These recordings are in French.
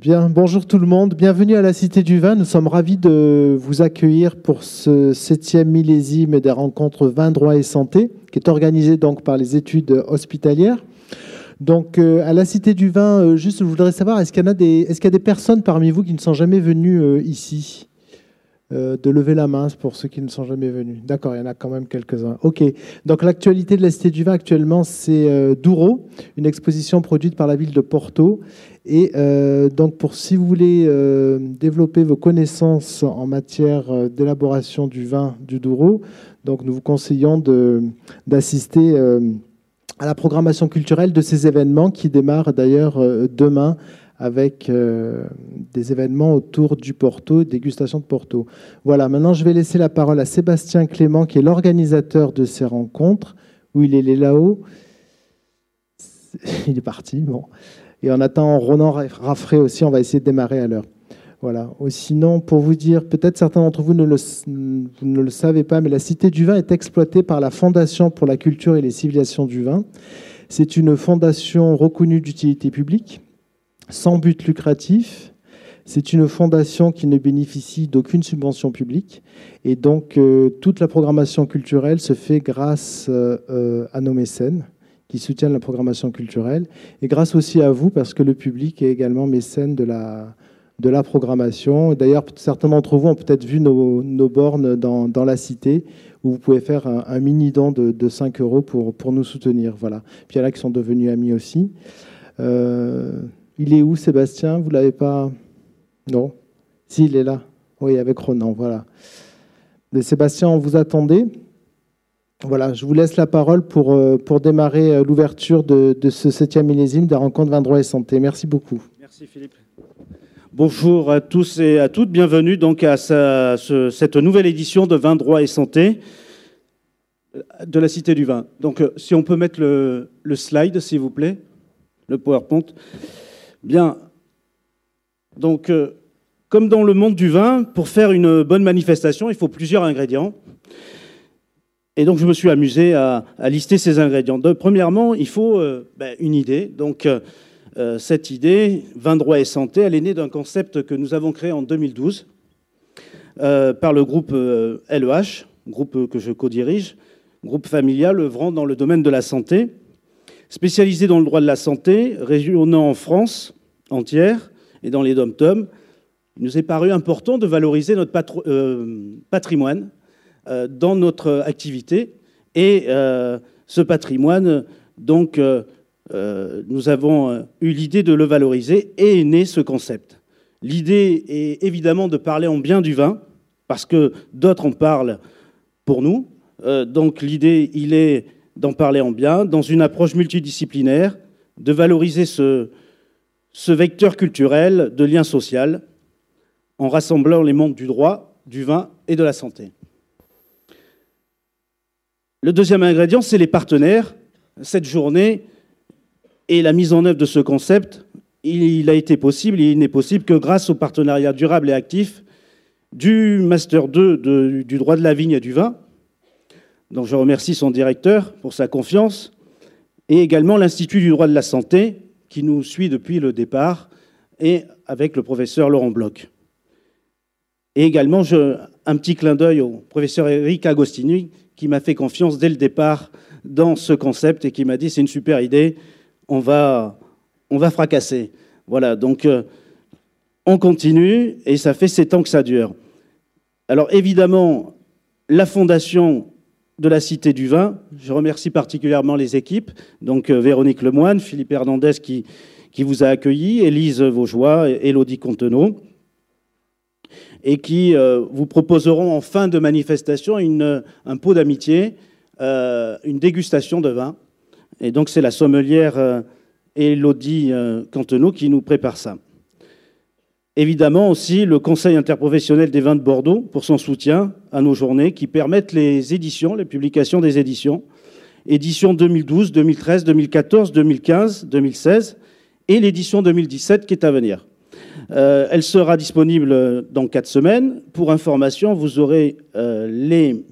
Bien, bonjour tout le monde, bienvenue à la Cité du Vin. Nous sommes ravis de vous accueillir pour ce septième millésime des rencontres Vin, Droit et Santé, qui est organisé donc par les études hospitalières. Donc, euh, à la Cité du Vin, euh, juste, je voudrais savoir, est-ce qu'il y, a des, est-ce y a des personnes parmi vous qui ne sont jamais venues euh, ici? De lever la main pour ceux qui ne sont jamais venus. D'accord, il y en a quand même quelques-uns. Ok, donc l'actualité de la Cité du Vin actuellement, c'est Douro, une exposition produite par la ville de Porto et euh, donc, pour si vous voulez euh, développer vos connaissances en matière euh, d'élaboration du vin du Douro, donc nous vous conseillons d'assister à la programmation culturelle de ces événements qui démarrent d'ailleurs demain avec des événements autour du Porto, dégustation de Porto. Voilà, maintenant je vais laisser la parole à Sébastien Clément, qui est l'organisateur de ces rencontres. Où il est, là-haut. Il est parti, bon. Et en attendant Ronan Raffray aussi, on va essayer de démarrer à l'heure. Voilà. Sinon, pour vous dire, peut-être certains d'entre vous ne, le, ne le savez pas, mais la Cité du Vin est exploitée par la Fondation pour la culture et les civilisations du vin. C'est une fondation reconnue d'utilité publique, sans but lucratif. C'est une fondation qui ne bénéficie d'aucune subvention publique. Et donc, euh, toute la programmation culturelle se fait grâce euh, à nos mécènes qui soutiennent la programmation culturelle. Et grâce aussi à vous, parce que le public est également mécène de la, de la programmation. D'ailleurs, certains d'entre vous ont peut-être vu nos, bornes dans, la cité, où vous pouvez faire un, mini don de, de, 5 euros pour, pour nous soutenir. Voilà. Puis il y en a qui sont devenus amis aussi. Euh, il est où, Sébastien? Vous l'avez pas? Non? Si, il est là. Oui, avec Ronan, voilà. Sébastien, vous attendait. Voilà, je vous laisse la parole pour, euh, démarrer euh, l'ouverture de, ce septième millésime des rencontres Vin Droit et Santé. Merci beaucoup. Merci Philippe. Bonjour à tous et à toutes. Bienvenue donc à cette nouvelle édition de Vin Droit et Santé de la Cité du Vin. Donc, euh, si on peut mettre le, le slide, s'il vous plaît, le PowerPoint. Bien. Donc, comme dans le monde du vin, pour faire une bonne manifestation, il faut plusieurs ingrédients. Et donc, je me suis amusé à, lister ces ingrédients. premièrement, il faut euh, ben, une idée. Donc, euh, euh, cette idée, vin droit et santé, elle est née d'un concept que nous avons créé en 2012 par le groupe LEH, groupe que je co-dirige, groupe familial œuvrant dans le domaine de la santé, spécialisé dans le droit de la santé, régionant en France entière et dans les dom-toms. Il nous est paru important de valoriser notre patrimoine euh, dans notre activité. Et euh, ce patrimoine, donc, euh, nous avons eu l'idée de le valoriser et est né ce concept. L'idée est évidemment de parler en bien du vin, parce que d'autres en parlent pour nous. donc l'idée, il est d'en parler en bien, dans une approche multidisciplinaire, de valoriser ce, vecteur culturel de lien social, en rassemblant les mondes du droit, du vin et de la santé. Le deuxième ingrédient, c'est les partenaires. Cette journée et la mise en œuvre de ce concept, il a été possible, il n'est possible que grâce au partenariat durable et actif du Master 2 du droit de la vigne et du vin. Donc je remercie son directeur pour sa confiance et également l'Institut du droit de la santé qui nous suit depuis le départ et avec le professeur Laurent Bloch. Et également un petit clin d'œil au professeur Eric Agostini qui m'a fait confiance dès le départ dans ce concept et qui m'a dit c'est une super idée, on va, on va fracasser. Voilà, donc euh, on continue et ça fait sept ans que ça dure. Alors évidemment, la fondation de la Cité du Vin, je remercie particulièrement les équipes, donc euh, Véronique Lemoine, Philippe Hernandez qui, vous a accueilli, Élise Vaugeois, Élodie Contenot et qui euh, vous proposeront en fin de manifestation un pot d'amitié, euh, une dégustation de vin. Et donc c'est la sommelière euh, Elodie Cantenot qui nous prépare ça. Évidemment aussi le Conseil interprofessionnel des vins de Bordeaux pour son soutien à nos journées qui permettent les éditions, les publications des éditions. Édition 2012, 2013, 2014, 2015, 2016 et l'édition 2017 qui est à venir. Euh, elle sera disponible dans quatre semaines. Pour information, vous aurez euh, les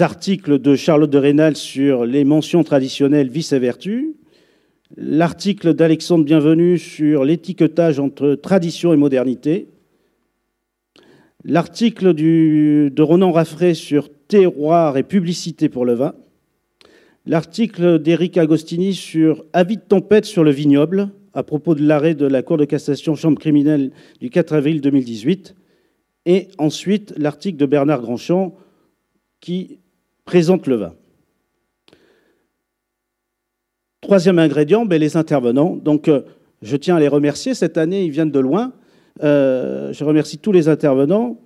articles de Charlotte de Rénal sur les mentions traditionnelles vice et vertu, l'article d'Alexandre Bienvenu sur l'étiquetage entre tradition et modernité, l'article de Ronan Raffray sur terroir et publicité pour le vin, l'article d'Éric Agostini sur avis de tempête sur le vignoble à propos de l'arrêt de la Cour de cassation chambre criminelle du 4 avril 2018, et ensuite l'article de Bernard Grandchamp qui présente le vin. Troisième ingrédient, ben, les intervenants. Donc, euh, je tiens à les remercier. Cette année, ils viennent de loin. Euh, je remercie tous les intervenants.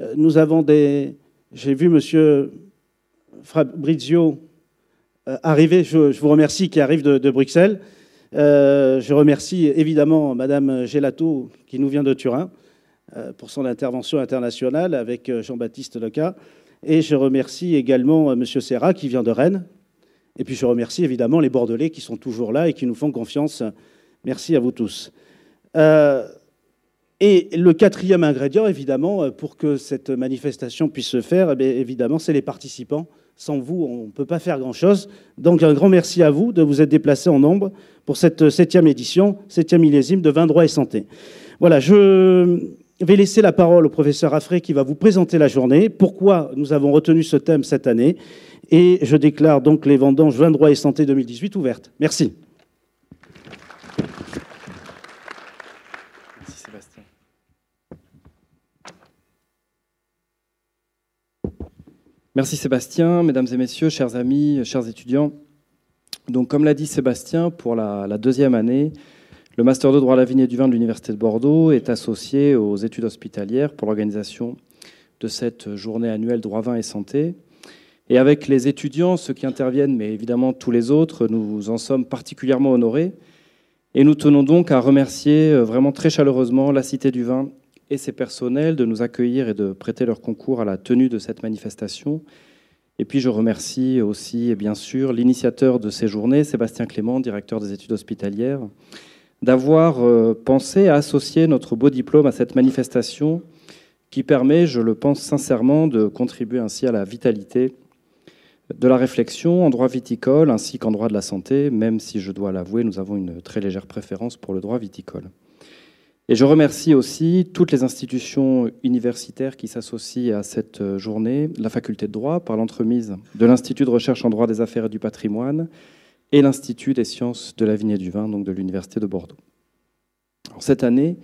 Euh, nous avons des. J'ai vu Monsieur Fabrizio arriver. Je, vous remercie qui arrive de, Bruxelles. je remercie évidemment Madame Gelato qui nous vient de Turin pour son intervention internationale avec Jean-Baptiste Leca. Et je remercie également Monsieur Serra qui vient de Rennes et puis je remercie évidemment les Bordelais qui sont toujours là et qui nous font confiance. Merci à vous tous. Euh, et le quatrième ingrédient, évidemment, pour que cette manifestation puisse se faire, eh évidemment, c'est les participants. Sans vous, on ne peut pas faire grand-chose. Donc un grand merci à vous de vous être déplacés en nombre pour cette septième édition, septième millésime de Vin droit et santé. Voilà, je vais laisser la parole au professeur Affray qui va vous présenter la journée, pourquoi nous avons retenu ce thème cette année et je déclare donc les vendanges vin droit et santé 2018 ouvertes. Merci. Merci Sébastien. Merci Sébastien, mesdames et messieurs, chers amis, chers étudiants. Donc, comme l'a dit Sébastien, pour la, deuxième année, le Master de droit à la vigne et du vin de l'Université de Bordeaux est associé aux études hospitalières pour l'organisation de cette journée annuelle droit, vin et santé. Et avec les étudiants, ceux qui interviennent, mais évidemment tous les autres, nous en sommes particulièrement honorés. Et nous tenons donc à remercier euh, vraiment très chaleureusement la Cité du Vin et ses personnels de nous accueillir et de prêter leur concours à la tenue de cette manifestation. Et puis je remercie aussi, et bien sûr, l'initiateur de ces journées, Sébastien Clément, directeur des études hospitalières, d'avoir euh, pensé à associer notre beau diplôme à cette manifestation qui permet, je le pense sincèrement, de contribuer ainsi à la vitalité de la réflexion en droit viticole ainsi qu'en droit de la santé, même si je dois l'avouer, nous avons une très légère préférence pour le droit viticole. Et je remercie aussi toutes les institutions universitaires qui s'associent à cette journée, la faculté de droit par l'entremise de l'Institut de recherche en droit des affaires et du patrimoine et l'Institut des sciences de la vigne et du vin, donc de l'Université de Bordeaux. cette année,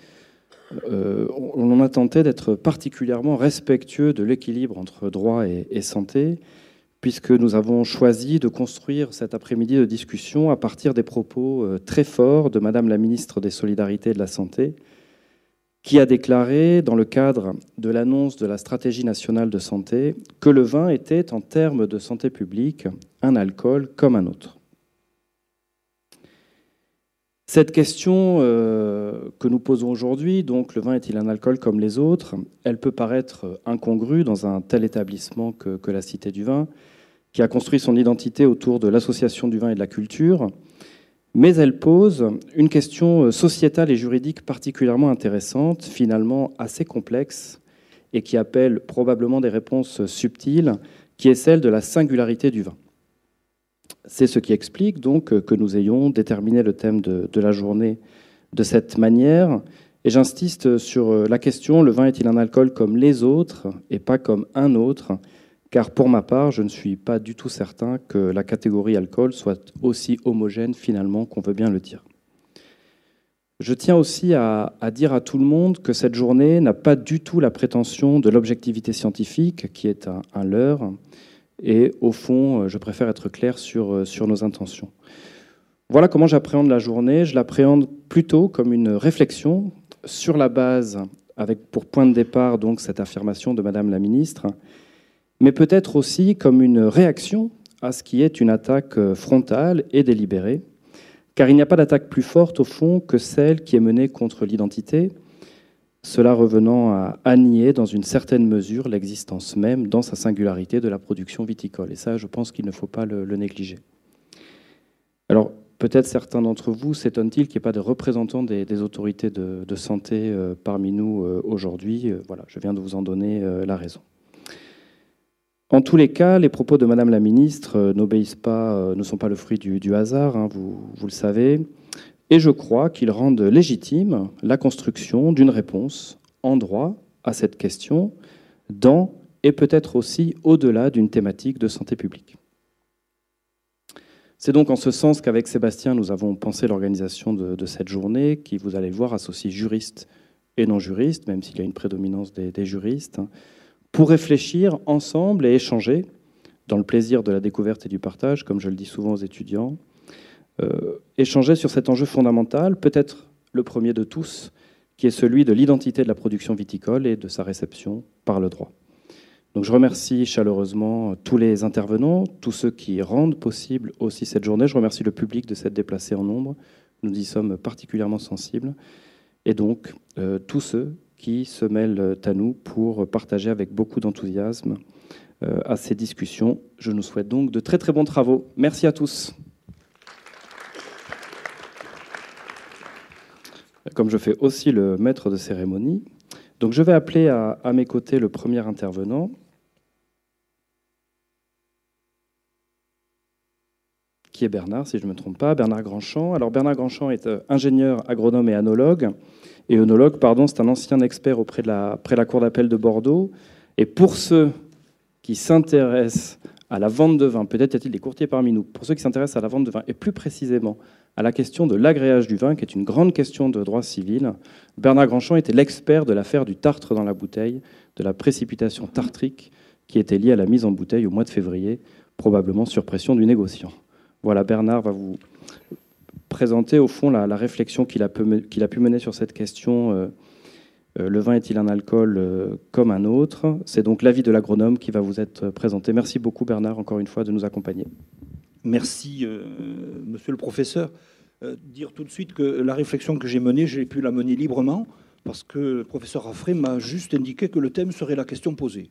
euh, on a tenté d'être particulièrement respectueux de l'équilibre entre droit et santé, puisque nous avons choisi de construire cet après-midi de discussion à partir des propos euh, très forts de Madame la ministre des Solidarités et de la Santé, qui a déclaré, dans le cadre de l'annonce de la stratégie nationale de santé, que le vin était, en termes de santé publique, un alcool comme un autre. Cette question euh, que nous posons aujourd'hui, donc le vin est-il un alcool comme les autres, elle peut paraître incongrue dans un tel établissement que, que, la Cité du Vin, qui a construit son identité autour de l'association du vin et de la culture, mais elle pose une question sociétale et juridique particulièrement intéressante, finalement assez complexe, et qui appelle probablement des réponses subtiles, qui est celle de la singularité du vin. C'est ce qui explique donc que nous ayons déterminé le thème de, la journée de cette manière. Et j'insiste sur la question, le vin est-il un alcool comme les autres et pas comme un autre Car pour ma part, je ne suis pas du tout certain que la catégorie alcool soit aussi homogène finalement qu'on veut bien le dire. Je tiens aussi à, dire à tout le monde que cette journée n'a pas du tout la prétention de l'objectivité scientifique, qui est un leurre, et au fond, je préfère être clair sur, sur nos intentions. Voilà comment j'appréhende la journée. Je l'appréhende plutôt comme une réflexion sur la base, avec pour point de départ donc cette affirmation de Madame la Ministre, mais peut-être aussi comme une réaction à ce qui est une attaque euh, frontale et délibérée, car il n'y a pas d'attaque plus forte au fond que celle qui est menée contre l'identité, cela revenant à, annier dans une certaine mesure l'existence même, dans sa singularité, de la production viticole. Et ça, je pense qu'il ne faut pas le, négliger. Alors, peut-être certains d'entre vous s'étonnent-ils qu'il n'y ait pas de représentants des, autorités de, santé euh, parmi nous euh, aujourd'hui. Voilà, je viens de vous en donner la raison. En tous les cas, les propos de Madame la ministre n'obéissent pas, ne sont pas le fruit du, hasard, hein, vous, le savez, et je crois qu'ils rendent légitime la construction d'une réponse en droit à cette question dans et peut-être aussi au-delà d'une thématique de santé publique. C'est donc en ce sens qu'avec Sébastien, nous avons pensé l'organisation de, cette journée, qui, vous allez le voir, associe juristes et non-juristes, même s'il y a une prédominance des, juristes, pour réfléchir ensemble et échanger, dans le plaisir de la découverte et du partage, comme je le dis souvent aux étudiants, euh, échanger sur cet enjeu fondamental, peut-être le premier de tous, qui est celui de l'identité de la production viticole et de sa réception par le droit. Donc je remercie chaleureusement tous les intervenants, tous ceux qui rendent possible aussi cette journée. Je remercie le public de s'être déplacé en nombre. Nous y sommes particulièrement sensibles. Et donc euh, tous ceux qui se mêlent à nous pour partager avec beaucoup d'enthousiasme euh, à ces discussions. Je nous souhaite donc de très très bons travaux. Merci à tous. Comme je fais aussi le maître de cérémonie, donc je vais appeler à, mes côtés le premier intervenant. qui est Bernard, si je ne me trompe pas, Bernard Grandchamp. Alors Bernard Grandchamp est euh, ingénieur agronome et anologue. Et œnologue, pardon, c'est un ancien expert auprès de la, la Cour d'appel de Bordeaux. Et pour ceux qui s'intéressent à la vente de vin, peut-être y a-t-il des courtiers parmi nous, pour ceux qui s'intéressent à la vente de vin, et plus précisément à la question de l'agréage du vin, qui est une grande question de droit civil. Bernard Grandchamp était l'expert de l'affaire du tartre dans la bouteille, de la précipitation tartrique qui était liée à la mise en bouteille au mois de février, probablement sur pression du négociant. Voilà, Bernard va vous présenter au fond la, réflexion qu'il a, pu mener sur cette question. Euh, euh, le vin est-il un alcool euh, comme un autre? C'est donc l'avis de l'agronome qui va vous être présenté. Merci beaucoup Bernard, encore une fois, de nous accompagner. Merci, monsieur le professeur. Dire tout de suite que la réflexion que j'ai menée, j'ai pu la mener librement, parce que le professeur Raffray m'a juste indiqué que le thème serait la question posée.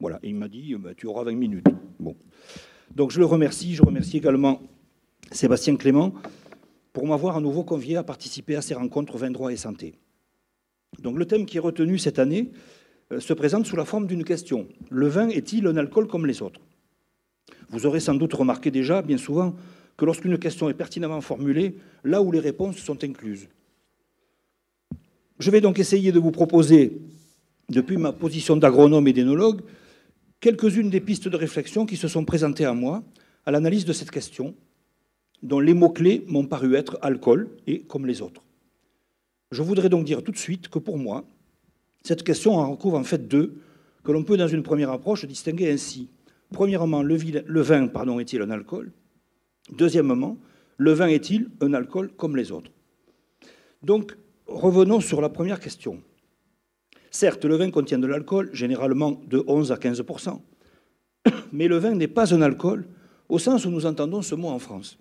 Voilà, il m'a dit, bah, tu auras 20 minutes. Bon. Donc je le remercie. Je remercie également Sébastien Clément pour m'avoir à nouveau convié à participer à ces rencontres Vin, droit et santé. Donc le thème qui est retenu cette année euh, se présente sous la forme d'une question. Le vin est-il un alcool comme les autres? Vous aurez sans doute remarqué déjà, bien souvent, que lorsqu'une question est pertinemment formulée, là où les réponses sont incluses. Je vais donc essayer de vous proposer, depuis ma position d'agronome et d'énologue, quelques-unes des pistes de réflexion qui se sont présentées à moi à l'analyse de cette question, dont les mots-clés m'ont paru être alcool et comme les autres. Je voudrais donc dire tout de suite que pour moi, cette question en recouvre en fait deux, que l'on peut dans une première approche distinguer ainsi. Premièrement, le, vin est-il un alcool? Deuxièmement, le vin est-il un alcool comme les autres? Donc, revenons sur la première question. Certes, le vin contient de l'alcool, généralement de 11 à 15% mais le vin n'est pas un alcool au sens où nous entendons ce mot en France.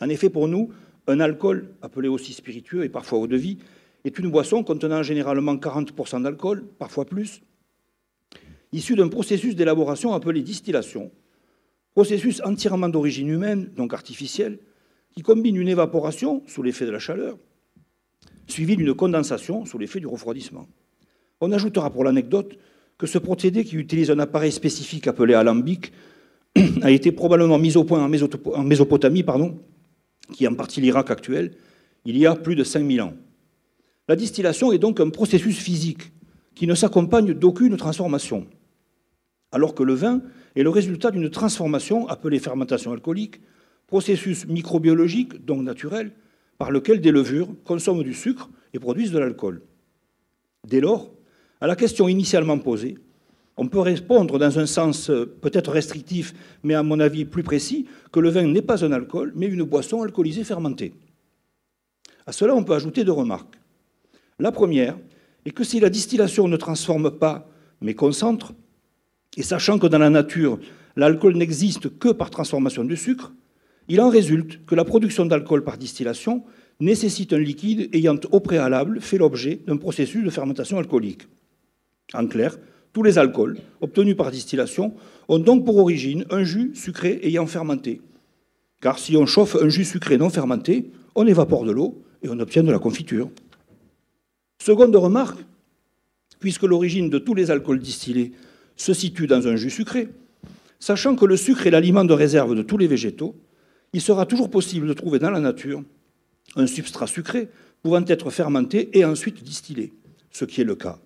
En effet, pour nous, un alcool, appelé aussi spiritueux et parfois eau de vie, est une boisson contenant généralement 40% d'alcool, parfois plus, issu d'un processus d'élaboration appelé distillation, processus entièrement d'origine humaine, donc artificielle, qui combine une évaporation sous l'effet de la chaleur, suivie d'une condensation sous l'effet du refroidissement. On ajoutera pour l'anecdote que ce procédé, qui utilise un appareil spécifique appelé alambic, a été probablement mis au point en Mésopotamie, pardon, qui est en partie l'Irak actuel, il y a plus de 5000 ans. La distillation est donc un processus physique qui ne s'accompagne d'aucune transformation alors que le vin est le résultat d'une transformation appelée fermentation alcoolique, processus microbiologique, donc naturel, par lequel des levures consomment du sucre et produisent de l'alcool. Dès lors, à la question initialement posée, on peut répondre dans un sens euh, peut-être restrictif, mais à mon avis plus précis, que le vin n'est pas un alcool, mais une boisson alcoolisée fermentée. À cela, on peut ajouter deux remarques. La première est que si la distillation ne transforme pas, mais concentre, et sachant que dans la nature, l'alcool n'existe que par transformation du sucre, il en résulte que la production d'alcool par distillation nécessite un liquide ayant au préalable fait l'objet d'un processus de fermentation alcoolique. En clair, tous les alcools obtenus par distillation ont donc pour origine un jus sucré ayant fermenté. Car si on chauffe un jus sucré non fermenté, on évapore de l'eau et on obtient de la confiture. Seconde remarque, puisque l'origine de tous les alcools distillés se situe dans un jus sucré, Sachant que le sucre est l'aliment de réserve de tous les végétaux, il sera toujours possible de trouver dans la nature un substrat sucré pouvant être fermenté et ensuite distillé, ce qui est le cas,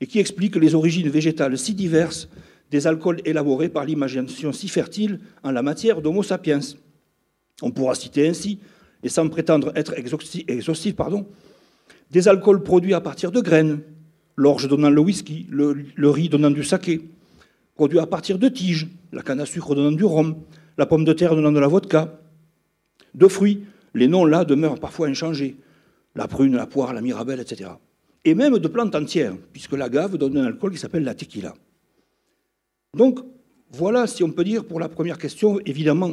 et qui explique les origines végétales si diverses des alcools élaborés par l'imagination si fertile en la matière d'Homo sapiens. On pourra citer ainsi, et sans prétendre être exhaustif, pardon, des alcools produits à partir de graines, l'orge donnant le whisky, le, riz donnant du saké, produits à partir de tiges, la canne à sucre donnant du rhum, la pomme de terre donnant de la vodka, de fruits, les noms là demeurent parfois inchangés, la prune, la poire, la mirabelle, etc. Et même de plantes entières, puisque la gave donne un alcool qui s'appelle la tequila. Donc, voilà, si on peut dire, pour la première question, évidemment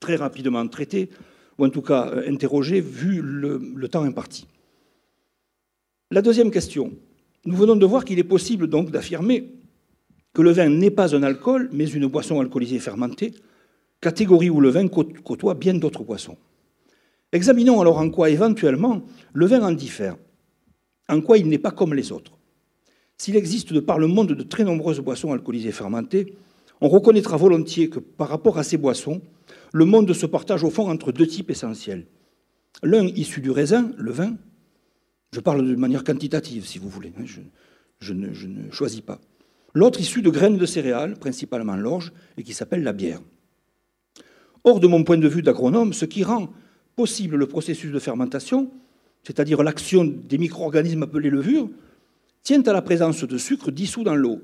très rapidement traitée, ou en tout cas euh, interrogée, vu le temps imparti. La deuxième question. Nous venons de voir qu'il est possible donc d'affirmer que le vin n'est pas un alcool, mais une boisson alcoolisée fermentée, catégorie où le vin côtoie bien d'autres boissons. Examinons alors en quoi éventuellement le vin en diffère, en quoi il n'est pas comme les autres. S'il existe de par le monde de très nombreuses boissons alcoolisées fermentées, on reconnaîtra volontiers que par rapport à ces boissons, le monde se partage au fond entre deux types essentiels. L'un issu du raisin, le vin, je parle de manière quantitative, si vous voulez, hein, je, ne, choisis pas. L'autre issu de graines de céréales, principalement l'orge, et qui s'appelle la bière. Or, de mon point de vue d'agronome, ce qui rend possible le processus de fermentation, c'est-à-dire l'action des micro-organismes appelés levures, tient à la présence de sucre dissous dans l'eau,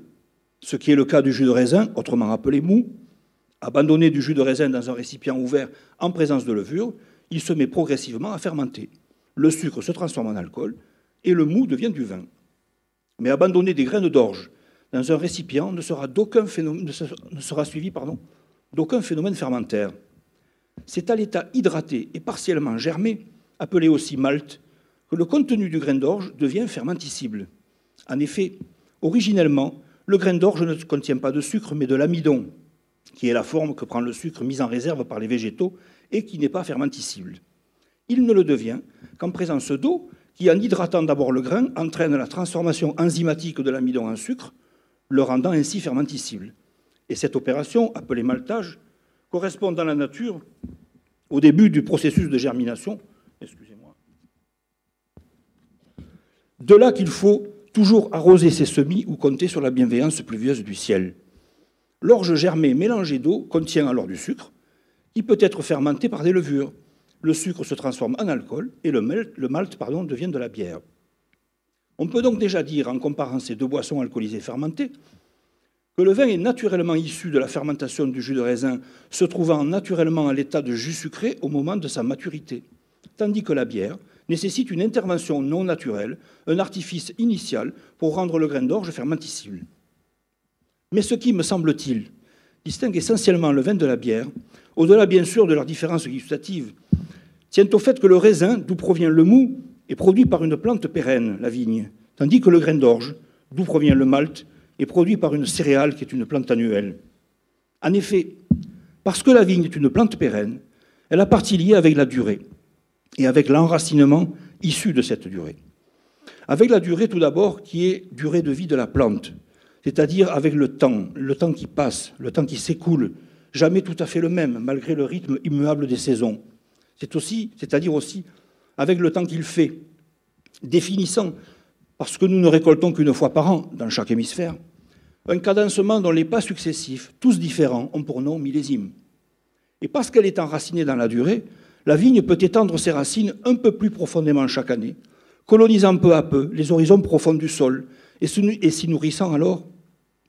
ce qui est le cas du jus de raisin, autrement appelé mou. Abandonné du jus de raisin dans un récipient ouvert en présence de levure, il se met progressivement à fermenter le sucre se transforme en alcool et le mou devient du vin. Mais abandonner des graines d'orge dans un récipient ne sera, phénomène, ne sera suivi d'aucun phénomène fermentaire. C'est à l'état hydraté et partiellement germé, appelé aussi malt, le contenu du grain d'orge devient fermenticible. En effet, originellement, le grain d'orge ne contient pas de sucre, mais de l'amidon, qui est la forme que prend le sucre mis en réserve par les végétaux et qui n'est pas fermenticible. Il ne le devient qu'en présence d'eau qui, en hydratant d'abord le grain, entraîne la transformation enzymatique de l'amidon en sucre, le rendant ainsi fermenticible. Et cette opération, appelée maltage, correspond dans la nature au début du processus de germination. De là qu'il faut toujours arroser ses semis ou compter sur la bienveillance pluvieuse du ciel. L'orge germée mélangée d'eau contient alors du sucre, qui peut être fermenté par des levures le sucre se transforme en alcool et le malt, pardon, devient de la bière. On peut donc déjà dire, en comparant ces deux boissons alcoolisées fermentées, que le vin est naturellement issu de la fermentation du jus de raisin, se trouvant naturellement à l'état de jus sucré au moment de sa maturité, tandis que la bière nécessite une intervention non naturelle, un artifice initial pour rendre le grain d'orge fermenticible. Mais ce qui, me semble-t-il, distingue essentiellement le vin de la bière, au-delà bien sûr de leurs différences gustatives, tient au fait que le raisin, d'où provient le mou, est produit par une plante pérenne, la vigne, tandis que le grain d'orge, d'où provient le malt, est produit par une céréale qui est une plante annuelle. En effet, parce que la vigne est une plante pérenne, elle a partie liée avec la durée et avec l'enracinement issu de cette durée. Avec la durée tout d'abord qui est durée de vie de la plante, c'est-à-dire avec le temps, le temps qui passe, le temps qui s'écoule, jamais tout à fait le même malgré le rythme immuable des saisons. C'est aussi, c'est-à-dire aussi avec le temps qu'il fait, définissant, parce que nous ne récoltons qu'une fois par an dans chaque hémisphère, un cadencement dont les pas successifs, tous différents, ont pour nom millésime. Et parce qu'elle est enracinée dans la durée, la vigne peut étendre ses racines un peu plus profondément chaque année, colonisant peu à peu les horizons profonds du sol et s'y nourrissant alors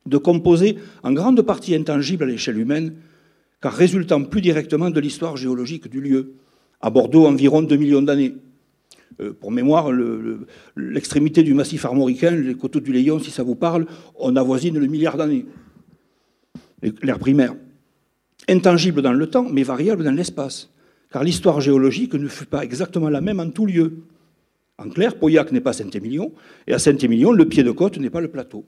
de composés en grande partie intangibles à l'échelle humaine, car résultant plus directement de l'histoire géologique du lieu, à Bordeaux environ 2 millions d'années. Euh, pour mémoire, l'extrémité du massif armoricain, les coteaux du Léon, si ça vous parle, on avoisine le milliard d'années. L'ère primaire. Intangible dans le temps, mais variable dans l'espace. Car l'histoire géologique ne fut pas exactement la même en tout lieu. En clair, Pauillac n'est pas Saint-Émilion, et à Saint-Émilion, le pied de côte n'est pas le plateau.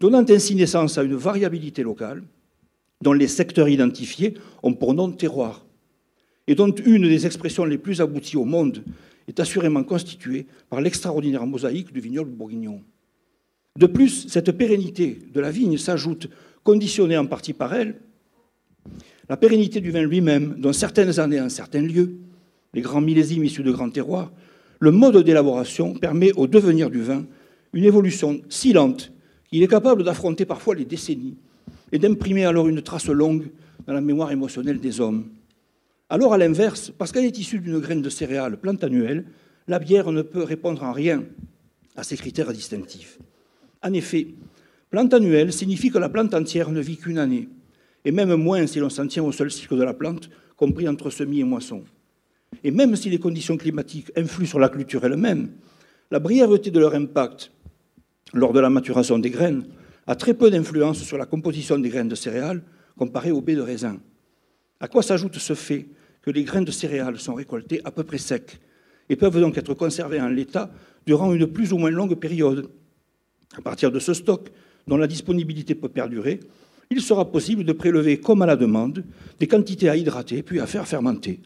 Donnant ainsi naissance à une variabilité locale, dont les secteurs identifiés ont pour nom terroir et dont une des expressions les plus abouties au monde est assurément constituée par l'extraordinaire mosaïque du vignoble bourguignon. De plus, cette pérennité de la vigne s'ajoute, conditionnée en partie par elle, la pérennité du vin lui-même, dans certaines années en certains lieux, les grands millésimes issus de grands terroirs, le mode d'élaboration permet au devenir du vin une évolution si lente qu'il est capable d'affronter parfois les décennies et d'imprimer alors une trace longue dans la mémoire émotionnelle des hommes. Alors, à l'inverse, parce qu'elle est issue d'une graine de céréales plante annuelle, la bière ne peut répondre en rien à ces critères distinctifs. En effet, plante annuelle signifie que la plante entière ne vit qu'une année, et même moins si l'on s'en tient au seul cycle de la plante, compris entre semis et moisson. Et même si les conditions climatiques influent sur la culture elle-même, la brièveté de leur impact lors de la maturation des graines a très peu d'influence sur la composition des graines de céréales comparée aux baies de raisin. À quoi s'ajoute ce fait que les graines de céréales sont récoltées à peu près secs et peuvent donc être conservées en l'état durant une plus ou moins longue période. À partir de ce stock, dont la disponibilité peut perdurer, il sera possible de prélever, comme à la demande, des quantités à hydrater puis à faire fermenter.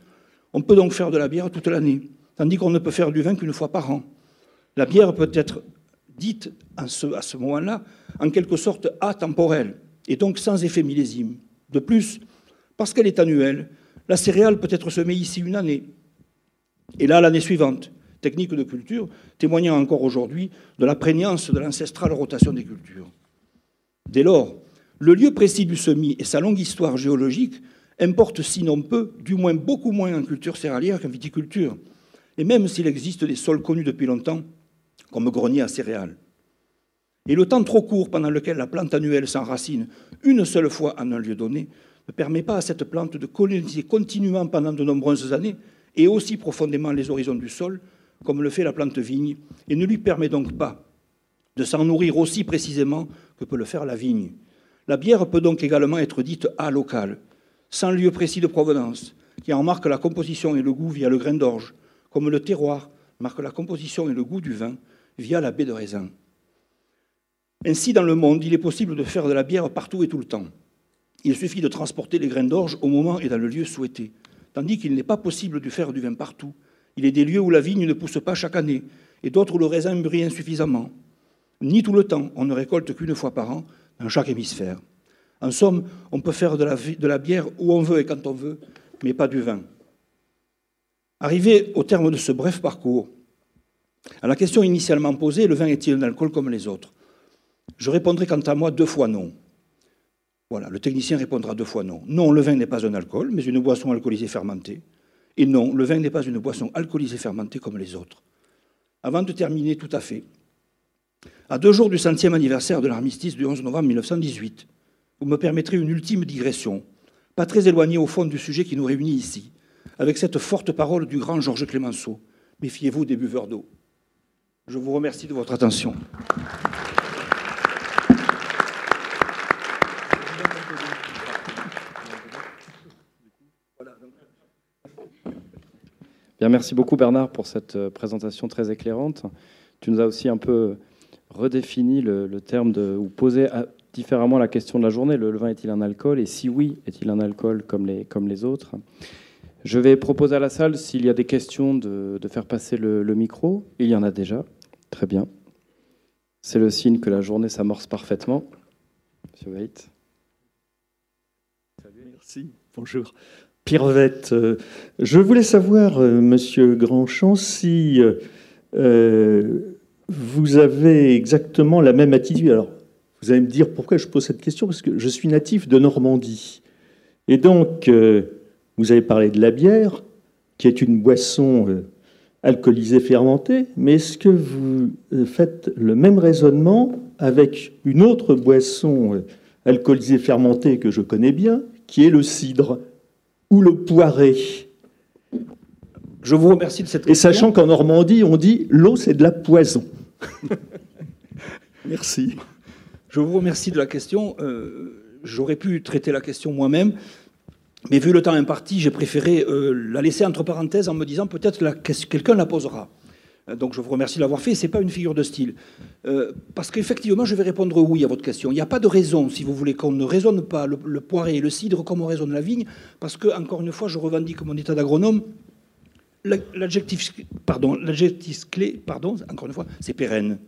On peut donc faire de la bière toute l'année, tandis qu'on ne peut faire du vin qu'une fois par an. La bière peut être dite à ce, moment-là en quelque sorte atemporelle et donc sans effet millésime. De plus, parce qu'elle est annuelle, la céréale peut être semée ici une année, et là l'année suivante. Technique de culture témoignant encore aujourd'hui de la prégnance de l'ancestrale rotation des cultures. Dès lors, le lieu précis du semis et sa longue histoire géologique importent sinon peu, du moins beaucoup moins en culture céréalière qu'en viticulture. Et même s'il existe des sols connus depuis longtemps, comme grenier à céréales. Et le temps trop court pendant lequel la plante annuelle s'enracine une seule fois en un lieu donné ne permet pas à cette plante de coloniser continuellement pendant de nombreuses années et aussi profondément les horizons du sol, comme le fait la plante vigne, et ne lui permet donc pas de s'en nourrir aussi précisément que peut le faire la vigne. La bière peut donc également être dite locale, sans lieu précis de provenance, qui en marque la composition et le goût via le grain d'orge, comme le terroir marque la composition et le goût du vin via la baie de raisin. Ainsi, dans le monde, il est possible de faire de la bière partout et tout le temps. Il suffit de transporter les grains d'orge au moment et dans le lieu souhaité, tandis qu'il n'est pas possible de faire du vin partout. Il est des lieux où la vigne ne pousse pas chaque année, et d'autres où le raisin mûrit insuffisamment. Ni tout le temps, on ne récolte qu'une fois par an dans chaque hémisphère. En somme, on peut faire de la, de la bière où on veut et quand on veut, mais pas du vin. Arrivé au terme de ce bref parcours, à la question initialement posée, le vin est-il un alcool comme les autres? Je répondrai quant à moi deux fois non. Voilà, le technicien répondra deux fois non. Non, le vin n'est pas un alcool, mais une boisson alcoolisée fermentée. Et non, le vin n'est pas une boisson alcoolisée fermentée comme les autres. Avant de terminer tout à fait, à deux jours du centième anniversaire de l'armistice du 11 novembre 1918, vous me permettrez une ultime digression, pas très éloignée au fond du sujet qui nous réunit ici, avec cette forte parole du grand Georges Clémenceau. Méfiez-vous des buveurs d'eau. Je vous remercie de votre attention. Merci beaucoup Bernard pour cette euh, présentation très éclairante. Tu nous as aussi un peu redéfini le, terme de, ou posé différemment la question de la journée. Le, vin est-il un alcool? Et si oui, est-il un alcool comme les, comme les autres? Je vais proposer à la salle, s'il y a des questions, de, faire passer le, micro. Il y en a déjà. Très bien. C'est le signe que la journée s'amorce parfaitement. Monsieur Waite. Merci. Bonjour. Pierre Vette, euh, je voulais savoir, euh, Monsieur Grandchamp, si euh, vous avez exactement la même attitude. Alors, vous allez me dire pourquoi je pose cette question, parce que je suis natif de Normandie. Et donc, vous avez parlé de la bière, qui est une boisson euh, alcoolisée fermentée, mais est-ce que vous euh, faites le même raisonnement avec une autre boisson euh, alcoolisée fermentée que je connais bien, qui est le cidre ou le poiré? Je vous remercie de cette question. Et sachant qu'en Normandie, on dit l'eau, c'est de la poison. Merci. Je vous remercie de la question. J'aurais pu traiter la question moi-même. Mais vu le temps imparti, j'ai préféré euh, la laisser entre parenthèses en me disant peut-être que quelqu'un la posera. Euh, donc je vous remercie de l'avoir fait. Ce n'est pas une figure de style. Euh, parce qu'effectivement, je vais répondre oui à votre question. Il n'y a pas de raison, si vous voulez, qu'on ne raisonne pas le, le, poiré et le cidre comme on raisonne la vigne, parce que, encore une fois, je revendique mon état d'agronome. L'adjectif clé, pardon, encore une fois, c'est pérenne.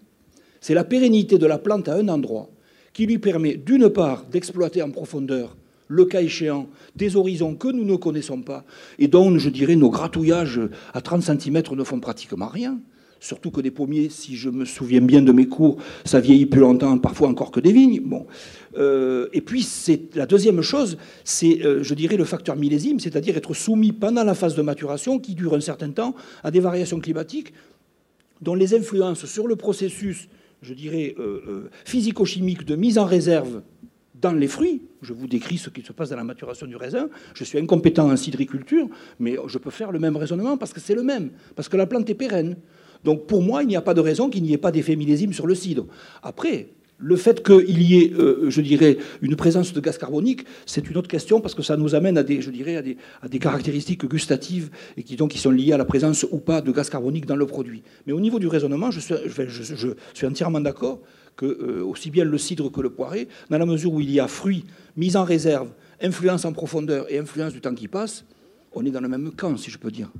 C'est la pérennité de la plante à un endroit qui lui permet d'une part d'exploiter en profondeur le cas échéant, des horizons que nous ne connaissons pas, et dont, je dirais, nos gratouillages à 30 cm ne font pratiquement rien. Surtout que des pommiers, si je me souviens bien de mes cours, ça vieillit plus longtemps, parfois encore que des vignes. Euh, et puis, c'est la deuxième chose, c'est, euh, je dirais, le facteur millésime, c'est-à-dire être soumis pendant la phase de maturation, qui dure un certain temps, à des variations climatiques dont les influences sur le processus, je dirais, euh, physico-chimique de mise en réserve dans les fruits. Je vous décris ce qui se passe dans la maturation du raisin. Je suis incompétent en cidriculture, mais je peux faire le même raisonnement parce que c'est le même, parce que la plante est pérenne. Donc pour moi, il n'y a pas de raison qu'il n'y ait pas d'effet millésime sur le cidre. Après, le fait qu'il y ait, euh, je dirais, une présence de gaz carbonique, c'est une autre question parce que ça nous amène à des, je dirais, à des, caractéristiques gustatives et qui donc sont liées à la présence ou pas de gaz carbonique dans le produit. Mais au niveau du raisonnement, je suis, entièrement d'accord que euh, aussi bien le cidre que le poiré, dans la mesure où il y a fruits, mise en réserve, influence en profondeur et influence du temps qui passe, on est dans le même camp, si je peux dire.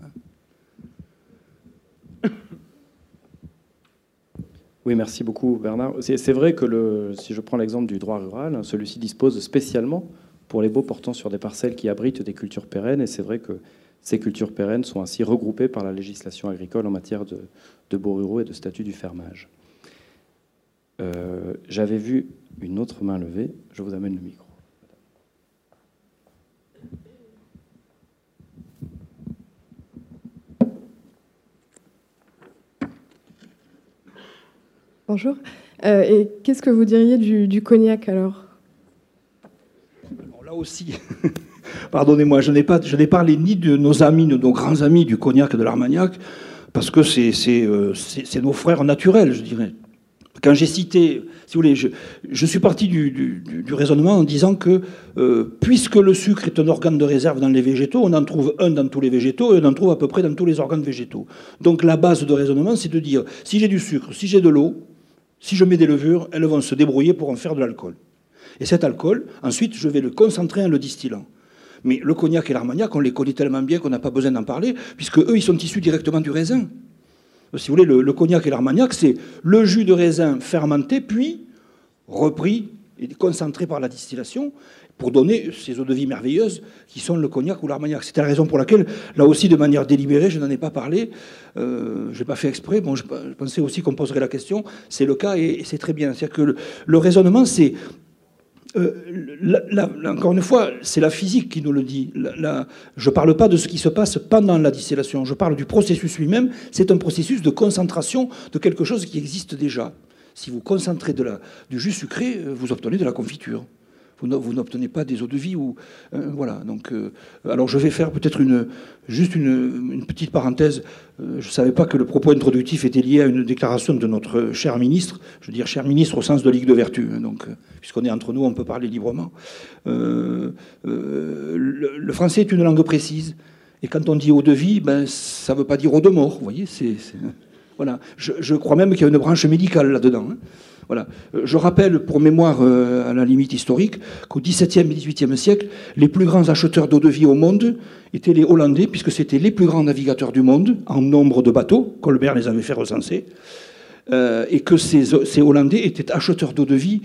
Oui, merci beaucoup Bernard. C'est vrai que si je prends l'exemple du droit rural, celui-ci dispose spécialement pour les baux portant sur des parcelles qui abritent des cultures pérennes, et c'est vrai que ces cultures pérennes sont ainsi regroupées par la législation agricole en matière de, de baux ruraux et de statut du fermage. Euh, j'avais vu une autre main levée. Je vous amène le micro. Bonjour. Euh, et qu'est-ce que vous diriez du, cognac alors, Là aussi, pardonnez-moi, je n'ai parlé ni de nos amis, de nos grands amis du cognac et de l'armagnac, parce que c'est, euh, nos frères naturels, je dirais. Quand j'ai cité, si vous voulez, je, suis parti du, raisonnement en disant que euh, puisque le sucre est un organe de réserve dans les végétaux, on en trouve un dans tous les végétaux et on en trouve à peu près dans tous les organes végétaux. Donc la base de raisonnement, c'est de dire si j'ai du sucre, si j'ai de l'eau, si je mets des levures, elles vont se débrouiller pour en faire de l'alcool. Et cet alcool, ensuite, je vais le concentrer en le distillant. Mais le cognac et l'armagnac, on les connaît tellement bien qu'on n'a pas besoin d'en parler, puisque eux, ils sont issus directement du raisin si vous voulez, le, cognac et l'armagnac, c'est le jus de raisin fermenté, puis repris et concentré par la distillation pour donner ces eaux de vie merveilleuses qui sont le cognac ou l'armagnac. C'était la raison pour laquelle, là aussi, de manière délibérée, je n'en ai pas parlé. Euh, je n'ai pas fait exprès. Bon, je, pensais aussi qu'on poserait la question. C'est le cas et, c'est très bien. C'est-à-dire que le raisonnement, c'est euh, encore une fois, c'est la physique qui nous le dit. je ne parle pas de ce qui se passe pendant la distillation, je parle du processus lui-même. C'est un processus de concentration de quelque chose qui existe déjà. Si vous concentrez du jus sucré, euh, vous obtenez de la confiture vous n'obtenez pas des eaux de vie. Ou, euh, voilà, donc, euh, alors je vais faire peut-être une, juste une, petite parenthèse. Euh, je ne savais pas que le propos introductif était lié à une déclaration de notre cher ministre. Je veux dire cher ministre au sens de Ligue de Vertu. Hein, donc, puisqu'on est entre nous, on peut parler librement. le, français est une langue précise. Et quand on dit eau de vie, ben, ça ne veut pas dire eau de mort. Vous voyez, c'est, voilà. Je, crois même qu'il y a une branche médicale là-dedans. Hein. Euh, je rappelle, pour mémoire euh, à la limite historique, qu'au XVIIe et XVIIIe siècle, les plus grands acheteurs d'eau de vie au monde étaient les Hollandais, puisque c'était les plus grands navigateurs du monde en nombre de bateaux. Colbert les avait fait recenser. Euh, et que ces, ces, Hollandais étaient acheteurs d'eau de vie,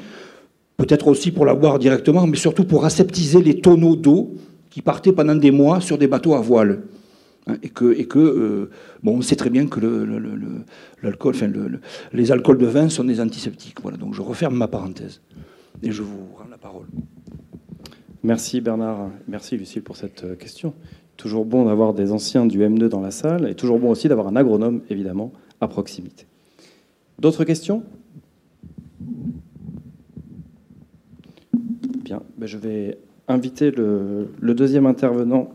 peut-être aussi pour la boire directement, mais surtout pour aseptiser les tonneaux d'eau qui partaient pendant des mois sur des bateaux à voile. Hein, et que, euh, bon, on sait très bien que l'alcool, enfin, les alcools de vin sont des antiseptiques. Voilà, donc je referme ma parenthèse et je vous rends la parole. Merci Bernard, merci Lucille pour cette euh, question. Toujours bon d'avoir des anciens du M2 dans la salle et toujours bon aussi d'avoir un agronome, évidemment, à proximité. D'autres questions? Bien, ben je vais inviter le deuxième intervenant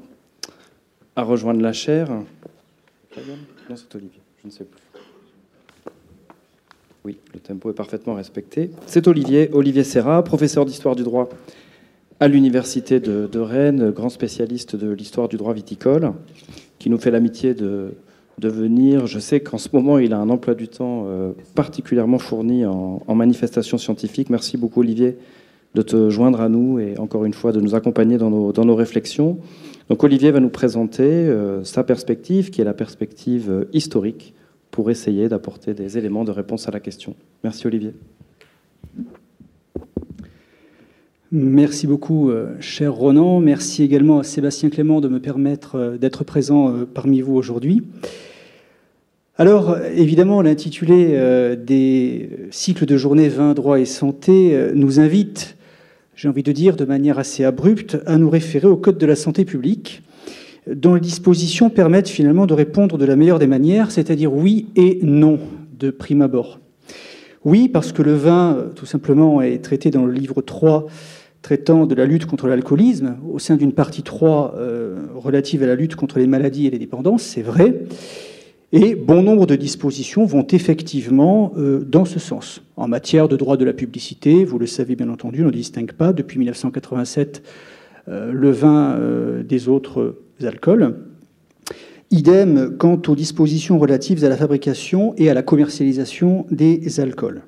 à rejoindre la chaire. Non, c'est Olivier, je ne sais plus. Oui, le tempo est parfaitement respecté. C'est Olivier, Olivier Serra, professeur d'histoire du droit à l'université de, Rennes, grand spécialiste de l'histoire du droit viticole, qui nous fait l'amitié de, venir. Je sais qu'en ce moment, il a un emploi du temps euh, particulièrement fourni en, manifestations scientifiques. Merci beaucoup, Olivier, de te joindre à nous et encore une fois de nous accompagner dans nos réflexions. Donc Olivier va nous présenter euh, sa perspective, qui est la perspective euh, historique, pour essayer d'apporter des éléments de réponse à la question. Merci Olivier. Merci beaucoup, euh, cher Ronan. Merci également à Sébastien Clément de me permettre d'être présent parmi vous aujourd'hui. Alors, évidemment, l'intitulé des cycles de journée 20 droits et santé nous invite, j'ai envie de dire de manière assez abrupte, à nous référer au Code de la santé publique, dont les dispositions permettent finalement de répondre de la meilleure des manières, c'est-à-dire oui et non de prime abord. Oui, parce que le vin, tout simplement, est traité dans le livre 3 traitant de la lutte contre l'alcoolisme, au sein d'une partie 3 euh, relative à la lutte contre les maladies et les dépendances, c'est vrai. Et bon nombre de dispositions vont effectivement euh, dans ce sens. En matière de droit de la publicité, vous le savez bien entendu, on ne distingue pas depuis 1987 euh, le vin des autres alcools. Idem quant aux dispositions relatives à la fabrication et à la commercialisation des alcools.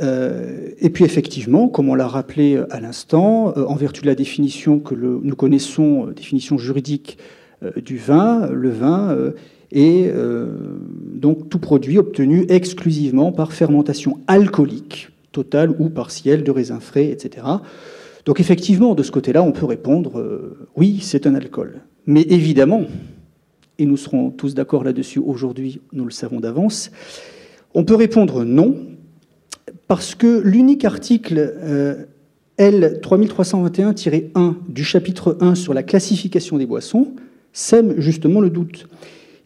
Euh, et puis effectivement, comme on l'a rappelé à l'instant, euh, en vertu de la définition que nous connaissons, euh, définition juridique du vin, le vin est donc tout produit obtenu exclusivement par fermentation alcoolique, totale ou partielle, de raisin frais, etc. Donc effectivement, de ce côté-là, on peut répondre oui, c'est un alcool. Mais évidemment, et nous serons tous d'accord là-dessus aujourd'hui, nous le savons d'avance, on peut répondre non, parce que l'unique article euh, L 3321-1 du chapitre 1 sur la classification des boissons sème justement le doute.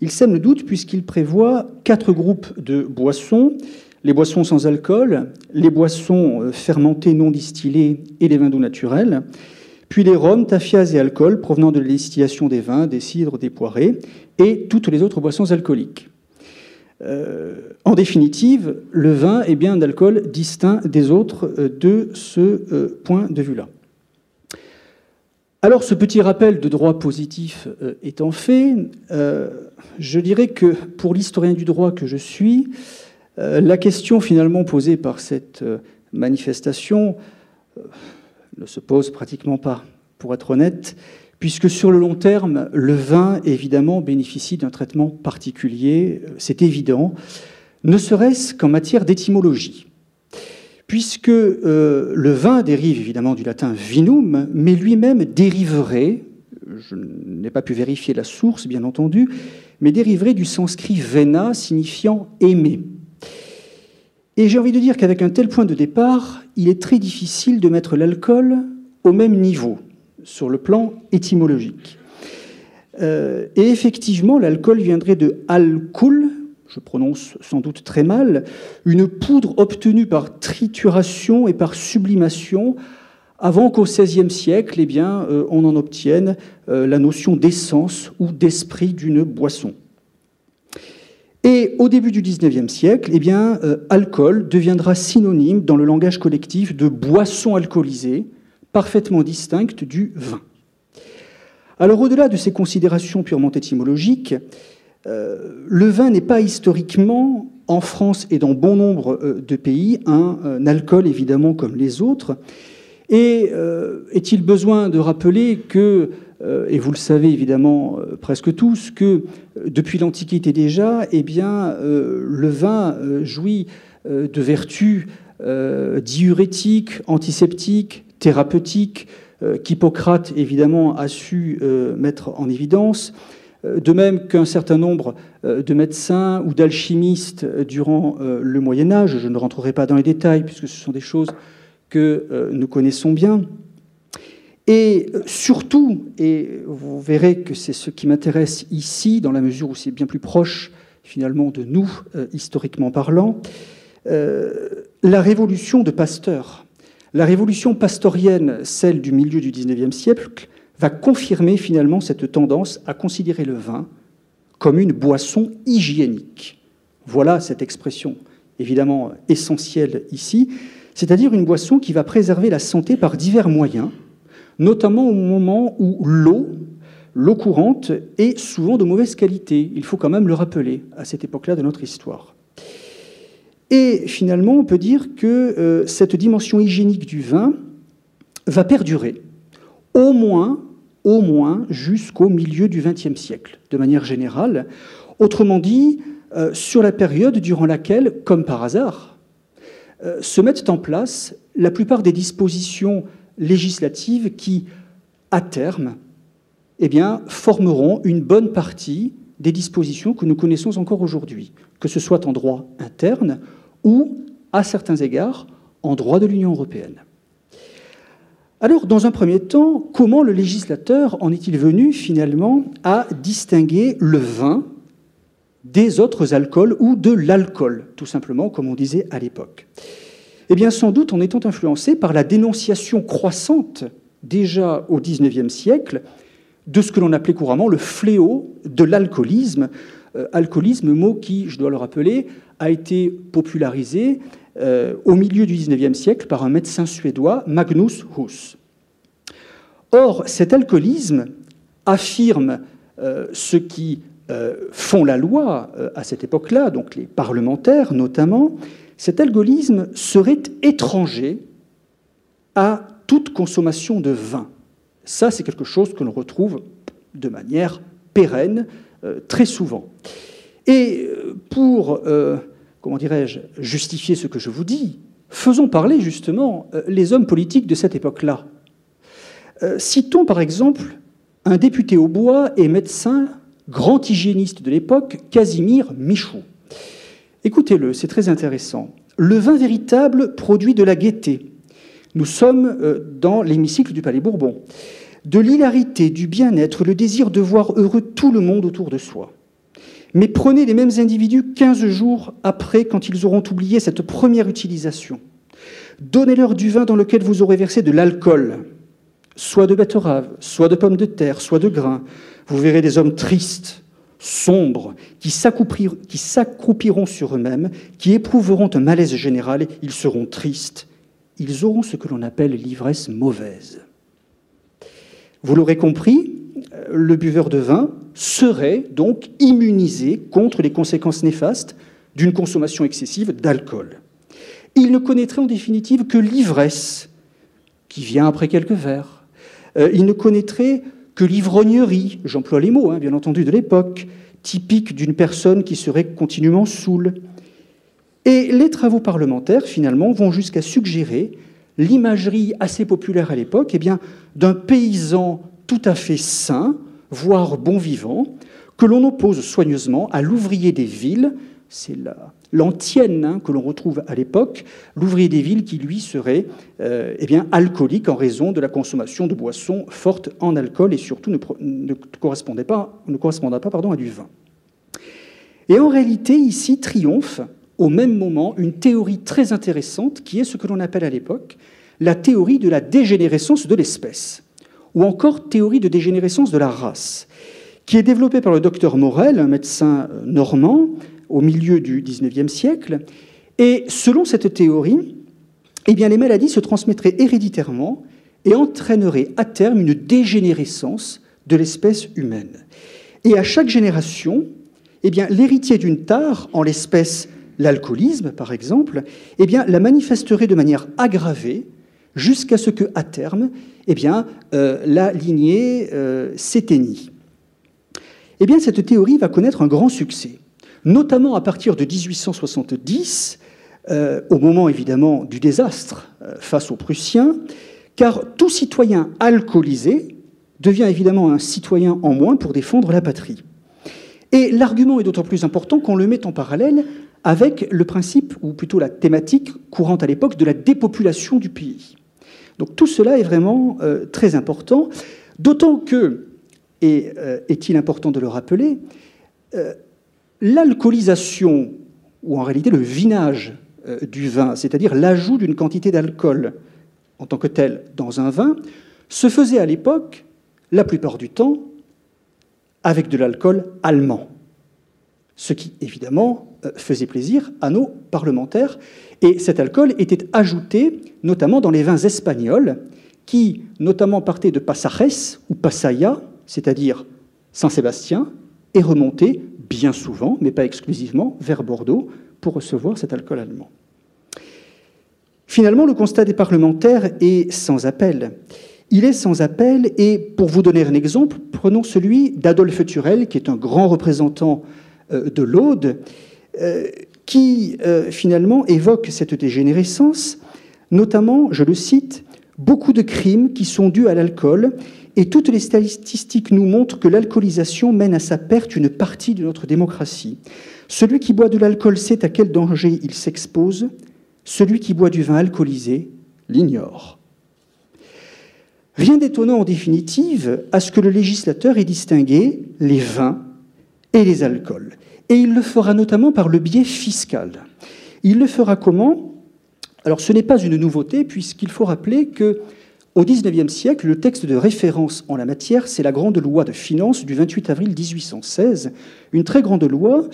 Il sème le doute puisqu'il prévoit quatre groupes de boissons les boissons sans alcool, les boissons euh, fermentées non distillées et les vins doux naturels, puis les rhums, tafias et alcools provenant de la distillation des vins, des cidres, des poirées, et toutes les autres boissons alcooliques. Euh, en définitive, le vin est bien un alcool distinct des autres euh, de ce point de vue-là. Alors, ce petit rappel de droit positif étant fait, je dirais que pour l'historien du droit que je suis, la question finalement posée par cette manifestation ne se pose pratiquement pas, pour être honnête puisque sur le long terme, le vin, évidemment, bénéficie d'un traitement particulier, euh, c'est évident, ne serait-ce qu'en matière d'étymologie. Puisque euh, le vin dérive évidemment du latin vinum, mais lui-même dériverait, je n'ai pas pu vérifier la source bien entendu, mais dériverait du sanskrit vena signifiant aimer. Et j'ai envie de dire qu'avec un tel point de départ, il est très difficile de mettre l'alcool au même niveau sur le plan étymologique. Euh, et effectivement, l'alcool viendrait de alcool, je prononce sans doute très mal, une poudre obtenue par trituration et par sublimation avant qu'au XVIe siècle, eh bien, euh, on en obtienne euh, la notion d'essence ou d'esprit d'une boisson. Et au début du XIXe siècle, eh bien, alcool deviendra synonyme dans le langage collectif de boisson alcoolisée, parfaitement distincte du vin. Alors au-delà de ces considérations purement étymologiques, euh, le vin n'est pas historiquement, en France et dans bon nombre euh, de pays, un, alcool évidemment comme les autres. Et euh, est-il besoin de rappeler que, et vous le savez évidemment presque tous, que depuis l'Antiquité déjà, eh bien, le vin jouit de vertus diurétiques, antiseptiques, thérapeutique euh, qu'Hippocrate, évidemment, a su euh, mettre en évidence. Euh, de même qu'un certain nombre de médecins ou d'alchimistes durant le Moyen Âge, je ne rentrerai pas dans les détails puisque ce sont des choses que nous connaissons bien. Et surtout, et vous verrez que c'est ce qui m'intéresse ici, dans la mesure où c'est bien plus proche finalement de nous, historiquement parlant, la révolution de Pasteur la révolution pastorienne, celle du milieu du XIXe siècle, va confirmer finalement cette tendance à considérer le vin comme une boisson hygiénique. Voilà cette expression évidemment essentielle ici, c'est-à-dire une boisson qui va préserver la santé par divers moyens, notamment au moment où l'eau, l'eau courante, est souvent de mauvaise qualité. Il faut quand même le rappeler à cette époque-là de notre histoire. Et finalement, on peut dire que euh, cette dimension hygiénique du vin va perdurer, au moins, au moins jusqu'au milieu du XXe siècle, de manière générale. Autrement dit, euh, sur la période durant laquelle, comme par hasard, euh, se mettent en place la plupart des dispositions législatives qui, à terme, eh formeront une bonne partie des dispositions que nous connaissons encore aujourd'hui, que ce soit en droit interne ou, à certains égards, en droit de l'Union européenne. Alors, dans un premier temps, comment le législateur en est-il venu finalement à distinguer le vin des autres alcools ou de l'alcool, tout simplement, comme on disait à l'époque? Eh bien, sans doute en étant influencé par la dénonciation croissante, déjà au XIXe siècle, de ce que l'on appelait couramment le fléau de l'alcoolisme. Euh, alcoolisme, mot qui, je dois le rappeler, a été popularisé euh, au milieu du XIXe siècle par un médecin suédois, Magnus Hus. Or, cet alcoolisme affirme euh, ceux qui euh, font la loi à cette époque-là, donc les parlementaires notamment, cet alcoolisme serait étranger à toute consommation de vin. Ça, c'est quelque chose que l'on retrouve de manière pérenne très souvent. Et pour comment dirais-je, justifier ce que je vous dis, faisons parler justement euh, les hommes politiques de cette époque-là. Euh, citons par exemple un député au bois et médecin, grand hygiéniste de l'époque, Casimir Michou. Écoutez-le, c'est très intéressant. Le vin véritable produit de la gaieté. Nous sommes euh, dans l'hémicycle du Palais Bourbon. De l'hilarité, du bien-être, le désir de voir heureux tout le monde autour de soi. Mais prenez les mêmes individus 15 jours après, quand ils auront oublié cette première utilisation. Donnez-leur du vin dans lequel vous aurez versé de l'alcool, soit de betterave, soit de pommes de terre, soit de grains. Vous verrez des hommes tristes, sombres, qui s'accroupiront sur eux-mêmes, qui éprouveront un malaise général, ils seront tristes, ils auront ce que l'on appelle l'ivresse mauvaise. Vous l'aurez compris, le buveur de vin serait donc immunisé contre les conséquences néfastes d'une consommation excessive d'alcool. Il ne connaîtrait en définitive que l'ivresse, qui vient après quelques verres. Euh, il ne connaîtrait que l'ivrognerie, j'emploie les mots, hein, bien entendu, de l'époque, typique d'une personne qui serait continuellement saoule. Et les travaux parlementaires, finalement, vont jusqu'à suggérer l'imagerie assez populaire à l'époque eh d'un paysan tout à fait sain, voire bon vivant, que l'on oppose soigneusement à l'ouvrier des villes, c'est l'antienne hein, que l'on retrouve à l'époque, l'ouvrier des villes qui, lui, serait euh, eh bien, alcoolique en raison de la consommation de boissons fortes en alcool et surtout ne, correspondait pas, ne correspondait pas pardon, à du vin. Et en réalité, ici, triomphe au même moment une théorie très intéressante qui est ce que l'on appelle à l'époque la théorie de la dégénérescence de l'espèce ou encore théorie de dégénérescence de la race, qui est développée par le docteur Morel, un médecin euh, normand, au milieu du XIXe siècle. Et selon cette théorie, eh les maladies se transmettraient héréditairement et entraîneraient à terme une dégénérescence de l'espèce humaine. Et à chaque génération, eh bien, l'héritier d'une tare, en l'espèce l'alcoolisme par exemple, eh bien, la manifesterait de manière aggravée jusqu'à ce que, à terme, eh bien, euh, la lignée euh, s'éteignit. Eh bien, cette théorie va connaître un grand succès, notamment à partir de 1870, euh, au moment évidemment du désastre face aux Prussiens, car tout citoyen alcoolisé devient évidemment un citoyen en moins pour défendre la patrie. Et l'argument est d'autant plus important qu'on le met en parallèle avec le principe, ou plutôt la thématique courante à l'époque, de la dépopulation du pays. Donc tout cela est vraiment euh, très important, d'autant que, et euh, est-il important de le rappeler, euh, l'alcoolisation, ou en réalité le vinage du vin, c'est-à-dire l'ajout d'une quantité d'alcool en tant que tel dans un vin, se faisait à l'époque, la plupart du temps, avec de l'alcool allemand. Ce qui, évidemment, faisait plaisir à nos parlementaires et cet alcool était ajouté notamment dans les vins espagnols, qui notamment partaient de Pasajes ou Pasaya, c'est-à-dire Saint-Sébastien, et remontaient bien souvent, mais pas exclusivement, vers Bordeaux pour recevoir cet alcool allemand. Finalement, le constat des parlementaires est sans appel. Il est sans appel, et pour vous donner un exemple, prenons celui d'Adolphe Turel, qui est un grand représentant euh, de l'Aude, euh, qui euh, finalement évoque cette dégénérescence, notamment, je le cite, beaucoup de crimes qui sont dus à l'alcool, et toutes les statistiques nous montrent que l'alcoolisation mène à sa perte une partie de notre démocratie. Celui qui boit de l'alcool sait à quel danger il s'expose, celui qui boit du vin alcoolisé l'ignore. Rien d'étonnant en définitive à ce que le législateur ait distingué les vins et les alcools. Et il le fera notamment par le biais fiscal. Il le fera comment? Alors ce n'est pas une nouveauté puisqu'il faut rappeler que au XIXe siècle, le texte de référence en la matière, c'est la grande loi de finances du 28 avril 1816, une très grande loi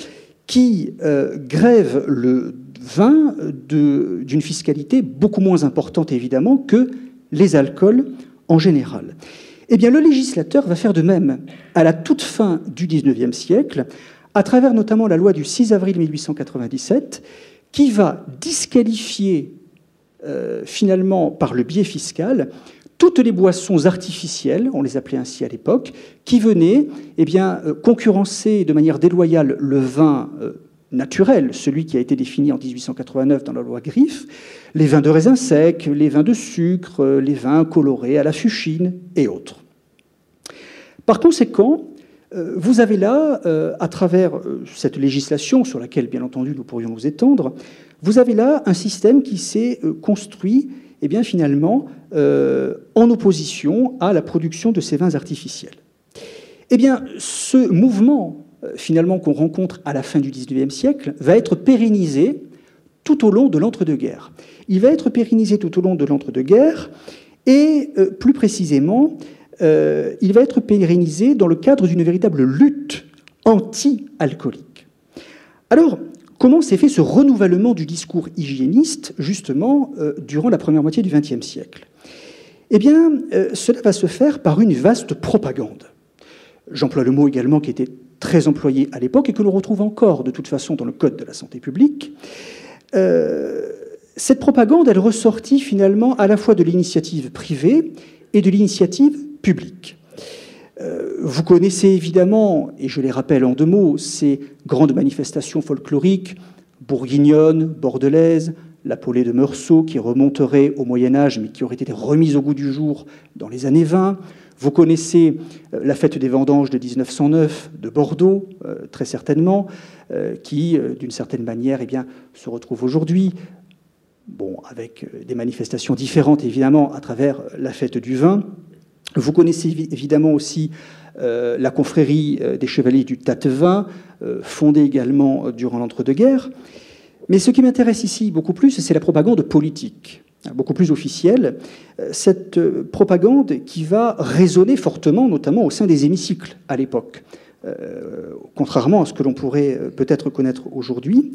qui euh, grève le vin d'une fiscalité beaucoup moins importante évidemment que les alcools en général. Eh bien, le législateur va faire de même. À la toute fin du XIXe siècle, à travers notamment la loi du 6 avril 1897, qui va disqualifier euh, finalement par le biais fiscal toutes les boissons artificielles, on les appelait ainsi à l'époque, qui venaient eh euh, concurrencer de manière déloyale le vin euh, naturel, celui qui a été défini en 1889 dans la loi Griffe, les vins de raisin sec, les vins de sucre, les vins colorés à la fuchine et autres. Par conséquent, euh, vous avez là, euh, à travers euh, cette législation sur laquelle, bien entendu, nous pourrions nous étendre, vous avez là un système qui s'est construit, eh bien, finalement, en opposition à la production de ces vins artificiels. Eh bien, ce mouvement, finalement, qu'on rencontre à la fin du XIXe siècle, va être pérennisé tout au long de l'entre-deux-guerres. Il va être pérennisé tout au long de l'entre-deux-guerres, et plus précisément, euh, il va être pérennisé dans le cadre d'une véritable lutte anti-alcoolique. Alors, comment s'est fait ce renouvellement du discours hygiéniste, justement, euh, durant la première moitié du XXe siècle? Eh bien, euh, cela va se faire par une vaste propagande. J'emploie le mot également qui était très employé à l'époque et que l'on retrouve encore de toute façon dans le Code de la santé publique. cette propagande, elle ressortit finalement à la fois de l'initiative privée et de l'initiative public. Euh, vous connaissez évidemment, et je les rappelle en deux mots, ces grandes manifestations folkloriques, bourguignonnes, bordelaises, la polée de Meursault qui remonterait au Moyen Âge mais qui aurait été remise au goût du jour dans les années 20. Vous connaissez euh, la fête des vendanges de 1909 de Bordeaux, euh, très certainement, qui, d'une certaine manière, eh se retrouve aujourd'hui, bon, avec des manifestations différentes évidemment à travers la fête du vin. Vous connaissez évidemment aussi euh, la confrérie euh, des chevaliers du Tatevin, euh, fondée également durant l'entre-deux-guerres. Mais ce qui m'intéresse ici beaucoup plus, c'est la propagande politique, beaucoup plus officielle. Cette propagande qui va résonner fortement, notamment au sein des hémicycles à l'époque, contrairement à ce que l'on pourrait peut-être connaître aujourd'hui.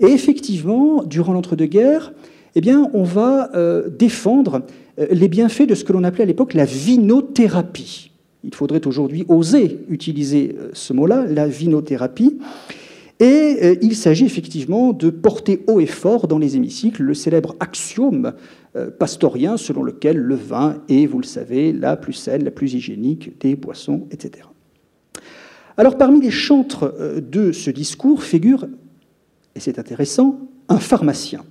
Et effectivement, durant l'entre-deux-guerres, eh bien, on va défendre euh, les bienfaits de ce que l'on appelait à l'époque la vinothérapie. Il faudrait aujourd'hui oser utiliser euh, ce mot-là, la vinothérapie. Et euh, il s'agit effectivement de porter haut et fort dans les hémicycles le célèbre axiome pastorien selon lequel le vin est, vous le savez, la plus saine, la plus hygiénique des boissons, etc. Alors parmi les chantres de ce discours figure, et c'est intéressant, un pharmacien.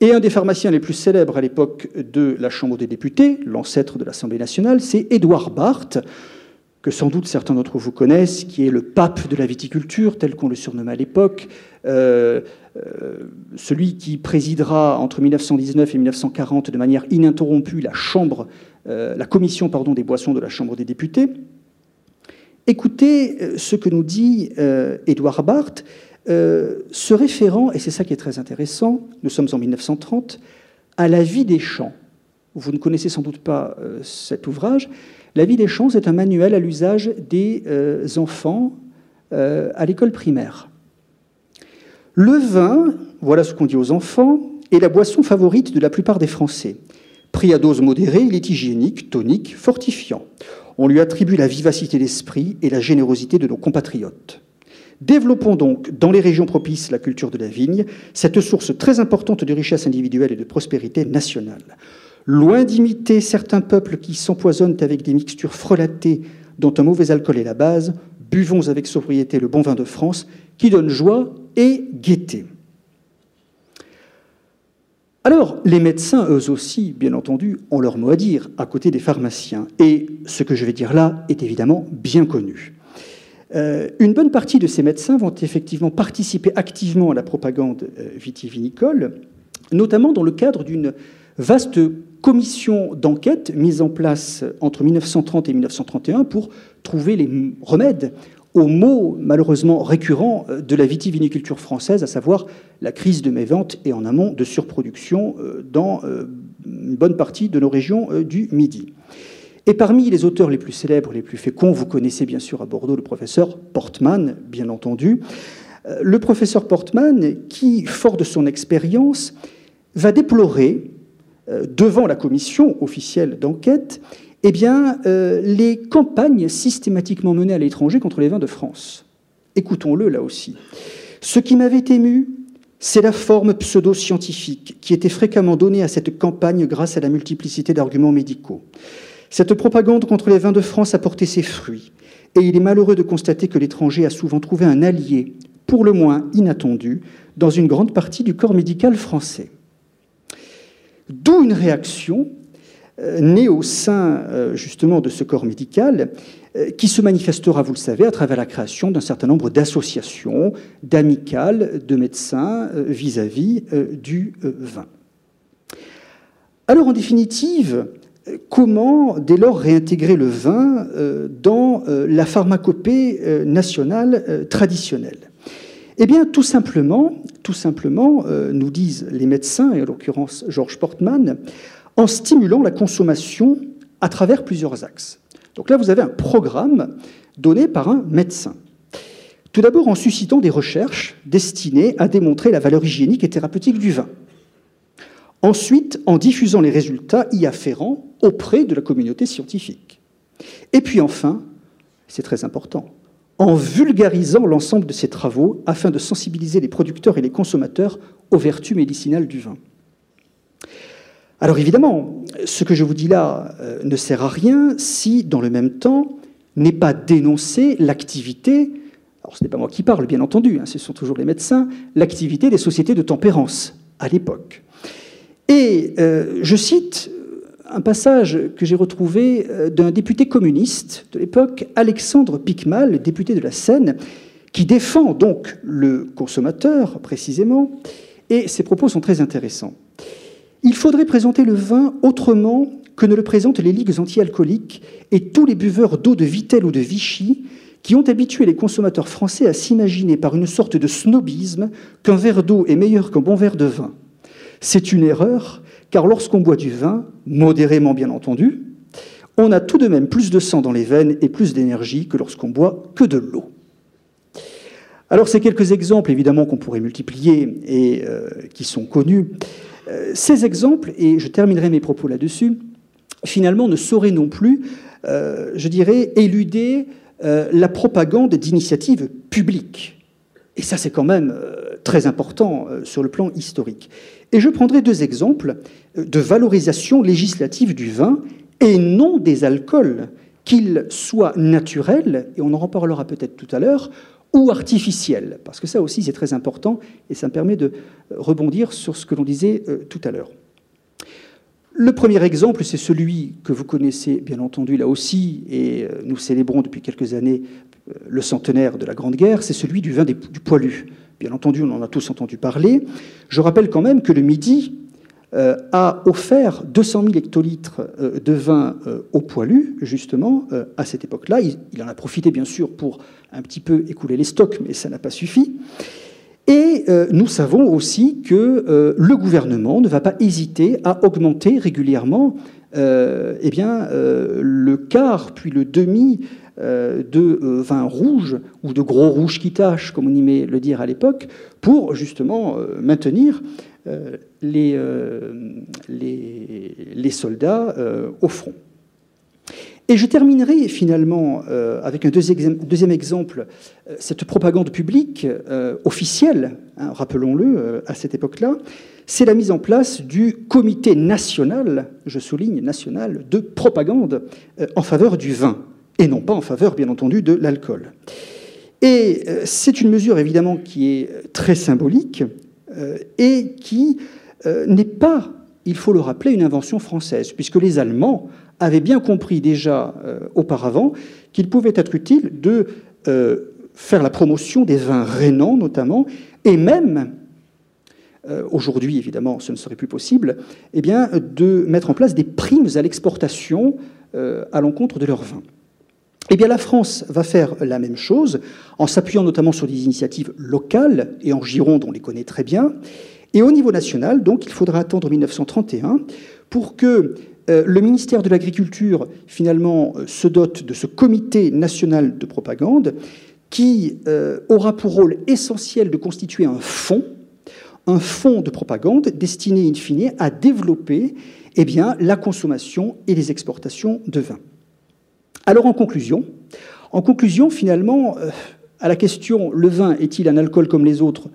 Et un des pharmaciens les plus célèbres à l'époque de la Chambre des députés, l'ancêtre de l'Assemblée nationale, c'est Édouard Barth, que sans doute certains d'entre vous connaissent, qui est le pape de la viticulture, tel qu'on le surnommait à l'époque, euh, euh, celui qui présidera entre 1919 et 1940 de manière ininterrompue la Chambre, euh, la commission des boissons de la Chambre des députés. Écoutez ce que nous dit Édouard Barth euh, se référant, et c'est ça qui est très intéressant, nous sommes en 1930, à La vie des champs. Vous ne connaissez sans doute pas cet ouvrage. La vie des champs, c'est un manuel à l'usage des euh, enfants à l'école primaire. Le vin, voilà ce qu'on dit aux enfants, est la boisson favorite de la plupart des Français. Pris à dose modérée, il est hygiénique, tonique, fortifiant. On lui attribue la vivacité d'esprit et la générosité de nos compatriotes. Développons donc dans les régions propices la culture de la vigne, cette source très importante de richesse individuelle et de prospérité nationale. Loin d'imiter certains peuples qui s'empoisonnent avec des mixtures frelatées dont un mauvais alcool est la base, buvons avec sobriété le bon vin de France qui donne joie et gaieté. Alors, les médecins, eux aussi, bien entendu, ont leur mot à dire, à côté des pharmaciens. Et ce que je vais dire là est évidemment bien connu. Euh, une bonne partie de ces médecins vont effectivement participer activement à la propagande euh, vitivinicole, notamment dans le cadre d'une vaste commission d'enquête mise en place entre 1930 et 1931 pour trouver les remèdes aux maux malheureusement récurrents euh, de la vitiviniculture française, à savoir la crise de mévente et en amont de surproduction dans une bonne partie de nos régions du Midi. Et parmi les auteurs les plus célèbres, les plus féconds, vous connaissez bien sûr à Bordeaux le professeur Portman, bien entendu. Euh, le professeur Portman, qui, fort de son expérience, va déplorer euh, devant la commission officielle d'enquête eh bien, euh, les campagnes systématiquement menées à l'étranger contre les vins de France. Écoutons-le là aussi. Ce qui m'avait ému, c'est la forme pseudo-scientifique qui était fréquemment donnée à cette campagne grâce à la multiplicité d'arguments médicaux. Cette propagande contre les vins de France a porté ses fruits, et il est malheureux de constater que l'étranger a souvent trouvé un allié, pour le moins inattendu, dans une grande partie du corps médical français. D'où une réaction euh, née au sein euh, justement de ce corps médical, euh, qui se manifestera, vous le savez, à travers la création d'un certain nombre d'associations, d'amicales, de médecins vis-à-vis -vis, du vin. Alors en définitive, comment dès lors réintégrer le vin dans la pharmacopée nationale traditionnelle? Eh bien, tout simplement, tout simplement nous disent les médecins, et en l'occurrence Georges Portman, en stimulant la consommation à travers plusieurs axes. Donc là, vous avez un programme donné par un médecin. Tout d'abord en suscitant des recherches destinées à démontrer la valeur hygiénique et thérapeutique du vin. Ensuite, en diffusant les résultats y afférents auprès de la communauté scientifique. Et puis enfin, c'est très important, en vulgarisant l'ensemble de ces travaux afin de sensibiliser les producteurs et les consommateurs aux vertus médicinales du vin. Alors évidemment, ce que je vous dis là euh, ne sert à rien si, dans le même temps, n'est pas dénoncé l'activité, alors ce n'est pas moi qui parle, bien entendu, hein, ce sont toujours les médecins, l'activité des sociétés de tempérance à l'époque. Et euh, je cite un passage que j'ai retrouvé euh, d'un député communiste de l'époque, Alexandre Picmal, député de la Seine, qui défend donc le consommateur précisément, et ses propos sont très intéressants. Il faudrait présenter le vin autrement que ne le présentent les ligues anti-alcooliques et tous les buveurs d'eau de Vitel ou de Vichy qui ont habitué les consommateurs français à s'imaginer par une sorte de snobisme qu'un verre d'eau est meilleur qu'un bon verre de vin. C'est une erreur, car lorsqu'on boit du vin, modérément bien entendu, on a tout de même plus de sang dans les veines et plus d'énergie que lorsqu'on boit que de l'eau. Alors ces quelques exemples, évidemment, qu'on pourrait multiplier et euh, qui sont connus, euh, ces exemples, et je terminerai mes propos là-dessus, finalement ne sauraient non plus, euh, je dirais, éluder la propagande d'initiatives publiques. Et ça, c'est quand même très important sur le plan historique. Et je prendrai deux exemples de valorisation législative du vin et non des alcools, qu'ils soient naturels, et on en reparlera peut-être tout à l'heure, ou artificiels, parce que ça aussi c'est très important et ça me permet de rebondir sur ce que l'on disait euh, tout à l'heure. Le premier exemple, c'est celui que vous connaissez bien entendu là aussi, et euh, nous célébrons depuis quelques années euh, le centenaire de la Grande Guerre, c'est celui du vin du poilu. Bien entendu, on en a tous entendu parler. Je rappelle quand même que le Midi euh, a offert 200 000 hectolitres euh, de vin euh, au poilu, justement, à cette époque-là. Il, en a profité, bien sûr, pour un petit peu écouler les stocks, mais ça n'a pas suffi. Et nous savons aussi que le gouvernement ne va pas hésiter à augmenter régulièrement eh bien, le quart, puis le demi euh, de euh, vin rouge ou de gros rouge qui tâche, comme on aimait le dire à l'époque, pour justement euh, maintenir les, soldats au front. Et je terminerai finalement avec un deuxième, exemple, cette propagande publique officielle, hein, rappelons-le, à cette époque-là, c'est la mise en place du comité national, je souligne national, de propagande en faveur du vin et non pas en faveur, bien entendu, de l'alcool. Et euh, c'est une mesure évidemment qui est très symbolique euh, et qui n'est pas, il faut le rappeler, une invention française, puisque les Allemands avaient bien compris déjà auparavant qu'il pouvait être utile de faire la promotion des vins rénants notamment, et même euh, aujourd'hui évidemment ce ne serait plus possible, eh bien, de mettre en place des primes à l'exportation euh, à l'encontre de leurs vins. Eh bien, la France va faire la même chose, en s'appuyant notamment sur des initiatives locales, et en Gironde, on les connaît très bien. Et au niveau national, donc, il faudra attendre 1931 pour que euh, le ministère de l'Agriculture, finalement, se dote de ce comité national de propagande qui aura pour rôle essentiel de constituer un fonds un fonds de propagande destiné, in fine, à développer eh bien, la consommation et les exportations de vin. Alors, en conclusion, en conclusion finalement, euh, à la question le vin est-il un alcool comme les autres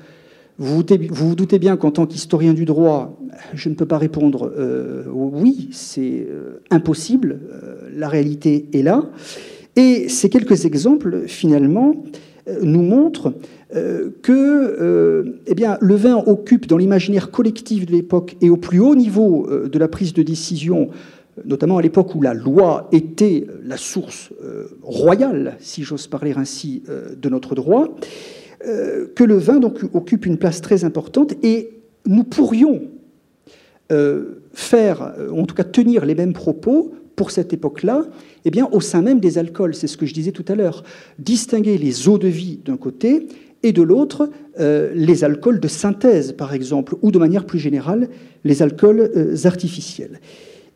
vous vous, doutez bien qu'en tant qu'historien du droit, je ne peux pas répondre euh, oui, c'est euh, impossible, la réalité est là. Et ces quelques exemples, finalement, nous montrent que eh le vin occupe dans l'imaginaire collectif de l'époque et au plus haut niveau de la prise de décision, notamment à l'époque où la loi était la source royale, si j'ose parler ainsi, de notre droit, que le vin donc, occupe une place très importante et nous pourrions faire, en tout cas tenir les mêmes propos pour cette époque-là, eh bien, au sein même des alcools, c'est ce que je disais tout à l'heure, distinguer les eaux de vie d'un côté et de l'autre, euh, les alcools de synthèse, par exemple, ou de manière plus générale, les alcools euh, artificiels.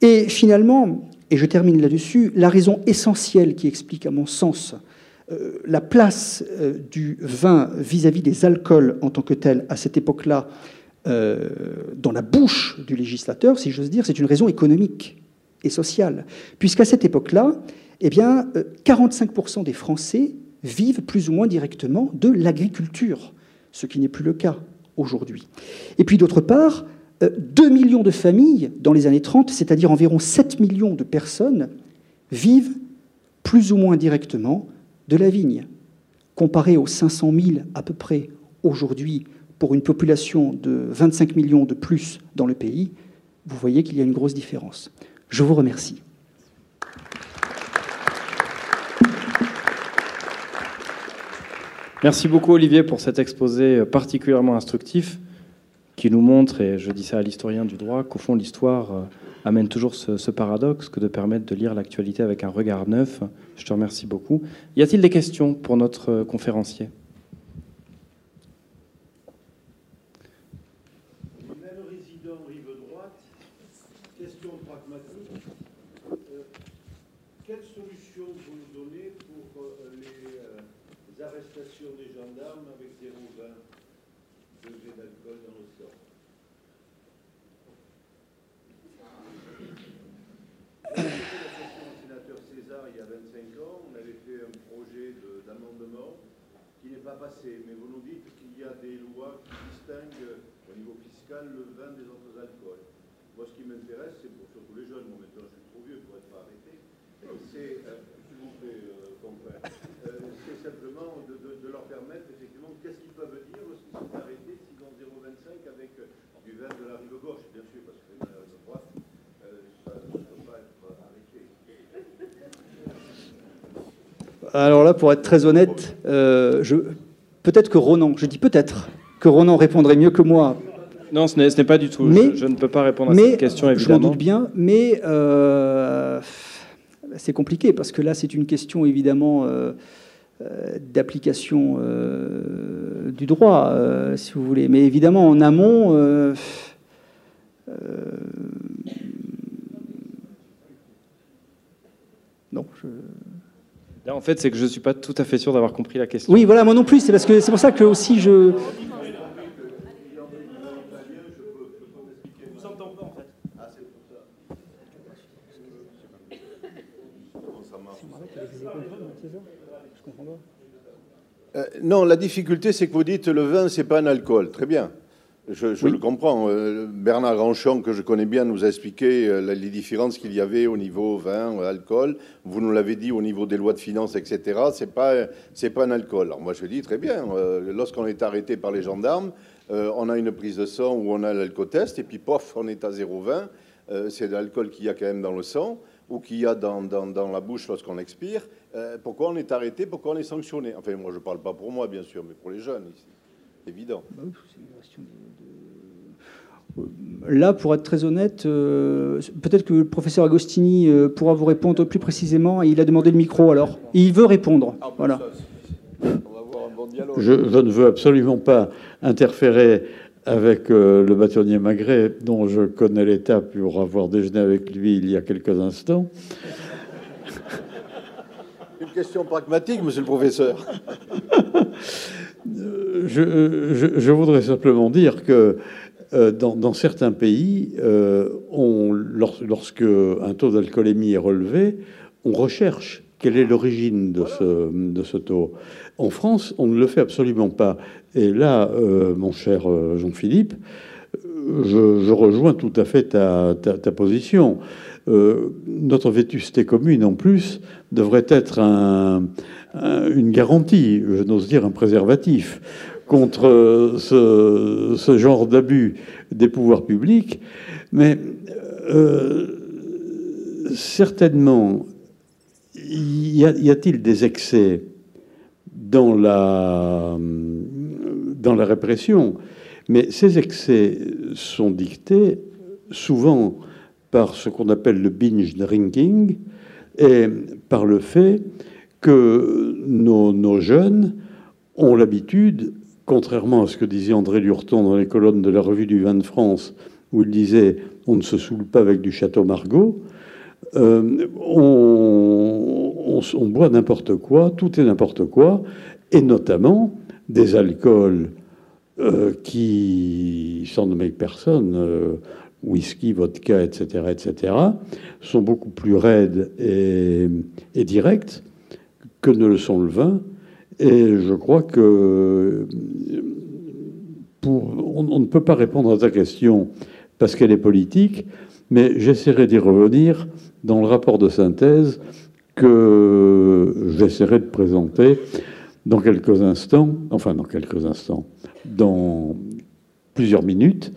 Et finalement, et je termine là-dessus, la raison essentielle qui explique, à mon sens, euh, la place du vin vis-à-vis des alcools en tant que tel à cette époque-là, dans la bouche du législateur, si j'ose dire, c'est une raison économique et sociale. Puisqu'à cette époque-là, eh bien, 45% des Français vivent plus ou moins directement de l'agriculture, ce qui n'est plus le cas aujourd'hui. Et puis d'autre part, 2 euh, millions de familles dans les années 30, c'est-à-dire environ 7 millions de personnes, vivent plus ou moins directement de la vigne. Comparé aux 500 000 à peu près aujourd'hui pour une population de 25 millions de plus dans le pays, vous voyez qu'il y a une grosse différence. Je vous remercie. Merci beaucoup Olivier pour cet exposé particulièrement instructif qui nous montre, et je dis ça à l'historien du droit, qu'au fond l'histoire euh, amène toujours ce, paradoxe que de permettre de lire l'actualité avec un regard neuf. Je te remercie beaucoup. Y a-t-il des questions pour notre euh, conférencier passé, mais vous nous dites qu'il y a des lois qui distinguent au niveau fiscal le vin des autres alcools. Moi, ce qui m'intéresse, c'est pour surtout les jeunes, moi maintenant je suis trop vieux pour être arrêté, c'est, euh, vous plaît, euh, euh, c'est simplement de, permettre, effectivement, qu'est-ce qu'ils peuvent dire lorsqu'ils sont arrêtés s'ils ont 0,25 avec du vin de la rive gauche, bien sûr, parce que la rive droite, ça ne peut pas être arrêté. Alors là, pour être très honnête, je, Peut-être que Ronan, je dis peut-être, que Ronan répondrait mieux que moi. Non, ce n'est pas du tout. Mais, je, ne peux pas répondre à cette question, évidemment. Je m'en doute bien, mais euh, c'est compliqué parce que là, c'est une question évidemment euh, euh, d'application du droit, si vous voulez. Mais évidemment, en amont. non, je en fait, c'est que je ne suis pas tout à fait sûr d'avoir compris la question. Oui, voilà, moi non plus. C'est parce que c'est pour ça que aussi je. Euh, non, la difficulté, c'est que vous dites le vin, c'est pas un alcool. Très bien. Je, le comprends. Euh, Bernard Ranchon, que je connais bien, nous a expliqué euh, les différences qu'il y avait au niveau vin, alcool. Vous nous l'avez dit au niveau des lois de finances, etc. C'est pas c'est pas un alcool. Alors moi je dis très bien. Euh, lorsqu'on est arrêté par les gendarmes, euh, on a une prise de sang où on a l'alcotest, et puis pof, on est à 0,20. Euh, c'est de l'alcool qu'il y a quand même dans le sang ou qu'il y a dans, dans- dans la bouche lorsqu'on expire. Euh, pourquoi on est arrêté? Pourquoi on est sanctionné? Enfin, moi, je ne parle pas pour moi, bien sûr, mais pour les jeunes ici. Évident. Là, pour être très honnête, euh, peut-être que le professeur Agostini euh, pourra vous répondre plus précisément. Il a demandé le micro, alors. Et il veut répondre. Voilà. On va avoir un bon dialogue. Je, je ne veux absolument pas interférer avec euh, le bâtonnier Magret, dont je connais l'état pour avoir déjeuné avec lui il y a quelques instants. Une question pragmatique, monsieur le professeur. Je, je- je voudrais simplement dire que euh, dans, dans certains pays, euh, on, lors- lorsque un taux d'alcoolémie est relevé, on recherche quelle est l'origine de ce, de ce taux. En France, on ne le fait absolument pas. Et là, euh, mon cher euh, Jean-Philippe, euh, je, rejoins tout à fait ta, ta- position. Euh, notre vétusté commune, en plus, devrait être un- un- une garantie, je n'ose dire un préservatif, contre euh, ce, genre d'abus des pouvoirs publics. Mais euh, certainement, y a-t-il des excès dans la, dans la répression? Mais ces excès sont dictés souvent par ce qu'on appelle le binge drinking et par le fait que nos jeunes ont l'habitude, contrairement à ce que disait André Lurton dans les colonnes de la revue du vin de France, où il disait on ne se saoule pas avec du château Margaux, euh, on, boit n'importe quoi, tout est n'importe quoi, et notamment des alcools euh, qui, sans nommer personne, euh, whisky, vodka, etc., etc., sont beaucoup plus raides et directs que ne le sont le vin. Et je crois que pour, on, on ne peut pas répondre à ta question parce qu'elle est politique, mais j'essaierai d'y revenir dans le rapport de synthèse que j'essaierai de présenter dans quelques instants, enfin dans quelques instants, dans plusieurs minutes,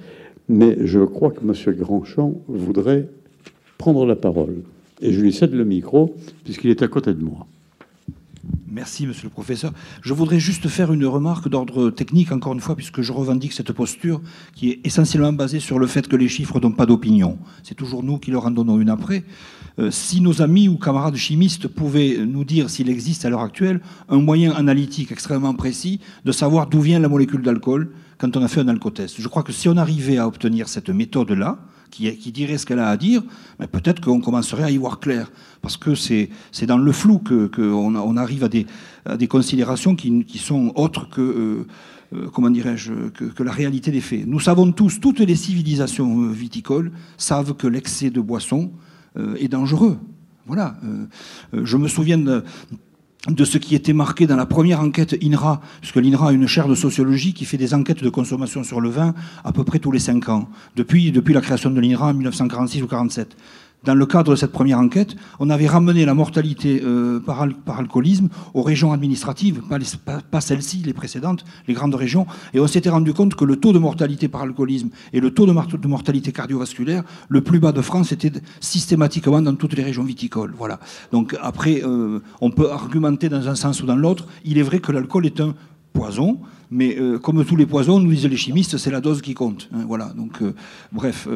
mais je crois que M. Grandchamp voudrait prendre la parole. Et je lui cède le micro, puisqu'il est à côté de moi. Merci, monsieur le professeur. Je voudrais juste faire une remarque d'ordre technique, encore une fois, puisque je revendique cette posture qui est essentiellement basée sur le fait que les chiffres n'ont pas d'opinion. C'est toujours nous qui leur en donnons une après. Euh, si nos amis ou camarades chimistes pouvaient nous dire s'il existe à l'heure actuelle un moyen analytique extrêmement précis de savoir d'où vient la molécule d'alcool quand on a fait un alcotest. Je crois que si on arrivait à obtenir cette méthode-là, qui, dirait ce qu'elle a à dire, mais peut-être qu'on commencerait à y voir clair. Parce que c'est dans le flou qu'on que arrive à des, à des considérations qui, qui sont autres que, euh, euh, comment dirais-je, que, la réalité des faits. Nous savons tous, toutes les civilisations euh, viticoles savent que l'excès de boisson euh, est dangereux. Voilà. Je me souviens de, de ce qui était marqué dans la première enquête INRA, puisque l'INRA a une chaire de sociologie qui fait des enquêtes de consommation sur le vin à peu près tous les cinq ans, depuis, depuis la création de l'INRA en 1946 ou 47. Dans le cadre de cette première enquête, on avait ramené la mortalité euh, par, al- par alcoolisme aux régions administratives, pas, les- pas- pas celles-ci, les précédentes, les grandes régions, et on s'était rendu compte que le taux de mortalité par alcoolisme et le taux de, mortalité cardiovasculaire, le plus bas de France, était systématiquement dans toutes les régions viticoles. Voilà. Donc après, euh, on peut argumenter dans un sens ou dans l'autre. Il est vrai que l'alcool est un poison, mais euh, comme tous les poisons, nous disent les chimistes, c'est la dose qui compte. hein, voilà. Donc, bref.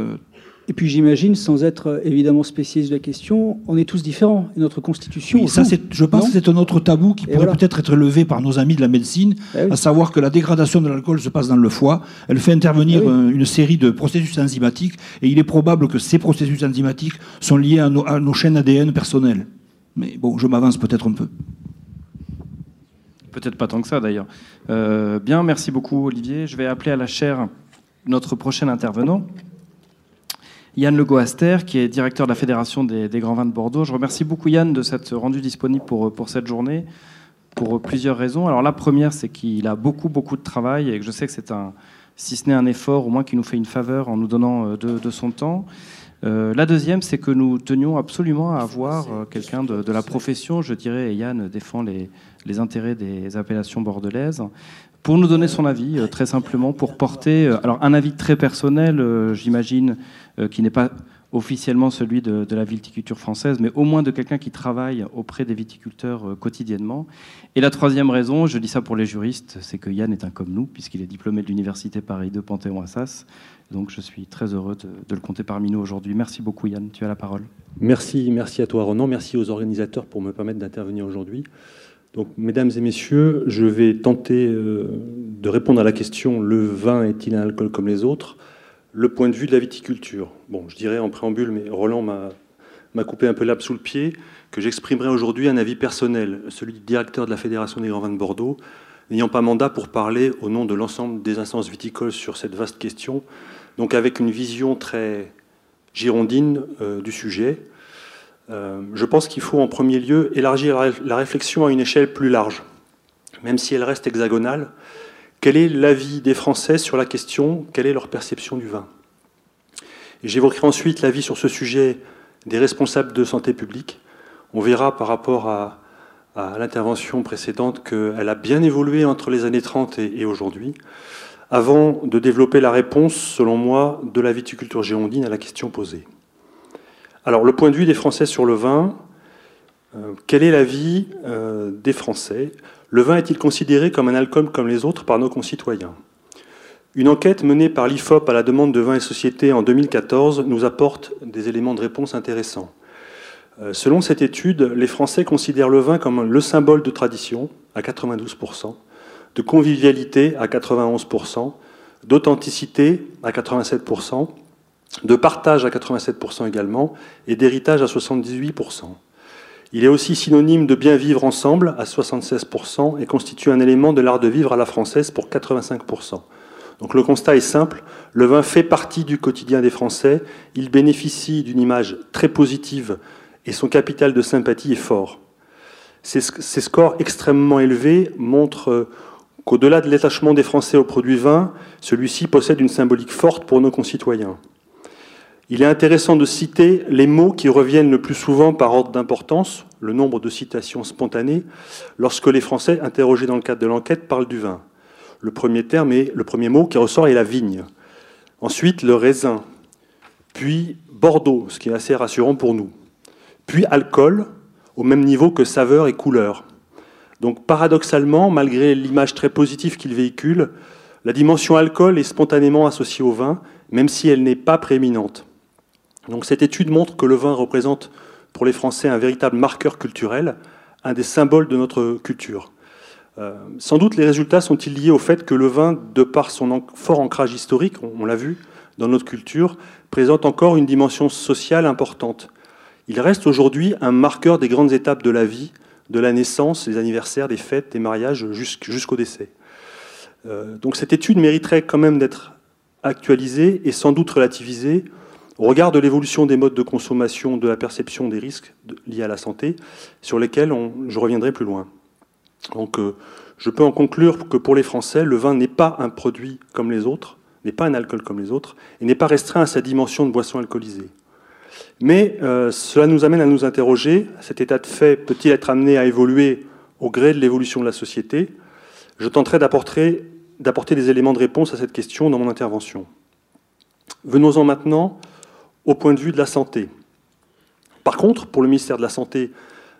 Et puis j'imagine, sans être euh, évidemment spécialiste de la question, on est tous différents. Et notre constitution. Oui, ça, je pense non que c'est un autre tabou qui Et pourrait voilà. peut-être être levé par nos amis de la médecine, Eh oui. à savoir que la dégradation de l'alcool se passe dans le foie. Elle fait intervenir Eh oui. euh, une série de processus enzymatiques, et il est probable que ces processus enzymatiques sont liés à nos, à nos chaînes ADN personnelles. Mais bon, je m'avance peut-être un peu. Peut-être pas tant que ça d'ailleurs. Euh, bien, merci beaucoup Olivier. Je vais appeler à la chaire notre prochain intervenant, Yann Le Goaster, qui est directeur de la Fédération des, Grands Vins de Bordeaux. Je remercie beaucoup Yann de s'être rendu disponible pour, pour cette journée, pour plusieurs raisons. Alors la première, c'est qu'il a beaucoup, beaucoup de travail et que je sais que c'est un, si ce n'est un effort, au moins qu'il nous fait une faveur en nous donnant euh, de, son temps. Euh, la deuxième, c'est que nous tenions absolument à avoir euh, quelqu'un de, la profession, je dirais, et Yann défend les, les intérêts des appellations bordelaises, pour nous donner son avis, très simplement, pour porter alors un avis très personnel, j'imagine, qui n'est pas officiellement celui de, la viticulture française, mais au moins de quelqu'un qui travaille auprès des viticulteurs quotidiennement. Et la troisième raison, je dis ça pour les juristes, c'est que Yann est un comme nous, puisqu'il est diplômé de l'Université Paris 2 Panthéon-Assas. Donc je suis très heureux de, de le compter parmi nous aujourd'hui. Merci beaucoup Yann, tu as la parole. Merci, merci à toi Ronan, merci aux organisateurs pour me permettre d'intervenir aujourd'hui. Donc, mesdames et messieurs, je vais tenter euh, de répondre à la question le vin est-il un alcool comme les autres? Le point de vue de la viticulture. Bon, je dirais en préambule, mais Roland m'a coupé un peu l'âme sous le pied, que j'exprimerai aujourd'hui un avis personnel, celui du directeur de la Fédération des grands vins de Bordeaux, n'ayant pas mandat pour parler au nom de l'ensemble des instances viticoles sur cette vaste question, donc avec une vision très girondine euh, du sujet. Euh, je pense qu'il faut en premier lieu élargir la réflexion à une échelle plus large, même si elle reste hexagonale. Quel est l'avis des Français sur la question Quelle est leur perception du vin? J'évoquerai ensuite l'avis sur ce sujet des responsables de santé publique. On verra par rapport à, l'intervention précédente qu'elle a bien évolué entre les années 30 et aujourd'hui, avant de développer la réponse, selon moi, de la viticulture géondine à la question posée. Alors, le point de vue des Français sur le vin, euh, quel est l'avis euh, des Français? Le vin est-il considéré comme un alcool comme les autres par nos concitoyens? Une enquête menée par l'IFOP à la demande de Vin et Société en 2014 nous apporte des éléments de réponse intéressants. Euh, selon cette étude, les Français considèrent le vin comme le symbole de tradition, à 92%, de convivialité, à 91%, d'authenticité, à 87%, de partage à 87% également, et d'héritage à 78%. Il est aussi synonyme de bien vivre ensemble à 76% et constitue un élément de l'art de vivre à la française pour 85%. Donc le constat est simple, le vin fait partie du quotidien des Français, il bénéficie d'une image très positive et son capital de sympathie est fort. Ces, scores extrêmement élevés montrent qu'au-delà de l'attachement des Français au produit vin, celui-ci possède une symbolique forte pour nos concitoyens. Il est intéressant de citer les mots qui reviennent le plus souvent par ordre d'importance, le nombre de citations spontanées, lorsque les Français interrogés dans le cadre de l'enquête parlent du vin. Le premier terme le premier mot qui ressort est la vigne. Ensuite, le raisin. Puis Bordeaux, ce qui est assez rassurant pour nous. Puis alcool, au même niveau que saveur et couleur. Donc paradoxalement, malgré l'image très positive qu'il véhicule, la dimension alcool est spontanément associée au vin, même si elle n'est pas prééminente. Donc cette étude montre que le vin représente pour les Français un véritable marqueur culturel, un des symboles de notre culture. Euh, sans doute les résultats sont-ils liés au fait que le vin, de par son fort ancrage historique, on, l'a vu dans notre culture, présente encore une dimension sociale importante. Il reste aujourd'hui un marqueur des grandes étapes de la vie, de la naissance, des anniversaires, des fêtes, des mariages, jusqu'au décès. Euh, donc cette étude mériterait quand même d'être actualisée et sans doute relativisée au regard de l'évolution des modes de consommation, de la perception des risques liés à la santé, sur lesquels je reviendrai plus loin. Donc, euh, je peux en conclure que pour les Français, le vin n'est pas un produit comme les autres, n'est pas un alcool comme les autres, et n'est pas restreint à sa dimension de boisson alcoolisée. Mais euh, cela nous amène à nous interroger, cet état de fait peut-il être amené à évoluer au gré de l'évolution de la société? Je tenterai d'apporter des éléments de réponse à cette question dans mon intervention. Venons-en maintenant au point de vue de la santé. Par contre, pour le ministère de la Santé,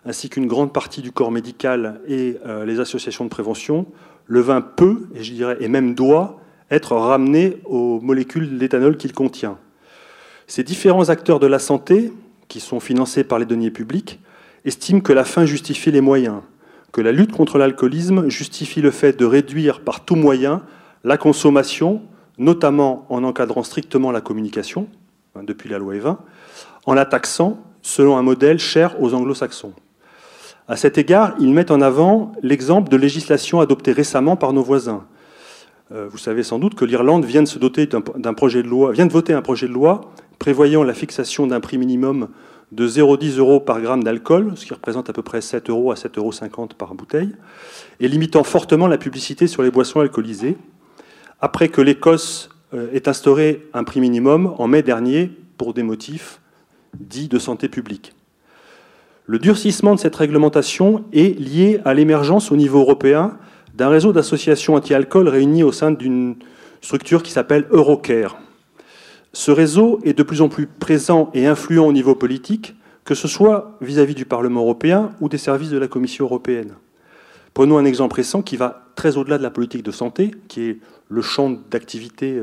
ainsi qu'une grande partie du corps médical et euh, les associations de prévention, le vin peut, et je dirais, et même doit, être ramené aux molécules d'éthanol qu'il contient. Ces différents acteurs de la santé, qui sont financés par les deniers publics, estiment que la fin justifie les moyens, que la lutte contre l'alcoolisme justifie le fait de réduire par tout moyen la consommation, notamment en encadrant strictement la communication, Hein, depuis la loi Evin, en la taxant selon un modèle cher aux anglo-saxons. À cet égard, ils mettent en avant l'exemple de législation adoptée récemment par nos voisins. Euh, vous savez sans doute que l'Irlande vient de se doter d'un projet de loi, vient de voter un projet de loi prévoyant la fixation d'un prix minimum de 0,10 euros par gramme d'alcool, ce qui représente à peu près 7 euros à 7,50 euros par bouteille, et limitant fortement la publicité sur les boissons alcoolisées, après que l'Écosse est instauré un prix minimum en mai dernier pour des motifs dits de santé publique. Le durcissement de cette réglementation est lié à l'émergence au niveau européen d'un réseau d'associations anti-alcool réunies au sein d'une structure qui s'appelle Eurocare. Ce réseau est de plus en plus présent et influent au niveau politique, que ce soit vis-à-vis du Parlement européen ou des services de la Commission européenne. Prenons un exemple récent qui va très au-delà de la politique de santé, qui est le champ d'activité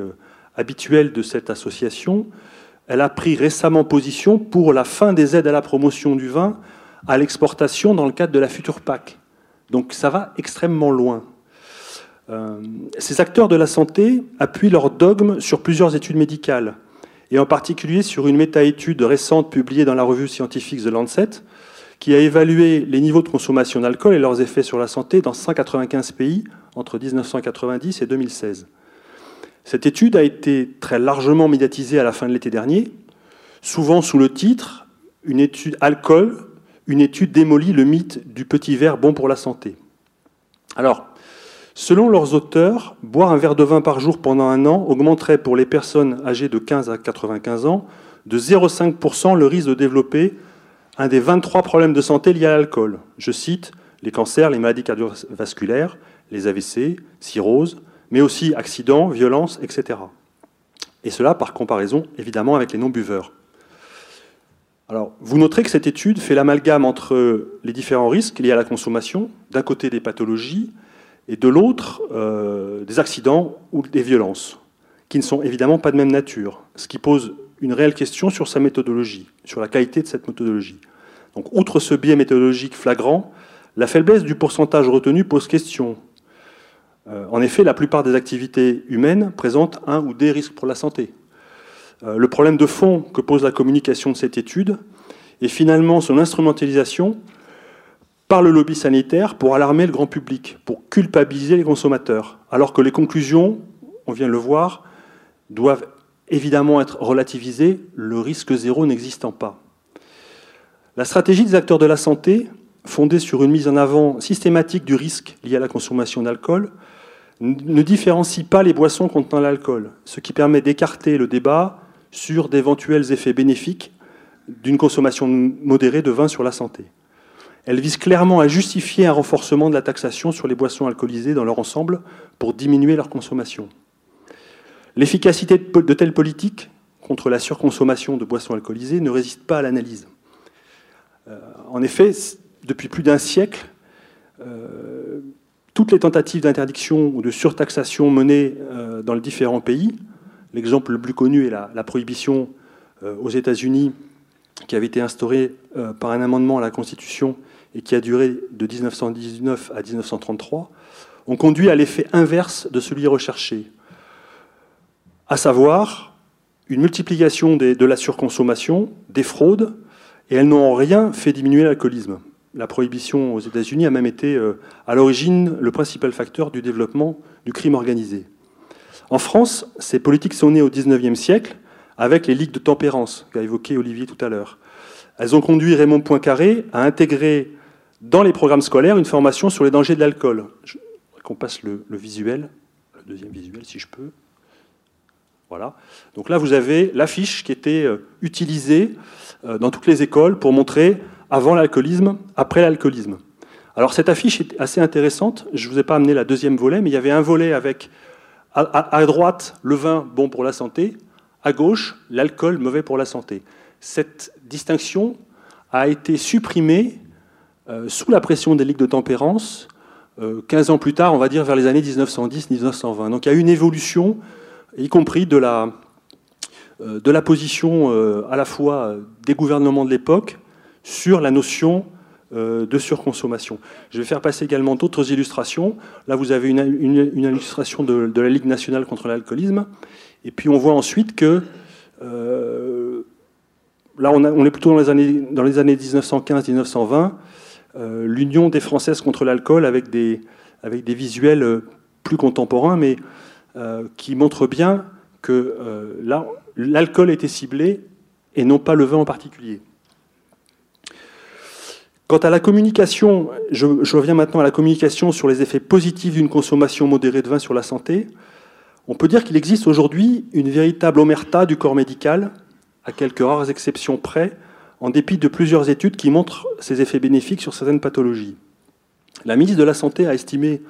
euh, habituel de cette association. Elle a pris récemment position pour la fin des aides à la promotion du vin à l'exportation dans le cadre de la future PAC. Donc ça va extrêmement loin. Euh, ces acteurs de la santé appuient leur dogme sur plusieurs études médicales, et en particulier sur une méta-étude récente publiée dans la revue scientifique The Lancet, qui a évalué les niveaux de consommation d'alcool et leurs effets sur la santé dans 195 pays entre 1990 et 2016. Cette étude a été très largement médiatisée à la fin de l'été dernier, souvent sous le titre Une étude alcool, une étude démolit le mythe du petit verre bon pour la santé. Alors, selon leurs auteurs, boire un verre de vin par jour pendant un an augmenterait pour les personnes âgées de 15 à 95 ans de 0,5% le risque de développer un des 23 problèmes de santé liés à l'alcool. Je cite les cancers, les maladies cardiovasculaires, les AVC, cirrhose, mais aussi accidents, violences, etc. Et cela par comparaison, évidemment, avec les non-buveurs. Alors, vous noterez que cette étude fait l'amalgame entre les différents risques liés à la consommation, d'un côté des pathologies, et de l'autre euh, des accidents ou des violences, qui ne sont évidemment pas de même nature, ce qui pose une réelle question sur sa méthodologie, sur la qualité de cette méthodologie. Donc, outre ce biais méthodologique flagrant, la faiblesse du pourcentage retenu pose question. Euh, en effet, la plupart des activités humaines présentent un ou des risques pour la santé. Euh, le problème de fond que pose la communication de cette étude est finalement son instrumentalisation par le lobby sanitaire pour alarmer le grand public, pour culpabiliser les consommateurs, alors que les conclusions, on vient de le voir, doivent évidemment être relativisées, le risque zéro n'existant pas. La stratégie des acteurs de la santé, fondée sur une mise en avant systématique du risque lié à la consommation d'alcool, ne différencie pas les boissons contenant l'alcool, ce qui permet d'écarter le débat sur d'éventuels effets bénéfiques d'une consommation modérée de vin sur la santé. Elle vise clairement à justifier un renforcement de la taxation sur les boissons alcoolisées dans leur ensemble pour diminuer leur consommation. L'efficacité de telles politiques contre la surconsommation de boissons alcoolisées ne résiste pas à l'analyse. Euh, en effet, depuis plus d'un siècle, euh, toutes les tentatives d'interdiction ou de surtaxation menées euh, dans les différents pays, l'exemple le plus connu est la, prohibition euh, aux États-Unis qui avait été instaurée euh, par un amendement à la Constitution et qui a duré de 1919 à 1933, ont conduit à l'effet inverse de celui recherché, à savoir une multiplication de la surconsommation, des fraudes, et elles n'ont en rien fait diminuer l'alcoolisme. La prohibition aux États-Unis a même été euh, à l'origine le principal facteur du développement du crime organisé. En France, ces politiques sont nées au XIXe siècle avec les ligues de tempérance qu'a évoqué Olivier tout à l'heure. Elles ont conduit Raymond Poincaré à intégrer dans les programmes scolaires une formation sur les dangers de l'alcool. Qu'on passe le, le, visuel, le deuxième visuel si je peux. Voilà. Donc là, vous avez l'affiche qui était euh, utilisée euh, dans toutes les écoles pour montrer avant l'alcoolisme, après l'alcoolisme. Alors cette affiche est assez intéressante. Je ne vous ai pas amené la deuxième volet, mais il y avait un volet avec à, droite le vin bon pour la santé, à gauche l'alcool mauvais pour la santé. Cette distinction a été supprimée euh, sous la pression des ligues de tempérance 15 euh, ans plus tard, on va dire vers les années 1910-1920. Donc il y a eu une évolution, y compris de la, euh, de la position à la fois des gouvernements de l'époque sur la notion euh, de surconsommation. Je vais faire passer également d'autres illustrations. Là, vous avez une, illustration de, la Ligue nationale contre l'alcoolisme. Et puis, on voit ensuite que euh, là, on, est plutôt dans les années, dans les années 1915-1920. Euh, L'Union des Françaises contre l'alcool avec des, avec des visuels plus contemporains, mais qui montrent bien que là, l'alcool était ciblé et non pas le vin en particulier. Quant à la communication, je, reviens maintenant à la communication sur les effets positifs d'une consommation modérée de vin sur la santé. On peut dire qu'il existe aujourd'hui une véritable omerta du corps médical, à quelques rares exceptions près, en dépit de plusieurs études qui montrent ces effets bénéfiques sur certaines pathologies. La ministre de la Santé a estimé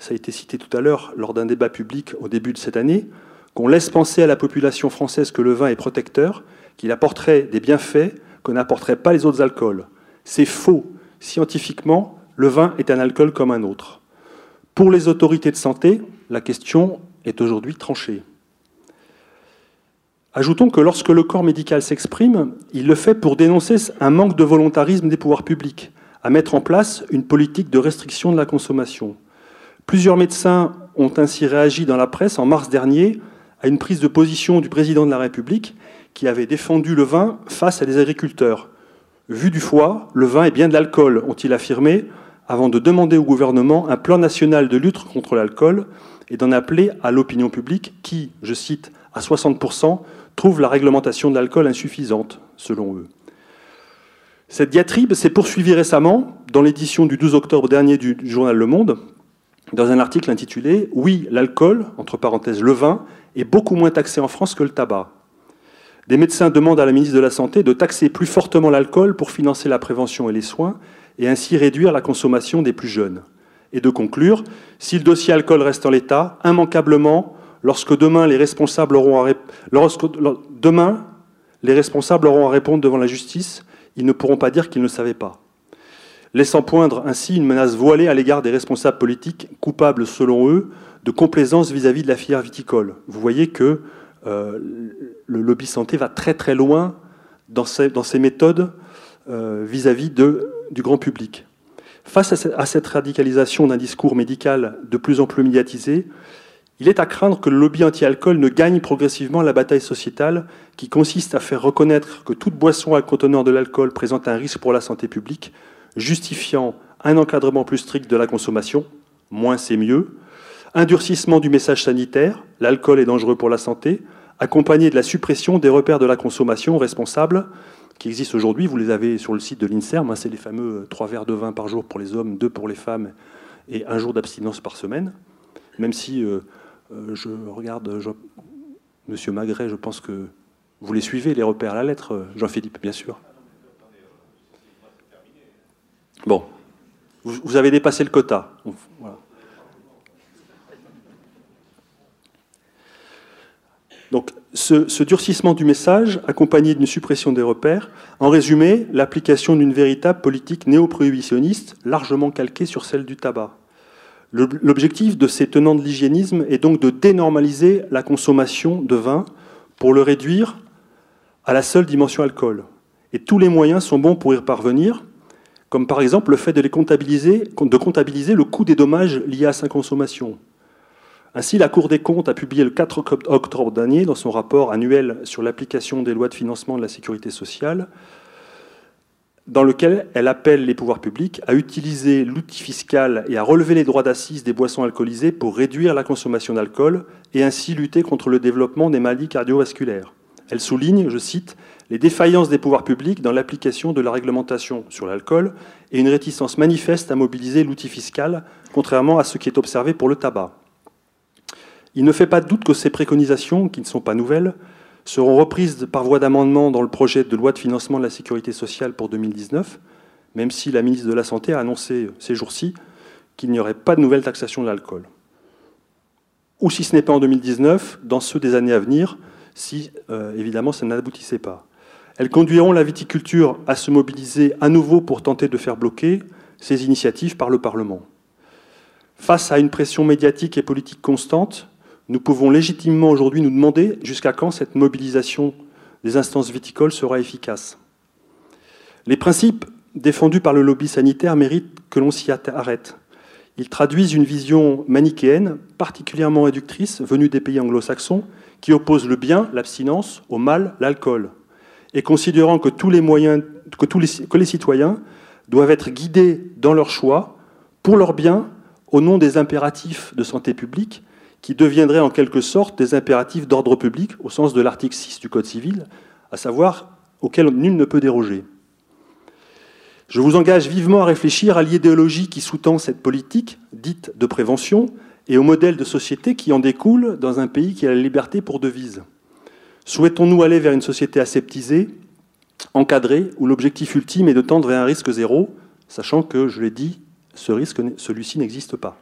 ça a été cité tout à l'heure lors d'un débat public au début de cette année, qu'on laisse penser à la population française que le vin est protecteur, qu'il apporterait des bienfaits que n'apporteraient pas les autres alcools. C'est faux. Scientifiquement, le vin est un alcool comme un autre. Pour les autorités de santé, la question est aujourd'hui tranchée. Ajoutons que lorsque le corps médical s'exprime, il le fait pour dénoncer un manque de volontarisme des pouvoirs publics à mettre en place une politique de restriction de la consommation. Plusieurs médecins ont ainsi réagi dans la presse en mars dernier à une prise de position du président de la République qui avait défendu le vin face à des agriculteurs. Vu du foie, le vin est bien de l'alcool, ont-ils affirmé, avant de demander au gouvernement un plan national de lutte contre l'alcool et d'en appeler à l'opinion publique qui, je cite, à 60%, trouve la réglementation de l'alcool insuffisante, selon eux. Cette diatribe s'est poursuivie récemment dans l'édition du 12 octobre dernier du journal Le Monde, dans un article intitulé Oui, l'alcool, entre parenthèses le vin, est beaucoup moins taxé en France que le tabac. Des médecins demandent à la ministre de la Santé de taxer plus fortement l'alcool pour financer la prévention et les soins, et ainsi réduire la consommation des plus jeunes. Et de conclure, si le dossier alcool reste en l'état, immanquablement, lorsque demain les responsables auront à, les responsables auront à répondre devant la justice, ils ne pourront pas dire qu'ils ne savaient pas. Laissant poindre ainsi une menace voilée à l'égard des responsables politiques, coupables selon eux de complaisance vis-à-vis de la filière viticole. Vous voyez que le lobby santé va très très loin dans ses, dans ses méthodes euh, vis-à-vis du grand public. Face à cette radicalisation d'un discours médical de plus en plus médiatisé, il est à craindre que le lobby anti-alcool ne gagne progressivement la bataille sociétale qui consiste à faire reconnaître que toute boisson à conteneur de l'alcool présente un risque pour la santé publique, justifiant un encadrement plus strict de la consommation, moins c'est mieux, un durcissement du message sanitaire, l'alcool est dangereux pour la santé, accompagné de la suppression des repères de la consommation responsables qui existent aujourd'hui. Vous les avez sur le site de l'INSERM, hein, c'est les fameux 3 verres de vin par jour pour les hommes, 2 pour les femmes et un jour d'abstinence par semaine. Même si euh, euh, je regarde Monsieur Magret, je pense que vous les suivez, les repères à la lettre, euh, Jean-Philippe, bien sûr. Bon, vous, avez dépassé le quota. Donc, ce, durcissement du message, accompagné d'une suppression des repères, en résumé, l'application d'une véritable politique néo-prohibitionniste, largement calquée sur celle du tabac. L'objectif de ces tenants de l'hygiénisme est donc de dénormaliser la consommation de vin pour le réduire à la seule dimension alcool. Et tous les moyens sont bons pour y parvenir, comme par exemple le fait de, comptabiliser le coût des dommages liés à sa consommation. Ainsi, la Cour des comptes a publié le 4 octobre dernier, dans son rapport annuel sur l'application des lois de financement de la sécurité sociale, dans lequel elle appelle les pouvoirs publics à utiliser l'outil fiscal et à relever les droits d'assises des boissons alcoolisées pour réduire la consommation d'alcool et ainsi lutter contre le développement des maladies cardiovasculaires. Elle souligne, je cite, les défaillances des pouvoirs publics dans l'application de la réglementation sur l'alcool et une réticence manifeste à mobiliser l'outil fiscal, contrairement à ce qui est observé pour le tabac. Il ne fait pas de doute que ces préconisations, qui ne sont pas nouvelles, seront reprises par voie d'amendement dans le projet de loi de financement de la sécurité sociale pour 2019, même si la ministre de la Santé a annoncé ces jours-ci qu'il n'y aurait pas de nouvelle taxation de l'alcool. Ou si ce n'est pas en 2019, dans ceux des années à venir, si euh, évidemment ça n'aboutissait pas. Elles conduiront la viticulture à se mobiliser à nouveau pour tenter de faire bloquer ces initiatives par le Parlement. Face à une pression médiatique et politique constante, nous pouvons légitimement aujourd'hui nous demander jusqu'à quand cette mobilisation des instances viticoles sera efficace. Les principes défendus par le lobby sanitaire méritent que l'on s'y arrête. Ils traduisent une vision manichéenne particulièrement réductrice venue des pays anglo-saxons qui opposent le bien, l'abstinence, au mal, l'alcool, et considérant que tous les moyens, que les, que les citoyens doivent être guidés dans leur choix pour leur bien au nom des impératifs de santé publique qui deviendraient en quelque sorte des impératifs d'ordre public au sens de l'article 6 du Code civil, à savoir auquel nul ne peut déroger. Je vous engage vivement à réfléchir à l'idéologie qui sous-tend cette politique dite de prévention et au modèle de société qui en découle dans un pays qui a la liberté pour devise. Souhaitons-nous aller vers une société aseptisée, encadrée, où l'objectif ultime est de tendre vers un risque zéro, sachant que, je l'ai dit, ce risque, celui-ci n'existe pas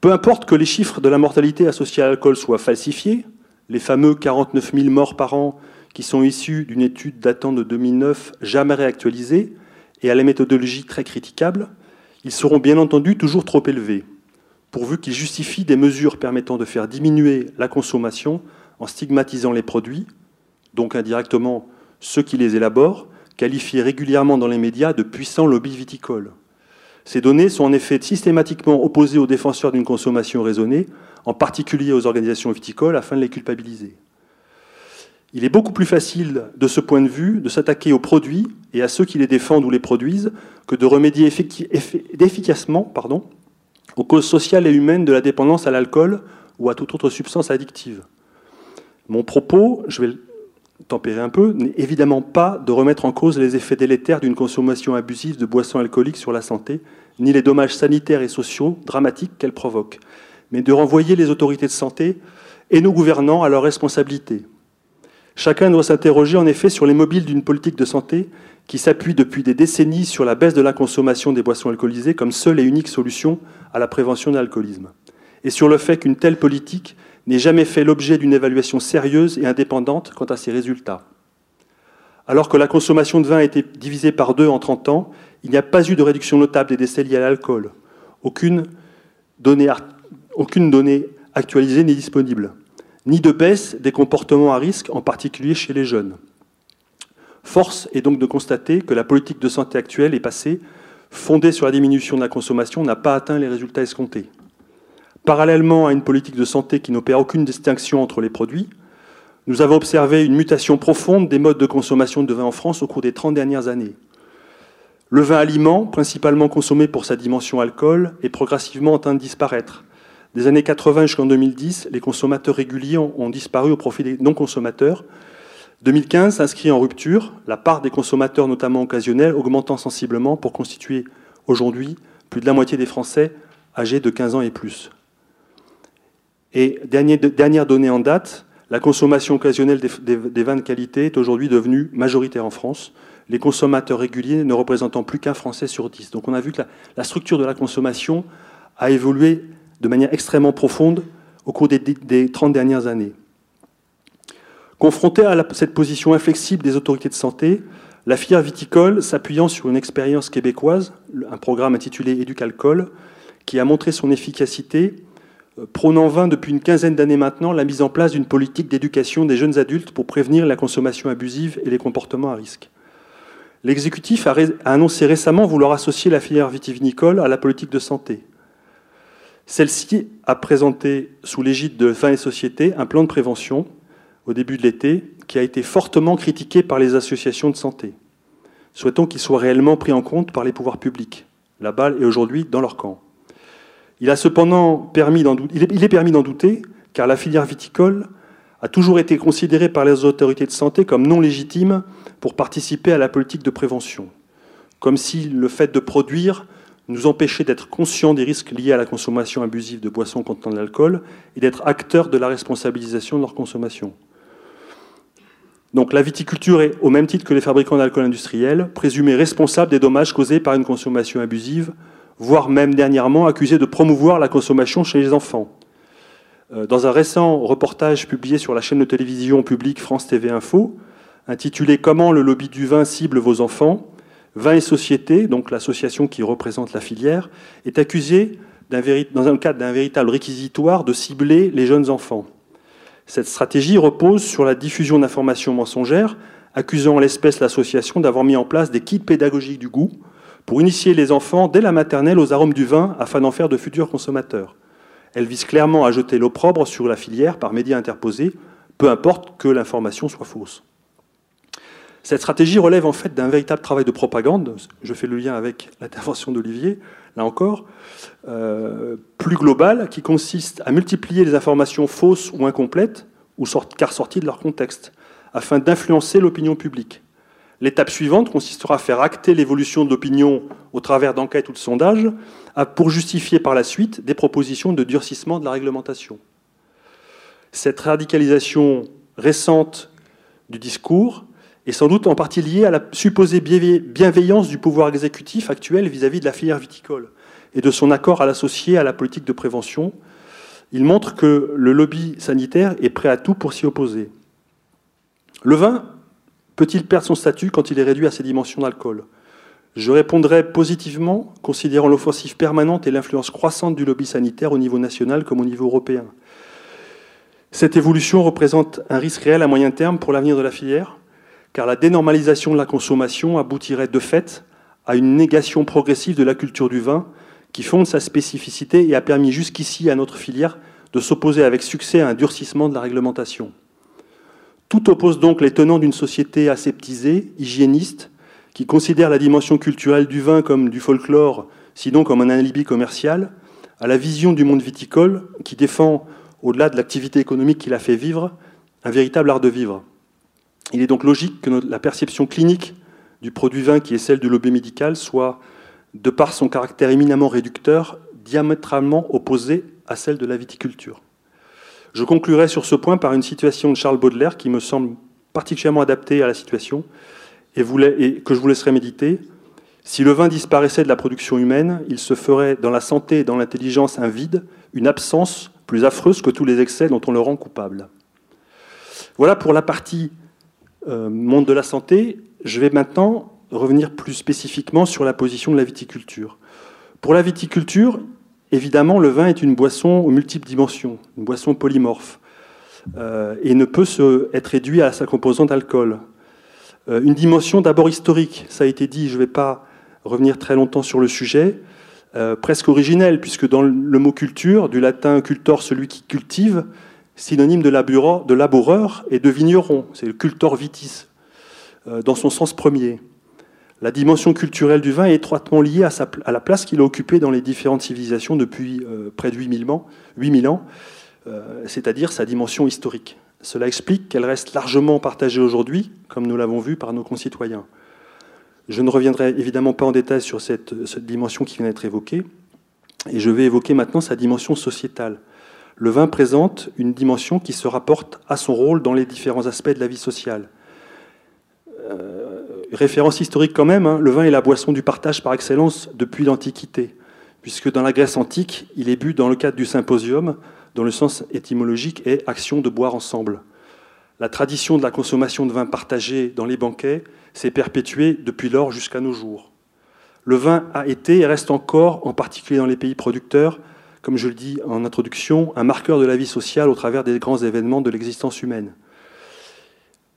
Peu importe que les chiffres de la mortalité associée à l'alcool soient falsifiés, les fameux 49 000 morts par an qui sont issus d'une étude datant de 2009, jamais réactualisée, et à la méthodologie très critiquable, ils seront bien entendu toujours trop élevés, pourvu qu'ils justifient des mesures permettant de faire diminuer la consommation en stigmatisant les produits, donc indirectement ceux qui les élaborent, qualifiés régulièrement dans les médias de puissants lobbies viticoles. Ces données sont en effet systématiquement opposées aux défenseurs d'une consommation raisonnée, en particulier aux organisations viticoles, afin de les culpabiliser. Il est beaucoup plus facile, de ce point de vue, de s'attaquer aux produits et à ceux qui les défendent ou les produisent que de remédier efficacement pardon, aux causes sociales et humaines de la dépendance à l'alcool ou à toute autre substance addictive. Mon propos, je vais le tempérer un peu, n'est évidemment pas de remettre en cause les effets délétères d'une consommation abusive de boissons alcooliques sur la santé, ni les dommages sanitaires et sociaux dramatiques qu'elle provoque, mais de renvoyer les autorités de santé et nos gouvernants à leurs responsabilités Chacun doit s'interroger en effet sur les mobiles d'une politique de santé qui s'appuie depuis des décennies sur la baisse de la consommation des boissons alcoolisées comme seule et unique solution à la prévention de l'alcoolisme, et sur le fait qu'une telle politique n'ait jamais fait l'objet d'une évaluation sérieuse et indépendante quant à ses résultats. Alors que la consommation de vin a été divisée par deux en 30 ans, il n'y a pas eu de réduction notable des décès liés à l'alcool. Aucune donnée, actualisée n'est disponible ni de baisse des comportements à risque, en particulier chez les jeunes. Force est donc de constater que la politique de santé actuelle est passée, fondée sur la diminution de la consommation, n'a pas atteint les résultats escomptés. Parallèlement à une politique de santé qui n'opère aucune distinction entre les produits, nous avons observé une mutation profonde des modes de consommation de vin en France au cours des 30 dernières années. Le vin aliment, principalement consommé pour sa dimension alcool, est progressivement en train de disparaître. Des années 80 jusqu'en 2010, les consommateurs réguliers ont, disparu au profit des non-consommateurs. 2015 s'inscrit en rupture, la part des consommateurs, notamment occasionnels, augmentant sensiblement pour constituer aujourd'hui plus de la moitié des Français âgés de 15 ans et plus. Et dernière donnée en date, la consommation occasionnelle des, vins de qualité est aujourd'hui devenue majoritaire en France, les consommateurs réguliers ne représentant plus qu'un Français sur dix. Donc on a vu que la structure de la consommation a évolué de manière extrêmement profonde au cours des, 30 dernières années. Confrontée à cette position inflexible des autorités de santé, la filière viticole, s'appuyant sur une expérience québécoise, un programme intitulé Éducalcool, qui a montré son efficacité, euh, prône en vain depuis une quinzaine d'années maintenant la mise en place d'une politique d'éducation des jeunes adultes pour prévenir la consommation abusive et les comportements à risque. L'exécutif a, annoncé récemment vouloir associer la filière vitivinicole à la politique de santé. Celle-ci a présenté, sous l'égide de Vin et Société, un plan de prévention au début de l'été qui a été fortement critiqué par les associations de santé. Souhaitons qu'il soit réellement pris en compte par les pouvoirs publics. La balle est aujourd'hui dans leur camp. Il est permis d'en douter, car la filière viticole a toujours été considérée par les autorités de santé comme non légitime pour participer à la politique de prévention, comme si le fait de produire nous empêcher d'être conscients des risques liés à la consommation abusive de boissons contenant de l'alcool et d'être acteurs de la responsabilisation de leur consommation. Donc la viticulture est, au même titre que les fabricants d'alcool industriels, présumée responsable des dommages causés par une consommation abusive, voire même dernièrement accusée de promouvoir la consommation chez les enfants. Euh, dans un récent reportage publié sur la chaîne de télévision publique France TV Info, intitulé Comment le lobby du vin cible vos enfants, Vin et Société, donc l'association qui représente la filière, est accusée, dans un cadre d'un véritable réquisitoire, de cibler les jeunes enfants. Cette stratégie repose sur la diffusion d'informations mensongères, accusant en l'espèce l'association d'avoir mis en place des kits pédagogiques du goût pour initier les enfants dès la maternelle aux arômes du vin afin d'en faire de futurs consommateurs. Elle vise clairement à jeter l'opprobre sur la filière par médias interposés, peu importe que l'information soit fausse. Cette stratégie relève en fait d'un véritable travail de propagande. Je fais le lien avec l'intervention d'Olivier, là encore, euh, plus global, qui consiste à multiplier les informations fausses ou incomplètes, ou car sorties de leur contexte, afin d'influencer l'opinion publique. L'étape suivante consistera à faire acter l'évolution de l'opinion au travers d'enquêtes ou de sondages, pour justifier par la suite des propositions de durcissement de la réglementation. Cette radicalisation récente du discours est sans doute en partie liée à la supposée bienveillance du pouvoir exécutif actuel vis-à-vis de la filière viticole. et de son accord à l'associer à la politique de prévention. Il montre que le lobby sanitaire est prêt à tout pour s'y opposer. Le vin peut-il perdre son statut quand il est réduit à ses dimensions d'alcool? Je répondrai positivement, considérant l'offensive permanente et l'influence croissante du lobby sanitaire au niveau national comme au niveau européen. Cette évolution représente un risque réel à moyen terme pour l'avenir de la filière, car la dénormalisation de la consommation aboutirait de fait à une négation progressive de la culture du vin, qui fonde sa spécificité et a permis jusqu'ici à notre filière de s'opposer avec succès à un durcissement de la réglementation. Tout oppose donc les tenants d'une société aseptisée, hygiéniste, qui considère la dimension culturelle du vin comme du folklore, sinon comme un alibi commercial, à la vision du monde viticole qui défend au-delà de l'activité économique qui l'a fait vivre, un véritable art de vivre. Il est donc logique que la perception clinique du produit vin, qui est celle du lobby médical, soit, de par son caractère éminemment réducteur, diamétralement opposée à celle de la viticulture. Je conclurai sur ce point par une citation de Charles Baudelaire qui me semble particulièrement adaptée à la situation et, et que je vous laisserai méditer. Si le vin disparaissait de la production humaine, il se ferait dans la santé et dans l'intelligence un vide, une absence plus affreuse que tous les excès dont on le rend coupable. Voilà pour la partie euh, monde de la santé. Je vais maintenant revenir plus spécifiquement sur la position de la viticulture. Pour la viticulture, évidemment, le vin est une boisson aux multiples dimensions, une boisson polymorphe, euh, et ne peut se, être réduit à sa composante alcool. Euh, une dimension d'abord historique, ça a été dit, je ne vais pas revenir très longtemps sur le sujet. Euh, presque originel, puisque dans le mot culture, du latin cultor, celui qui cultive, synonyme de, de laboureur et de vigneron, c'est le cultor vitis, dans son sens premier. La dimension culturelle du vin est étroitement liée à, la place qu'il a occupée dans les différentes civilisations depuis euh, près de 8000 ans, 8000 ans c'est-à-dire sa dimension historique. Cela explique qu'elle reste largement partagée aujourd'hui, comme nous l'avons vu par nos concitoyens. Je ne reviendrai évidemment pas en détail sur cette, dimension qui vient d'être évoquée, et je vais évoquer maintenant sa dimension sociétale. Le vin présente une dimension qui se rapporte à son rôle dans les différents aspects de la vie sociale. Euh, référence historique quand même, hein, le vin est la boisson du partage par excellence depuis l'Antiquité, puisque dans la Grèce antique, il est bu dans le cadre du symposium, dont le sens étymologique est action de boire ensemble. La tradition de la consommation de vin partagé dans les banquets s'est perpétuée depuis lors jusqu'à nos jours. Le vin a été et reste encore, en particulier dans les pays producteurs, comme je le dis en introduction, un marqueur de la vie sociale au travers des grands événements de l'existence humaine.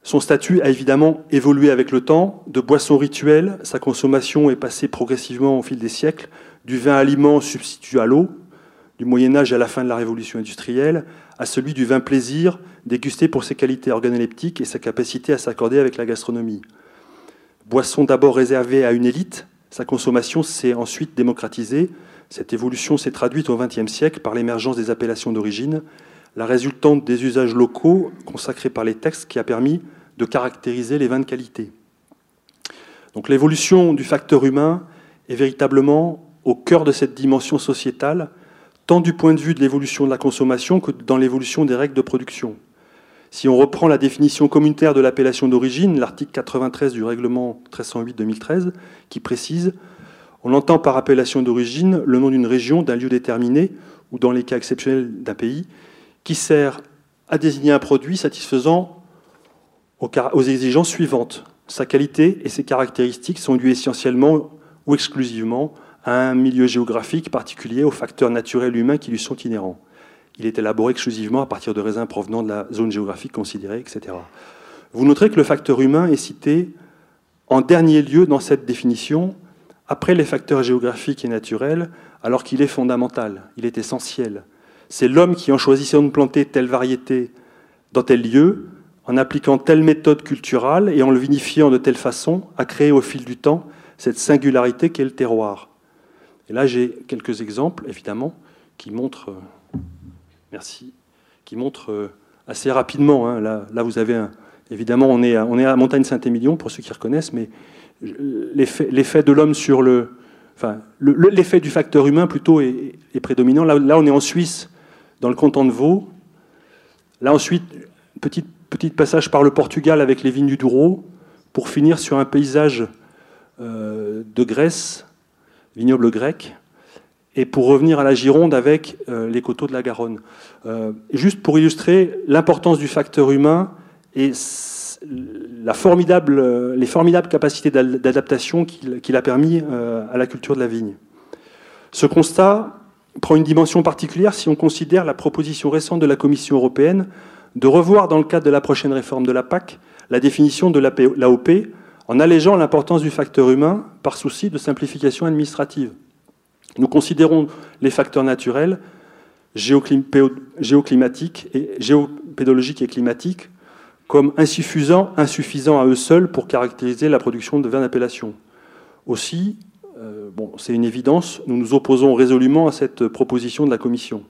Son statut a évidemment évolué avec le temps. De boisson rituelle, sa consommation est passée progressivement au fil des siècles, du vin aliment substitut à l'eau, du Moyen Âge à la fin de la Révolution industrielle, à celui du vin plaisir, dégusté pour ses qualités organoleptiques et sa capacité à s'accorder avec la gastronomie. Boisson d'abord réservée à une élite, sa consommation s'est ensuite démocratisée. Cette évolution s'est traduite au XXe siècle par l'émergence des appellations d'origine, la résultante des usages locaux consacrés par les textes qui a permis de caractériser les vins de qualité. Donc l'évolution du facteur humain est véritablement au cœur de cette dimension sociétale tant du point de vue de l'évolution de la consommation que dans l'évolution des règles de production. Si on reprend la définition communautaire de l'appellation d'origine, l'article 93 du règlement 1308-2013, qui précise on entend par appellation d'origine le nom d'une région, d'un lieu déterminé, ou dans les cas exceptionnels d'un pays, qui sert à désigner un produit satisfaisant aux exigences suivantes. Sa qualité et ses caractéristiques sont dues essentiellement ou exclusivement à un milieu géographique particulier, aux facteurs naturels humains qui lui sont inhérents. Il est élaboré exclusivement à partir de raisins provenant de la zone géographique considérée, etc. Vous noterez que le facteur humain est cité en dernier lieu dans cette définition, après les facteurs géographiques et naturels, alors qu'il est fondamental, il est essentiel. C'est l'homme qui, en choisissant de planter telle variété dans tel lieu, en appliquant telle méthode culturelle et en le vinifiant de telle façon, a créé au fil du temps cette singularité qu'est le terroir. Et là, j'ai quelques exemples, évidemment, qui montrent, euh, merci, qui montrent euh, assez rapidement. Hein. là, vous avez, un, évidemment, on est, à, Montagne Saint-Émilion, pour ceux qui reconnaissent, mais l'effet de l'homme sur le, enfin, l'effet du facteur humain plutôt est, prédominant. Là, on est en Suisse, dans le canton de Vaud. Là, ensuite, petit, petit passage par le Portugal avec les vignes du Douro, pour finir sur un paysage euh, de Grèce vignoble grec. et pour revenir à la Gironde avec euh, les coteaux de la Garonne. Euh, juste pour illustrer l'importance du facteur humain et la formidable, les formidables capacités d'adaptation qu'il a permis à la culture de la vigne. Ce constat prend une dimension particulière si on considère la proposition récente de la Commission européenne de revoir dans le cadre de la prochaine réforme de la PAC la définition de l'AOP en allégeant l'importance du facteur humain par souci de simplification administrative. Nous considérons les facteurs naturels, géoclimatiques géopédologiques et climatiques comme insuffisants, insuffisants à eux seuls pour caractériser la production de vin d'appellation. Aussi, bon, c'est une évidence, nous nous opposons résolument à cette proposition de la Commission.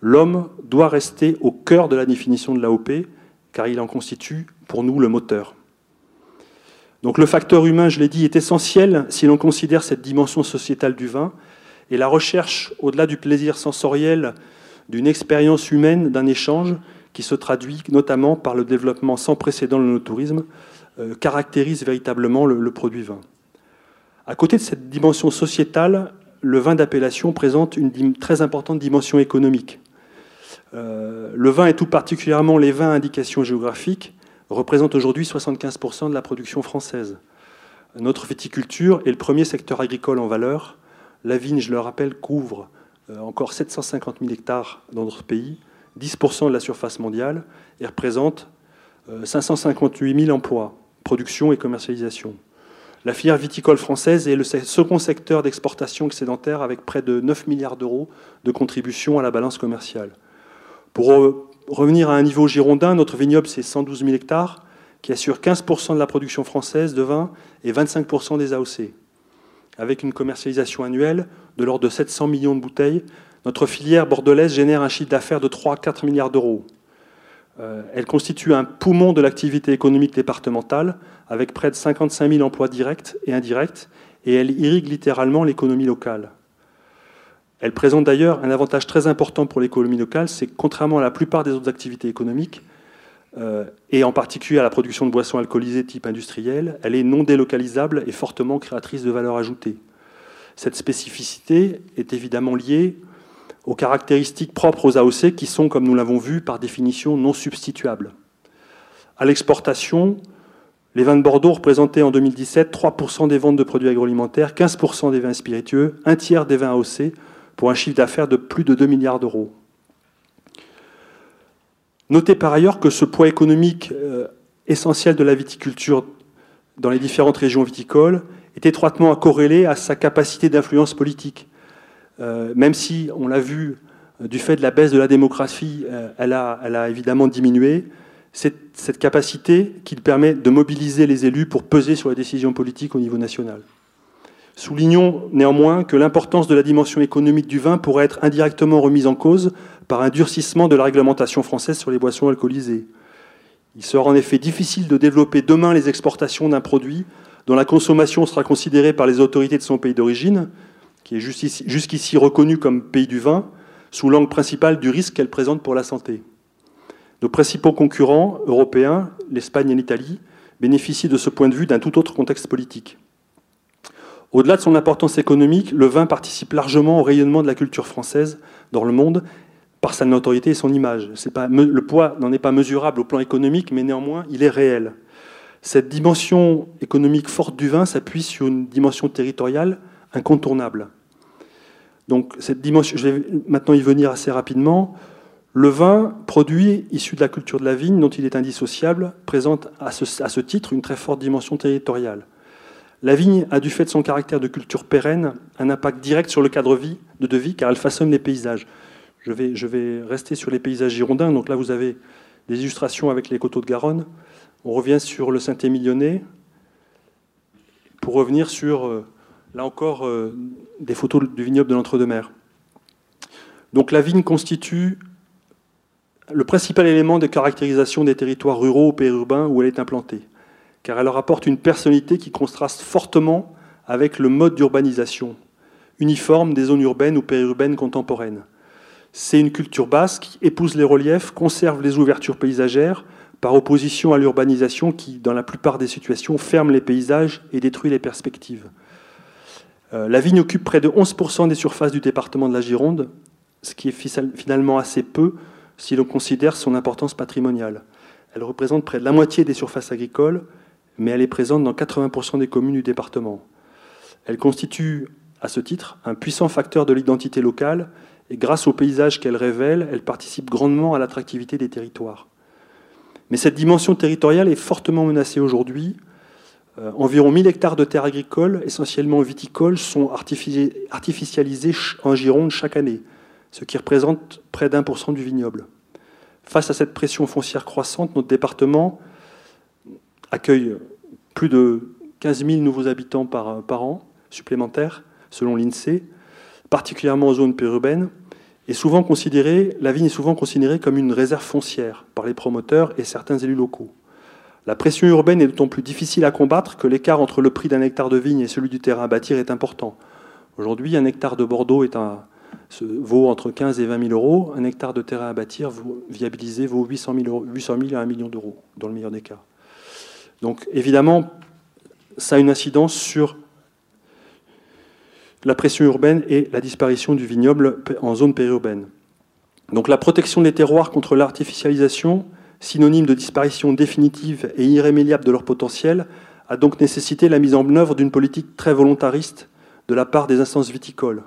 L'homme doit rester au cœur de la définition de l'AOP, car il en constitue pour nous le moteur. Donc le facteur humain, je l'ai dit, est essentiel si l'on considère cette dimension sociétale du vin et la recherche, au-delà du plaisir sensoriel, d'une expérience humaine, d'un échange, qui se traduit notamment par le développement sans précédent de nos tourisme, euh, caractérise véritablement le, produit vin. À côté de cette dimension sociétale, le vin d'appellation présente une très importante dimension économique. Euh, le vin et tout particulièrement les vins à indication géographique représentent aujourd'hui 75% de la production française. Notre viticulture est le premier secteur agricole en valeur la vigne, je le rappelle, couvre euh, encore 750 000 hectares dans notre pays, 10% de la surface mondiale, et représente 558 euh, 000 emplois, production et commercialisation. La filière viticole française est le second secteur d'exportation excédentaire avec près de 9 milliards d'euros de contribution à la balance commerciale. Pour revenir à un niveau girondin, notre vignoble, c'est 112 000 hectares, qui assure 15% de la production française de vin et 25% des AOC avec une commercialisation annuelle de l'ordre de 700 millions de bouteilles, notre filière bordelaise génère un chiffre d'affaires de 3 à 4 milliards d'euros. Euh, elle constitue un poumon de l'activité économique départementale, avec près de 55 000 emplois directs et indirects, et elle irrigue littéralement l'économie locale. Elle présente d'ailleurs un avantage très important pour l'économie locale, c'est que contrairement à la plupart des autres activités économiques, euh, et en particulier à la production de boissons alcoolisées type industriel, elle est non délocalisable et fortement créatrice de valeur ajoutée. Cette spécificité est évidemment liée aux caractéristiques propres aux AOC qui sont, comme nous l'avons vu, par définition non substituables. À l'exportation, les vins de Bordeaux représentaient en 2017 3% des ventes de produits agroalimentaires, 15% des vins spiritueux, un tiers des vins AOC, pour un chiffre d'affaires de plus de 2 milliards d'euros. Notez par ailleurs que ce poids économique euh, essentiel de la viticulture dans les différentes régions viticoles est étroitement corrélé à sa capacité d'influence politique. Euh, même si, on l'a vu, euh, du fait de la baisse de la démographie, elle, a, évidemment diminué, c'est cette capacité qui permet de mobiliser les élus pour peser sur les décisions politiques au niveau national. Soulignons néanmoins que l'importance de la dimension économique du vin pourrait être indirectement remise en cause par un durcissement de la réglementation française sur les boissons alcoolisées. Il sera en effet difficile de développer demain les exportations d'un produit dont la consommation sera considérée par les autorités de son pays d'origine, qui est jusqu'ici reconnu comme pays du vin, sous l'angle principal du risque qu'elle présente pour la santé. Nos principaux concurrents européens, l'Espagne et l'Italie, bénéficient de ce point de vue d'un tout autre contexte politique. Au-delà de son importance économique, le vin participe largement au rayonnement de la culture française dans le monde par sa notoriété et son image. Le poids n'en est pas mesurable au plan économique, mais néanmoins, il est réel. Cette dimension économique forte du vin s'appuie sur une dimension territoriale incontournable. Donc, cette dimension, je vais maintenant y venir assez rapidement. Le vin, produit issu de la culture de la vigne, dont il est indissociable, présente à ce, titre une très forte dimension territoriale. La vigne a, du fait de son caractère de culture pérenne, un impact direct sur le cadre de vie, car elle façonne les paysages. Je vais, rester sur les paysages girondins. Donc là, vous avez des illustrations avec les coteaux de Garonne. On revient sur le Saint-Émilionnais pour revenir sur, euh, là encore, euh, des photos du vignoble de l'Entre-deux-Mers. Donc la vigne constitue le principal élément de caractérisation des territoires ruraux ou périurbains où elle est implantée, car elle leur apporte une personnalité qui contraste fortement avec le mode d'urbanisation uniforme des zones urbaines ou périurbaines contemporaines. C'est une culture basque qui épouse les reliefs, conserve les ouvertures paysagères, par opposition à l'urbanisation qui, dans la plupart des situations, ferme les paysages et détruit les perspectives. Euh, la vigne occupe près de 11% des surfaces du département de la Gironde, ce qui est finalement assez peu si l'on considère son importance patrimoniale. Elle représente près de la moitié des surfaces agricoles, mais elle est présente dans 80% des communes du département. Elle constitue, à ce titre, un puissant facteur de l'identité locale, et grâce au paysage qu'elle révèle, elle participe grandement à l'attractivité des territoires. Mais cette dimension territoriale est fortement menacée aujourd'hui. Euh, environ 1000 hectares de terres agricoles, essentiellement viticoles, sont artificialisés en Gironde chaque année, ce qui représente près d'un pour cent du vignoble. Face à cette pression foncière croissante, notre département accueille plus de 15 000 nouveaux habitants par, an supplémentaires, selon l'INSEE, particulièrement en zone périurbaine, est souvent la vigne est souvent considérée comme une réserve foncière par les promoteurs et certains élus locaux. La pression urbaine est d'autant plus difficile à combattre que l'écart entre le prix d'un hectare de vigne et celui du terrain à bâtir est important. Aujourd'hui, un hectare de Bordeaux est un, vaut entre 15 et 20 000 euros. Un hectare de terrain à bâtir viabilisé vaut 800 000, 800 000 à 1 million d'euros, dans le meilleur des cas. Donc évidemment, ça a une incidence sur la pression urbaine et la disparition du vignoble en zone périurbaine. Donc la protection des terroirs contre l'artificialisation, synonyme de disparition définitive et irrémédiable de leur potentiel, a donc nécessité la mise en œuvre d'une politique très volontariste de la part des instances viticoles.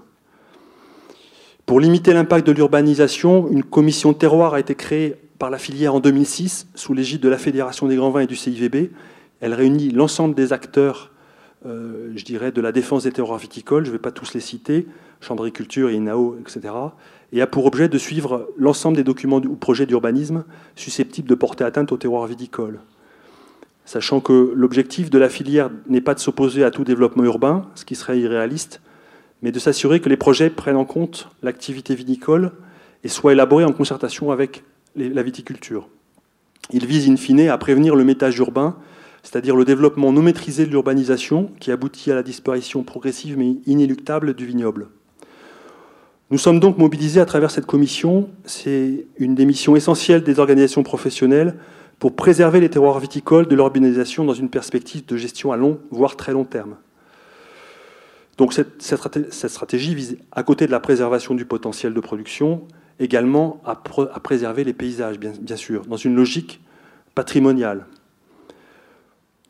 Pour limiter l'impact de l'urbanisation, une commission terroir a été créée par la filière en 2006 sous l'égide de la Fédération des grands vins et du CIVB. Elle réunit l'ensemble des acteurs euh, je dirais, de la défense des terroirs viticoles, je ne vais pas tous les citer, Chambre d'agriculture, INAO, etc., et a pour objet de suivre l'ensemble des documents ou projets d'urbanisme susceptibles de porter atteinte aux terroirs viticoles. Sachant que l'objectif de la filière n'est pas de s'opposer à tout développement urbain, ce qui serait irréaliste, mais de s'assurer que les projets prennent en compte l'activité viticole et soient élaborés en concertation avec la viticulture. Il vise in fine à prévenir le métage urbain c'est-à-dire le développement non maîtrisé de l'urbanisation qui aboutit à la disparition progressive mais inéluctable du vignoble. Nous sommes donc mobilisés à travers cette commission. C'est une des missions essentielles des organisations professionnelles pour préserver les terroirs viticoles de l'urbanisation dans une perspective de gestion à long, voire très long terme. Donc cette, stratégie vise, à côté de la préservation du potentiel de production, également à, préserver les paysages, bien sûr, dans une logique patrimoniale.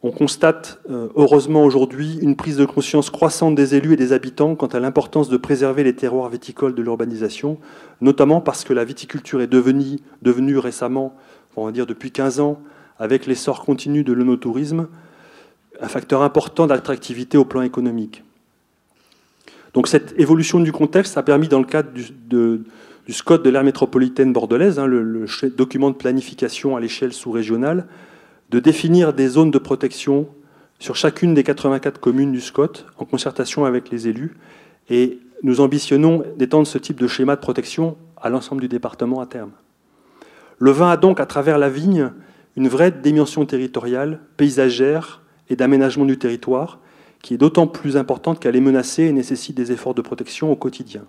On constate euh, heureusement aujourd'hui une prise de conscience croissante des élus et des habitants quant à l'importance de préserver les terroirs viticoles de l'urbanisation, notamment parce que la viticulture est devenue, devenue récemment, on va dire depuis 15 ans, avec l'essor continu de l'onotourisme, un facteur important d'attractivité au plan économique. Donc cette évolution du contexte a permis, dans le cadre du, SCOT de l'aire métropolitaine bordelaise, hein, le document de planification à l'échelle sous-régionale, de définir des zones de protection sur chacune des 84 communes du SCOT en concertation avec les élus. Et nous ambitionnons d'étendre ce type de schéma de protection à l'ensemble du département à terme. Le vin a donc, à travers la vigne, une vraie dimension territoriale, paysagère et d'aménagement du territoire, qui est d'autant plus importante qu'elle est menacée et nécessite des efforts de protection au quotidien.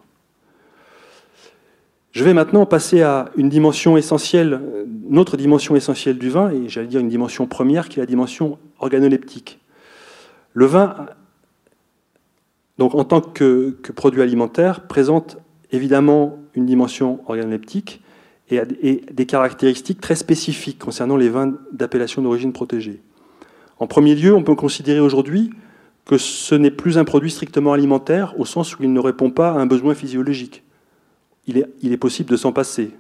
Je vais maintenant passer à une dimension essentielle, notre dimension essentielle du vin, et j'allais dire une dimension première, qui est la dimension organoleptique. Le vin, donc en tant que, produit alimentaire, présente évidemment une dimension organoleptique et, et des caractéristiques très spécifiques concernant les vins d'appellation d'origine protégée. En premier lieu, on peut considérer aujourd'hui que ce n'est plus un produit strictement alimentaire, au sens où il ne répond pas à un besoin physiologique il est, possible de s'en passer.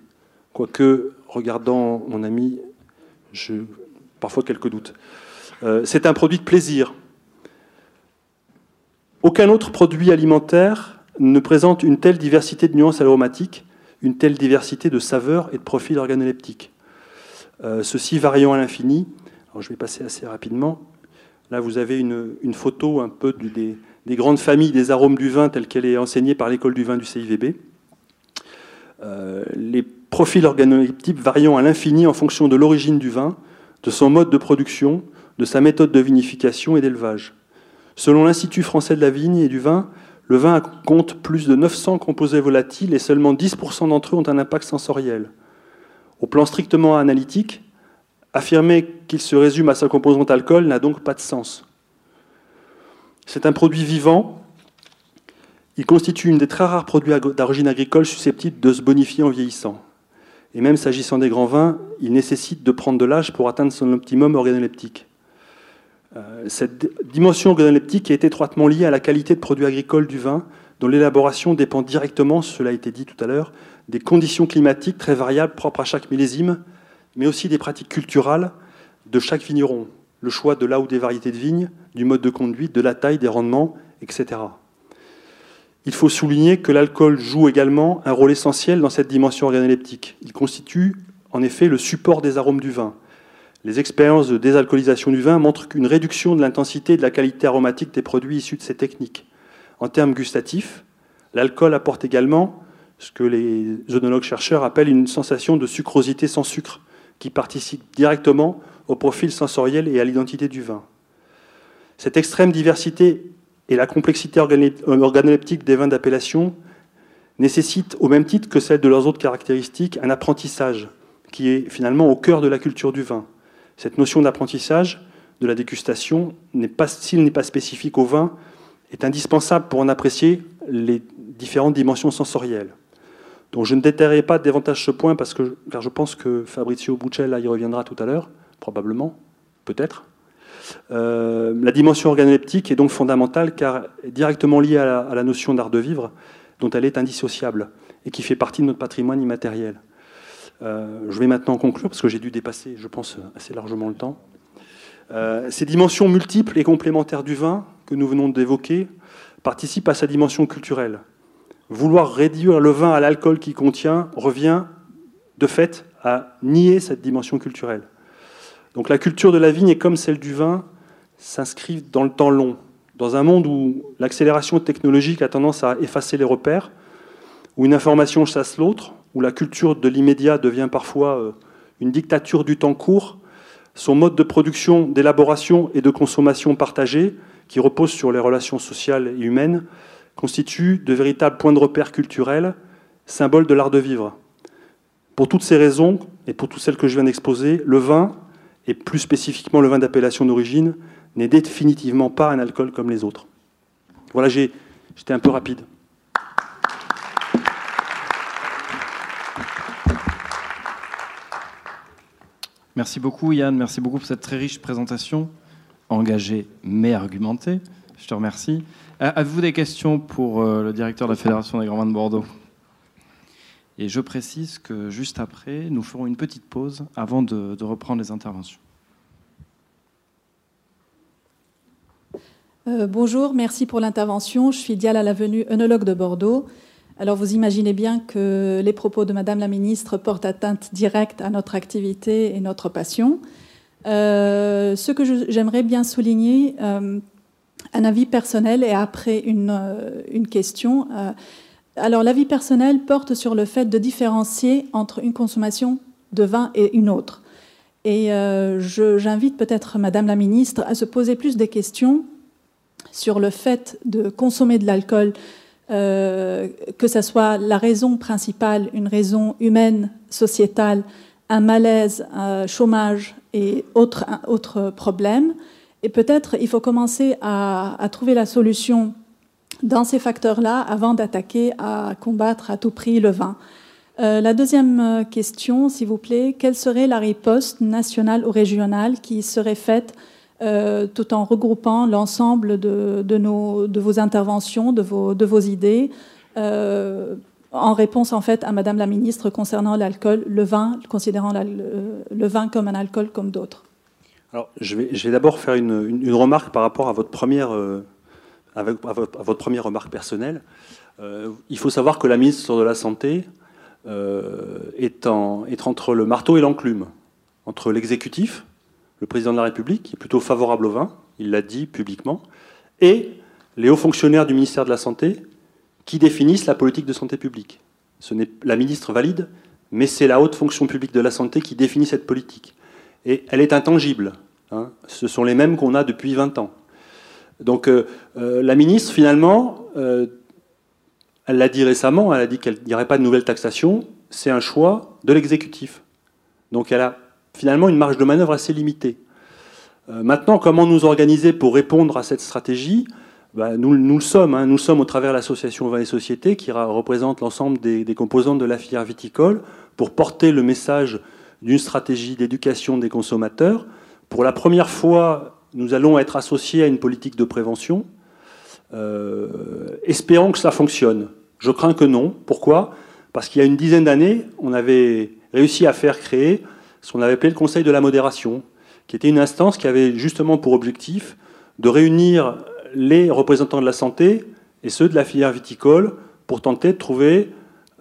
Quoique, regardant mon ami, j'ai parfois quelques doutes. Euh, c'est un produit de plaisir. Aucun autre produit alimentaire ne présente une telle diversité de nuances aromatiques, une telle diversité de saveurs et de profils organoleptiques. Euh, ceci variant à l'infini. Alors, je vais passer assez rapidement. Là, vous avez une, photo un peu des, des, grandes familles des arômes du vin telle qu'elle est enseignée par l'école du vin du CIVB. Euh, les profils organoleptiques variant à l'infini en fonction de l'origine du vin, de son mode de production, de sa méthode de vinification et d'élevage. Selon l'Institut français de la vigne et du vin, le vin compte plus de 900 composés volatiles et seulement 10% d'entre eux ont un impact sensoriel. Au plan strictement analytique, affirmer qu'il se résume à sa composante alcool n'a donc pas de sens. C'est un produit vivant Il constitue une des très rares produits d'origine agricole susceptibles de se bonifier en vieillissant. Et même s'agissant des grands vins, il nécessite de prendre de l'âge pour atteindre son optimum organoleptique. Euh, cette dimension organoleptique est étroitement liée à la qualité de produit agricole du vin, dont l'élaboration dépend directement, cela a été dit tout à l'heure, des conditions climatiques très variables propres à chaque millésime, mais aussi des pratiques culturelles de chaque vigneron, le choix de là ou des variétés de vignes, du mode de conduite, de la taille, des rendements, etc. Il faut souligner que l'alcool joue également un rôle essentiel dans cette dimension organoleptique. Il constitue en effet le support des arômes du vin. Les expériences de désalcoolisation du vin montrent qu'une réduction de l'intensité et de la qualité aromatique des produits issus de ces techniques. En termes gustatifs, l'alcool apporte également ce que les œnologues chercheurs appellent une sensation de sucrosité sans sucre, qui participe directement au profil sensoriel et à l'identité du vin. Cette extrême diversité et la complexité organoleptique des vins d'appellation nécessitent, au même titre que celle de leurs autres caractéristiques, un apprentissage qui est finalement au cœur de la culture du vin. Cette notion d'apprentissage de la dégustation, s'il n'est pas spécifique au vin, est indispensable pour en apprécier les différentes dimensions sensorielles. Donc je ne déterrerai pas davantage ce point parce que, car je pense que Fabrizio Buccella y reviendra tout à l'heure, probablement, peut-être. Euh, la dimension organoleptique est donc fondamentale car est directement liée à la, notion d'art de vivre dont elle est indissociable et qui fait partie de notre patrimoine immatériel. Euh, je vais maintenant conclure parce que j'ai dû dépasser, je pense, assez largement le temps. Euh, ces dimensions multiples et complémentaires du vin que nous venons d'évoquer participent à sa dimension culturelle. Vouloir réduire le vin à l'alcool qu'il contient revient de fait à nier cette dimension culturelle. Donc la culture de la vigne est comme celle du vin s'inscrivent dans le temps long. Dans un monde où l'accélération technologique a tendance à effacer les repères, où une information chasse l'autre, où la culture de l'immédiat devient parfois euh, une dictature du temps court, son mode de production, d'élaboration et de consommation partagée, qui repose sur les relations sociales et humaines, constitue de véritables points de repère culturels, symboles de l'art de vivre. Pour toutes ces raisons, et pour toutes celles que je viens d'exposer, le vin, et plus spécifiquement le vin d'appellation d'origine, n'est définitivement pas un alcool comme les autres. Voilà, j'étais un peu rapide. Merci beaucoup Yann, merci beaucoup pour cette très riche présentation, engagée mais argumentée. Je te remercie. Euh, avez-vous des questions pour euh, le directeur de la Fédération des Grands Vins de Bordeaux? Et je précise que juste après, nous ferons une petite pause avant de, reprendre les interventions. Euh, bonjour, merci pour l'intervention. Je suis Dial à l'avenue œnologue de Bordeaux. Alors vous imaginez bien que les propos de Madame la Ministre portent atteinte directe à notre activité et notre passion. Ce que j'aimerais bien souligner, un avis personnel et après une, euh, question. alors l'avis personnel porte sur le fait de différencier entre une consommation de vin et une autre. Et j'invite peut-être Madame la Ministre à se poser plus des questions sur le fait de consommer de l'alcool euh, que ce soit la raison principale, une raison humaine, sociétale, un malaise, un chômage et autres autre problèmes. Et peut-être il faut commencer à, trouver la solution dans ces facteurs-là avant d'attaquer à combattre à tout prix le vin. Euh, la deuxième question, s'il vous plaît, quelle serait la riposte nationale ou régionale qui serait faite euh, tout en regroupant l'ensemble de, vos interventions, de vos, idées, euh, en réponse en fait à Madame la Ministre concernant l'alcool, le vin, considérant le, vin comme un alcool comme d'autres? Alors, je vais, d'abord faire une, remarque par rapport à votre première, euh, à, votre, première remarque personnelle. il faut savoir que la ministre de la Santé est, en, est entre le marteau et l'enclume, entre l'exécutif, le président de la République, qui est plutôt favorable au vin, il l'a dit publiquement, et les hauts fonctionnaires du ministère de la Santé, qui définissent la politique de santé publique. Ce n'est la ministre valide, mais c'est la haute fonction publique de la santé qui définit cette politique. Et elle est intangible. Hein. Ce sont les mêmes qu'on a depuis 20 ans. Donc euh, euh, la ministre, finalement, euh, elle l'a dit récemment, elle a dit qu'il n'y aurait pas de nouvelle taxation, c'est un choix de l'exécutif. Donc elle a finalement une marge de manœuvre assez limitée. Maintenant, comment nous organiser pour répondre à cette stratégie? Nous, nous, le sommes. Hein. Nous sommes au travers de l'association Vin et Société qui représente l'ensemble des, des, composantes de la filière viticole pour porter le message d'une stratégie d'éducation des consommateurs. Pour la première fois, nous allons être associés à une politique de prévention. Euh, espérons que ça fonctionne. Je crains que non. Pourquoi? Parce qu'il y a une dizaine d'années, on avait réussi à faire créer ce qu'on avait appelé le Conseil de la modération, qui était une instance qui avait justement pour objectif de réunir les représentants de la santé et ceux de la filière viticole pour tenter de trouver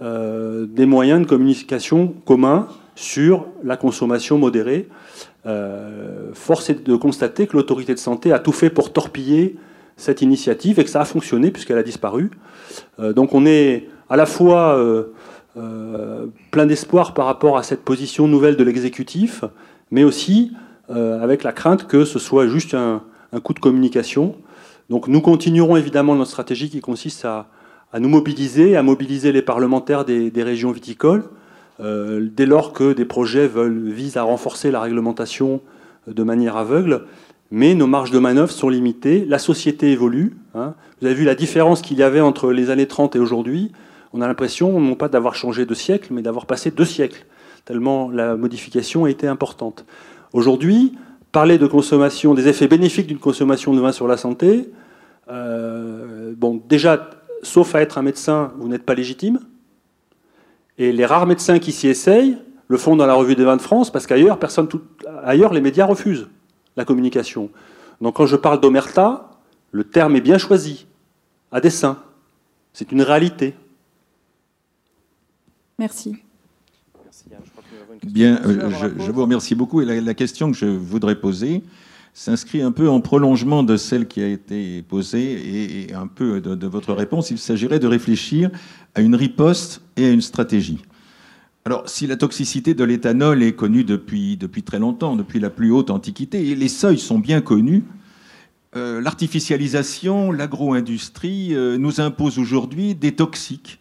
euh, des moyens de communication communs sur la consommation modérée. Euh, force est de constater que l'autorité de santé a tout fait pour torpiller cette initiative et que ça a fonctionné puisqu'elle a disparu. Euh, donc on est à la fois plein d'espoir par rapport à cette position nouvelle de l'exécutif, mais aussi avec la crainte que ce soit juste un coup de communication donc nous continuerons évidemment notre stratégie qui consiste à, nous mobiliser, à mobiliser les parlementaires des, régions viticoles, euh, dès lors que des projets veulent, visent à renforcer la réglementation de manière aveugle. Mais nos marges de manœuvre sont limitées, la société évolue. Hein. Vous avez vu la différence qu'il y avait entre les années 30 et aujourd'hui. On a l'impression non pas d'avoir changé de siècle, mais d'avoir passé deux siècles, tellement la modification a été importante. Aujourd'hui, parler de consommation, des effets bénéfiques d'une consommation de vin sur la santé, euh, bon, déjà, sauf à être un médecin, vous n'êtes pas légitime. Et les rares médecins qui s'y essayent le font dans la revue des vins de France, parce qu'ailleurs, personne, ailleurs, les médias refusent la communication. Donc, quand je parle d'omerta, le terme est bien choisi, à dessein. C'est une réalité. Merci. Bien, euh, je, vous remercie beaucoup. Et la, question que je voudrais poser s'inscrit un peu en prolongement de celle qui a été posée et, un peu de, votre réponse. Il s'agirait de réfléchir à une riposte et à une stratégie. Alors, si la toxicité de l'éthanol est connue depuis, très longtemps, depuis la plus haute antiquité, et les seuils sont bien connus, euh, l'artificialisation, l'agro-industrie euh, nous impose aujourd'hui des toxiques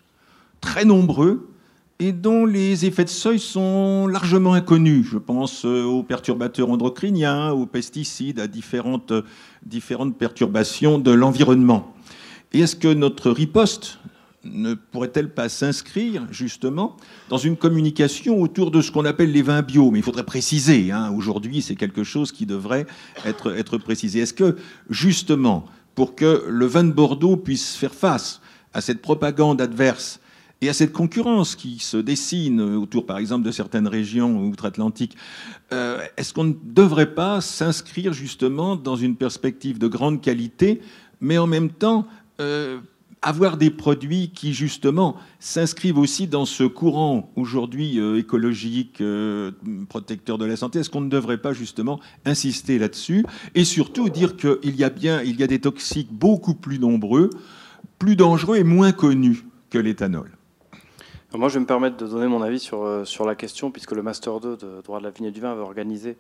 très nombreux et dont les effets de seuil sont largement inconnus. Je pense euh, aux perturbateurs endocriniens, aux pesticides, à différentes, différentes perturbations de l'environnement. Et est-ce que notre riposte ne pourrait-elle pas s'inscrire justement dans une communication autour de ce qu'on appelle les vins bio? Mais il faudrait préciser, hein, aujourd'hui c'est quelque chose qui devrait être, être précisé. Est-ce que justement, pour que le vin de Bordeaux puisse faire face à cette propagande adverse et à cette concurrence qui se dessine autour, par exemple, de certaines régions outre-Atlantique, euh, est-ce qu'on ne devrait pas s'inscrire justement dans une perspective de grande qualité, mais en même temps euh, avoir des produits qui justement s'inscrivent aussi dans ce courant aujourd'hui euh, écologique, protecteur de la santé? Est-ce qu'on ne devrait pas justement insister là-dessus? Et surtout dire qu'il y a bien, il y a des toxiques beaucoup plus nombreux, plus dangereux et moins connus que l'éthanol moi, je vais me permettre de donner mon avis sur, euh, sur la question, puisque le Master 2 de droit de la vigne et du vin avait organisé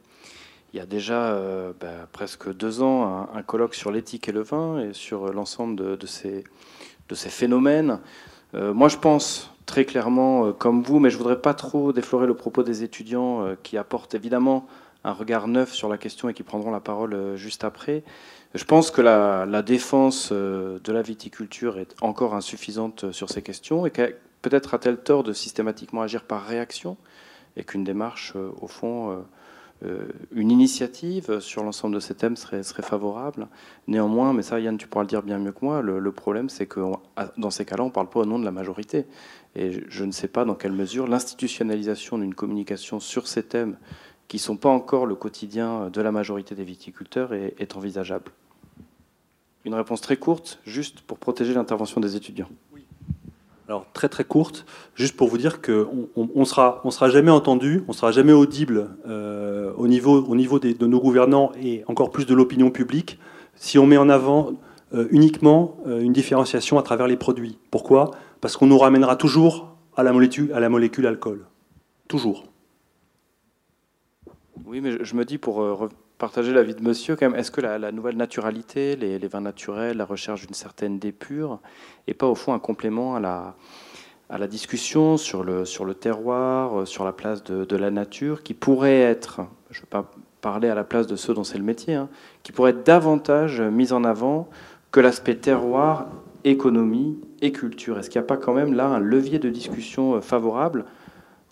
il y a déjà euh, bah, presque deux ans un, colloque sur l'éthique et le vin et sur l'ensemble de, ces, de ces phénomènes. Euh, moi, je pense très clairement, comme vous, mais je voudrais pas trop déflorer le propos des étudiants qui apportent évidemment un regard neuf sur la question et qui prendront la parole juste après. Je pense que la, la défense de la viticulture est encore insuffisante sur ces questions et peut-être a-t-elle tort de systématiquement agir par réaction et qu'une démarche, euh, au fond, euh, euh, une initiative sur l'ensemble de ces thèmes serait, favorable. Néanmoins, mais ça, Yann, tu pourras le dire bien mieux que moi, le, problème, c'est que dans ces cas-là, on ne parle pas au nom de la majorité. Et je ne sais pas dans quelle mesure l'institutionnalisation d'une communication sur ces thèmes, qui ne sont pas encore le quotidien de la majorité des viticulteurs, est envisageable. Une réponse très courte, juste pour protéger l'intervention des étudiants. Alors très très courte, juste pour vous dire qu'on on, sera, on sera jamais entendu, on sera jamais audible euh, au niveau, au niveau de nos gouvernants et encore plus de l'opinion publique si on met en avant euh, uniquement euh, une différenciation à travers les produits. Pourquoi? Parce qu'on nous ramènera toujours à la molécule, à la molécule alcool. Toujours. Oui, mais je me dis pour partager l'avis de monsieur quand même. Est-ce que la, nouvelle naturalité, les, vins naturels, la recherche d'une certaine dépure, n'est pas au fond un complément à la, discussion sur le, sur le terroir, euh, sur la place de, la nature, qui pourrait être, je ne veux pas parler à la place de ceux dont c'est le métier, hein, qui pourrait être davantage mise en avant que l'aspect terroir, économie et culture? Est-ce qu'il n'y a pas quand même là un levier de discussion euh, favorable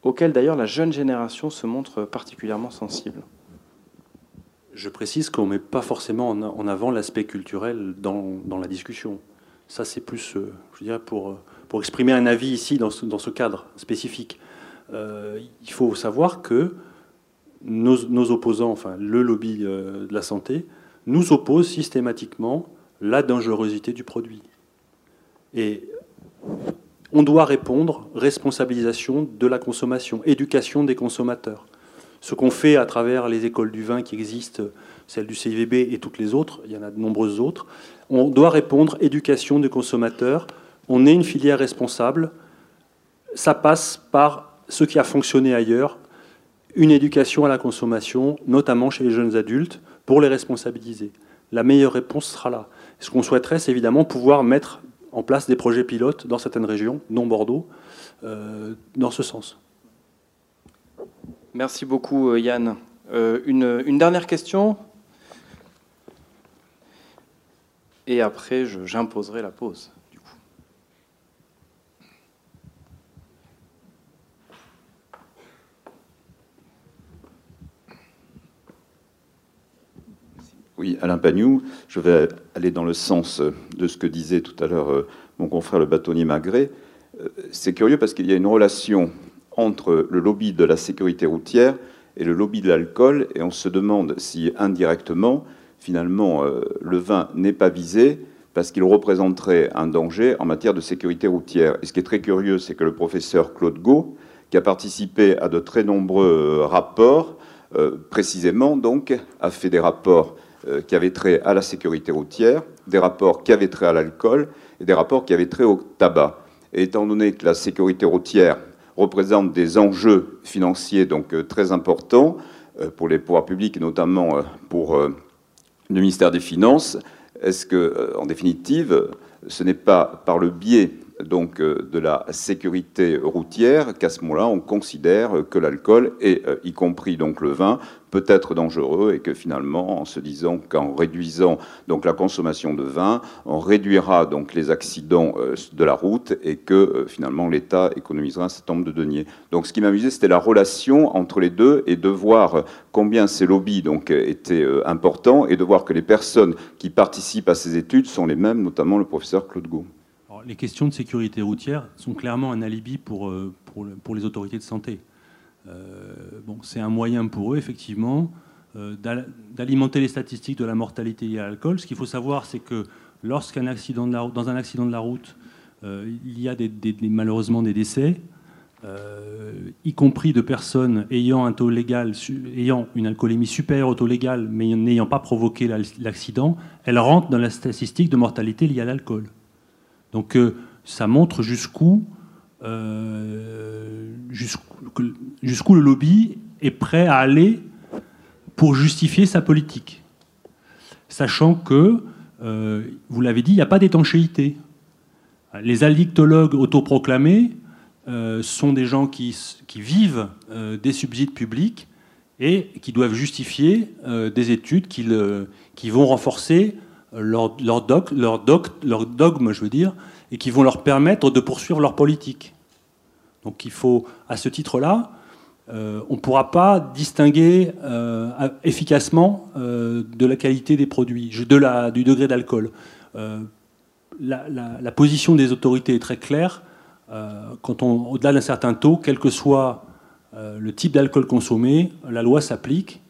auquel d'ailleurs la jeune génération se montre particulièrement sensible? Je précise qu'on ne met pas forcément en avant l'aspect culturel dans, la discussion. Ça, c'est plus, euh, je dirais, pour, pour exprimer un avis ici dans ce, cadre spécifique. Euh, il faut savoir que nos, opposants, enfin le lobby euh, de la santé, nous oppose systématiquement la dangerosité du produit. Et on doit répondre responsabilisation de la consommation, éducation des consommateurs. Ce qu'on fait à travers les écoles du vin qui existent, celle du CIVB et toutes les autres, il y en a de nombreuses autres, on doit répondre éducation des consommateurs. On est une filière responsable. Ça passe par ce qui a fonctionné ailleurs, une éducation à la consommation, notamment chez les jeunes adultes, pour les responsabiliser. La meilleure réponse sera là. Ce qu'on souhaiterait, c'est évidemment pouvoir mettre en place des projets pilotes dans certaines régions, non Bordeaux, euh, dans ce sens. Merci beaucoup, euh, Yann. Euh, une, dernière question Et après, j'imposerai la pause. Oui, Alain Pagnou, je vais aller dans le sens de ce que disait tout à l'heure euh, mon confrère le bâtonnier. Euh, c'est curieux parce qu'il y a une relation entre le lobby de la sécurité routière et le lobby de l'alcool, et on se demande si indirectement, finalement, euh, le vin n'est pas visé parce qu'il représenterait un danger en matière de sécurité routière. Et ce qui est très curieux, c'est que le professeur Claude Gau, qui a participé à de très nombreux rapports, précisément donc, a fait des rapports euh, qui avaient trait à la sécurité routière, des rapports qui avaient trait à l'alcool et des rapports qui avaient trait au tabac. Et étant donné que la sécurité routière représente des enjeux financiers donc euh, très importants euh, pour les pouvoirs publics et notamment pour le ministère des Finances, est-ce que, en définitive, ce n'est pas par le biais donc de la sécurité routière qu'à ce moment-là on considère que l'alcool et y compris donc le vin peut être dangereux et que finalement, en se disant qu'en réduisant donc la consommation de vin, on réduira donc les accidents euh, de la route et que euh, finalement l'État économisera un certain nombre de deniers. Donc, ce qui m'amusait, c'était la relation entre les deux et de voir combien ces lobbies donc étaient euh, importants et de voir que les personnes qui participent à ces études sont les mêmes, notamment le professeur Claude Les questions de sécurité routière sont clairement un alibi pour, pour les autorités de santé. Euh, c'est un moyen pour eux, effectivement, euh, d'alimenter les statistiques de la mortalité liée à l'alcool. Ce qu'il faut savoir, c'est que lorsqu'un accident de la, dans un accident de la route, euh, il y a malheureusement des décès, y compris de personnes ayant une alcoolémie supérieure au taux légal, mais n'ayant pas provoqué l'accident, elles rentrent dans la statistique de mortalité liée à l'alcool. Donc ça montre jusqu'où euh, jusqu'où le lobby est prêt à aller pour justifier sa politique. Sachant que, euh, vous l'avez dit, il n'y a pas d'étanchéité. Les addictologues autoproclamés euh, sont des gens qui, vivent des subsides publics et qui doivent justifier des études qui vont renforcer leur, leur, dogme, je veux dire, et qui vont leur permettre de poursuivre leur politique. Donc il faut, à ce titre-là, euh, on ne pourra pas distinguer euh, efficacement euh, de la qualité des produits, du degré d'alcool. La, position des autorités est très claire. quand au-delà d'un certain taux, quel que soit le type d'alcool consommé, la loi s'applique.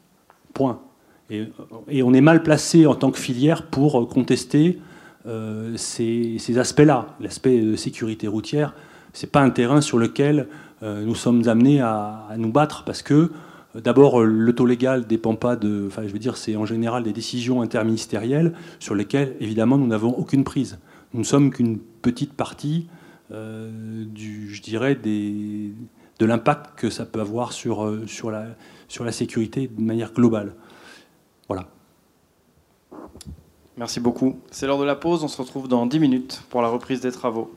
Point. Et, on est mal placé en tant que filière pour contester euh, ces, aspects-là. L'aspect de sécurité routière, ce n'est pas un terrain sur lequel euh, nous sommes amenés à, nous battre parce que euh, D'abord, le taux légal dépend pas de. Enfin, je veux dire, c'est en général des décisions interministérielles sur lesquelles, évidemment, nous n'avons aucune prise. Nous ne sommes qu'une petite partie je dirais, de l'impact que ça peut avoir sur la sécurité de manière globale. Voilà. Merci beaucoup. C'est l'heure de la pause. On se retrouve dans 10 minutes pour la reprise des travaux.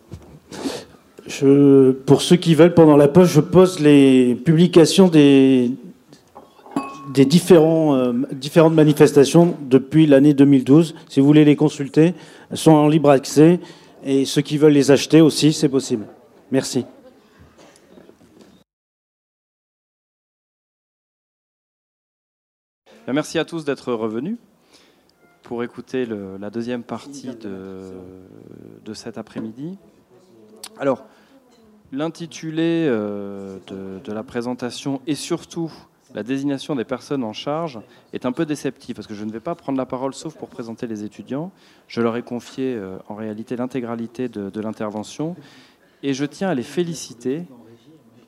pour ceux qui veulent, pendant la pause, je pose les publications des, des différents, euh, différentes manifestations depuis l'année 2012. Si vous voulez les consulter, elles sont en libre accès et ceux qui veulent les acheter aussi, c'est possible. Merci. Merci à tous d'être revenus pour écouter le, la deuxième partie de, de cet après-midi. Alors, l'intitulé euh, de, de, la présentation et surtout la désignation des personnes en charge est un peu déceptif parce que je ne vais pas prendre la parole sauf pour présenter les étudiants. Je leur ai confié euh, en réalité l'intégralité de, de l'intervention et je tiens à les féliciter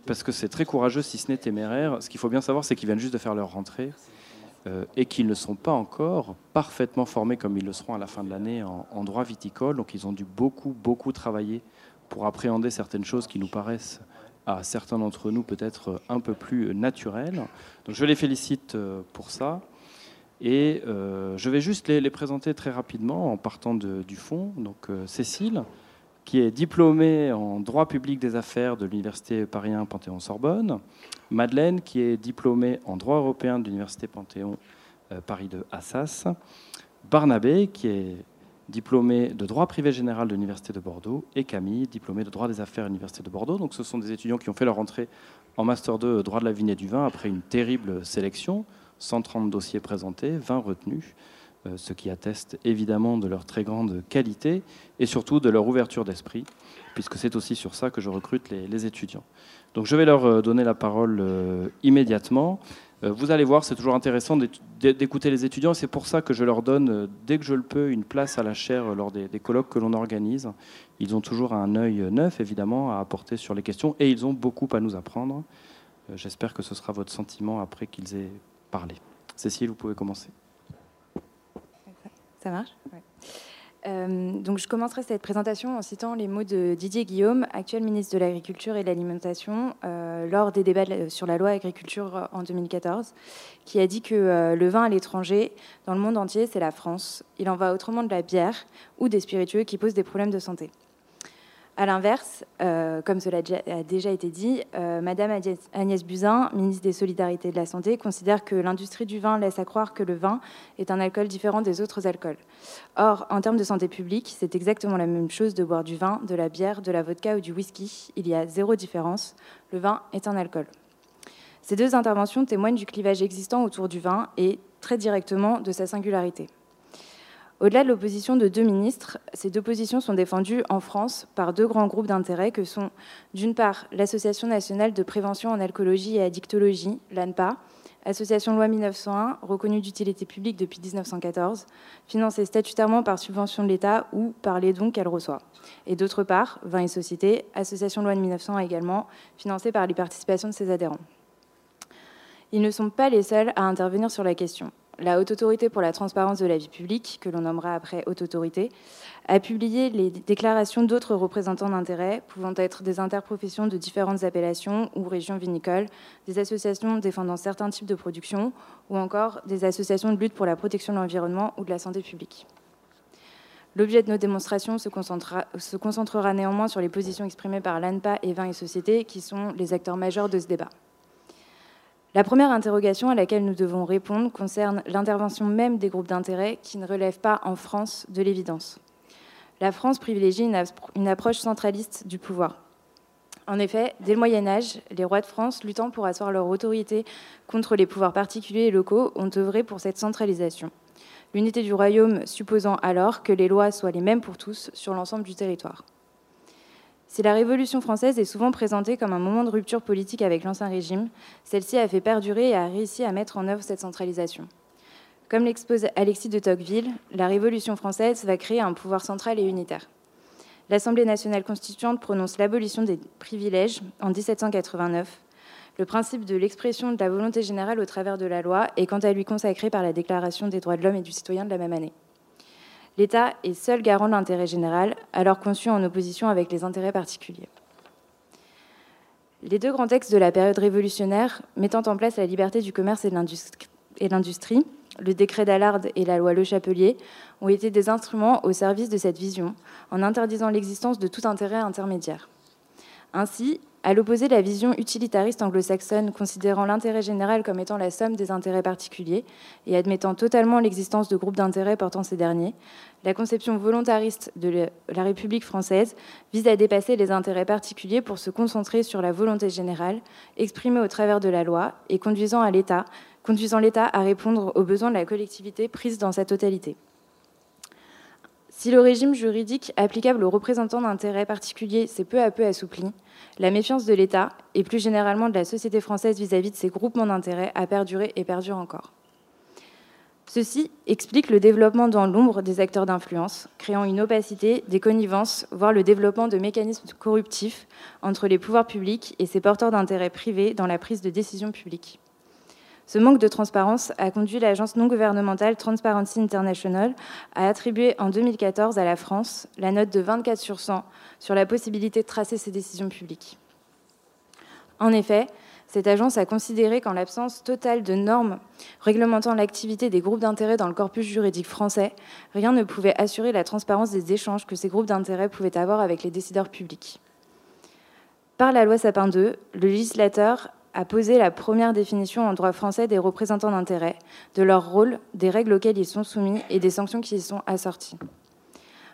parce que c'est très courageux si ce n'est téméraire. Ce qu'il faut bien savoir, c'est qu'ils viennent juste de faire leur rentrée euh, et qu'ils ne sont pas encore parfaitement formés comme ils le seront à la fin de l'année en, droit viticole. Donc ils ont dû beaucoup, beaucoup travailler pour appréhender certaines choses qui nous paraissent à certains d'entre nous peut-être un peu plus naturelles. Donc je les félicite euh, pour ça. Et euh, je vais juste les, présenter très rapidement en partant du fond. Donc Cécile, qui est diplômée en droit public des affaires de l'Université Paris 1 Panthéon-Sorbonne. Madeleine, qui est diplômée en droit européen de l'Université Panthéon euh, Paris 2 Assas. Barnabé, qui est diplômé de droit privé général de l'Université de Bordeaux. Et Camille, diplômée de droit des affaires à l'Université de Bordeaux. Donc ce sont des étudiants qui ont fait leur entrée en Master 2 droit de la vigne et du vin après une terrible sélection. 130 dossiers présentés, 20 retenus ce qui atteste évidemment de leur très grande qualité et surtout de leur ouverture d'esprit, puisque c'est aussi sur ça que je recrute les, étudiants. Donc je vais leur donner la parole euh, immédiatement. Euh, vous allez voir, c'est toujours intéressant d'écouter les étudiants, c'est pour ça que je leur donne, euh, dès que je le peux, une place à la chaire lors des, des colloques que l'on organise. Ils ont toujours un œil neuf, évidemment, à apporter sur les questions, et ils ont beaucoup à nous apprendre. J'espère que ce sera votre sentiment après qu'ils aient parlé. Cécile, vous pouvez commencer. Ça marche euh, Donc je commencerai cette présentation en citant les mots de Didier Guillaume, actuel ministre de l'Agriculture et de l'Alimentation, euh, lors des débats sur la loi agriculture en 2014, qui a dit que euh, le vin à l'étranger, dans le monde entier, c'est la France. Il en va autrement de la bière ou des spiritueux qui posent des problèmes de santé. À l'inverse, euh, comme cela a déjà été dit, euh, Madame Agnès Buzyn, ministre des Solidarités et de la Santé, considère que l'industrie du vin laisse à croire que le vin est un alcool différent des autres alcools. Or, en termes de santé publique, c'est exactement la même chose de boire du vin, de la bière, de la vodka ou du whisky. Il y a zéro différence. Le vin est un alcool. Ces deux interventions témoignent du clivage existant autour du vin et très directement de sa singularité. Au-delà de l'opposition de deux ministres, ces deux positions sont défendues en France par deux grands groupes d'intérêt que sont d'une part l'Association nationale de prévention en alcoolologie et addictologie, l'ANPA, association loi 1901 reconnue d'utilité publique depuis 1914, financée statutairement par subvention de l'État ou par les dons qu'elle reçoit. Et d'autre part, Vin et Société, association loi de 1901 également, financée par les participations de ses adhérents. Ils ne sont pas les seuls à intervenir sur la question la Haute Autorité pour la transparence de la vie publique, que l'on nommera après Haute Autorité, a publié les déclarations d'autres représentants d'intérêt, pouvant être des interprofessions de différentes appellations ou régions vinicoles, des associations défendant certains types de production, ou encore des associations de lutte pour la protection de l'environnement ou de la santé publique. L'objet de nos démonstrations se concentrera, se concentrera néanmoins sur les positions exprimées par l'ANPA et Vin et Société, qui sont les acteurs majeurs de ce débat. La première interrogation à laquelle nous devons répondre concerne l'intervention même des groupes d'intérêt qui ne relèvent pas en France de l'évidence. La France privilégie une approche centraliste du pouvoir. En effet, dès le Moyen Âge, les rois de France, luttant pour asseoir leur autorité contre les pouvoirs particuliers et locaux, ont œuvré pour cette centralisation. L'unité du royaume supposant alors que les lois soient les mêmes pour tous sur l'ensemble du territoire. Si la Révolution française est souvent présentée comme un moment de rupture politique avec l'Ancien Régime, celle-ci a fait perdurer et a réussi à mettre en œuvre cette centralisation. Comme l'expose Alexis de Tocqueville, la Révolution française va créer un pouvoir central et unitaire. L'Assemblée nationale constituante prononce l'abolition des privilèges en 1789. Le principe de l'expression de la volonté générale au travers de la loi est quant à lui consacré par la Déclaration des droits de l'homme et du citoyen de la même année. L'État est seul garant de l'intérêt général, alors conçu en opposition avec les intérêts particuliers. Les deux grands textes de la période révolutionnaire, mettant en place la liberté du commerce et de l'industrie, le décret d'Allard et la loi Le Chapelier, ont été des instruments au service de cette vision, en interdisant l'existence de tout intérêt intermédiaire. Ainsi, À l'opposé, la vision utilitariste anglo-saxonne, considérant l'intérêt général comme étant la somme des intérêts particuliers et admettant totalement l'existence de groupes d'intérêts portant ces derniers, la conception volontariste de la République française vise à dépasser les intérêts particuliers pour se concentrer sur la volonté générale, exprimée au travers de la loi et conduisant conduisant l'État à répondre aux besoins de la collectivité prise dans sa totalité. Si le régime juridique applicable aux représentants d'intérêts particuliers s'est peu à peu assoupli, la méfiance de l'État et plus généralement de la société française vis-à-vis de ces groupements d'intérêts a perduré et perdure encore. Ceci explique le développement dans l'ombre des acteurs d'influence, créant une opacité, des connivences, voire le développement de mécanismes corruptifs entre les pouvoirs publics et ces porteurs d'intérêts privés dans la prise de décisions publiques. Ce manque de transparence a conduit l'agence non gouvernementale Transparency International à attribuer en 2014 à la France la note de 24 sur 100 sur la possibilité de tracer ses décisions publiques. En effet, cette agence a considéré qu'en l'absence totale de normes réglementant l'activité des groupes d'intérêt dans le corpus juridique français, rien ne pouvait assurer la transparence des échanges que ces groupes d'intérêt pouvaient avoir avec les décideurs publics. Par la loi Sapin II, le législateur a posé la première définition en droit français des représentants d'intérêt, de leur rôle, des règles auxquelles ils sont soumis et des sanctions qui y sont assorties.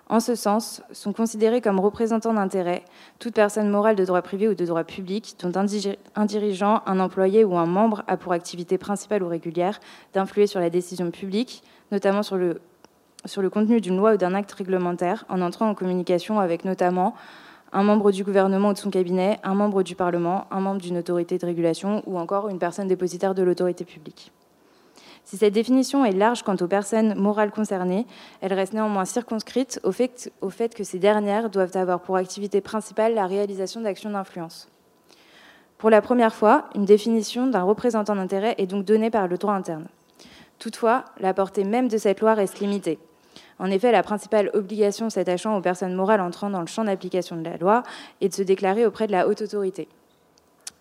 En ce sens, sont considérés comme représentants d'intérêt toute personne morale de droit privé ou de droit public dont un dirigeant, un employé ou un membre a pour activité principale ou régulière d'influer sur la décision publique, notamment sur le, sur le contenu d'une loi ou d'un acte réglementaire, en entrant en communication avec notamment un membre du gouvernement ou de son cabinet, un membre du Parlement, un membre d'une autorité de régulation ou encore une personne dépositaire de l'autorité publique. Si cette définition est large quant aux personnes morales concernées, elle reste néanmoins circonscrite au fait, que ces dernières doivent avoir pour activité principale la réalisation d'actions d'influence. Pour la première fois, une définition d'un représentant d'intérêt est donc donnée par le droit interne. Toutefois, la portée même de cette loi reste limitée. En effet, la principale obligation s'attachant aux personnes morales entrant dans le champ d'application de la loi est de se déclarer auprès de la haute autorité.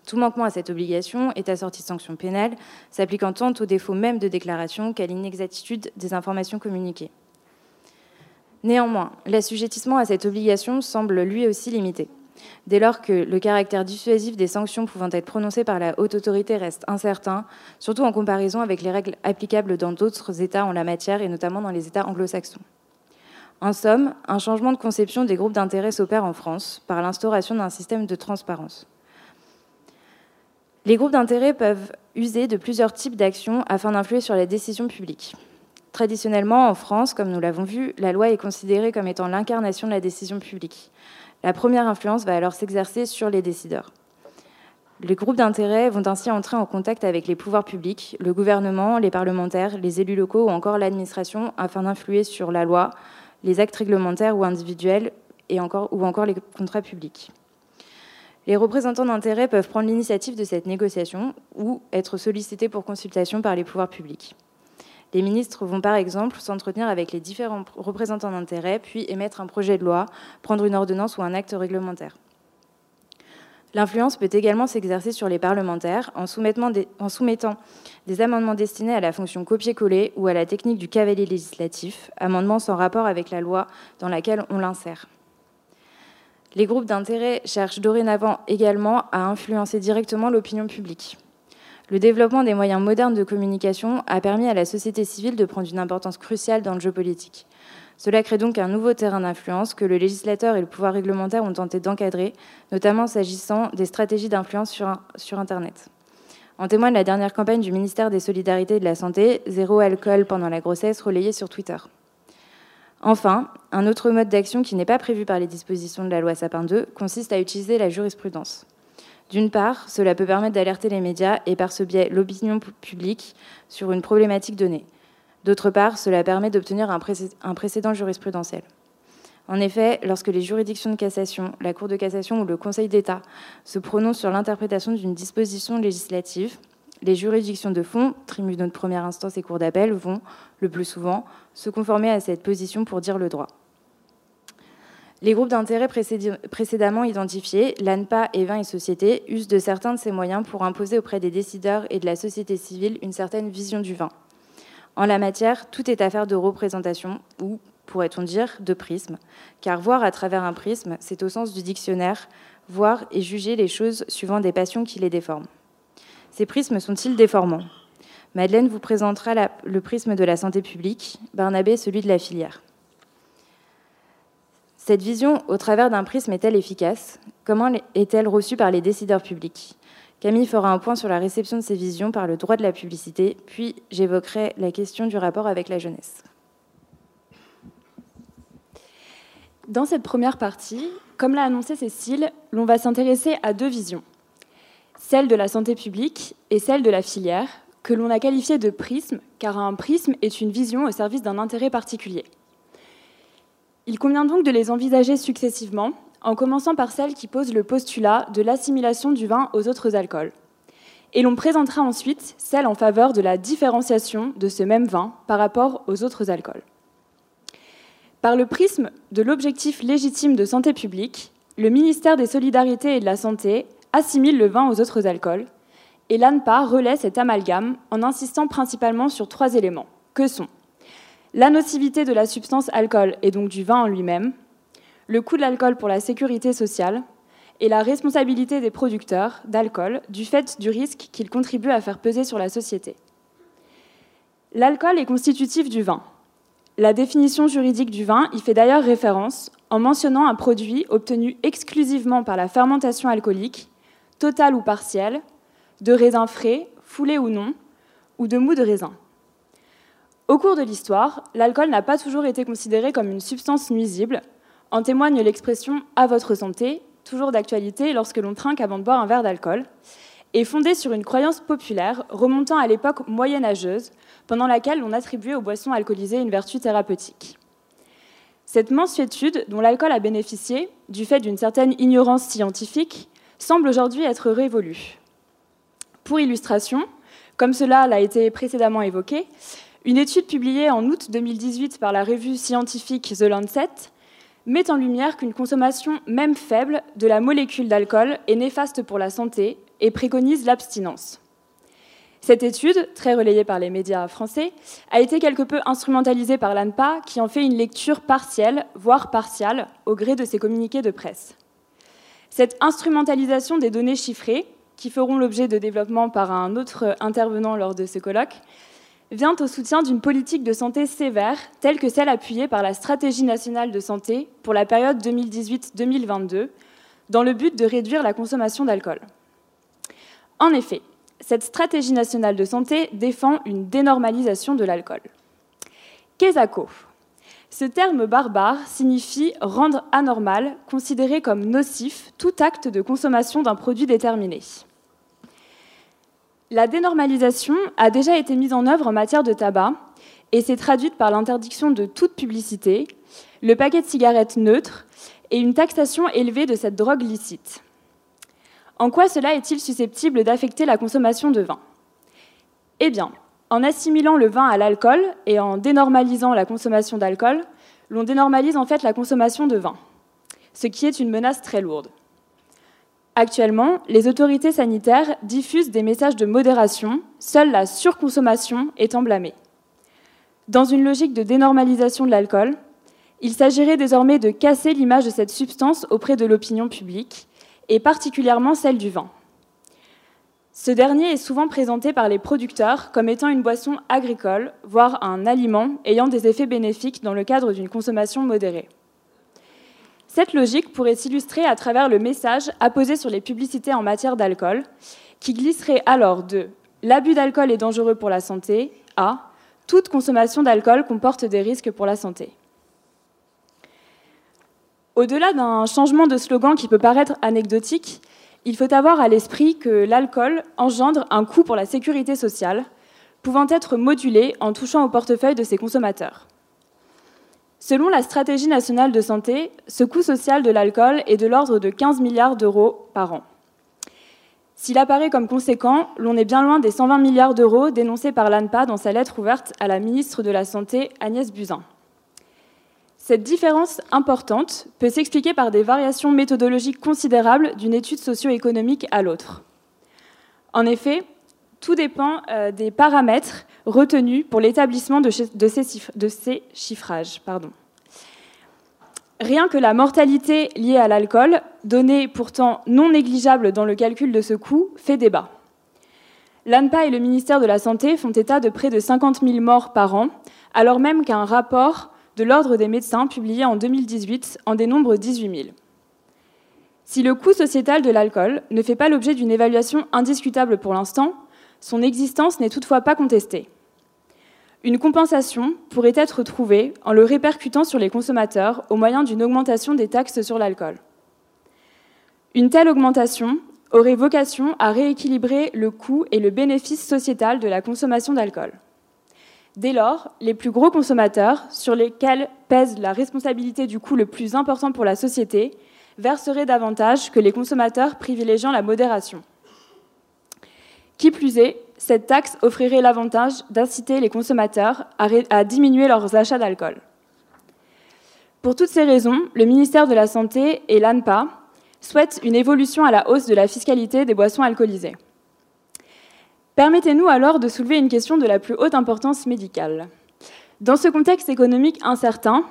Tout manquement à cette obligation est assorti de sanctions pénales, s'appliquant tant au défaut même de déclaration qu'à l'inexactitude des informations communiquées. Néanmoins, l'assujettissement à cette obligation semble lui aussi limité. Dès lors que le caractère dissuasif des sanctions pouvant être prononcées par la haute autorité reste incertain, surtout en comparaison avec les règles applicables dans d'autres États en la matière, et notamment dans les États anglo-saxons. En somme, un changement de conception des groupes d'intérêt s'opère en France par l'instauration d'un système de transparence. Les groupes d'intérêt peuvent user de plusieurs types d'actions afin d'influer sur la décision publique. Traditionnellement, en France, comme nous l'avons vu, la loi est considérée comme étant l'incarnation de la décision publique. La première influence va alors s'exercer sur les décideurs. Les groupes d'intérêt vont ainsi entrer en contact avec les pouvoirs publics, le gouvernement, les parlementaires, les élus locaux ou encore l'administration afin d'influer sur la loi, les actes réglementaires ou individuels ou encore les contrats publics. Les représentants d'intérêt peuvent prendre l'initiative de cette négociation ou être sollicités pour consultation par les pouvoirs publics. Les ministres vont par exemple s'entretenir avec les différents représentants d'intérêt, puis émettre un projet de loi, prendre une ordonnance ou un acte réglementaire. L'influence peut également s'exercer sur les parlementaires en soumettant, des, amendements destinés à la fonction copier-coller ou à la technique du cavalier législatif, amendements sans rapport avec la loi dans laquelle on l'insère. Les groupes d'intérêt cherchent dorénavant également à influencer directement l'opinion publique. Le développement des moyens modernes de communication a permis à la société civile de prendre une importance cruciale dans le jeu politique. Cela crée donc un nouveau terrain d'influence que le législateur et le pouvoir réglementaire ont tenté d'encadrer, notamment s'agissant des stratégies d'influence sur, Internet. En témoigne la dernière campagne du ministère des Solidarités et de la Santé, Zéro alcool pendant la grossesse, relayée sur Twitter. Enfin, un autre mode d'action qui n'est pas prévu par les dispositions de la loi Sapin 2 consiste à utiliser la jurisprudence. D'une part, cela peut permettre d'alerter les médias et par ce biais l'opinion publique sur une problématique donnée. D'autre part, cela permet d'obtenir un, précédent jurisprudentiel. En effet, lorsque les juridictions de cassation, la Cour de cassation ou le Conseil d'État se prononcent sur l'interprétation d'une disposition législative, les juridictions de fond, tribunaux de première instance et cours d'appel, vont, le plus souvent, se conformer à cette position pour dire le droit. Les groupes d'intérêt précédemment identifiés, l'ANPA et Vin et Société, usent de certains de ces moyens pour imposer auprès des décideurs et de la société civile une certaine vision du vin. En la matière, tout est affaire de représentation ou, pourrait-on dire, de prisme, car voir à travers un prisme, c'est au sens du dictionnaire voir et juger les choses suivant des passions qui les déforment. Ces prismes sont-ils déformants? Madeleine vous présentera le prisme de la santé publique, Barnabé celui de la filière. Cette vision au travers d'un prisme est-elle efficace? Comment est-elle reçue par les décideurs publics? Camille fera un point sur la réception de ces visions par le droit de la publicité, puis j'évoquerai la question du rapport avec la jeunesse. Dans cette première partie, comme l'a annoncé Cécile, l'on va s'intéresser à deux visions. Celle de la santé publique et celle de la filière, que l'on a qualifiée de prisme, car un prisme est une vision au service d'un intérêt particulier. Il convient donc de les envisager successivement, en commençant par celle qui pose le postulat de l'assimilation du vin aux autres alcools. Et l'on présentera ensuite celle en faveur de la différenciation de ce même vin par rapport aux autres alcools. Par le prisme de l'objectif légitime de santé publique, le ministère des Solidarités et de la Santé assimile le vin aux autres alcools, et l'ANPA relaie cet amalgame en insistant principalement sur trois éléments, que sont la nocivité de la substance alcool et donc du vin en lui-même, le coût de l'alcool pour la sécurité sociale et la responsabilité des producteurs d'alcool du fait du risque qu'ils contribuent à faire peser sur la société. L'alcool est constitutif du vin. La définition juridique du vin y fait d'ailleurs référence en mentionnant un produit obtenu exclusivement par la fermentation alcoolique, totale ou partielle, de raisins frais, foulés ou non, ou de mou de raisin. Au cours de l'histoire, l'alcool n'a pas toujours été considéré comme une substance nuisible, en témoigne l'expression à votre santé, toujours d'actualité lorsque l'on trinque avant de boire un verre d'alcool, et fondée sur une croyance populaire remontant à l'époque moyenâgeuse, pendant laquelle l'on attribuait aux boissons alcoolisées une vertu thérapeutique. Cette mensuétude dont l'alcool a bénéficié, du fait d'une certaine ignorance scientifique, semble aujourd'hui être révolue. Pour illustration, comme cela l'a été précédemment évoqué, une étude publiée en août 2018 par la revue scientifique The Lancet met en lumière qu'une consommation même faible de la molécule d'alcool est néfaste pour la santé et préconise l'abstinence. Cette étude, très relayée par les médias français, a été quelque peu instrumentalisée par l'ANPA, qui en fait une lecture partielle, voire partiale, au gré de ses communiqués de presse. Cette instrumentalisation des données chiffrées, qui feront l'objet de développement par un autre intervenant lors de ce colloque, vient au soutien d'une politique de santé sévère, telle que celle appuyée par la Stratégie nationale de santé pour la période 2018-2022, dans le but de réduire la consommation d'alcool. En effet, cette stratégie nationale de santé défend une dénormalisation de l'alcool. Quesaco. Ce terme barbare signifie rendre anormal, considérer comme nocif tout acte de consommation d'un produit déterminé. La dénormalisation a déjà été mise en œuvre en matière de tabac et s'est traduite par l'interdiction de toute publicité, le paquet de cigarettes neutre et une taxation élevée de cette drogue licite. En quoi cela est-il susceptible d'affecter la consommation de vin? Eh bien, en assimilant le vin à l'alcool et en dénormalisant la consommation d'alcool, l'on dénormalise en fait la consommation de vin, ce qui est une menace très lourde. Actuellement, les autorités sanitaires diffusent des messages de modération, seule la surconsommation étant blâmée. Dans une logique de dénormalisation de l'alcool, il s'agirait désormais de casser l'image de cette substance auprès de l'opinion publique, et particulièrement celle du vin. Ce dernier est souvent présenté par les producteurs comme étant une boisson agricole, voire un aliment ayant des effets bénéfiques dans le cadre d'une consommation modérée. Cette logique pourrait s'illustrer à travers le message apposé sur les publicités en matière d'alcool, qui glisserait alors de l'abus d'alcool est dangereux pour la santé à toute consommation d'alcool comporte des risques pour la santé. Au-delà d'un changement de slogan qui peut paraître anecdotique, il faut avoir à l'esprit que l'alcool engendre un coût pour la sécurité sociale, pouvant être modulé en touchant au portefeuille de ses consommateurs. Selon la stratégie nationale de santé, ce coût social de l'alcool est de l'ordre de 15 milliards d'euros par an. S'il apparaît comme conséquent, l'on est bien loin des 120 milliards d'euros dénoncés par l'ANPA dans sa lettre ouverte à la ministre de la Santé, Agnès Buzyn. Cette différence importante peut s'expliquer par des variations méthodologiques considérables d'une étude socio-économique à l'autre. En effet, tout dépend euh, des paramètres retenus pour l'établissement de, ces, chiffrages. Rien que la mortalité liée à l'alcool, donnée pourtant non négligeable dans le calcul de ce coût, fait débat. L'ANPA et le ministère de la Santé font état de près de 50 000 morts par an, alors même qu'un rapport de l'Ordre des médecins publié en 2018 en dénombre 18 000. Si le coût sociétal de l'alcool ne fait pas l'objet d'une évaluation indiscutable pour l'instant, son existence n'est toutefois pas contestée. Une compensation pourrait être trouvée en le répercutant sur les consommateurs au moyen d'une augmentation des taxes sur l'alcool. Une telle augmentation aurait vocation à rééquilibrer le coût et le bénéfice sociétal de la consommation d'alcool. Dès lors, les plus gros consommateurs, sur lesquels pèse la responsabilité du coût le plus important pour la société, verseraient davantage que les consommateurs privilégiant la modération. Qui plus est, cette taxe offrirait l'avantage d'inciter les consommateurs à, diminuer leurs achats d'alcool. Pour toutes ces raisons, le ministère de la Santé et l'ANPA souhaitent une évolution à la hausse de la fiscalité des boissons alcoolisées. Permettez-nous alors de soulever une question de la plus haute importance médicale. Dans ce contexte économique incertain,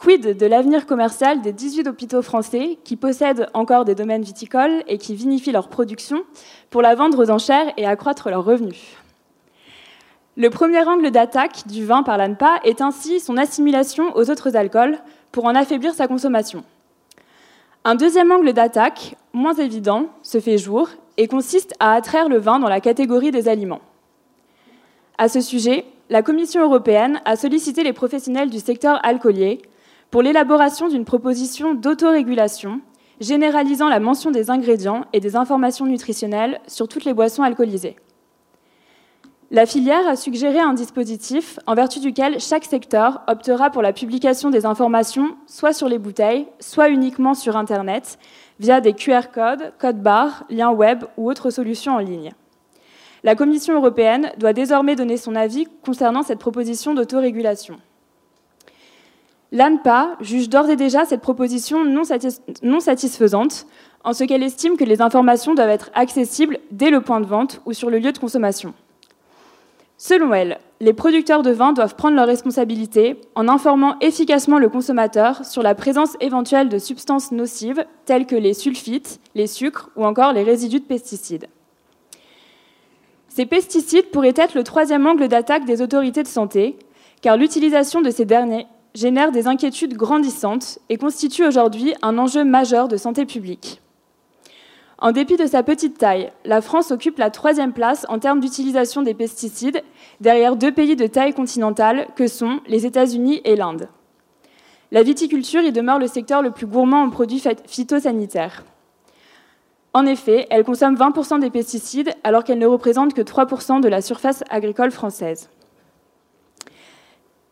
quid de l'avenir commercial des 18 hôpitaux français qui possèdent encore des domaines viticoles et qui vinifient leur production pour la vendre aux enchères et accroître leurs revenus? Le premier angle d'attaque du vin par l'ANPA est ainsi son assimilation aux autres alcools pour en affaiblir sa consommation. Un deuxième angle d'attaque, moins évident, se fait jour et consiste à attraire le vin dans la catégorie des aliments. À ce sujet, la Commission européenne a sollicité les professionnels du secteur alcoolier pour l'élaboration d'une proposition d'autorégulation généralisant la mention des ingrédients et des informations nutritionnelles sur toutes les boissons alcoolisées. La filière a suggéré un dispositif en vertu duquel chaque secteur optera pour la publication des informations soit sur les bouteilles, soit uniquement sur Internet, via des QR codes, codes barres, liens web ou autres solutions en ligne. La Commission européenne doit désormais donner son avis concernant cette proposition d'autorégulation. L'ANPA juge d'ores et déjà cette proposition non, satisfaisante, en ce qu'elle estime que les informations doivent être accessibles dès le point de vente ou sur le lieu de consommation. Selon elle, les producteurs de vin doivent prendre leurs responsabilités en informant efficacement le consommateur sur la présence éventuelle de substances nocives telles que les sulfites, les sucres ou encore les résidus de pesticides. Ces pesticides pourraient être le troisième angle d'attaque des autorités de santé, car l'utilisation de ces derniers génère des inquiétudes grandissantes et constitue aujourd'hui un enjeu majeur de santé publique. En dépit de sa petite taille, la France occupe la troisième place en termes d'utilisation des pesticides, derrière deux pays de taille continentale que sont les États-Unis et l'Inde. La viticulture y demeure le secteur le plus gourmand en produits phytosanitaires. En effet, elle consomme 20% des pesticides alors qu'elle ne représente que 3% de la surface agricole française.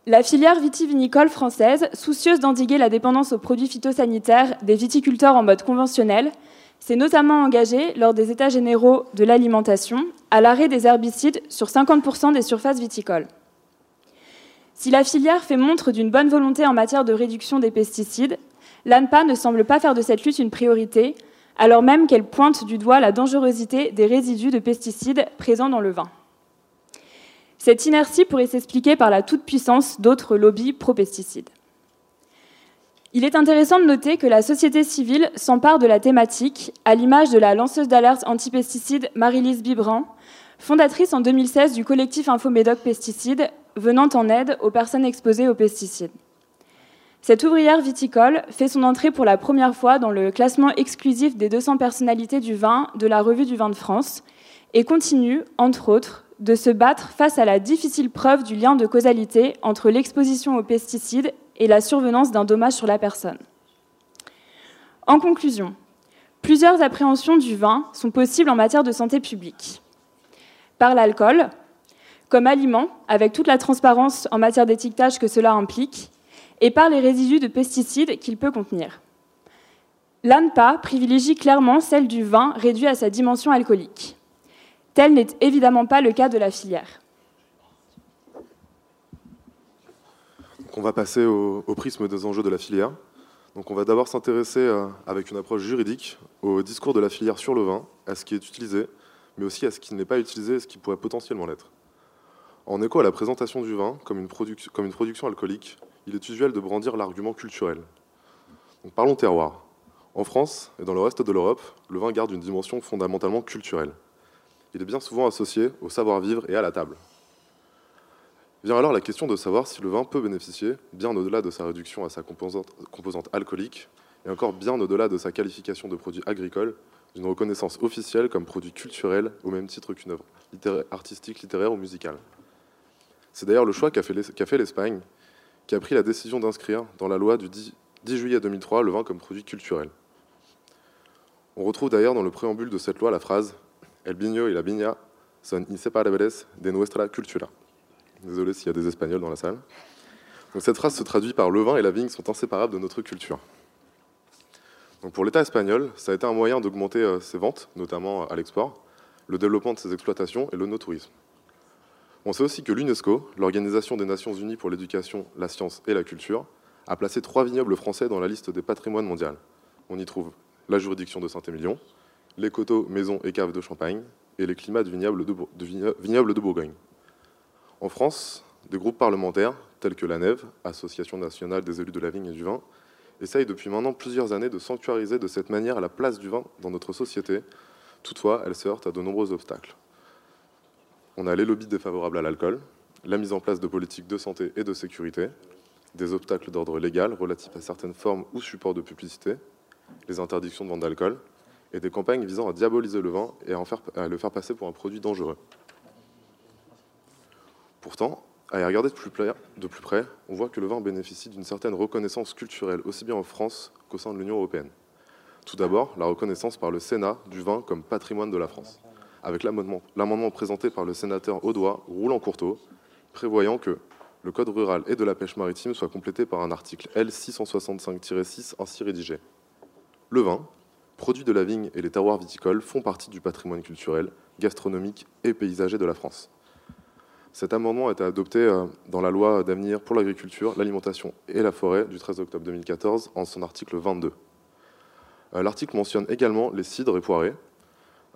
La filière vitivinicole française, soucieuse d'endiguer la dépendance aux produits phytosanitaires des viticulteurs en mode conventionnel, s'est notamment engagé lors des États généraux de l'alimentation à l'arrêt des herbicides sur 50% des surfaces viticoles. Si la filière fait montre d'une bonne volonté en matière de réduction des pesticides, l'ANPA ne semble pas faire de cette lutte une priorité, alors même qu'elle pointe du doigt la dangerosité des résidus de pesticides présents dans le vin. Cette inertie pourrait s'expliquer par la toute-puissance d'autres lobbies pro-pesticides. Il est intéressant de noter que la société civile s'empare de la thématique, à l'image de la lanceuse d'alerte anti-pesticides Marie-Lise Bibran, fondatrice en 2016 du collectif Infomédoc Pesticides, venant en aide aux personnes exposées aux pesticides. Cette ouvrière viticole fait son entrée pour la première fois dans le classement exclusif des 200 personnalités du vin de la Revue du vin de France et continue, entre autres, de se battre face à la difficile preuve du lien de causalité entre l'exposition aux pesticides et la survenance d'un dommage sur la personne. En conclusion, plusieurs appréhensions du vin sont possibles en matière de santé publique. Par l'alcool, comme aliment, avec toute la transparence en matière d'étiquetage que cela implique, et par les résidus de pesticides qu'il peut contenir. L'ANPA privilégie clairement celle du vin réduit à sa dimension alcoolique. Tel n'est évidemment pas le cas de la filière. on va passer au, prisme des enjeux de la filière. Donc on va d'abord s'intéresser, euh, avec une approche juridique, au discours de la filière sur le vin, à ce qui est utilisé, mais aussi à ce qui n'est pas utilisé et ce qui pourrait potentiellement l'être. En écho à la présentation du vin comme une, production alcoolique, il est usuel de brandir l'argument culturel. Parlons terroir. En France et dans le reste de l'Europe, le vin garde une dimension fondamentalement culturelle. Il est bien souvent associé au savoir-vivre et à la table. Vient alors la question de savoir si le vin peut bénéficier, bien au-delà de sa réduction à sa composante, alcoolique, et encore bien au-delà de sa qualification de produit agricole, d'une reconnaissance officielle comme produit culturel au même titre qu'une œuvre artistique, littéraire ou musicale. C'est d'ailleurs le choix qu'a fait l'Es- qu'a fait l'Espagne, qui a pris la décision d'inscrire dans la loi du 10, 10 juillet 2003 le vin comme produit culturel. On retrouve d'ailleurs dans le préambule de cette loi la phrase El vino y la viña son inseparables de nuestra cultura. Désolé s'il y a des Espagnols dans la salle. Donc cette phrase se traduit par le vin et la vigne sont inséparables de notre culture. Donc pour l'État espagnol, ça a été un moyen d'augmenter euh, ses ventes, notamment à l'export, le développement de ses exploitations et le no-tourisme. On sait aussi que l'UNESCO, l'Organisation des Nations Unies pour l'éducation, la science et la culture, a placé trois vignobles français dans la liste des patrimoines mondiaux. On y trouve la juridiction de Saint-Émilion, les coteaux, maisons et caves de Champagne et les climats vignobles de, Bour- de vigno- vignobles de Bourgogne. En France, des groupes parlementaires tels que la NEV, Association nationale des élus de la vigne et du vin, essayent depuis maintenant plusieurs années de sanctuariser de cette manière la place du vin dans notre société. Toutefois, elle se heurte à de nombreux obstacles. On a les lobbies défavorables à l'alcool, la mise en place de politiques de santé et de sécurité, des obstacles d'ordre légal relatifs à certaines formes ou supports de publicité, les interdictions de vente d'alcool, et des campagnes visant à diaboliser le vin et à, en le faire passer pour un produit dangereux. Pourtant, à y regarder de plus, près, on voit que le vin bénéficie d'une certaine reconnaissance culturelle, aussi bien en France qu'au sein de l'Union européenne. Tout d'abord, la reconnaissance par le Sénat du vin comme patrimoine de la France, avec l'amendement l'amendement présenté par le sénateur Audois Roulant-Courteau, prévoyant que le Code rural et de la pêche maritime soit complété par un article L665-6 ainsi rédigé. Le vin, produit de la vigne et les terroirs viticoles font partie du patrimoine culturel, gastronomique et paysager de la France. Cet amendement a été adopté euh, dans la loi d'avenir pour l'agriculture, l'alimentation et la forêt du 13 octobre 2014 en son article 22. Euh, L'article mentionne également les cidres et poirées,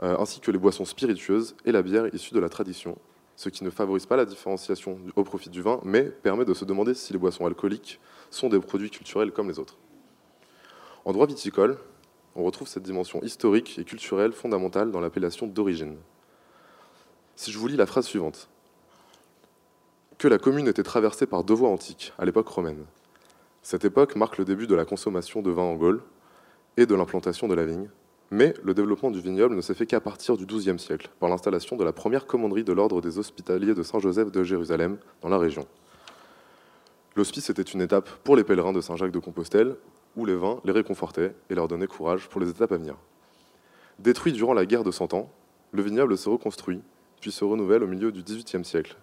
euh, ainsi que les boissons spiritueuses et la bière issue de la tradition, ce qui ne favorise pas la différenciation au profit du vin, mais permet de se demander si les boissons alcooliques sont des produits culturels comme les autres. En droit viticole, on retrouve cette dimension historique et culturelle fondamentale dans l'appellation d'origine. Si je vous lis la phrase suivante, que la commune était traversée par deux voies antiques, à l'époque romaine. Cette époque marque le début de la consommation de vin en Gaule et de l'implantation de la vigne, mais le développement du vignoble ne s'est fait qu'à partir du XIIe siècle, par l'installation de la première commanderie de l'ordre des hospitaliers de Saint-Joseph de Jérusalem, dans la région. L'hospice était une étape pour les pèlerins de Saint-Jacques de Compostelle, où les vins les réconfortaient et leur donnaient courage pour les étapes à venir. Détruit durant la guerre de Cent Ans, le vignoble se reconstruit, puis se renouvelle au milieu du XVIIIe siècle.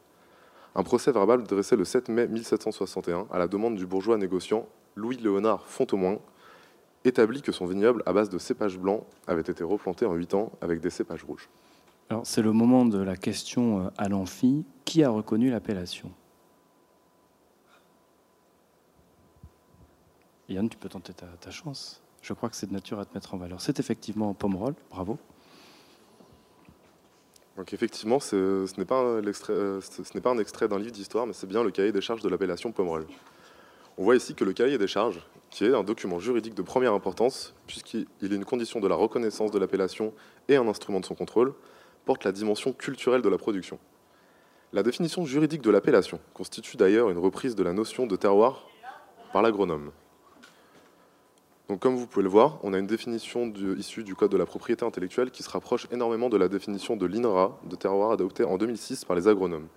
Un procès verbal dressé le 7 mai 1761 à la demande du bourgeois négociant Louis-Léonard Fontemoin établit que son vignoble à base de cépages blancs avait été replanté en 8 ans avec des cépages rouges. Alors, c'est le moment de la question euh, à l'amphi. Qui a reconnu l'appellation? Yann, tu peux tenter ta, chance. Je crois que c'est de nature à te mettre en valeur. C'est effectivement Pomerol, bravo. Donc effectivement, c'est- ce n'est pas, un- l'extrait- euh, ce n'est pas un extrait d'un livre d'histoire, mais c'est bien le cahier des charges de l'appellation Pomerol. On voit ici que le cahier des charges, qui est un document juridique de première importance, puisqu'il est une condition de la reconnaissance de l'appellation et un instrument de son contrôle, porte la dimension culturelle de la production. La définition juridique de l'appellation constitue d'ailleurs une reprise de la notion de terroir par l'agronome. Donc, comme vous pouvez le voir, on a une définition issue du Code de la propriété intellectuelle qui se rapproche énormément de la définition de l'INRA, de terroir adoptée en 2006 par les agronomes.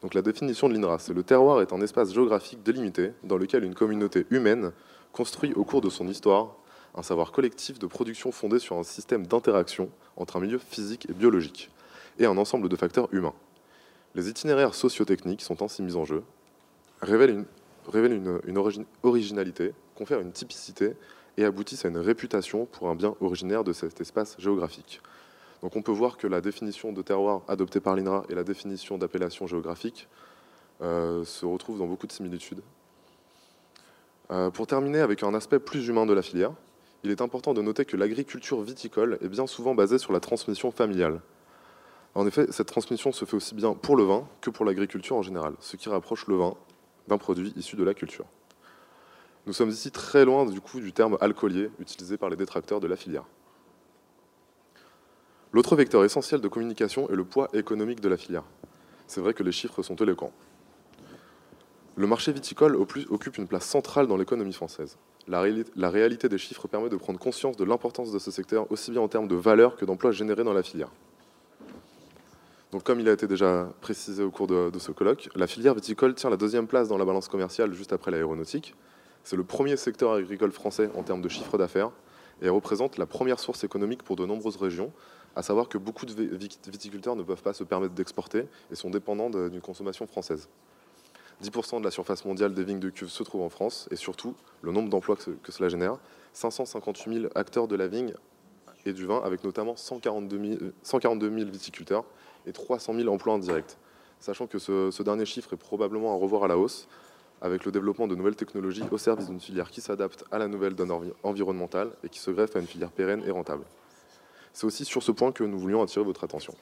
Donc, la définition de l'INRA, c'est le terroir est un espace géographique délimité dans lequel une communauté humaine construit au cours de son histoire un savoir collectif de production fondé sur un système d'interaction entre un milieu physique et biologique et un ensemble de facteurs humains. Les itinéraires sociotechniques sont ainsi mis en jeu, révèlent une, originalité, confèrent une typicité et aboutissent à une réputation pour un bien originaire de cet espace géographique. Donc on peut voir que la définition de terroir adoptée par l'INRA et la définition d'appellation géographique euh, se retrouvent dans beaucoup de similitudes. Euh, pour terminer avec un aspect plus humain de la filière, il est important de noter que l'agriculture viticole est bien souvent basée sur la transmission familiale. En effet, cette transmission se fait aussi bien pour le vin que pour l'agriculture en général, ce qui rapproche le vin d'un produit issu de la culture. Nous sommes ici très loin du coup du terme alcoolier utilisé par les détracteurs de la filière. L'autre vecteur essentiel de communication est le poids économique de la filière. C'est vrai que les chiffres sont éloquents. Le marché viticole occupe une place centrale dans l'économie française. La, réalité des chiffres permet de prendre conscience de l'importance de ce secteur, aussi bien en termes de valeur que d'emplois générés dans la filière. Donc, comme il a été déjà précisé au cours de, ce colloque, la filière viticole tient la deuxième place dans la balance commerciale juste après l'aéronautique. C'est le premier secteur agricole français en termes de chiffre d'affaires et représente la première source économique pour de nombreuses régions, à savoir que beaucoup de viticulteurs ne peuvent pas se permettre d'exporter et sont dépendants d'une consommation française. 10% de la surface mondiale des vignes de cuve se trouve en France et surtout le nombre d'emplois que, cela génère, 558 000 acteurs de la vigne et du vin, avec notamment 142 000, viticulteurs et 300 000 emplois indirects. Sachant que ce, dernier chiffre est probablement à revoir à la hausse, avec le développement de nouvelles technologies au service d'une filière qui s'adapte à la nouvelle donne environnementale et qui se greffe à une filière pérenne et rentable. C'est aussi sur ce point que nous voulions attirer votre attention.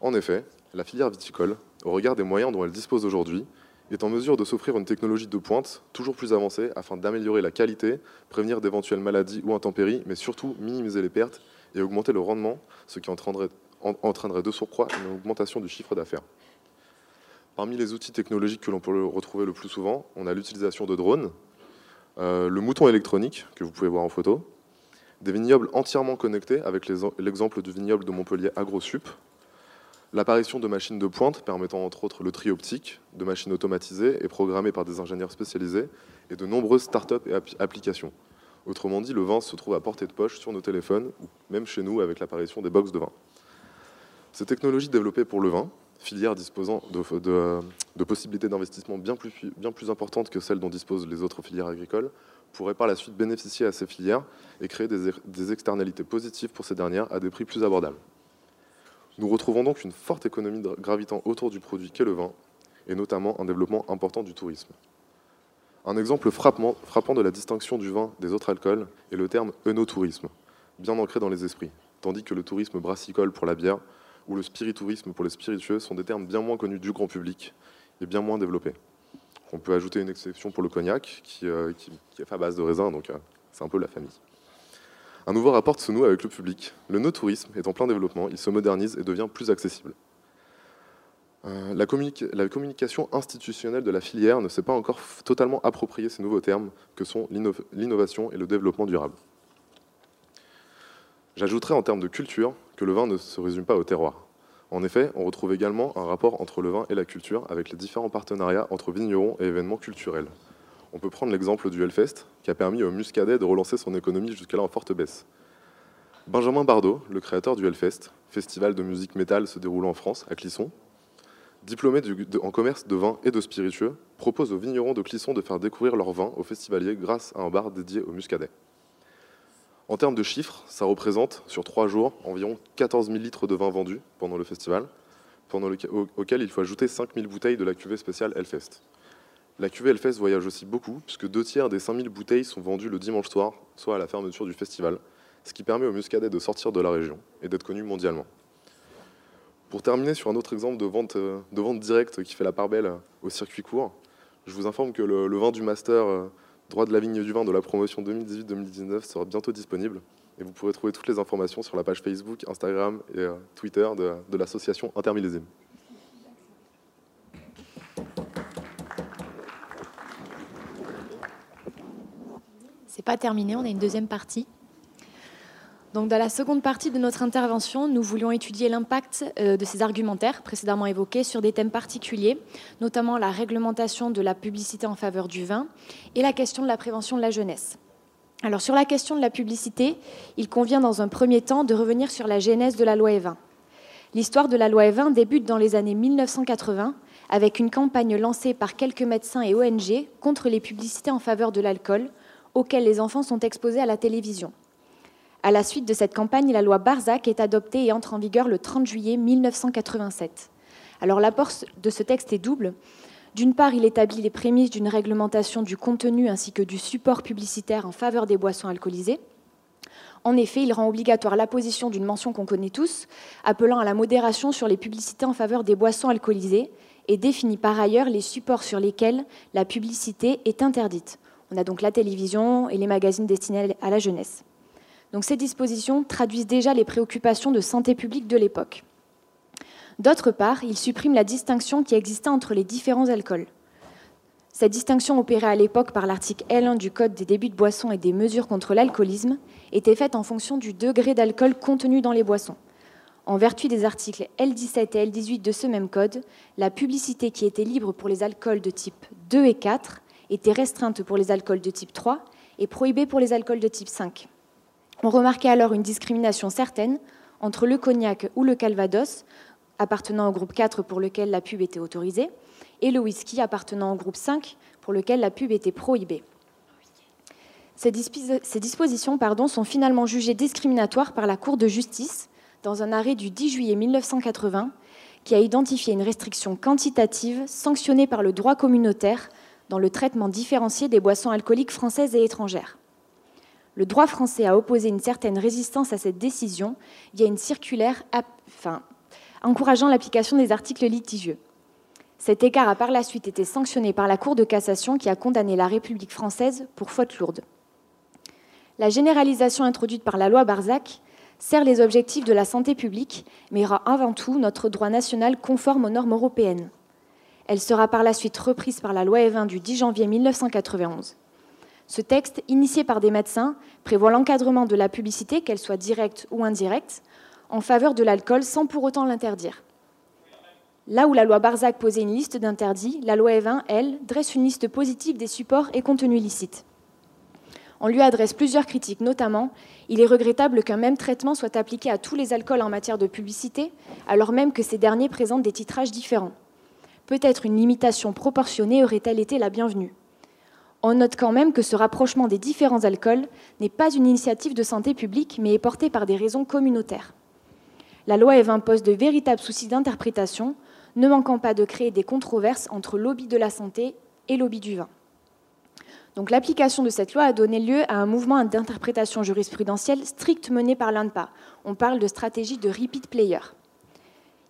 En effet, la filière viticole, au regard des moyens dont elle dispose aujourd'hui, est en mesure de s'offrir une technologie de pointe toujours plus avancée afin d'améliorer la qualité, prévenir d'éventuelles maladies ou intempéries, mais surtout minimiser les pertes et augmenter le rendement, ce qui entraînerait, de surcroît une augmentation du chiffre d'affaires. Parmi les outils technologiques que l'on peut retrouver le plus souvent, on a l'utilisation de drones, euh, le mouton électronique que vous pouvez voir en photo, des vignobles entièrement connectés avec l'exemple du vignoble de Montpellier AgroSup, L'apparition de machines de pointe permettant entre autres le tri optique, de machines automatisées et programmées par des ingénieurs spécialisés, et de nombreuses startups et applications. Autrement dit, le vin se trouve à portée de poche sur nos téléphones, ou même chez nous avec l'apparition des box de vin. Ces technologies développées pour le vin, filière disposant de, possibilités d'investissement bien plus, importantes que celles dont disposent les autres filières agricoles, pourraient par la suite bénéficier à ces filières et créer des externalités positives pour ces dernières à des prix plus abordables. Nous retrouvons donc une forte économie gravitant autour du produit qu'est le vin, et notamment un développement important du tourisme. Un exemple frappant, de la distinction du vin des autres alcools est le terme œnotourisme, bien ancré dans les esprits, tandis que le tourisme brassicole pour la bière ou le spiritourisme pour les spiritueux sont des termes bien moins connus du grand public et bien moins développés. On peut ajouter une exception pour le cognac, qui, euh, est à base de raisin, donc euh, c'est un peu la famille. Un nouveau rapport se noue avec le public. Le no-tourisme est en plein développement, il se modernise et devient plus accessible. Euh, la, communication institutionnelle de la filière ne s'est pas encore totalement approprié ces nouveaux termes que sont l'innovation et le développement durable. J'ajouterai en termes de culture que le vin ne se résume pas au terroir. En effet, on retrouve également un rapport entre le vin et la culture avec les différents partenariats entre vignerons et événements culturels. On peut prendre l'exemple du Hellfest, qui a permis au Muscadet de relancer son économie jusqu'à là en forte baisse. Benjamin Bardot, le créateur du Hellfest, festival de musique métal se déroulant en France, à Clisson, diplômé en commerce de vin et de spiritueux, propose aux vignerons de Clisson de faire découvrir leur vin aux festivaliers grâce à un bar dédié au Muscadet. En termes de chiffres, ça représente, sur trois jours, environ 14 000 litres de vin vendus pendant le festival, auquel il faut ajouter 5 000 bouteilles de la cuvée spéciale Hellfest. La cuvée Hellfest voyage aussi beaucoup, puisque deux tiers des 5000 bouteilles sont vendues le dimanche soir, soit à la fermeture du festival, ce qui permet au muscadet de sortir de la région et d'être connu mondialement. Pour terminer sur un autre exemple de vente, euh, directe qui fait la part belle au circuit court, je vous informe que le, vin du master euh, droit de la vigne du vin de la promotion 2018-2019 sera bientôt disponible et vous pourrez trouver toutes les informations sur la page Facebook, Instagram et euh, Twitter de, de l'association Intermillésime. C'est pas terminé, on a une deuxième partie. Dans la seconde partie de notre intervention, nous voulions étudier l'impact euh, de ces argumentaires précédemment évoqués sur des thèmes particuliers, notamment la réglementation de la publicité en faveur du vin et la question de la prévention de la jeunesse. Alors, sur la question de la publicité, il convient dans un premier temps de revenir sur la genèse de la loi E20. L'histoire de la loi E20 débute dans les années 1980 avec une campagne lancée par quelques médecins et ONG contre les publicités en faveur de l'alcool, auxquels les enfants sont exposés à la télévision. À la suite de cette campagne, la loi Barzac est adoptée et entre en vigueur le 30 juillet 1987. Alors l'apport de ce texte est double. D'une part, il établit les prémices d'une réglementation du contenu ainsi que du support publicitaire en faveur des boissons alcoolisées. En effet, il rend obligatoire l'apposition d'une mention qu'on connaît tous, appelant à la modération sur les publicités en faveur des boissons alcoolisées, et définit par ailleurs les supports sur lesquels la publicité est interdite. On a donc la télévision et les magazines destinés à la jeunesse. Donc ces dispositions traduisent déjà les préoccupations de santé publique de l'époque. D'autre part, il supprime la distinction qui existait entre les différents alcools. Cette distinction opérée à l'époque par l'article L1 du Code des débits de boissons et des mesures contre l'alcoolisme était faite en fonction du degré d'alcool contenu dans les boissons. En vertu des articles L17 et L18 de ce même code, la publicité qui était libre pour les alcools de type 2 et 4 était restreinte pour les alcools de type 3 et prohibée pour les alcools de type 5. On remarquait alors une discrimination certaine entre le cognac ou le calvados, appartenant au groupe 4 pour lequel la pub était autorisée, et le whisky appartenant au groupe 5 pour lequel la pub était prohibée. Ces, dispositions sont finalement jugées discriminatoires par la Cour de justice dans un arrêt du 10 juillet 1980 qui a identifié une restriction quantitative sanctionnée par le droit communautaire dans le traitement différencié des boissons alcooliques françaises et étrangères. Le droit français a opposé une certaine résistance à cette décision via une circulaire encourageant l'application des articles litigieux. Cet écart a par la suite été sanctionné par la Cour de cassation qui a condamné la République française pour faute lourde. La généralisation introduite par la loi Barzac sert les objectifs de la santé publique, mais rend avant tout notre droit national conforme aux normes européennes. Elle sera par la suite reprise par la loi Evin du 10 janvier 1991. Ce texte, initié par des médecins, prévoit l'encadrement de la publicité, qu'elle soit directe ou indirecte, en faveur de l'alcool sans pour autant l'interdire. Là où la loi Barzac posait une liste d'interdits, la loi Evin, elle, dresse une liste positive des supports et contenus licites. On lui adresse plusieurs critiques, notamment il est regrettable qu'un même traitement soit appliqué à tous les alcools en matière de publicité, alors même que ces derniers présentent des titrages différents. Peut-être une limitation proportionnée aurait-elle été la bienvenue. On note quand même que ce rapprochement des différents alcools n'est pas une initiative de santé publique, mais est porté par des raisons communautaires. La loi Eve impose de véritables soucis d'interprétation, ne manquant pas de créer des controverses entre lobby de la santé et lobby du vin. Donc l'application de cette loi a donné lieu à un mouvement d'interprétation jurisprudentielle strict mené par l'ANPA. On parle de stratégie de repeat player.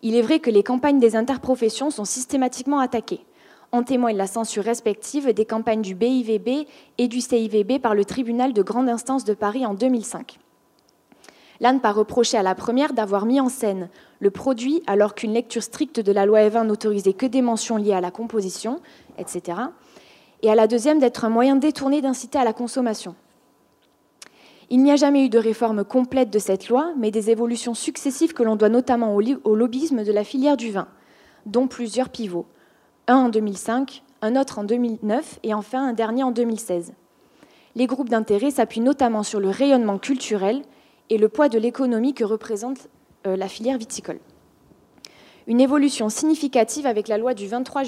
Il est vrai que les campagnes des interprofessions sont systématiquement attaquées. En témoigne la censure respective des campagnes du BIVB et du CIVB par le tribunal de grande instance de Paris en 2005. L'ANPA reproché à la première d'avoir mis en scène le produit alors qu'une lecture stricte de la loi Evin n'autorisait que des mentions liées à la composition, etc. Et à la deuxième d'être un moyen détourné d'inciter à la consommation. Il n'y a jamais eu de réforme complète de cette loi, mais des évolutions successives que l'on doit notamment au lobbyisme de la filière du vin, dont plusieurs pivots un en 2005, un autre en 2009 et enfin un dernier en 2016. Les groupes d'intérêt s'appuient notamment sur le rayonnement culturel et le poids de l'économie que représente euh, la filière viticole. Une évolution significative avec la loi du 23,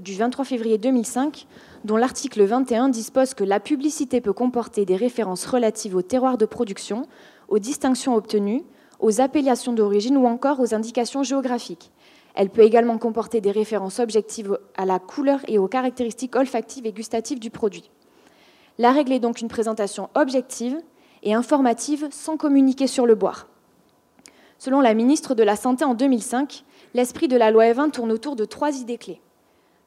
du 23 février 2005, dont l'article 21 dispose que la publicité peut comporter des références relatives au terroir de production, aux distinctions obtenues, aux appellations d'origine ou encore aux indications géographiques, elle peut également comporter des références objectives à la couleur et aux caractéristiques olfactives et gustatives du produit. La règle est donc une présentation objective et informative sans communiquer sur le boire. Selon la ministre de la Santé en 2005, l'esprit de la loi E20 tourne autour de trois idées clés.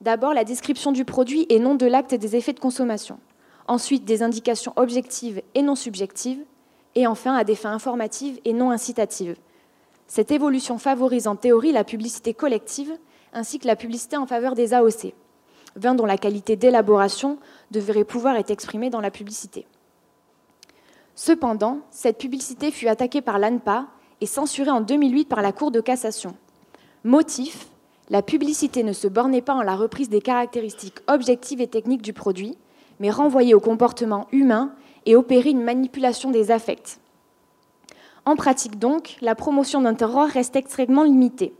D'abord, la description du produit et non de l'acte des effets de consommation. Ensuite, des indications objectives et non subjectives. Et enfin, à des fins informatives et non incitatives. Cette évolution favorise en théorie la publicité collective ainsi que la publicité en faveur des AOC, vins dont la qualité d'élaboration devrait pouvoir être exprimée dans la publicité. Cependant, cette publicité fut attaquée par l'ANPA et censurée en 2008 par la Cour de cassation. Motif la publicité ne se bornait pas en la reprise des caractéristiques objectives et techniques du produit, mais renvoyait au comportement humain et opérait une manipulation des affects. En pratique donc, la promotion d'un terroir reste extrêmement limitée.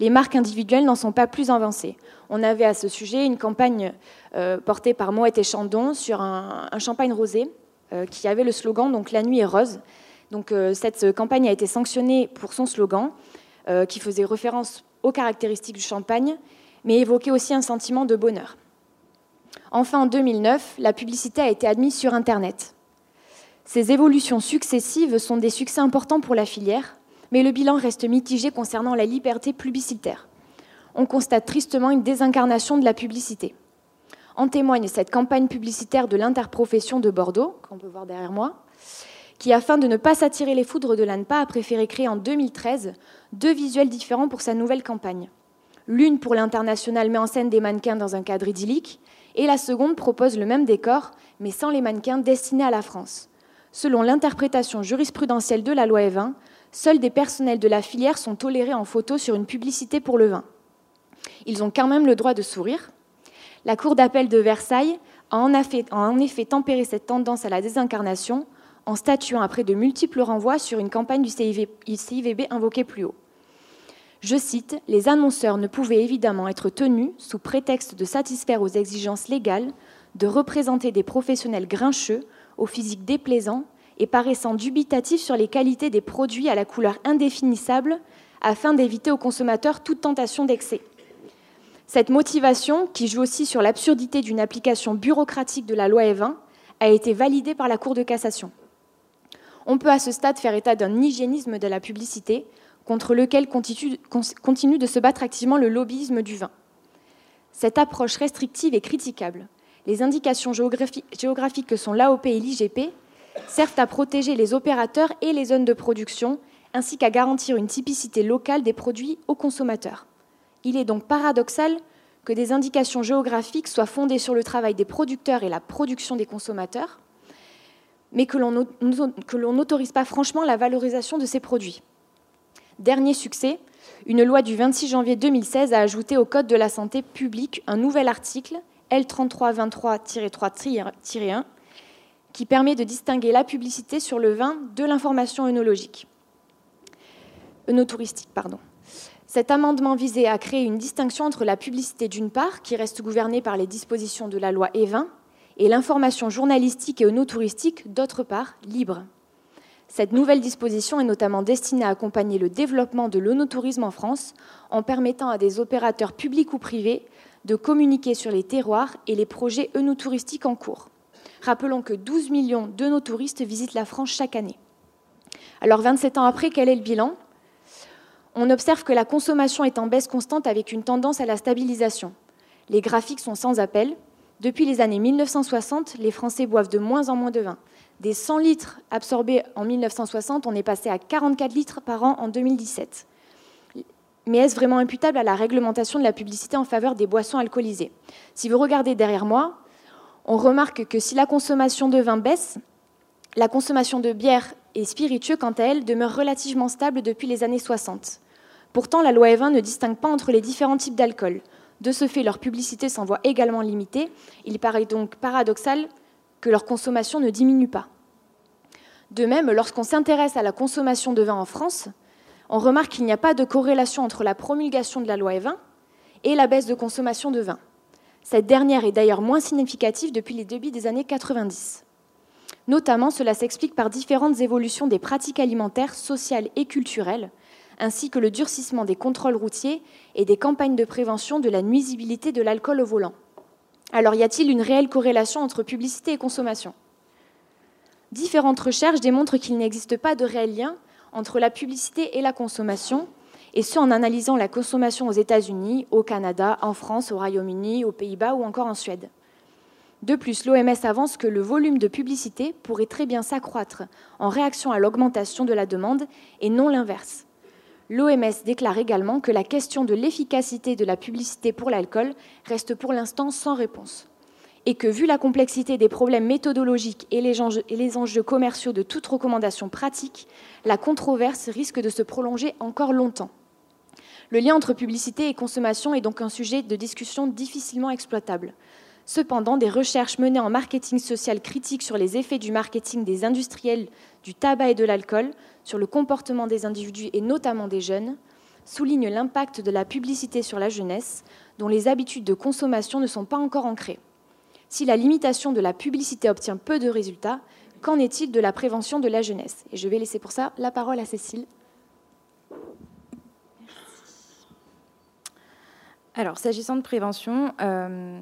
Les marques individuelles n'en sont pas plus avancées. On avait à ce sujet une campagne euh, portée par Moët et Chandon sur un, champagne rosé euh, qui avait le slogan donc La nuit est rose. Euh, cette campagne a été sanctionnée pour son slogan qui faisait référence aux caractéristiques du champagne, mais évoquait aussi un sentiment de bonheur. Enfin, en 2009, la publicité a été admise sur Internet. Ces évolutions successives sont des succès importants pour la filière, mais le bilan reste mitigé concernant la liberté publicitaire. On constate tristement une désincarnation de la publicité. En témoigne cette campagne publicitaire de l'interprofession de Bordeaux, qu'on peut voir derrière moi, qui, afin de ne pas s'attirer les foudres de l'ANPA, a préféré créer en 2013 deux visuels différents pour sa nouvelle campagne. L'une pour l'international met en scène des mannequins dans un cadre idyllique, et la seconde propose le même décor, mais sans les mannequins destinés à la France. Selon l'interprétation jurisprudentielle de la loi Evin, seuls des personnels de la filière sont tolérés en photo sur une publicité pour le vin. Ils ont quand même le droit de sourire. La Cour d'appel de Versailles a en effet tempéré cette tendance à la désincarnation en statuant après de multiples renvois sur une campagne du CIVB invoquée plus haut. Je cite, Les annonceurs ne pouvaient évidemment être tenus, sous prétexte de satisfaire aux exigences légales, de représenter des professionnels grincheux, au physique déplaisant et paraissant dubitatifs sur les qualités des produits à la couleur indéfinissable, afin d'éviter aux consommateurs toute tentation d'excès. Cette motivation, qui joue aussi sur l'absurdité d'une application bureaucratique de la loi Evin, a été validée par la Cour de cassation. On peut à ce stade faire état d'un hygiénisme de la publicité contre lequel continue de se battre activement le lobbyisme du vin. Cette approche restrictive est critiquable. Les indications géographiques que sont l'AOP et l'IGP servent à protéger les opérateurs et les zones de production, ainsi qu'à garantir une typicité locale des produits aux consommateurs. Il est donc paradoxal que des indications géographiques soient fondées sur le travail des producteurs et la production des consommateurs, mais que l'on n'autorise pas franchement la valorisation de ces produits. Dernier succès, une loi du 26 janvier 2016 a ajouté au Code de la santé publique un nouvel article, L3323-3-1, qui permet de distinguer la publicité sur le vin de l'information œnologique. œnotouristique. Pardon. Cet amendement visait à créer une distinction entre la publicité d'une part, qui reste gouvernée par les dispositions de la loi E20, et l'information journalistique et œnotouristique, d'autre part, libre. Cette nouvelle disposition est notamment destinée à accompagner le développement de l'œnotourisme en France en permettant à des opérateurs publics ou privés de communiquer sur les terroirs et les projets œnotouristiques en cours. Rappelons que 12 millions d'œnotouristes visitent la France chaque année. Alors 27 ans après, quel est le bilan? On observe que la consommation est en baisse constante avec une tendance à la stabilisation. Les graphiques sont sans appel. Depuis les années 1960, les Français boivent de moins en moins de vin. Des 100 litres absorbés en 1960, on est passé à 44 litres par an en 2017. Mais est-ce vraiment imputable à la réglementation de la publicité en faveur des boissons alcoolisées? Si vous regardez derrière moi, on remarque que si la consommation de vin baisse, la consommation de bière et spiritueux, quant à elle, demeure relativement stable depuis les années 60. Pourtant, la loi E20 ne distingue pas entre les différents types d'alcool. De ce fait, leur publicité s'en voit également limitée. Il paraît donc paradoxal que leur consommation ne diminue pas. De même, lorsqu'on s'intéresse à la consommation de vin en France, on remarque qu'il n'y a pas de corrélation entre la promulgation de la loi E20 et la baisse de consommation de vin. Cette dernière est d'ailleurs moins significative depuis les débuts des années 90. Notamment, cela s'explique par différentes évolutions des pratiques alimentaires, sociales et culturelles, ainsi que le durcissement des contrôles routiers et des campagnes de prévention de la nuisibilité de l'alcool au volant. Alors y a-t-il une réelle corrélation entre publicité et consommation? Différentes recherches démontrent qu'il n'existe pas de réel lien entre la publicité et la consommation, et ce en analysant la consommation aux États-Unis, au Canada, en France, au Royaume-Uni, aux Pays-Bas ou encore en Suède. De plus, l'OMS avance que le volume de publicité pourrait très bien s'accroître en réaction à l'augmentation de la demande et non l'inverse. L'OMS déclare également que la question de l'efficacité de la publicité pour l'alcool reste pour l'instant sans réponse et que, vu la complexité des problèmes méthodologiques et les, enjeux, commerciaux de toute recommandation pratique, la controverse risque de se prolonger encore longtemps. Le lien entre publicité et consommation est donc un sujet de discussion difficilement exploitable. Cependant, des recherches menées en marketing social critique sur les effets du marketing des industriels du tabac et de l'alcool sur le comportement des individus et notamment des jeunes soulignent l'impact de la publicité sur la jeunesse, dont les habitudes de consommation ne sont pas encore ancrées. Si la limitation de la publicité obtient peu de résultats, qu'en est-il de la prévention de la jeunesse? Et je vais laisser pour ça la parole à Cécile. Alors, s'agissant de prévention, euh,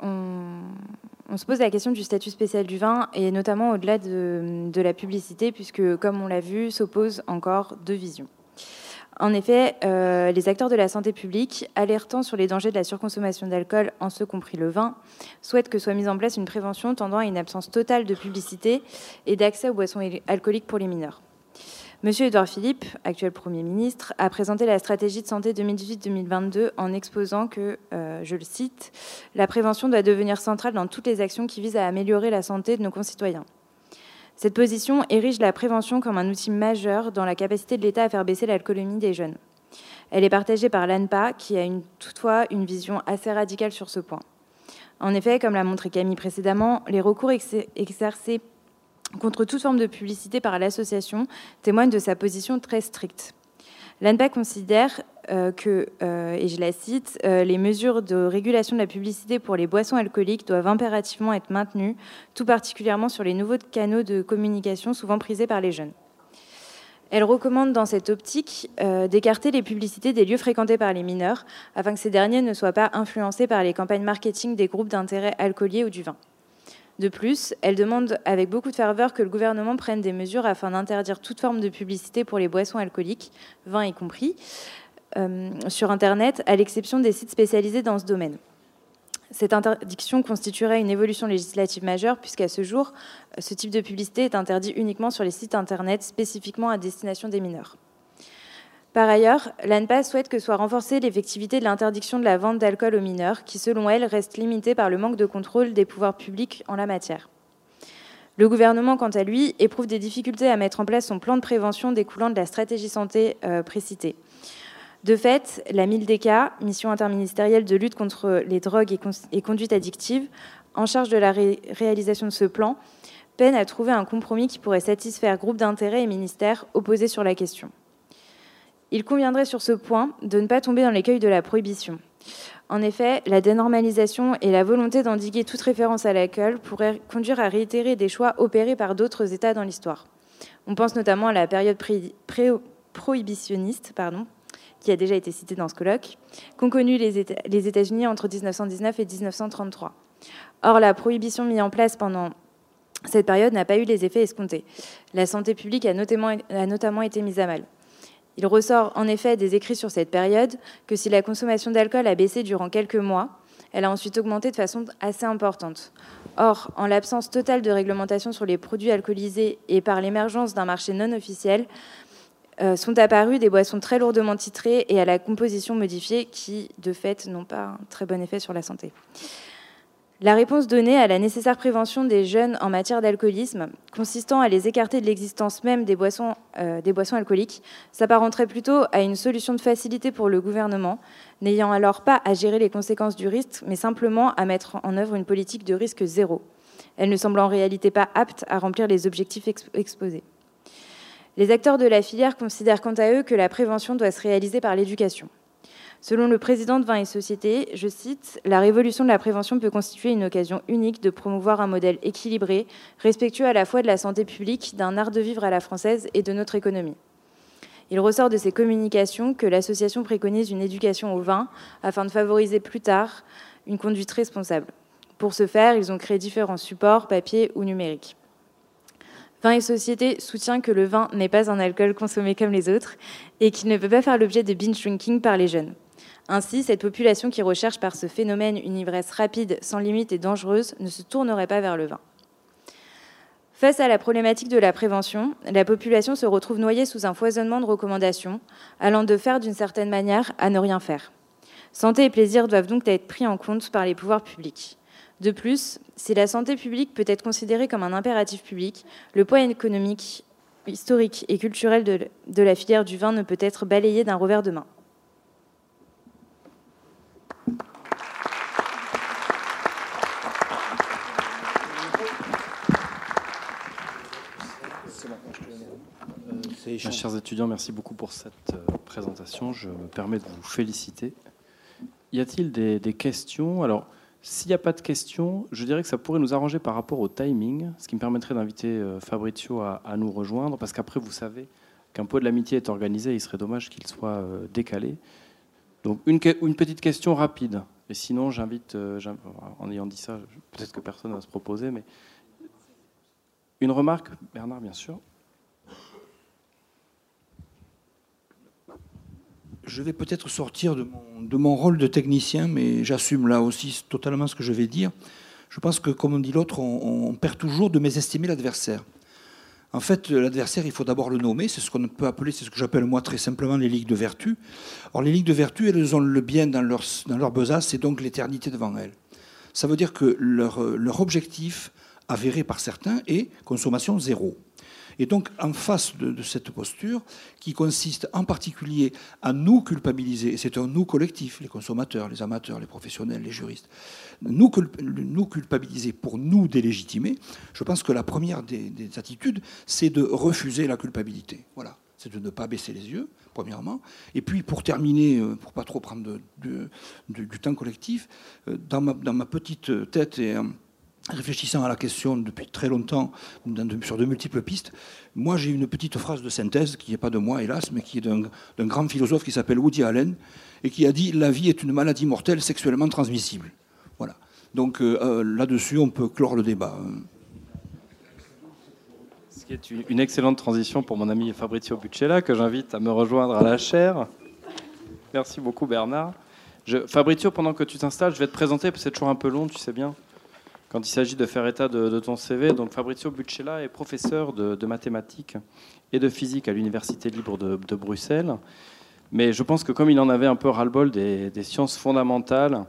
on, se pose la question du statut spécial du vin et notamment au-delà de, la publicité, puisque, comme on l'a vu, s'opposent encore deux visions. En effet, euh, les acteurs de la santé publique, alertant sur les dangers de la surconsommation d'alcool, en ce compris le vin, souhaitent que soit mise en place une prévention tendant à une absence totale de publicité et d'accès aux boissons alcooliques pour les mineurs. Monsieur Edouard Philippe, actuel Premier ministre, a présenté la stratégie de santé 2018-2022 en exposant que, euh, je le cite, la prévention doit devenir centrale dans toutes les actions qui visent à améliorer la santé de nos concitoyens. Cette position érige la prévention comme un outil majeur dans la capacité de l'État à faire baisser l'alcoolémie des jeunes. Elle est partagée par l'ANPA, qui a toutefois une vision assez radicale sur ce point. En effet, comme l'a montré Camille précédemment, les recours exercés contre toute forme de publicité par l'association témoignent de sa position très stricte. L'ANPA considère que, euh, et je la cite, euh, les mesures de régulation de la publicité pour les boissons alcooliques doivent impérativement être maintenues, tout particulièrement sur les nouveaux canaux de communication souvent prisés par les jeunes. Elle recommande dans cette optique d'écarter les publicités des lieux fréquentés par les mineurs afin que ces derniers ne soient pas influencés par les campagnes marketing des groupes d'intérêt alcooliers ou du vin. De plus, elle demande avec beaucoup de ferveur que le gouvernement prenne des mesures afin d'interdire toute forme de publicité pour les boissons alcooliques, vin y compris, euh, sur Internet, à l'exception des sites spécialisés dans ce domaine. Cette interdiction constituerait une évolution législative majeure puisqu'à ce jour, ce type de publicité est interdit uniquement sur les sites Internet spécifiquement à destination des mineurs. Par ailleurs, l'ANPA souhaite que soit renforcée l'effectivité de l'interdiction de la vente d'alcool aux mineurs, qui selon elle reste limitée par le manque de contrôle des pouvoirs publics en la matière. Le gouvernement, quant à lui, éprouve des difficultés à mettre en place son plan de prévention découlant de la stratégie santé euh, précitée. De fait, la MILDECA, mission interministérielle de lutte contre les drogues et, conduites addictives, en charge de la réalisation de ce plan, peine à trouver un compromis qui pourrait satisfaire groupes d'intérêt et ministères opposés sur la question. Il conviendrait sur ce point de ne pas tomber dans l'écueil de la prohibition. En effet, la dénormalisation et la volonté d'endiguer toute référence à l'alcool pourraient conduire à réitérer des choix opérés par d'autres États dans l'histoire. On pense notamment à la période prohibitionniste, pardon, qui a déjà été citée dans ce colloque, qu'ont connue les États-Unis entre 1919 et 1933. Or, la prohibition mise en place pendant cette période n'a pas eu les effets escomptés. La santé publique a notamment, a notamment été mise à mal. Il ressort en effet des écrits sur cette période que si la consommation d'alcool a baissé durant quelques mois, elle a ensuite augmenté de façon assez importante. Or, en l'absence totale de réglementation sur les produits alcoolisés et par l'émergence d'un marché non officiel, euh, sont apparues des boissons très lourdement titrées et à la composition modifiée qui, de fait, n'ont pas un très bon effet sur la santé. La réponse donnée à la nécessaire prévention des jeunes en matière d'alcoolisme, consistant à les écarter de l'existence même des boissons, euh, des boissons alcooliques, s'apparenterait plutôt à une solution de facilité pour le gouvernement, n'ayant alors pas à gérer les conséquences du risque, mais simplement à mettre en œuvre une politique de risque zéro. Elle ne semble en réalité pas apte à remplir les objectifs exposés. Les acteurs de la filière considèrent quant à eux que la prévention doit se réaliser par l'éducation. Selon le président de Vin et Société, je cite, La révolution de la prévention peut constituer une occasion unique de promouvoir un modèle équilibré, respectueux à la fois de la santé publique, d'un art de vivre à la française et de notre économie. Il ressort de ces communications que l'association préconise une éducation au vin afin de favoriser plus tard une conduite responsable. Pour ce faire, ils ont créé différents supports, papier ou numériques. Vin et Société soutient que le vin n'est pas un alcool consommé comme les autres et qu'il ne peut pas faire l'objet de binge drinking par les jeunes. Ainsi, cette population qui recherche par ce phénomène une ivresse rapide, sans limite et dangereuse ne se tournerait pas vers le vin. Face à la problématique de la prévention, la population se retrouve noyée sous un foisonnement de recommandations, allant de faire d'une certaine manière à ne rien faire. Santé et plaisir doivent donc être pris en compte par les pouvoirs publics. De plus, si la santé publique peut être considérée comme un impératif public, le poids économique, historique et culturel de, la filière du vin ne peut être balayé d'un revers de main. Mes chers étudiants, merci beaucoup pour cette euh, présentation. Je me permets de vous féliciter. Y a-t-il des, questions? Alors, s'il n'y a pas de questions, je dirais que ça pourrait nous arranger par rapport au timing, ce qui me permettrait d'inviter euh, Fabrizio à, nous rejoindre, parce qu'après, vous savez qu'un pot de l'amitié est organisé, il serait dommage qu'il soit euh, décalé. Donc, une, une, petite question rapide. Et sinon, j'invite, en ayant dit ça, peut-être que personne ne va se proposer, mais une remarque, Bernard, bien sûr. Je vais peut-être sortir de mon, rôle de technicien, mais j'assume là aussi totalement ce que je vais dire. Je pense que, comme on dit l'autre, on, perd toujours de mésestimer l'adversaire. En fait, l'adversaire, il faut d'abord le nommer. C'est ce qu'on peut appeler, c'est ce que j'appelle moi très simplement les ligues de vertu. Or, les ligues de vertu, elles ont le bien dans leur, besace, c'est donc l'éternité devant elles. Ça veut dire que leur objectif, avéré par certains, est consommation zéro. Et donc, en face de, cette posture, qui consiste en particulier à nous culpabiliser, et c'est un nous collectif, les consommateurs, les amateurs, les professionnels, les juristes, nous, culpabiliser pour nous délégitimer, je pense que la première des, des attitudes, c'est de refuser la culpabilité. Voilà. C'est de ne pas baisser les yeux, premièrement. Et puis, pour terminer, pour pas trop prendre du temps collectif, dans ma, dans ma petite tête et réfléchissant à la question depuis très longtemps sur de multiples pistes, moi j'ai une petite phrase de synthèse qui n'est pas de moi hélas, mais qui est d'un grand philosophe qui s'appelle Woody Allen et qui a dit la vie est une maladie mortelle sexuellement transmissible. Voilà. Donc euh, là-dessus on peut clore le débat. Ce qui est une excellente transition pour mon ami Fabrizio Buccella que j'invite à me rejoindre à la chaire. Merci beaucoup Bernard. Je, Fabrizio, pendant que tu t'installes, je vais te présenter, parce que c'est toujours un peu long, tu sais bien quand il s'agit de faire état de, ton CV. Donc Fabrizio Buccella est professeur de, mathématiques et de physique à l'Université libre de, Bruxelles. Mais je pense que comme il en avait un peu ras-le-bol des, des, sciences fondamentales,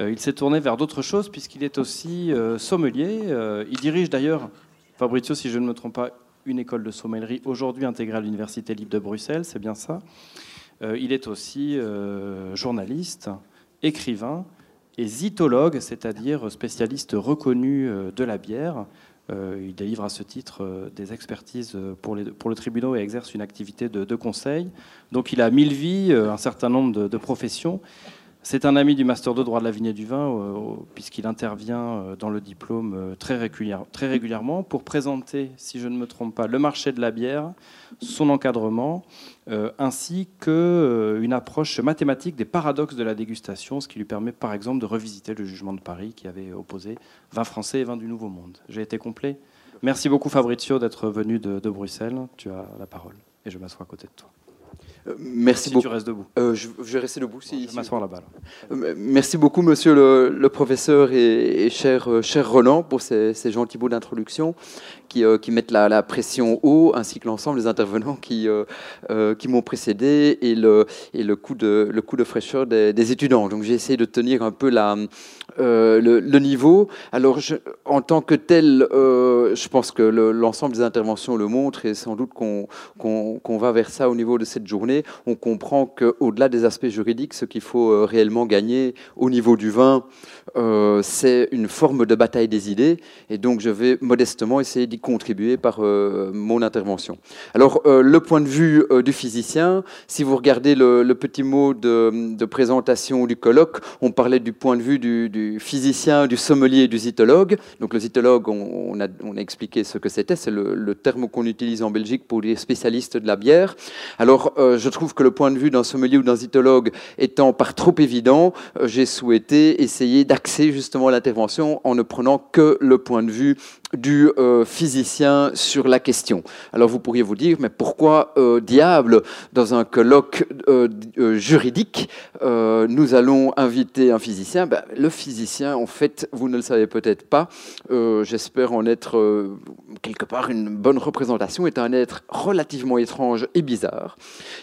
euh, il s'est tourné vers d'autres choses puisqu'il est aussi euh, sommelier. Euh, il dirige d'ailleurs, Fabrizio, si je ne me trompe pas, une école de sommellerie aujourd'hui intégrée à l'Université libre de Bruxelles, c'est bien ça. il est aussi journaliste, écrivain et zytologue, c'est-à-dire spécialiste reconnu de la bière. il délivre à ce titre des expertises pour, le tribunal et exerce une activité de, conseil. Donc il a mille vies, un certain nombre de, professions. C'est un ami du Master de droit de la vigne et du vin, euh, puisqu'il intervient euh, dans le diplôme euh, très, régulièrement pour présenter, si je ne me trompe pas, le marché de la bière, son encadrement, euh, ainsi qu'une euh, approche mathématique des paradoxes de la dégustation, ce qui lui permet par exemple de revisiter le jugement de Paris qui avait opposé vin français et vin du Nouveau Monde. J'ai été complet Merci beaucoup Fabrizio d'être venu de, de Bruxelles. Tu as la parole et je m'assois à côté de toi. Merci si beaucoup. tu restes debout. Euh, je, je, vais rester debout. Si, je vais m'asseoir là-bas. Là. Merci beaucoup, monsieur le, le professeur et, et, cher, cher Roland, pour ces, ces gentils mots d'introduction qui, euh, qui, mettent la, pression haut, ainsi que l'ensemble des intervenants qui, euh, euh, qui m'ont précédé et le, et le, coup, de, le coup de fraîcheur des, étudiants. Donc j'ai essayé de tenir un peu la, le, niveau. Alors, en tant que tel, je pense que l'ensemble le, des interventions le montre et sans doute qu'on qu va vers ça au niveau de cette journée on comprend qu'au-delà des aspects juridiques, ce qu'il faut réellement gagner au niveau du vin, c'est une forme de bataille des idées. Et donc, je vais modestement essayer d'y contribuer par euh, mon intervention. Alors, euh, le point de vue du physicien, si vous regardez le, petit mot de, présentation du colloque, on parlait du point de vue du, physicien, du sommelier et du zytologue. Donc, le zytologue, on, on, a, on a, expliqué ce que c'était. C'est le, le, terme qu'on utilise en Belgique pour les spécialistes de la bière. Alors, je trouve que le point de vue d'un sommelier ou d'un zytologue étant par trop évident, j'ai souhaité essayer d'axer justement l'intervention en ne prenant que le point de vue du euh, physicien sur la question. Alors vous pourriez vous dire, mais pourquoi euh, diable, dans un colloque euh, juridique, nous allons inviter un physicien? Ben, Le physicien, en fait, vous ne le savez peut-être pas, j'espère en être quelque part une bonne représentation, est un être relativement étrange et bizarre.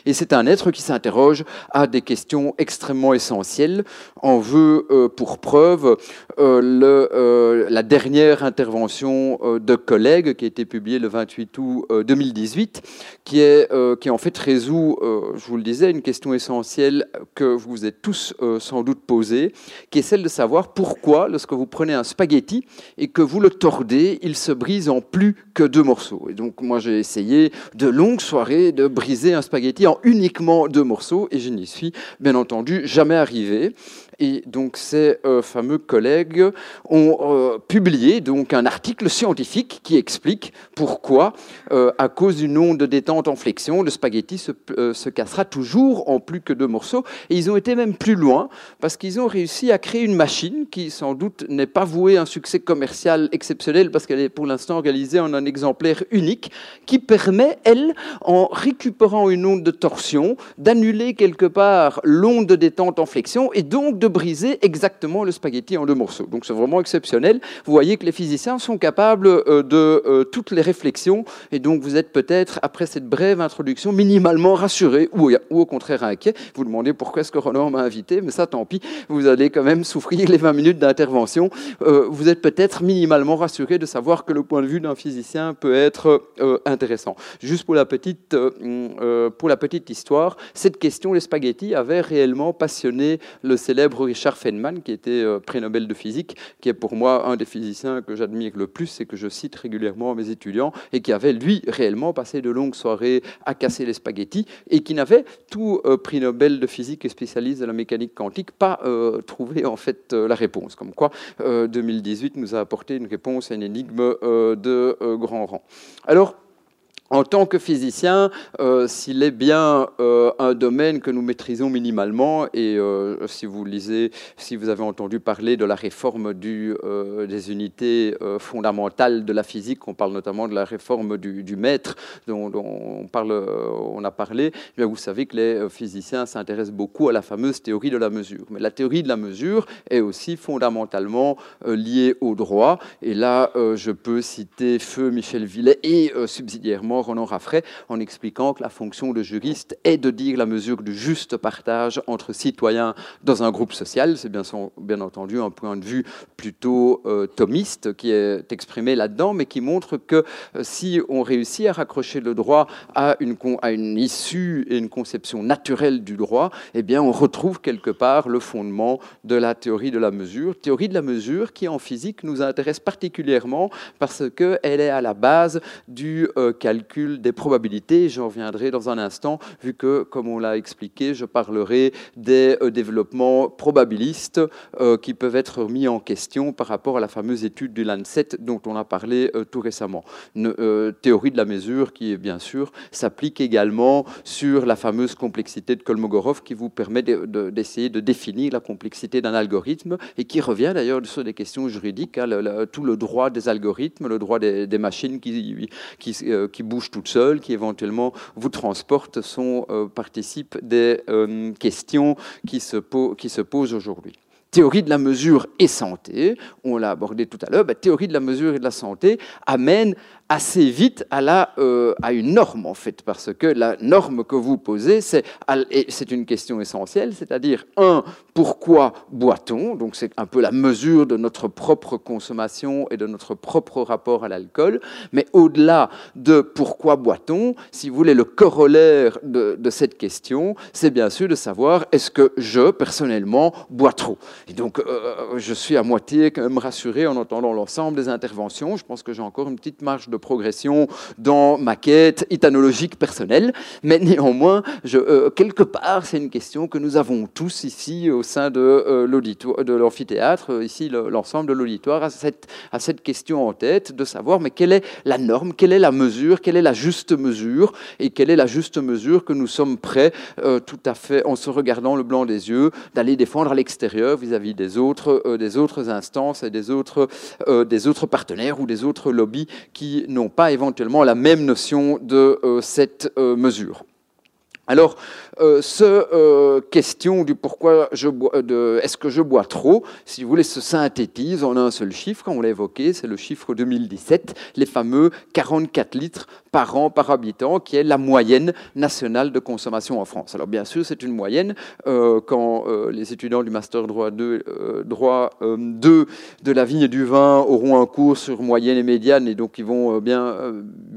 Et c'est un être qui s'interroge à des questions extrêmement essentielles. En veut pour preuve le, la dernière intervention de collègues qui a été publié le 28 août 2018, qui, est, qui en fait résout, je vous le disais, une question essentielle que vous vous êtes tous sans doute posée, qui est celle de savoir pourquoi, lorsque vous prenez un spaghetti et que vous le tordez, il se brise en plus que deux morceaux. Et donc moi j'ai essayé de longues soirées de briser un spaghetti en uniquement deux morceaux et je n'y suis bien entendu jamais arrivé. Et donc ces euh, fameux collègues ont euh, publié donc un article scientifique qui explique pourquoi, euh, à cause d'une onde de détente en flexion, le spaghetti se, se cassera toujours en plus que deux morceaux. Et ils ont été même plus loin parce qu'ils ont réussi à créer une machine qui sans doute n'est pas vouée à un succès commercial exceptionnel parce qu'elle est pour l'instant réalisée en un exemplaire unique qui permet, elle, en récupérant une onde de torsion, d'annuler quelque part l'onde de détente en flexion et donc de briser exactement le spaghetti en deux morceaux. Donc c'est vraiment exceptionnel. Vous voyez que les physiciens sont capables euh, de euh, toutes les réflexions et donc vous êtes peut-être, après cette brève introduction, minimalement rassuré ou, ou au contraire inquiet. Vous demandez pourquoi est-ce que Roland m'a invité, mais ça tant pis, vous allez quand même souffrir les 20 minutes d'intervention. Euh, vous êtes peut-être minimalement rassuré de savoir que le point de vue d'un physicien peut être euh, intéressant. Juste pour la petite, euh, euh, pour la petite histoire, cette question, les spaghettis, avait réellement passionné le célèbre Richard Feynman, qui était euh, prix Nobel de physique, qui est pour moi un des physiciens que j'admire le plus et que je cite régulièrement à mes étudiants, et qui avait, lui, réellement passé de longues soirées à casser les spaghettis, et qui n'avait, tout euh, prix Nobel de physique et spécialiste de la mécanique quantique, pas euh, trouvé en fait la réponse. Comme quoi, euh, 2018 nous a apporté une réponse à une énigme de grand rang. Alors, en tant que physicien, euh, s'il est bien euh, un domaine que nous maîtrisons minimalement, et euh, si vous lisez, si vous avez entendu parler de la réforme des unités fondamentales de la physique, on parle notamment de la réforme du, du maître dont, on, a parlé, eh vous savez que les physiciens s'intéressent beaucoup à la fameuse théorie de la mesure. Mais la théorie de la mesure est aussi fondamentalement liée au droit, et là je peux citer Feu Michel Villet et subsidiairement Roland Raffray en expliquant que la fonction de juriste est de dire la mesure du juste partage entre citoyens dans un groupe social. C'est bien, bien entendu un point de vue plutôt euh, thomiste qui est exprimé là-dedans, mais qui montre que euh, si on réussit à raccrocher le droit à une, con- à une issue et une conception naturelle du droit, eh bien on retrouve quelque part le fondement de la théorie de la mesure. Théorie de la mesure qui en physique nous intéresse particulièrement parce qu'elle est à la base du euh, calcul des probabilités. J'en reviendrai dans un instant, vu que, comme on l'a expliqué, je parlerai des euh, développements probabilistes euh, qui peuvent être mis en question par rapport à la fameuse étude du Lancet dont on a parlé euh, tout récemment. Une théorie de la mesure qui, bien sûr, s'applique également sur la fameuse complexité de Kolmogorov qui vous permet de- de- d'essayer de, définir la complexité d'un algorithme et qui revient d'ailleurs sur des questions juridiques, hein, tout le droit des algorithmes, le droit des, machines qui, qui, toutes seules, qui éventuellement vous transportent, sont, euh, participent des euh, questions qui se, po- qui se posent aujourd'hui. Théorie de la mesure et santé, on l'a abordé tout à l'heure, bah, théorie de la mesure et de la santé amène assez vite à, la, euh, à une norme, en fait, parce que la norme que vous posez, c'est une question essentielle, c'est-à-dire, un, pourquoi boit-on? Donc c'est un peu la mesure de notre propre consommation et de notre propre rapport à l'alcool, mais au-delà de pourquoi boit-on, si vous voulez, le corollaire de, de cette question, c'est bien sûr de savoir, est-ce que je, personnellement, bois trop? Et donc, euh, je suis à moitié quand même rassuré en entendant l'ensemble des interventions. Je pense que j'ai encore une petite marge de progression dans ma quête éthanologique personnelle, mais néanmoins, euh, quelque part, c'est une question que nous avons tous ici au sein de euh, de l'amphithéâtre, euh, ici le- l'ensemble de l'auditoire, à cette, à cette question en tête, de savoir, mais quelle est la norme, quelle est la mesure, quelle est la juste mesure, et quelle est la juste mesure que nous sommes prêts, euh, tout à fait, en se regardant le blanc des yeux, d'aller défendre à l'extérieur vis-à-vis des autres, des autres instances et des autres, des autres partenaires ou des autres lobbies qui n'ont pas éventuellement la même notion de euh, cette euh, mesure. Alors, euh, ce question du pourquoi je de est-ce que je bois trop, si vous voulez, se synthétise en un seul chiffre. On l'a évoqué, c'est le chiffre 2017, les fameux 44 litres par an par habitant, qui est la moyenne nationale de consommation en France. Alors, bien sûr, c'est une moyenne. Euh, quand euh, les étudiants du master droit 2, euh, droit 2 de la vigne et du vin auront un cours sur moyenne et médiane, et donc ils vont bien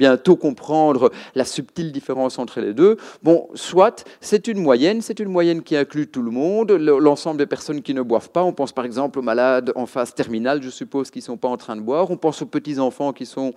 bientôt comprendre la subtile différence entre les deux. Bon, soit c'est une moyenne, c'est une moyenne qui inclut tout le monde, le- l'ensemble des personnes qui ne boivent pas. On pense par exemple aux malades en phase terminale, je suppose, qui ne sont pas en train de boire. On pense aux petits enfants qui sont,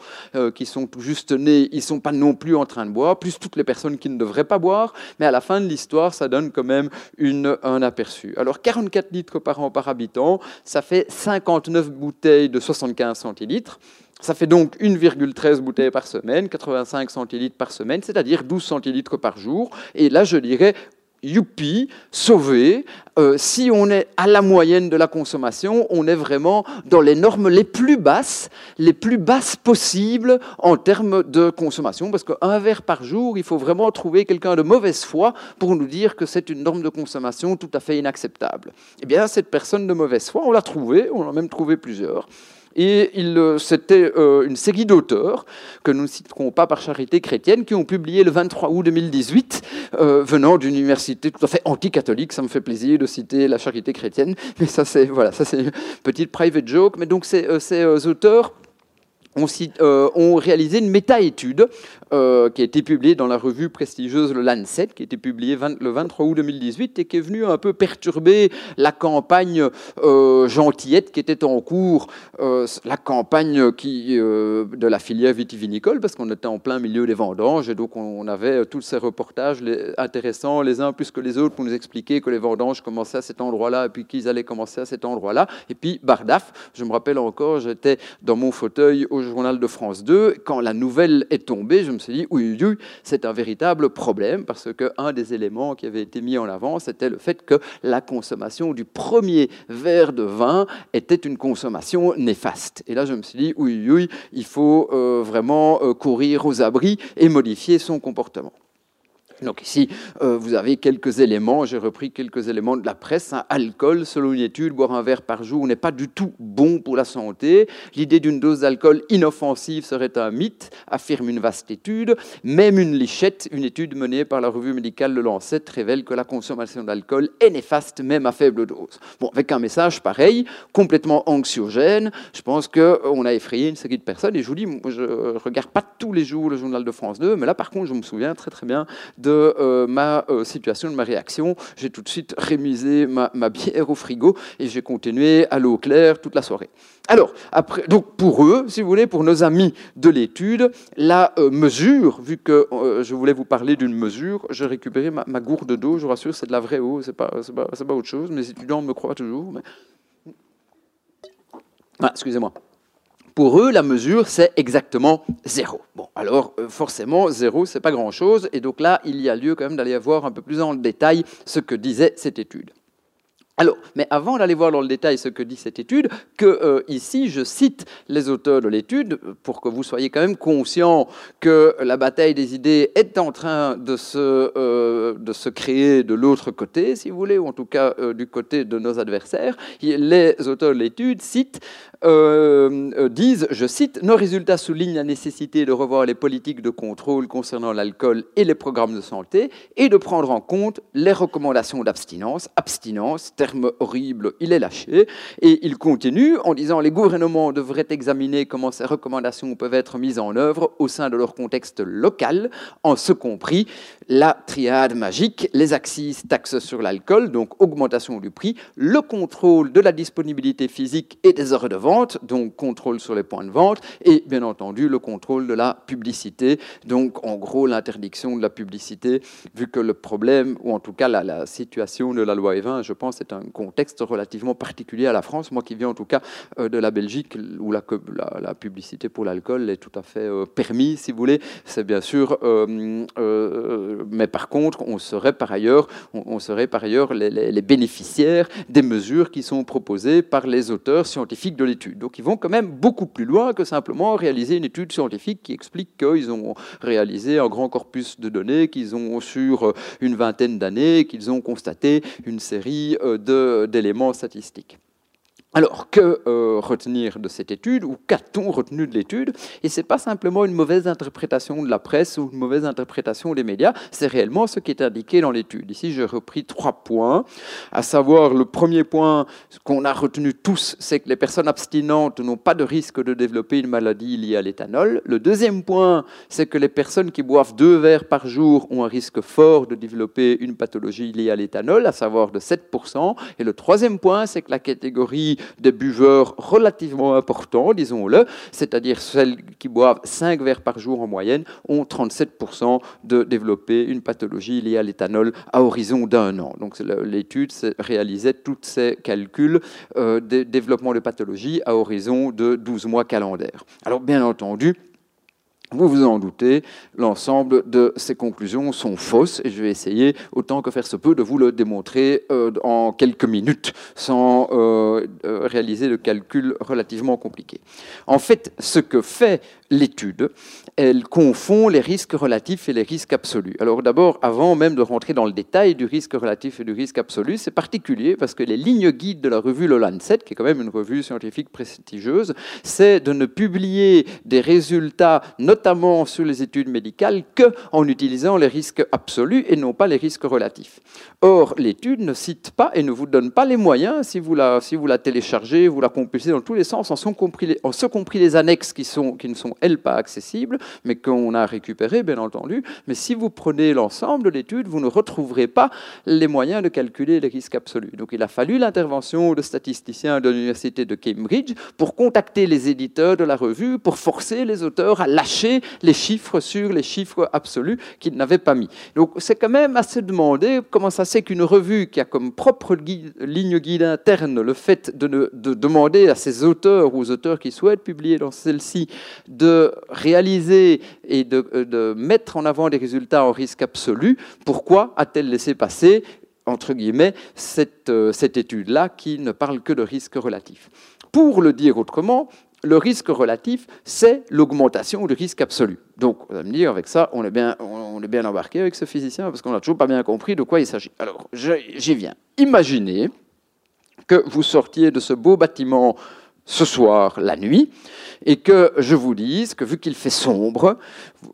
qui sont tout juste nés, ils pas non plus en train de boire, plus toutes les personnes qui ne devraient pas boire. Mais à la fin de l'histoire, ça donne quand même une, un aperçu. Alors 44 litres par an par habitant, ça fait 59 bouteilles de 75 centilitres. Ça fait donc 1,13 bouteilles par semaine, 85 centilitres par semaine, c'est-à-dire 12 centilitres par jour. Et là, je dirais, youpi, sauvé. Euh, si on est à la moyenne de la consommation, on est vraiment dans les normes les plus basses, les plus basses possibles en termes de consommation, parce qu'un verre par jour, il faut vraiment trouver quelqu'un de mauvaise foi pour nous dire que c'est une norme de consommation tout à fait inacceptable. Eh bien, cette personne de mauvaise foi, on l'a trouvée, on en a même trouvé plusieurs. Et euh, c'était euh, une série d'auteurs, que nous ne citerons pas par charité chrétienne, qui ont publié le 23 août 2018, euh, venant d'une université tout à fait anti-catholique. Ça me fait plaisir de citer la charité chrétienne, mais ça c'est voilà, une petite private joke. Mais donc ces, ces auteurs ont, réalisé une méta-étude euh, qui a été publié dans la revue prestigieuse Le Lancet, qui a été publié le 23 août 2018 et qui est venu un peu perturber la campagne euh, gentillette qui était en cours, euh, la campagne qui, de la filière vitivinicole, parce qu'on était en plein milieu des vendanges et donc on, avait tous ces reportages intéressants, les uns plus que les autres, pour nous expliquer que les vendanges commençaient à cet endroit-là et puis qu'ils allaient commencer à cet endroit-là. Et puis Bardaf, je me rappelle encore, j'étais dans mon fauteuil au journal de France 2, quand la nouvelle est tombée, je me s'est dit, oui, oui, c'est un véritable problème parce qu'un des éléments qui avait été mis en avant, c'était le fait que la consommation du premier verre de vin était une consommation néfaste. Et là, je me suis dit, oui, oui, il faut euh, vraiment euh, courir aux abris et modifier son comportement. Donc ici, euh, vous avez quelques éléments, j'ai repris quelques éléments de la presse. Hein. Alcool, selon une étude, boire un verre par jour n'est pas du tout bon pour la santé. L'idée d'une dose d'alcool inoffensive serait un mythe, affirme une vaste étude. Même une lichette, une étude menée par la revue médicale Le Lancet, révèle que la consommation d'alcool est néfaste, même à faible dose. Bon, avec un message pareil, complètement anxiogène, je pense qu'on a effrayé une série de personnes. Et je vous dis, je ne regarde pas tous les jours le journal de France 2, mais là, par contre, je me souviens très très bien de de euh, ma euh, situation, de ma réaction. J'ai tout de suite rémisé ma, bière au frigo et j'ai continué à l'eau claire toute la soirée. Alors, après, donc pour eux, si vous voulez, pour nos amis de l'étude, la euh, mesure, vu que je voulais vous parler d'une mesure, j'ai récupéré ma, gourde d'eau, je vous rassure, c'est de la vraie eau, c'est pas, pas, pas, autre chose. Mes étudiants me croient toujours. Ah, excusez-moi. Pour eux, la mesure, c'est exactement zéro. Bon, alors euh, forcément, zéro, c'est pas grand-chose. Et donc là, il y a lieu quand même d'aller voir un peu plus en détail ce que disait cette étude. Alors, mais avant d'aller voir dans le détail ce que dit cette étude, que euh, ici je cite les auteurs de l'étude pour que vous soyez quand même conscient que la bataille des idées est en train de se, euh, de se créer de l'autre côté, si vous voulez, ou en tout cas du côté de nos adversaires. Les auteurs de l'étude citent euh, euh, disent, je cite, Nos résultats soulignent la nécessité de revoir les politiques de contrôle concernant l'alcool et les programmes de santé et de prendre en compte les recommandations d'abstinence. Abstinence, terme horrible, il est lâché. Et il continue en disant Les gouvernements devraient examiner comment ces recommandations peuvent être mises en œuvre au sein de leur contexte local, en ce compris la triade magique, les axes taxes sur l'alcool, donc augmentation du prix, le contrôle de la disponibilité physique et des heures de vente donc contrôle sur les points de vente, et bien entendu le contrôle de la publicité, donc en gros l'interdiction de la publicité, vu que le problème, ou en tout cas la, situation de la loi E20, je pense, est un contexte relativement particulier à la France, moi qui viens en tout cas euh, de la Belgique, où la, publicité pour l'alcool est tout à fait euh, permis, si vous voulez, c'est bien sûr, euh, mais par contre, on serait par ailleurs, on, serait par ailleurs les, les bénéficiaires des mesures qui sont proposées par les auteurs scientifiques de l'étude donc ils vont quand même beaucoup plus loin que simplement réaliser une étude scientifique qui explique qu'ils ont réalisé un grand corpus de données, qu'ils ont sur euh, une vingtaine d'années, qu'ils ont constaté une série euh, d'éléments statistiques. Alors, que euh, retenir de cette étude ou qu'a-t-on retenu de l'étude? Et ce n'est pas simplement une mauvaise interprétation de la presse ou une mauvaise interprétation des médias, c'est réellement ce qui est indiqué dans l'étude. Ici, j'ai repris trois points, à savoir le premier point qu'on a retenu tous, c'est que les personnes abstinentes n'ont pas de risque de développer une maladie liée à l'éthanol. Le deuxième point, c'est que les personnes qui boivent deux verres par jour ont un risque fort de développer une pathologie liée à l'éthanol, à savoir de 7%. Et le troisième point, c'est que la catégorie des buveurs relativement importants, disons-le, c'est-à-dire celles qui boivent 5 verres par jour en moyenne, ont 37% de développer une pathologie liée à l'éthanol à horizon d'un an. Donc l'étude réalisait tous ces calculs euh, de développement de pathologie à horizon de 12 mois calendaires. Alors bien entendu, vous vous en doutez, l'ensemble de ces conclusions sont fausses et je vais essayer, autant que faire se peut, de vous le démontrer euh, en quelques minutes sans euh, euh, réaliser de calculs relativement compliqués. En fait, ce que fait l'étude, elle confond les risques relatifs et les risques absolus. Alors d'abord, avant même de rentrer dans le détail du risque relatif et du risque absolu, c'est particulier parce que les lignes guides de la revue Le Lancet, qui est quand même une revue scientifique prestigieuse, c'est de ne publier des résultats, notamment sur les études médicales, qu'en utilisant les risques absolus et non pas les risques relatifs. Or, l'étude ne cite pas et ne vous donne pas les moyens, si vous la, si vous la téléchargez, vous la compulsez dans tous les sens, en ce compris les, en ce compris les annexes qui, sont, qui ne sont elles, pas accessibles, mais qu'on a récupérées, bien entendu. Mais si vous prenez l'ensemble de l'étude, vous ne retrouverez pas les moyens de calculer les risques absolus. Donc il a fallu l'intervention de statisticiens de l'Université de Cambridge pour contacter les éditeurs de la revue, pour forcer les auteurs à lâcher les chiffres sur les chiffres absolus qu'ils n'avaient pas mis. Donc c'est quand même assez demandé comment ça c'est qu'une revue qui a comme propre ligne guide interne le fait de, de demander à ses auteurs ou aux auteurs qui souhaitent publier dans celle-ci de réaliser et de, de, mettre en avant des résultats en risque absolu, pourquoi a-t-elle laissé passer, entre guillemets, cette, euh, cette étude-là qui ne parle que de risque relatif? Pour le dire autrement, le risque relatif, c'est l'augmentation du risque absolu. Donc, vous allez me dire, avec ça, on est bien, on est bien embarqué avec ce physicien, parce qu'on n'a toujours pas bien compris de quoi il s'agit. Alors, j'y viens. Imaginez que vous sortiez de ce beau bâtiment ce soir, la nuit, et que je vous dise que vu qu'il fait sombre,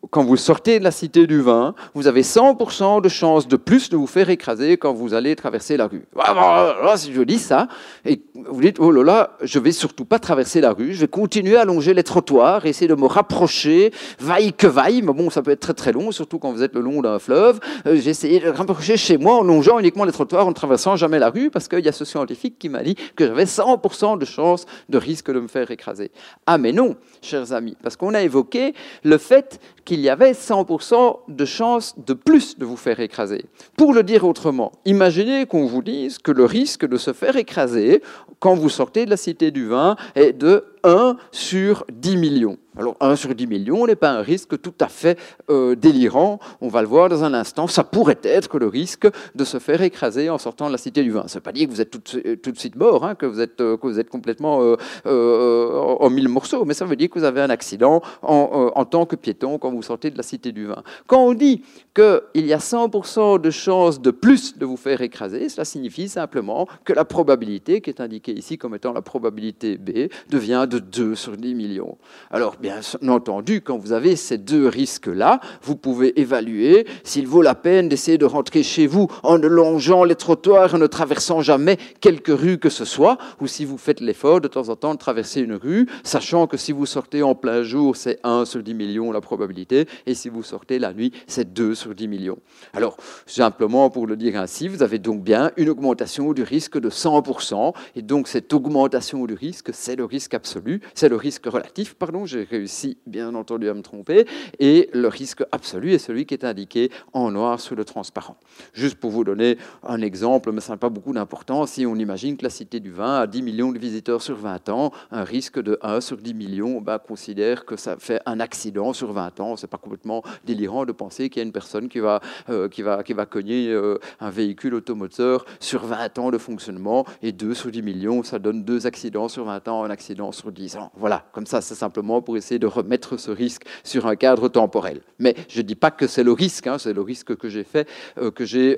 quand vous sortez de la cité du vin, vous avez 100% de chance de plus de vous faire écraser quand vous allez traverser la rue. Ah, bah, là, si je dis ça, et vous dites, oh là là, je vais surtout pas traverser la rue, je vais continuer à longer les trottoirs, essayer de me rapprocher, vaille que vaille, mais bon, ça peut être très très long, surtout quand vous êtes le long d'un fleuve. Euh, j'ai essayé de rapprocher chez moi en longeant uniquement les trottoirs, en ne traversant jamais la rue, parce qu'il y a ce scientifique qui m'a dit que j'avais 100% de chance de risque de me faire écraser. Ah mais non, chers amis, parce qu'on a évoqué le fait qu'il y avait 100% de chances de plus de vous faire écraser. Pour le dire autrement, imaginez qu'on vous dise que le risque de se faire écraser quand vous sortez de la cité du vin est de 1 sur 10 millions. Alors 1 sur 10 millions n'est pas un risque tout à fait euh, délirant, on va le voir dans un instant, ça pourrait être le risque de se faire écraser en sortant de la cité du vin. Ça ne veut pas dire que vous êtes tout, de suite mort, hein, que, vous êtes, euh, que vous êtes complètement euh, en mille morceaux, mais ça veut dire que vous avez un accident en, en, tant que piéton quand vous sortez de la cité du vin. Quand on dit qu'il y a 100% de chances de plus de vous faire écraser, cela signifie simplement que la probabilité, qui est indiquée ici comme étant la probabilité B, devient de 2 sur 10 millions. Alors, bien entendu, quand vous avez ces deux risques-là, vous pouvez évaluer s'il vaut la peine d'essayer de rentrer chez vous en longeant les trottoirs et ne traversant jamais quelque rue que ce soit, ou si vous faites l'effort de temps en temps de traverser une rue, sachant que si vous sortez en plein jour, c'est 1 sur 10 millions la probabilité, et si vous sortez la nuit, c'est 2 sur 10 millions. Alors, simplement pour le dire ainsi, vous avez donc bien une augmentation du risque de 100%, et donc cette augmentation du risque, c'est le risque absolu, c'est le risque relatif, pardon, j'ai réussi bien entendu à me tromper, et le risque absolu est celui qui est indiqué en noir sur le transparent. Juste pour vous donner un exemple, mais ça n'a pas beaucoup d'importance, si on imagine que la Cité du Vin a 10 millions de visiteurs sur 20 ans, un risque de 1 sur 10 millions, bah, considère que ça fait un accident sur 20 ans, c'est pas complètement délirant de penser qu'il y a une personne qui va, euh, qui va, qui va cogner euh, un véhicule automoteur sur 20 ans de fonctionnement, et 2 sur 10 millions, ça donne deux accidents sur 20 ans, un accident sur 10 ans. Voilà, comme ça, c'est simplement pour essayer de remettre ce risque sur un cadre temporel. Mais je ne dis pas que c'est le risque, hein, c'est le risque que j'ai fait, euh, que j'ai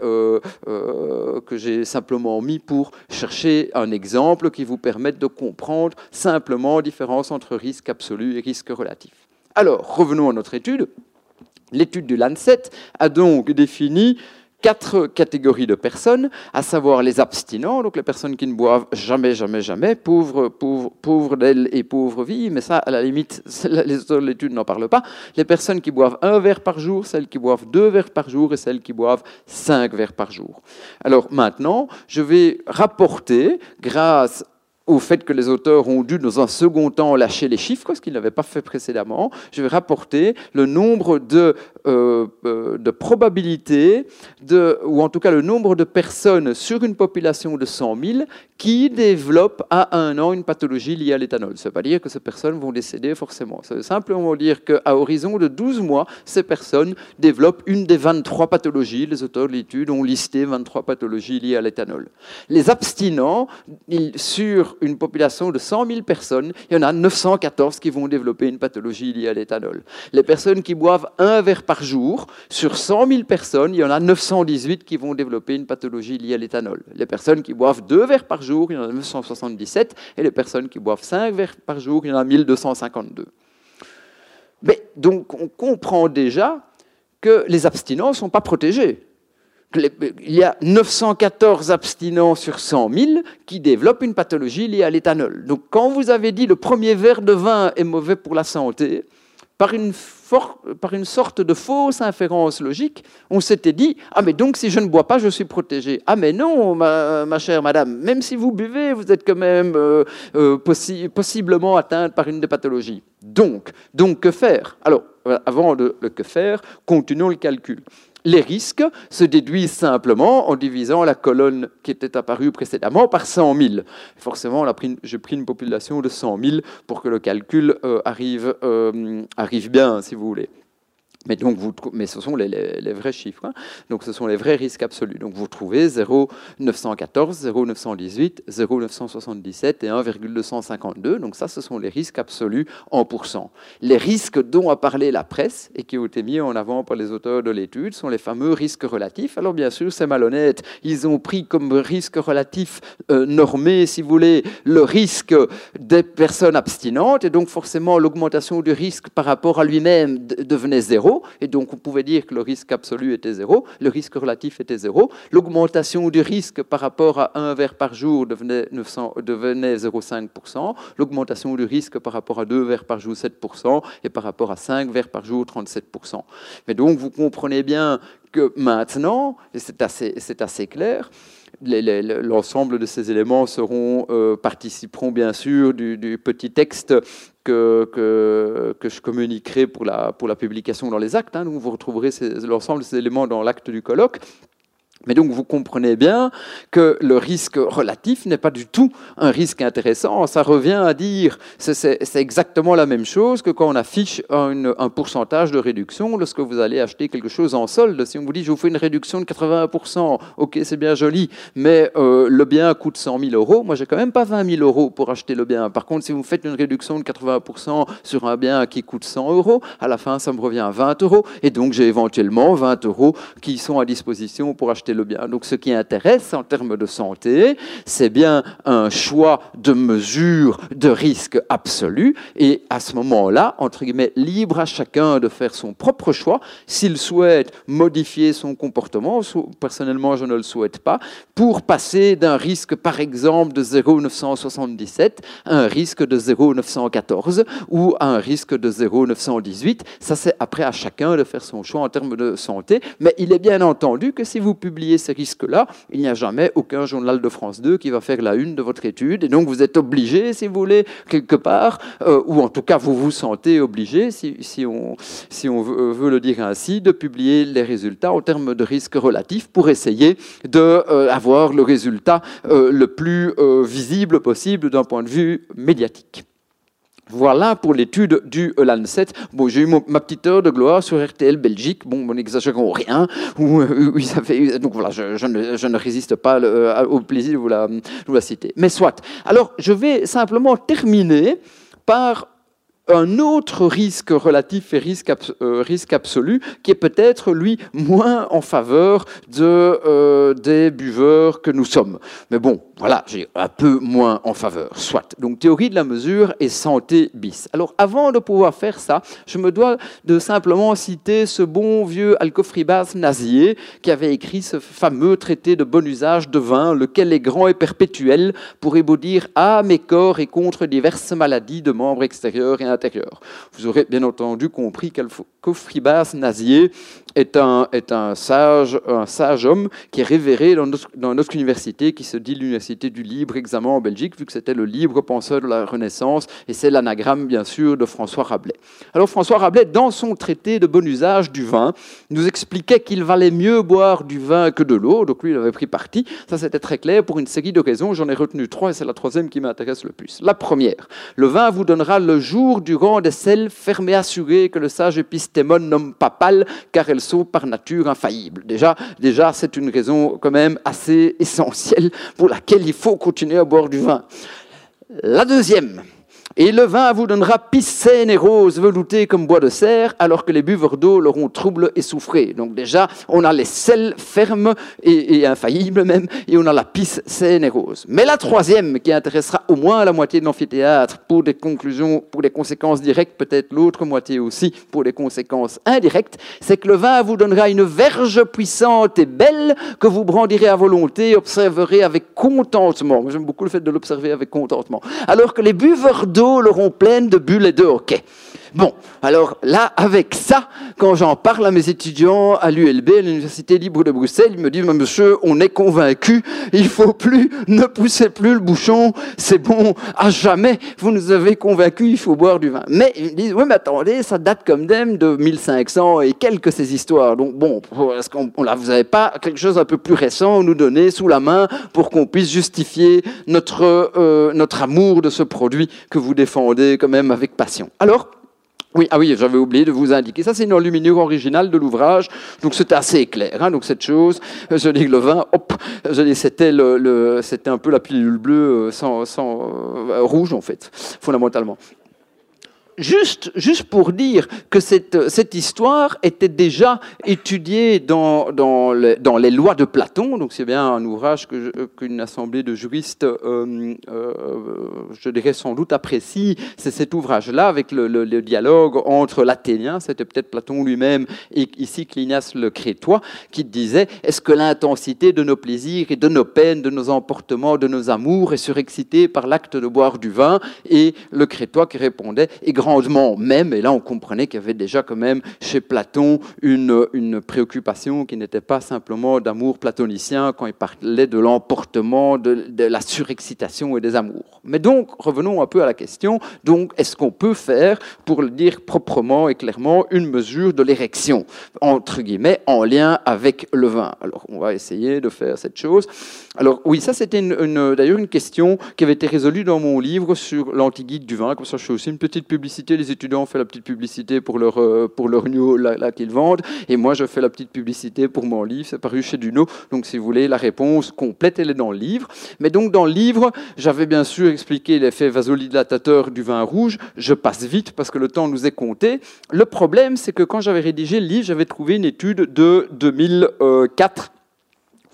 j'ai simplement mis pour chercher un exemple qui vous permette de comprendre simplement la différence entre risque absolu et risque relatif. Alors, revenons à notre étude. L'étude du Lancet a donc défini quatre catégories de personnes, à savoir les abstinents, donc les personnes qui ne boivent jamais, jamais, jamais, pauvres, pauvres, pauvres d'elles et pauvres vie, mais ça, à la limite, l'étude n'en parlent pas. Les personnes qui boivent un verre par jour, celles qui boivent deux verres par jour et celles qui boivent cinq verres par jour. Alors maintenant, je vais rapporter, grâce au fait que les auteurs ont dû, dans un second temps, lâcher les chiffres, ce qu'ils n'avaient pas fait précédemment. Je vais rapporter le nombre de, euh, euh, de probabilités, de, ou en tout cas le nombre de personnes sur une population de 100 000 qui développent à un an une pathologie liée à l'éthanol. Ça ne veut pas dire que ces personnes vont décéder forcément. Ça veut simplement dire qu'à horizon de 12 mois, ces personnes développent une des 23 pathologies. Les auteurs de l'étude ont listé 23 pathologies liées à l'éthanol. Les abstinents, sur une population de 100 000 personnes, il y en a 914 qui vont développer une pathologie liée à l'éthanol. Les personnes qui boivent un verre par jour, sur 100 000 personnes, il y en a 918 qui vont développer une pathologie liée à l'éthanol. Les personnes qui boivent deux verres par jour, il y en a 977, et les personnes qui boivent 5 verres par jour, il y en a 1252. Mais donc on comprend déjà que les abstinents ne sont pas protégés. Il y a 914 abstinents sur 100 000 qui développent une pathologie liée à l'éthanol. Donc quand vous avez dit le premier verre de vin est mauvais pour la santé, par une, sorte de fausse inférence logique, on s'était dit Ah, mais donc si je ne bois pas, je suis protégé. Ah, mais non, ma, chère madame, même si vous buvez, vous êtes quand même euh, euh, possiblement atteinte par une des pathologies. Donc, donc que faire? Alors, avant de le que faire, continuons le calcul. Les risques se déduisent simplement en divisant la colonne qui était apparue précédemment par 100 000. Forcément, j'ai pris une population de 100 000 pour que le calcul euh, euh, arrive bien, si vous voulez. Mais, donc mais ce sont les, vrais chiffres. Hein. Donc ce sont les vrais risques absolus. Donc vous trouvez 0,914, 0,918, 0,977 et 1,252. Donc ça, ce sont les risques absolus en pourcent. Les risques dont a parlé la presse et qui ont été mis en avant par les auteurs de l'étude sont les fameux risques relatifs. Alors bien sûr, c'est malhonnête. Ils ont pris comme risque relatif euh, normé, si vous voulez, le risque des personnes abstinentes. Et donc forcément, l'augmentation du risque par rapport à lui-même devenait zéro et donc on pouvait dire que le risque absolu était zéro, le risque relatif était zéro. L'augmentation du risque par rapport à un verre par jour devenait, devenait 0,5%, l'augmentation du risque par rapport à deux verres par jour 7%, et par rapport à cinq verres par jour 37%. Mais donc vous comprenez bien que maintenant, et c'est assez, clair, l'ensemble de ces éléments euh, participeront bien sûr du, petit texte que, je communiquerai pour la, pour la publication dans les actes. Hein. vous retrouverez l'ensemble de ces éléments dans l'acte du colloque. Mais donc vous comprenez bien que le risque relatif n'est pas du tout un risque intéressant. Ça revient à dire, c'est exactement la même chose que quand on affiche un, pourcentage de réduction lorsque vous allez acheter quelque chose en solde. Si on vous dit je vous fais une réduction de 80%, ok c'est bien joli, mais euh, le bien coûte 100 000 euros, moi j'ai quand même pas 20 000 euros pour acheter le bien. Par contre si vous faites une réduction de 80% sur un bien qui coûte 100 euros, à la fin ça me revient à 20 euros et donc j'ai éventuellement 20 euros qui sont à disposition pour acheter le bien. Donc ce qui intéresse en termes de santé, c'est bien un choix de mesure de risque absolu. Et à ce moment-là, entre guillemets, libre à chacun de faire son propre choix. S'il souhaite modifier son comportement, personnellement je ne le souhaite pas, pour passer d'un risque par exemple de 0,977 à un risque de 0,914 ou à un risque de 0,918. Ça c'est après à chacun de faire son choix en termes de santé. Mais il est bien entendu que si vous publiez ces risques-là, il n'y a jamais aucun journal de France 2 qui va faire la une de votre étude. Et donc, vous êtes obligé, si vous voulez, quelque part, euh, ou en tout cas, vous vous sentez obligé, si, on, on veut, le dire ainsi, de publier les résultats en termes de risque relatif pour essayer d'avoir euh, le résultat euh, le plus visible possible d'un point de vue médiatique. Voilà pour l'étude du Lancet. Bon, j'ai eu ma petite heure de gloire sur RTL Belgique. Bon, on n'exagérons rien. Où, donc voilà, je, ne, résiste pas euh, au plaisir de vous, la, citer. Mais soit. Alors, je vais simplement terminer par un autre risque relatif et risque, euh, risque absolu qui est peut-être, lui, moins en faveur de, euh, des buveurs que nous sommes. Mais bon, voilà, j'ai un peu moins en faveur, soit. Donc théorie de la mesure et santé bis. Alors avant de pouvoir faire ça, je me dois de simplement citer ce bon vieux Alcofribas Nazier qui avait écrit ce fameux traité de bon usage de vin, lequel est grand et perpétuel pour ébaudir à mes corps et contre diverses maladies de membres extérieurs et intérieurs. Vous aurez bien entendu compris Kofribas Nazier est un, est un, sage, un sage homme qui est révéré dans notre, dans notre université, qui se dit l'université du libre examen en Belgique, vu que c'était le libre penseur de la Renaissance, et c'est l'anagramme, bien sûr, de François Rabelais. Alors François Rabelais, dans son traité de bon usage du vin, nous expliquait qu'il valait mieux boire du vin que de l'eau, donc lui, il avait pris parti. Ça, c'était très clair pour une série de raisons. J'en ai retenu trois, et c'est la troisième qui m'intéresse le plus. La première, le vin vous donnera le jour durant des sels fermés assurés que le sage épistémon nomme papal, car elles sont par nature infaillibles. Déjà, déjà c'est une raison quand même assez essentielle pour laquelle il faut continuer à boire du vin. La deuxième, et le vin vous donnera piscine et rose velouté comme bois de serre, alors que les buveurs d'eau l'auront trouble et souffré. Donc déjà, on a les sels fermes et, et infaillibles même, et on a la pisse saine et rose. Mais la troisième, qui intéressera au moins la moitié de l'amphithéâtre pour des conclusions, pour des conséquences directes, peut-être l'autre moitié aussi pour des conséquences indirectes, c'est que le vin vous donnera une verge puissante et belle que vous brandirez à volonté, observerez avec contentement. J'aime beaucoup le fait de l'observer avec contentement. Alors que les buveurs d'eau l'auront pleine de bulles et de hockey. Bon, alors là, avec ça, quand j'en parle à mes étudiants à l'ULB, à l'Université libre de Bruxelles, ils me disent, monsieur, on est convaincu, il faut plus, ne poussez plus le bouchon, c'est bon, à jamais, vous nous avez convaincus, il faut boire du vin. Mais ils me disent, oui, mais attendez, ça date comme même de 1500 et quelques ces histoires. Donc bon, est-ce qu'on on, là, vous n'avez pas quelque chose un peu plus récent à nous donner sous la main pour qu'on puisse justifier notre, euh, notre amour de ce produit que vous défendez quand même avec passion? Alors, oui, ah oui, j'avais oublié de vous indiquer. Ça, c'est une enluminure originale de l'ouvrage, donc c'était assez clair. Hein, donc cette chose, je dis le vin, hop, c'était le, le c'était un peu la pilule bleue sans, sans euh, rouge en fait, fondamentalement juste, juste pour dire que cette, cette histoire était déjà étudiée dans, dans, les, dans les lois de Platon, donc c'est bien un ouvrage qu'une assemblée de juristes, euh, euh, je dirais sans doute apprécie, c'est cet ouvrage-là avec le, le, dialogue entre l'Athénien, c'était peut-être Platon lui-même, et ici Clinias le Crétois, qui disait, est-ce que l'intensité de nos plaisirs et de nos peines, de nos emportements, de nos amours est surexcitée par l'acte de boire du vin? Et le Crétois qui répondait, et grand même, et là on comprenait qu'il y avait déjà quand même chez Platon une, une préoccupation qui n'était pas simplement d'amour platonicien quand il parlait de l'emportement, de, la surexcitation et des amours. Mais donc, revenons un peu à la question, donc est-ce qu'on peut faire, pour le dire proprement et clairement, une mesure de l'érection, entre guillemets, en lien avec le vin? Alors on va essayer de faire cette chose. Alors oui, ça c'était une, d'ailleurs une question qui avait été résolue dans mon livre sur l'antiguide du vin, comme ça je fais aussi une petite publicité les étudiants ont fait la petite publicité pour leur, euh, pour leur new là, là qu'ils vendent, et moi je fais la petite publicité pour mon livre, c'est paru chez Duno, donc si vous voulez la réponse complète, elle est dans le livre. Mais donc dans le livre, j'avais bien sûr expliqué l'effet vasodilatateur du vin rouge, je passe vite parce que le temps nous est compté. Le problème, c'est que quand j'avais rédigé le livre, j'avais trouvé une étude de 2004 euh,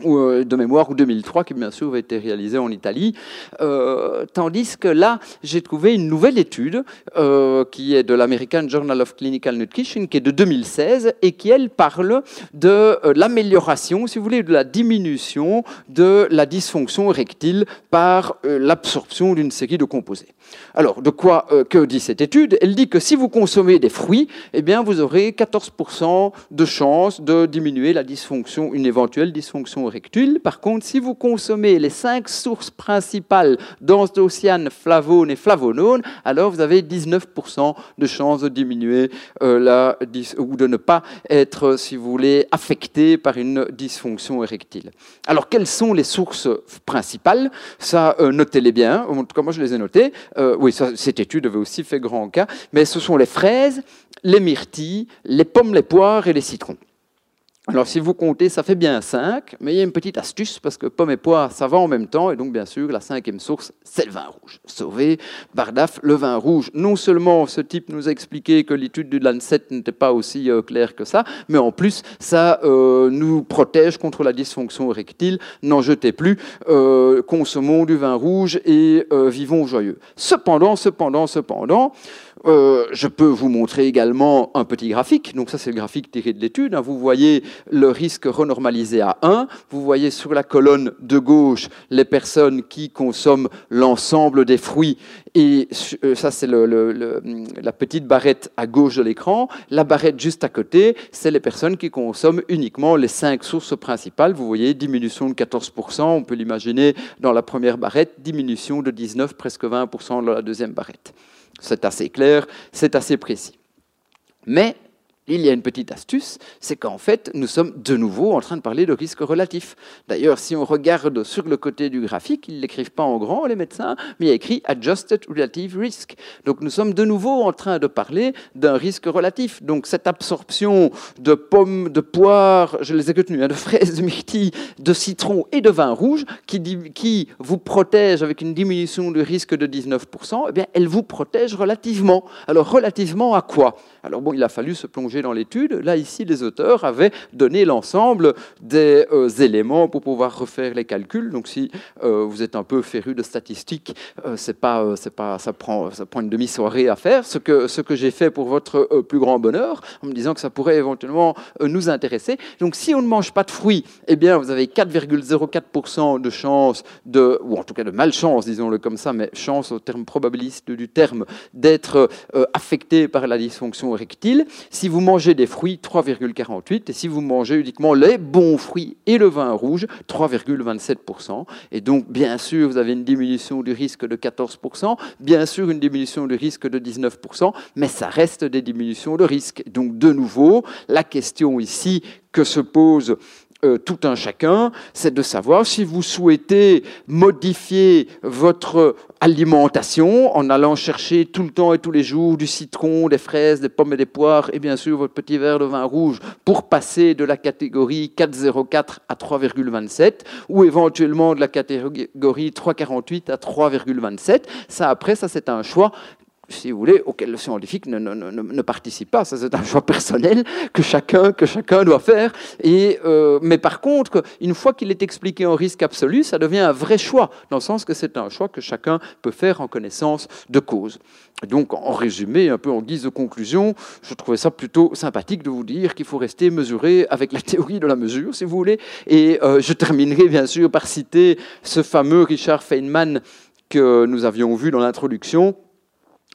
de mémoire, ou 2003, qui bien sûr avait été réalisé en Italie. Euh, tandis que là, j'ai trouvé une nouvelle étude euh, qui est de l'American Journal of Clinical Nutrition, qui est de 2016, et qui, elle, parle de euh, l'amélioration, si vous voulez, de la diminution de la dysfonction érectile par euh, l'absorption d'une série de composés. Alors, de quoi euh, que dit cette étude? Elle dit que si vous consommez des fruits, eh bien, vous aurez 14% de chance de diminuer la dysfonction, une éventuelle dysfonction rectule. Par contre, si vous consommez les cinq sources principales d'anthocyanes, flavones et flavonones, alors vous avez 19% de chances de diminuer euh, la ou de ne pas être, si vous voulez, affecté par une dysfonction érectile. Alors, quelles sont les sources principales? Ça, euh, notez-les bien. En tout cas, moi, je les ai notées. Euh, oui, cette étude avait aussi fait grand cas. Mais ce sont les fraises, les myrtilles, les pommes, les poires et les citrons. Alors, si vous comptez, ça fait bien 5, mais il y a une petite astuce, parce que pommes et poires, ça va en même temps, et donc, bien sûr, la cinquième source, c'est le vin rouge. Sauvé, Bardaf, le vin rouge. Non seulement ce type nous a expliqué que l'étude du Lancet n'était pas aussi euh, claire que ça, mais en plus, ça euh, nous protège contre la dysfonction érectile. N'en jetez plus, euh, consommons du vin rouge et euh, vivons joyeux. Cependant, cependant, cependant, euh, je peux vous montrer également un petit graphique. Donc ça, c'est le graphique tiré de l'étude. hein. Vous voyez le risque renormalisé à 1. Vous voyez sur la colonne de gauche les personnes qui consomment l'ensemble des fruits. Et euh, ça, c'est la petite barrette à gauche de l'écran. La barrette juste à côté, c'est les personnes qui consomment uniquement les cinq sources principales. Vous voyez, diminution de 14%, on peut l'imaginer dans la première barrette, diminution de 19, presque 20% dans la deuxième barrette. C'est assez clair, c'est assez précis. Mais il y a une petite astuce, c'est qu'en fait, nous sommes de nouveau en train de parler de risque relatif. D'ailleurs, si on regarde sur le côté du graphique, ils ne l'écrivent pas en grand, les médecins, mais il y a écrit Adjusted Relative Risk. Donc nous sommes de nouveau en train de parler d'un risque relatif. Donc cette absorption de pommes, de poires, je les ai retenues, hein, de fraises, de myrtilles, de citron et de vin rouge, qui vous protège avec une diminution du risque de 19%, eh bien, elle vous protège relativement. Alors relativement à quoi? Alors bon, il a fallu se plonger dans l'étude. Là, ici, les auteurs avaient donné l'ensemble des euh, éléments pour pouvoir refaire les calculs. Donc, si euh, vous êtes un peu féru de statistiques, euh, c'est pas, c'est pas, ça prend, ça prend une demi-soirée à faire. Ce que, ce que j'ai fait pour votre plus grand bonheur, en me disant que ça pourrait éventuellement nous intéresser. Donc, si on ne mange pas de fruits, eh bien, vous avez 4,04% de chance de, ou en tout cas de malchance, disons-le comme ça, mais chance au terme probabiliste du terme, d'être affecté par la dysfonction rectile. Si vous mangez des fruits, 3,48. Et si vous mangez uniquement les bons fruits et le vin rouge, 3,27%. Et donc, bien sûr, vous avez une diminution du risque de 14%, bien sûr, une diminution du risque de 19%, mais ça reste des diminutions de risque. Donc, de nouveau, la question ici que se pose euh, tout un chacun, c'est de savoir si vous souhaitez modifier votre alimentation en allant chercher tout le temps et tous les jours du citron, des fraises, des pommes et des poires et bien sûr votre petit verre de vin rouge pour passer de la catégorie 4,04 à 3,27 ou éventuellement de la catégorie 3,48 à 3,27. Ça après, ça c'est un choix si vous voulez, auquel le scientifique ne, participe pas. Ça, c'est un choix personnel que chacun, que chacun doit faire. Et, euh, mais par contre, une fois qu'il est expliqué en risque absolu, ça devient un vrai choix, dans le sens que c'est un choix que chacun peut faire en connaissance de cause. Donc, en résumé, un peu en guise de conclusion, je trouvais ça plutôt sympathique de vous dire qu'il faut rester mesuré avec la théorie de la mesure, si vous voulez. Et euh, je terminerai bien sûr par citer ce fameux Richard Feynman que nous avions vu dans l'introduction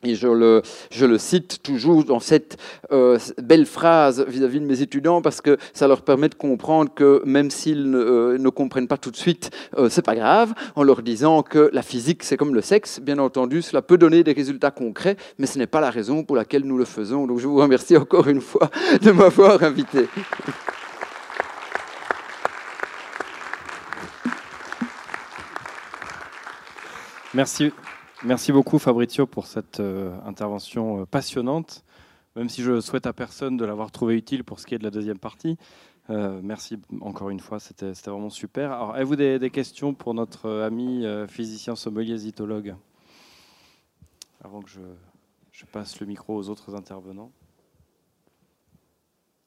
et je le, cite toujours dans cette euh, belle phrase vis-à-vis -vis de mes étudiants parce que ça leur permet de comprendre que même s'ils ne, euh, ne comprennent pas tout de suite, euh, c'est pas grave, en leur disant que la physique c'est comme le sexe. Bien entendu, cela peut donner des résultats concrets, mais ce n'est pas la raison pour laquelle nous le faisons. Donc je vous remercie encore une fois de m'avoir invité. Merci. Merci beaucoup Fabrizio pour cette euh, intervention euh, passionnante, même si je souhaite à personne de l'avoir trouvé utile pour ce qui est de la deuxième partie. Euh, merci encore une fois, c'était vraiment super. Alors, avez-vous des, questions pour notre ami physicien sommelier zytologue? Avant que je, je, passe le micro aux autres intervenants.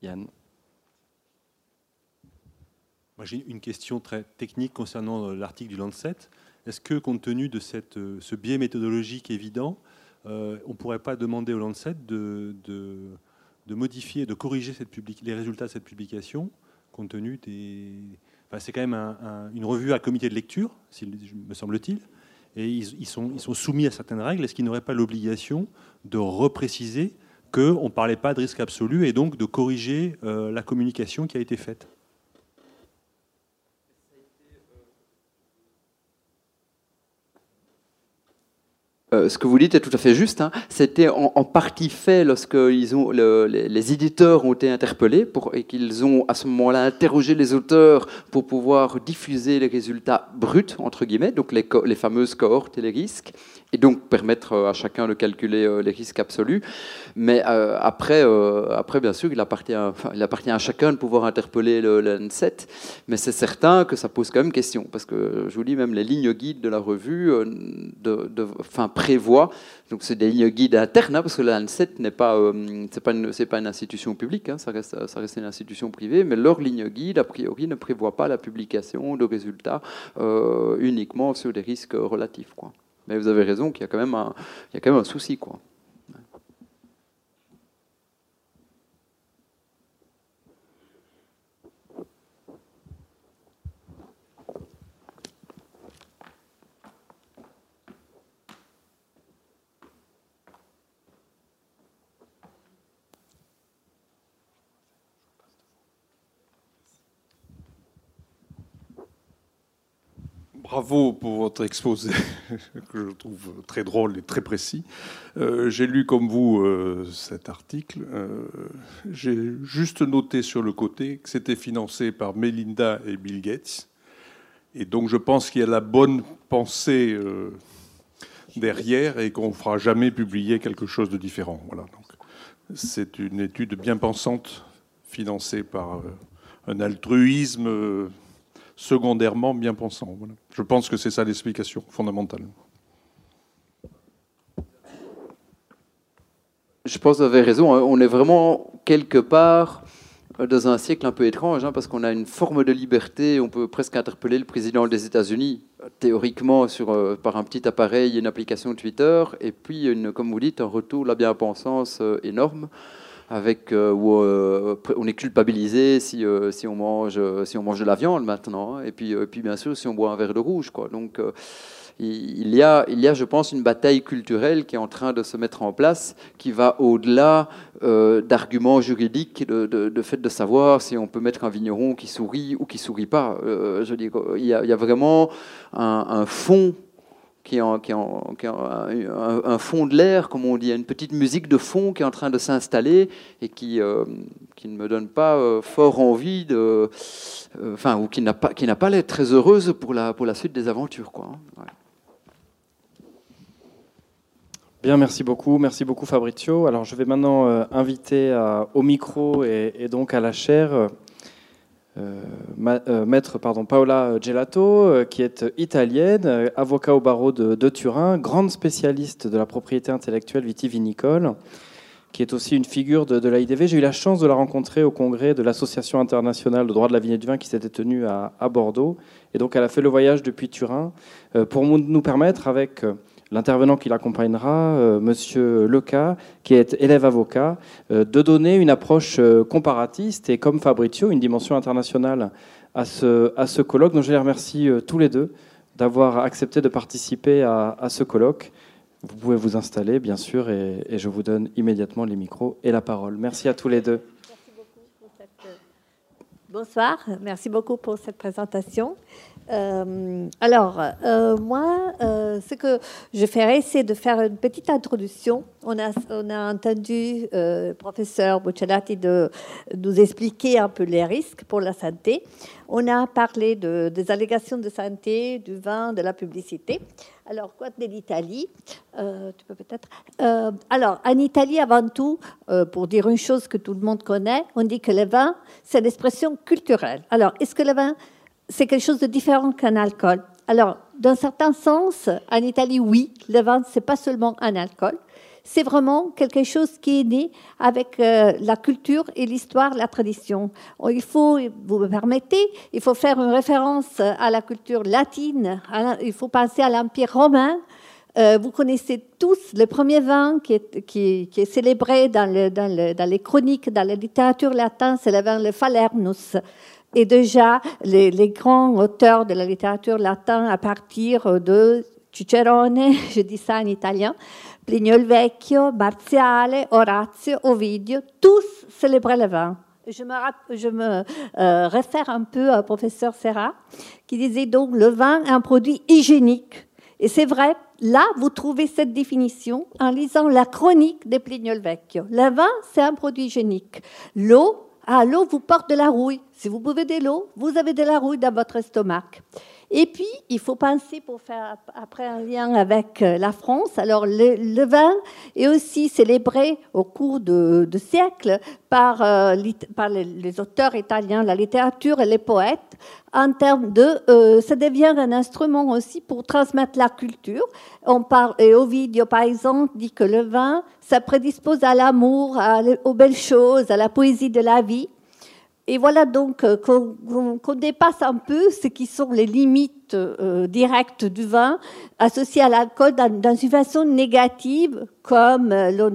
Yann. Moi j'ai une question très technique concernant l'article du Lancet. Est-ce que, compte tenu de cette, ce biais méthodologique évident, euh, on ne pourrait pas demander au Lancet de, de, modifier, de corriger les résultats de cette publication, compte tenu des... Enfin, c'est quand même un, un, une revue à comité de lecture, me semble-t-il, et ils, ils, sont, ils sont soumis à certaines règles. Est-ce qu'ils n'auraient pas l'obligation de repréciser qu'on ne parlait pas de risque absolu et donc de corriger euh, la communication qui a été faite? Euh, ce que vous dites est tout à fait juste. Hein. C'était en, partie fait lorsque les, éditeurs ont été interpellés et qu'ils ont à ce moment-là interrogé les auteurs pour pouvoir diffuser les résultats bruts, entre guillemets, donc les fameuses cohortes et les risques, et donc permettre à chacun de calculer euh, les risques absolus. Mais euh, après, euh, après, bien sûr, il appartient, à chacun de pouvoir interpeller le, le N7, mais c'est certain que ça pose quand même question, parce que je vous dis, même les lignes guides de la revue euh, enfin, prévoit, donc c'est des lignes guides internes, hein, parce que l'ANSET n'est pas, euh, pas, une, pas une institution publique, hein, ça, reste, ça reste une institution privée, mais leur ligne guide, a priori, ne prévoit pas la publication de résultats euh, uniquement sur des risques relatifs. Quoi. Mais vous avez raison qu'il y a quand même un, il y a quand même un souci. Quoi. Bravo pour votre exposé, que je trouve très drôle et très précis. Euh, J'ai lu comme vous euh, cet article. Euh, J'ai juste noté sur le côté que c'était financé par Melinda et Bill Gates. Et donc je pense qu'il y a la bonne pensée derrière et qu'on ne fera jamais publier quelque chose de différent. Voilà. C'est une étude bien pensante, financée par un altruisme secondairement bien pensant. Je pense que c'est ça l'explication fondamentale. Je pense que vous avez raison. hein. On est vraiment quelque part dans un siècle un peu étrange, hein, parce qu'on a une forme de liberté. On peut presque interpeller le président des États-Unis, théoriquement, euh, par un petit appareil, une application Twitter, et puis, comme vous dites, un retour de la bien-pensance euh, énorme. Avec, euh, où euh, on est culpabilisé si, euh, si, on mange, si on mange de la viande maintenant, hein. et, puis, puis bien sûr si on boit un verre de rouge. Quoi. Donc, il y, a, il y a, je pense, une bataille culturelle qui est en train de se mettre en place, qui va au-delà d'arguments juridiques, de, de, fait de savoir si on peut mettre un vigneron qui sourit ou qui sourit pas. Je dis, il, y a, il y a vraiment un fond qui est, un, fond de l'air, comme on dit, une petite musique de fond qui est en train de s'installer et qui, euh, qui ne me donne pas euh, fort envie de, euh, ou qui n'a pas, pas l'air très heureuse pour la, pour la suite des aventures, quoi. Ouais. Bien, merci beaucoup. Merci beaucoup Fabrizio. Alors je vais maintenant inviter au micro et, et, donc à la chaire ma, euh, maître pardon, Paola Gelato, euh, qui est italienne, euh, avocat au barreau de, Turin, grande spécialiste de la propriété intellectuelle vitivinicole, qui est aussi une figure de, de l'AIDV. J'ai eu la chance de la rencontrer au congrès de l'Association internationale de droit de la vigne et du vin qui s'était tenue à, Bordeaux. Et donc elle a fait le voyage depuis Turin euh, pour nous permettre avec l'intervenant qui l'accompagnera, euh, Monsieur Leca, qui est élève avocat, euh, de donner une approche euh, comparatiste et, comme Fabrizio, une dimension internationale à ce, à ce colloque. Donc je les remercie euh, tous les deux d'avoir accepté de participer à, à, ce colloque. Vous pouvez vous installer, bien sûr, et, et, je vous donne immédiatement les micros et la parole. Merci à tous les deux. Bonsoir, merci beaucoup pour cette présentation. Euh, alors, euh, moi, euh, ce que je ferai, c'est de faire une petite introduction. On a, entendu le professeur Buccellati de nous expliquer un peu les risques pour la santé. On a parlé de, des allégations de santé, du vin, de la publicité. Alors, quoi de l'Italie? Tu peux peut-être. Alors, en Italie, avant tout, pour dire une chose que tout le monde connaît, on dit que le vin, c'est l'expression culturelle. Alors, est-ce que le vin, c'est quelque chose de différent qu'un alcool Alors, d'un certain sens, en Italie, oui, le vin, c'est pas seulement un alcool. C'est vraiment quelque chose qui est né avec euh, la culture et l'histoire, la tradition. Il faut, vous me permettez, il faut faire une référence à la culture latine. La, il faut penser à l'Empire romain. Euh, vous connaissez tous le premier vin qui est, célébré dans, dans, les chroniques, dans la littérature latine, c'est le vin le Falernus. Et déjà, les, grands auteurs de la littérature latine, à partir de Cicerone, je dis ça en italien, Plinio il Vecchio, Martiale, Orazio, Ovidio, tous célébraient le vin. Je me, euh, réfère un peu au professeur Serra, qui disait donc le vin est un produit hygiénique. Et c'est vrai, là, vous trouvez cette définition en lisant la chronique de Plinio il Vecchio. Le vin, c'est un produit hygiénique. L'eau, ah, l'eau vous porte de la rouille. Si vous buvez de l'eau, vous avez de la rouille dans votre estomac. Et puis, il faut penser, pour faire après un lien avec euh, la France, alors le, vin est aussi célébré au cours de, siècles par, euh, les, auteurs italiens, la littérature et les poètes, en termes de, euh, ça devient un instrument aussi pour transmettre la culture. On parle, et Ovidio, par exemple, dit que le vin, ça prédispose à l'amour, aux belles choses, à la poésie de la vie. Et voilà donc euh, qu'on qu dépasse un peu ce qui sont les limites euh, directes du vin associées à l'alcool dans, une façon négative, comme euh,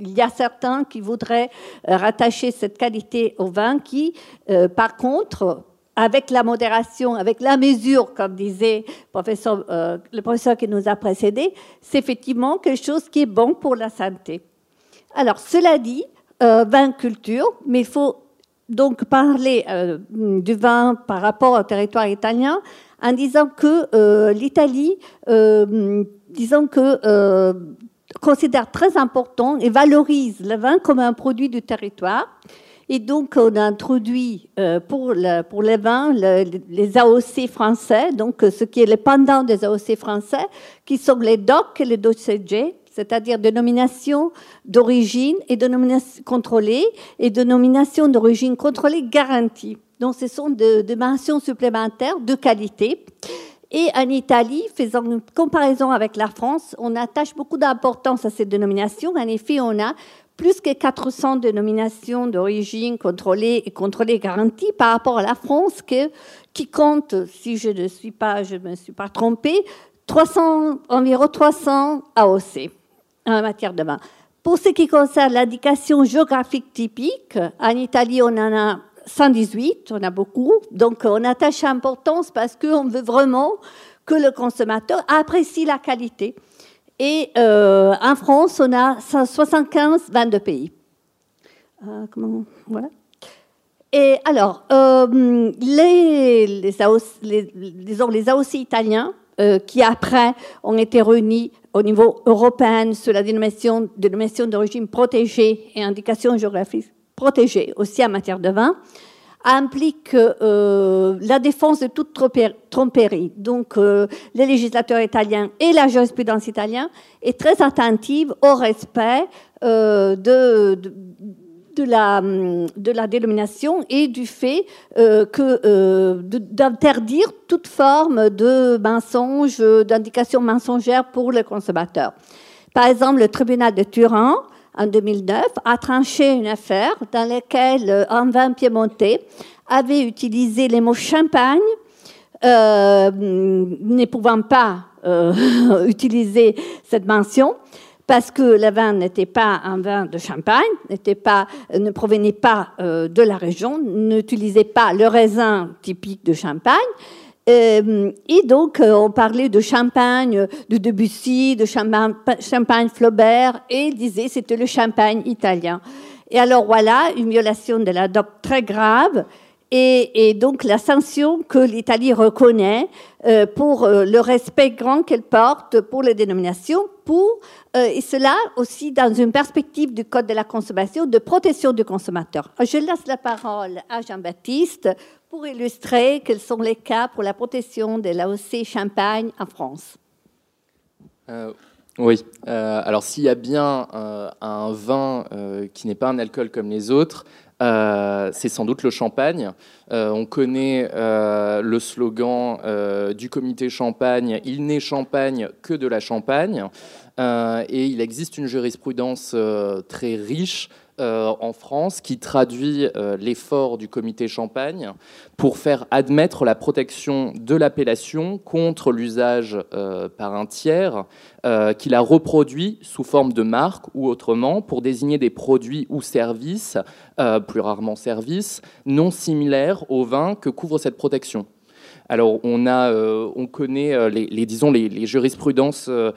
il y a certains qui voudraient rattacher cette qualité au vin, qui, par contre, avec la modération, avec la mesure, comme disait le professeur qui nous a précédé, c'est effectivement quelque chose qui est bon pour la santé. Alors, cela dit, vin culture, mais il faut donc parler euh, du vin par rapport au territoire italien en disant que euh, l'Italie, euh, disons que considère très important et valorise le vin comme un produit du territoire. Et donc, on a introduit pour, le, pour les vins le- les AOC français, donc ce qui est le pendant des AOC français, qui sont les DOC et les DOCG, c'est-à-dire dénomination d'origine et dénomination contrôlée et dénomination d'origine contrôlée garantie. Donc, ce sont des des mentions supplémentaires de qualité. Et en Italie, faisant une comparaison avec la France, on attache beaucoup d'importance à ces dénominations. En effet, on a plus que 400 dénominations d'origine contrôlée et contrôlée garantie par rapport à la France qui compte, si je ne suis pas, je me suis pas trompée, 300, environ 300 AOC en matière de vin. Pour ce qui concerne l'indication géographique typique, en Italie, on en a 118, on a beaucoup. Donc, on attache importance parce qu'on veut vraiment que le consommateur apprécie la qualité. Et euh, en France, on a 175 vins de pays. Euh, voilà. Et alors, euh, les, les, les, disons, les AOC italiens, qui après ont été réunis au niveau européen sous la dénomination, d'origine protégée et indication géographique protégée, aussi en matière de vin, implique euh, la défense de toute tromperie. Donc, euh, les législateurs italiens et la jurisprudence italienne est très attentive au respect euh, de de la, de la dénomination et du fait euh, euh, d'interdire toute forme de mensonge, d'indication mensongère pour les consommateurs. Par exemple, le tribunal de Turin, en 2009, a tranché une affaire dans laquelle euh, un vin piémontais avait utilisé les mots champagne, euh, ne pouvant pas utiliser cette mention parce que le vin n'était pas un vin de Champagne, n'était pas, ne provenait pas euh, de la région, n'utilisait pas le raisin typique de Champagne. Euh, et donc, euh, on parlait de champagne de Debussy, de champagne, Flaubert, et disait c'était le champagne italien. Et alors voilà, une violation de la DOC très grave, et, donc la sanction que l'Italie reconnaît euh, pour euh, le respect grand qu'elle porte pour les dénominations, pour, euh, et cela aussi dans une perspective du Code de la consommation de protection du consommateur. Je laisse la parole à Jean-Baptiste pour illustrer quels sont les cas pour la protection de l'AOC Champagne en France. Oui. Alors s'il y a bien un vin qui n'est pas un alcool comme les autres, euh, c'est sans doute le champagne. Euh, on connaît euh, le slogan du comité champagne Il n'est champagne que de la champagne. Et il existe une jurisprudence très riche euh, en France qui traduit euh, l'effort du comité Champagne pour faire admettre la protection de l'appellation contre l'usage euh, par un tiers qui la reproduit sous forme de marque ou autrement pour désigner des produits ou services, plus rarement services, non similaires au vin que couvre cette protection. Alors, on, euh, on connaît euh, les, jurisprudences euh,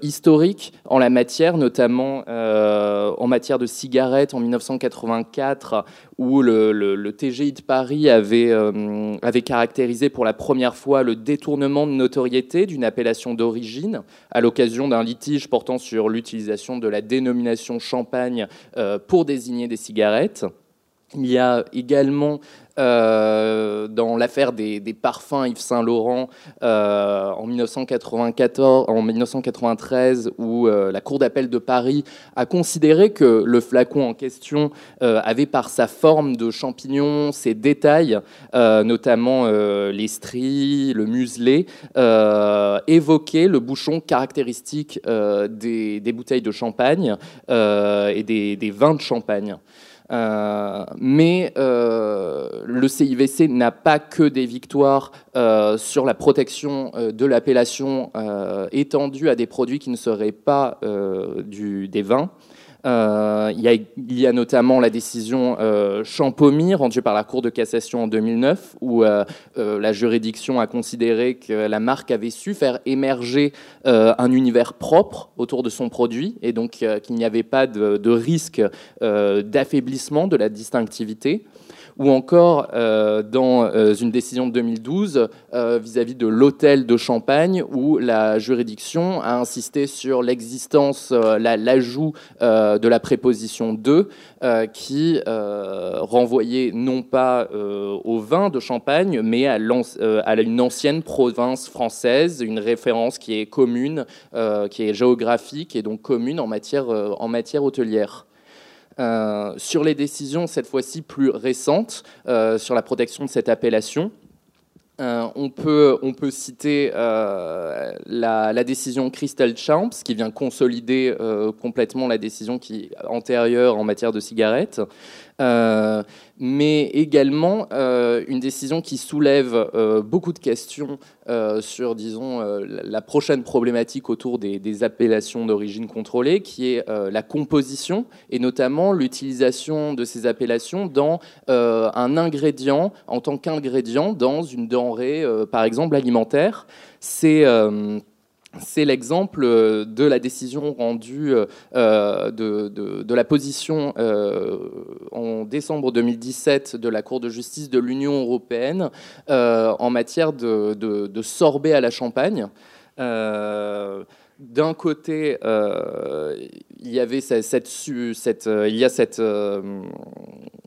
historiques en la matière, notamment en matière de cigarettes en 1984, où le, TGI de Paris avait, avait caractérisé pour la première fois le détournement de notoriété d'une appellation d'origine à l'occasion d'un litige portant sur l'utilisation de la dénomination champagne pour désigner des cigarettes. Il y a également euh, dans l'affaire des, parfums Yves Saint Laurent euh, en 1994, en 1993, où euh, la Cour d'appel de Paris a considéré que le flacon en question avait par sa forme de champignon, ses détails, notamment les stries, le muselet, évoqué le bouchon caractéristique des, bouteilles de champagne et des vins de champagne. Euh, mais euh, le CIVC n'a pas que des victoires euh, sur la protection de l'appellation étendue à des produits qui ne seraient pas des vins. Euh, il, y a, notamment la décision euh, Champomy rendue par la Cour de cassation en 2009, où euh, la juridiction a considéré que la marque avait su faire émerger un univers propre autour de son produit, et donc qu'il n'y avait pas de, risque d'affaiblissement de la distinctivité ou encore euh, dans euh, une décision de 2012 euh, vis-à-vis de l'hôtel de Champagne, où la juridiction a insisté sur l'existence, l'ajout de la préposition de, qui renvoyait non pas au vin de Champagne, mais à, à une ancienne province française, une référence qui est commune, qui est géographique et donc commune en matière, en matière hôtelière. Euh, sur les décisions, cette fois-ci plus récentes, euh, sur la protection de cette appellation, euh, on, peut, on peut citer la, décision Crystal Champs, qui vient consolider complètement la décision qui antérieure en matière de cigarettes. Euh, mais également euh, une décision qui soulève euh, beaucoup de questions sur, disons, la prochaine problématique autour des, appellations d'origine contrôlée, qui est la composition et notamment l'utilisation de ces appellations dans un ingrédient, en tant qu'ingrédient dans une denrée, par exemple, alimentaire. C'est c'est l'exemple euh, de la décision rendue euh, euh, de, la position en décembre 2017 de la Cour de justice de l'Union européenne en matière de, sorbet à la champagne. D'un côté, il y avait cette, il y a cette,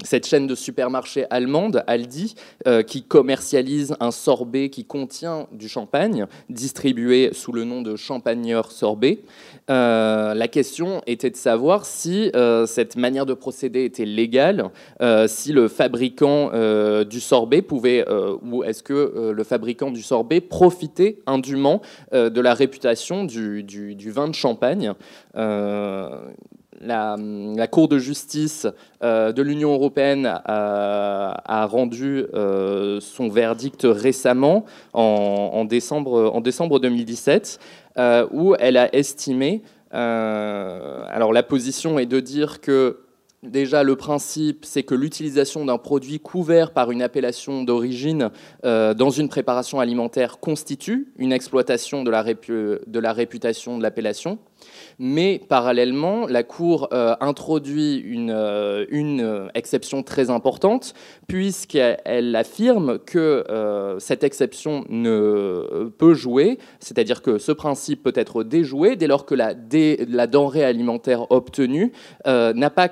cette chaîne de supermarchés allemande, Aldi, euh, qui commercialise un sorbet qui contient du champagne, distribué sous le nom de champagneur sorbet. Euh, la question était de savoir si euh, cette manière de procéder était légale, si le fabricant du sorbet pouvait, ou est-ce que le fabricant du sorbet profitait indûment de la réputation du, du vin de champagne. La, Cour de justice euh, de l'Union européenne a, rendu euh, son verdict récemment, en, décembre, en décembre 2017, euh, où elle a estimé, alors la position est de dire que Déjà, le principe, c'est que l'utilisation d'un produit couvert par une appellation d'origine dans une préparation alimentaire constitue une exploitation de la, de la réputation de l'appellation. Mais parallèlement, la Cour euh, introduit une, euh, une, exception très importante, puisqu'elle affirme que euh, cette exception ne peut jouer, c'est-à-dire que ce principe peut être déjoué dès lors que la, la denrée alimentaire obtenue n'a pas,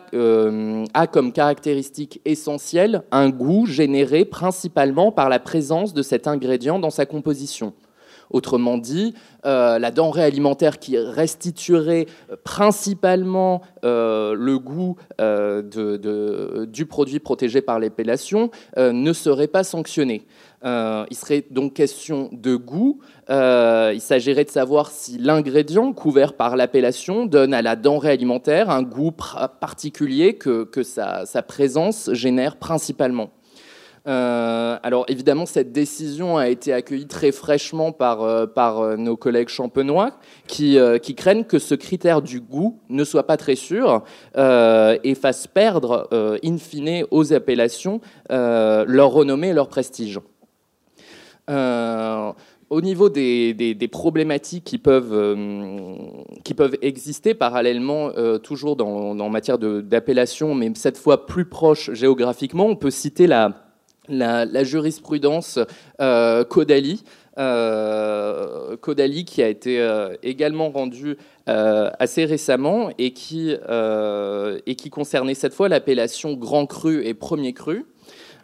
a comme caractéristique essentielle un goût généré principalement par la présence de cet ingrédient dans sa composition. Autrement dit, euh, la denrée alimentaire qui restituerait principalement euh, le goût euh, du produit protégé par l'épellation ne serait pas sanctionnée. il serait donc question de goût. il s'agirait de savoir si l'ingrédient couvert par l'appellation donne à la denrée alimentaire un goût particulier que, sa présence génère principalement. Euh, alors évidemment, cette décision a été accueillie très fraîchement par, euh, par euh, nos collègues champenois qui, craignent que ce critère du goût ne soit pas très sûr et fasse perdre, in fine, aux appellations leur renommée et leur prestige. Au niveau des, des, problématiques qui peuvent, qui peuvent exister parallèlement, toujours dans, dans matière d'appellation, mais cette fois plus proche géographiquement, on peut citer la, la, jurisprudence euh, Caudalie, euh, qui a été euh, également rendue euh, assez récemment et qui, et qui concernait cette fois l'appellation grand cru et premier cru.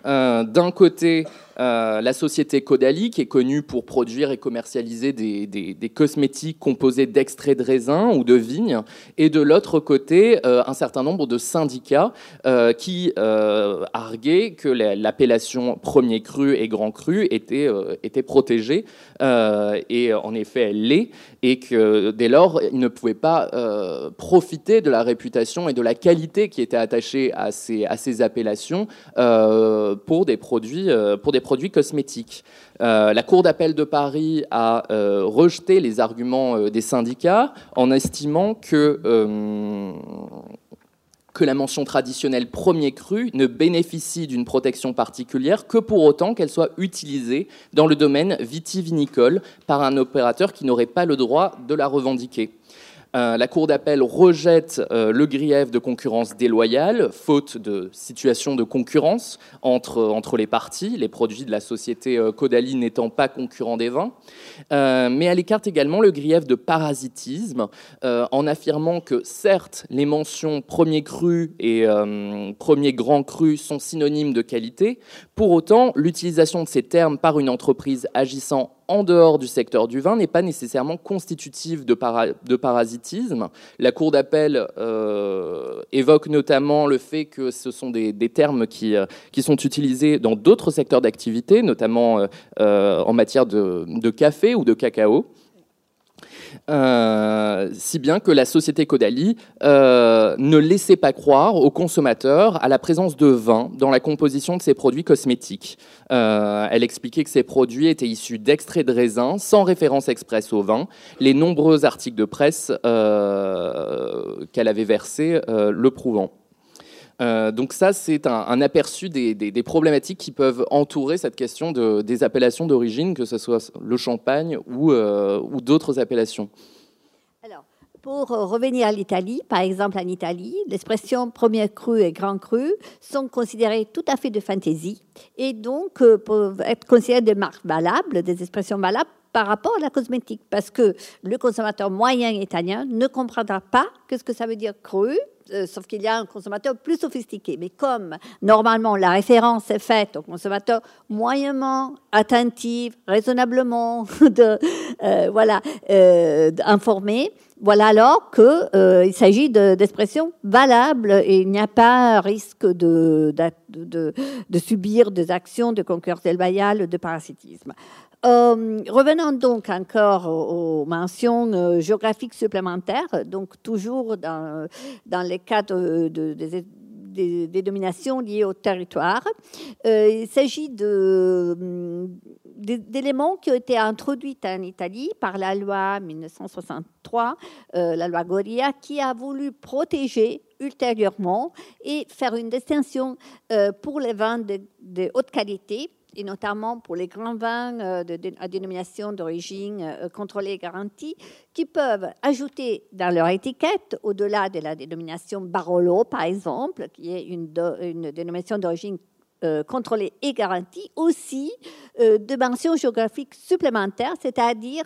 D'un côté, euh, la société Caudalie, qui est connue pour produire et commercialiser des, cosmétiques composés d'extraits de raisin ou de vigne, et de l'autre côté, euh, un certain nombre de syndicats euh, qui arguaient que l'appellation premier cru et grand cru était, protégée, et en effet, elle l'est, et que dès lors, ils ne pouvaient pas profiter de la réputation et de la qualité qui était attachée à ces, à ces appellations pour des produits, pour des produits cosmétiques. Euh, la Cour d'appel de Paris a euh, rejeté les arguments euh, des syndicats en estimant que la mention traditionnelle premier cru ne bénéficie d'une protection particulière que pour autant qu'elle soit utilisée dans le domaine vitivinicole par un opérateur qui n'aurait pas le droit de la revendiquer. Euh, la Cour d'appel rejette euh, le grief de concurrence déloyale, faute de situation de concurrence entre, entre les parties, les produits de la société euh, Caudalie n'étant pas concurrents des vins. mais elle écarte également le grief de parasitisme, en affirmant que certes, les mentions premier cru et premier grand cru sont synonymes de qualité, pour autant, l'utilisation de ces termes par une entreprise agissant en dehors du secteur du vin n'est pas nécessairement constitutive de, parasitisme. La Cour d'appel euh, évoque notamment le fait que ce sont des, termes qui, euh, qui, sont utilisés dans d'autres secteurs d'activité, notamment euh, en matière de, café ou de cacao. Euh, si bien que la société Caudalie euh, ne laissait pas croire aux consommateurs à la présence de vin dans la composition de ses produits cosmétiques. Euh, elle expliquait que ces produits étaient issus d'extraits de raisin, sans référence expresse au vin. Les nombreux articles de presse qu'elle avait versés le prouvant. Euh, donc ça, c'est un, aperçu des, problématiques qui peuvent entourer cette question de, des appellations d'origine, que ce soit le champagne ou, euh, d'autres appellations. Alors, pour revenir à l'Italie, par exemple en Italie, l'expression premier cru et grand cru sont considérées tout à fait de fantaisie et donc euh, peuvent être considérées des marques valables, des expressions valables par rapport à la cosmétique, parce que le consommateur moyen italien ne comprendra pas ce que ça veut dire cru euh, sauf qu'il y a un consommateur plus sophistiqué. Mais comme normalement la référence est faite au consommateur moyennement attentif, raisonnablement euh, voilà, euh, informé, voilà alors qu'il s'agit d'expressions valables et il n'y a pas risque de, de, de, subir des actions de concurrence déloyale, de parasitisme. Euh, revenons donc encore aux, mentions euh, géographiques supplémentaires, donc toujours dans, dans les cas de, des, dénominations liées au territoire. Euh, il s'agit d'éléments qui ont été introduits en Italie par la loi 1963, la loi Goria, qui a voulu protéger ultérieurement et faire une distinction pour les vins de haute qualité et notamment pour les grands vins euh, à dénomination d'origine euh, contrôlée et garantie, qui peuvent ajouter dans leur étiquette, au-delà de la dénomination Barolo, par exemple, qui est une, une dénomination d'origine euh, contrôlée et garantie, aussi euh, de mentions géographiques supplémentaires, c'est-à-dire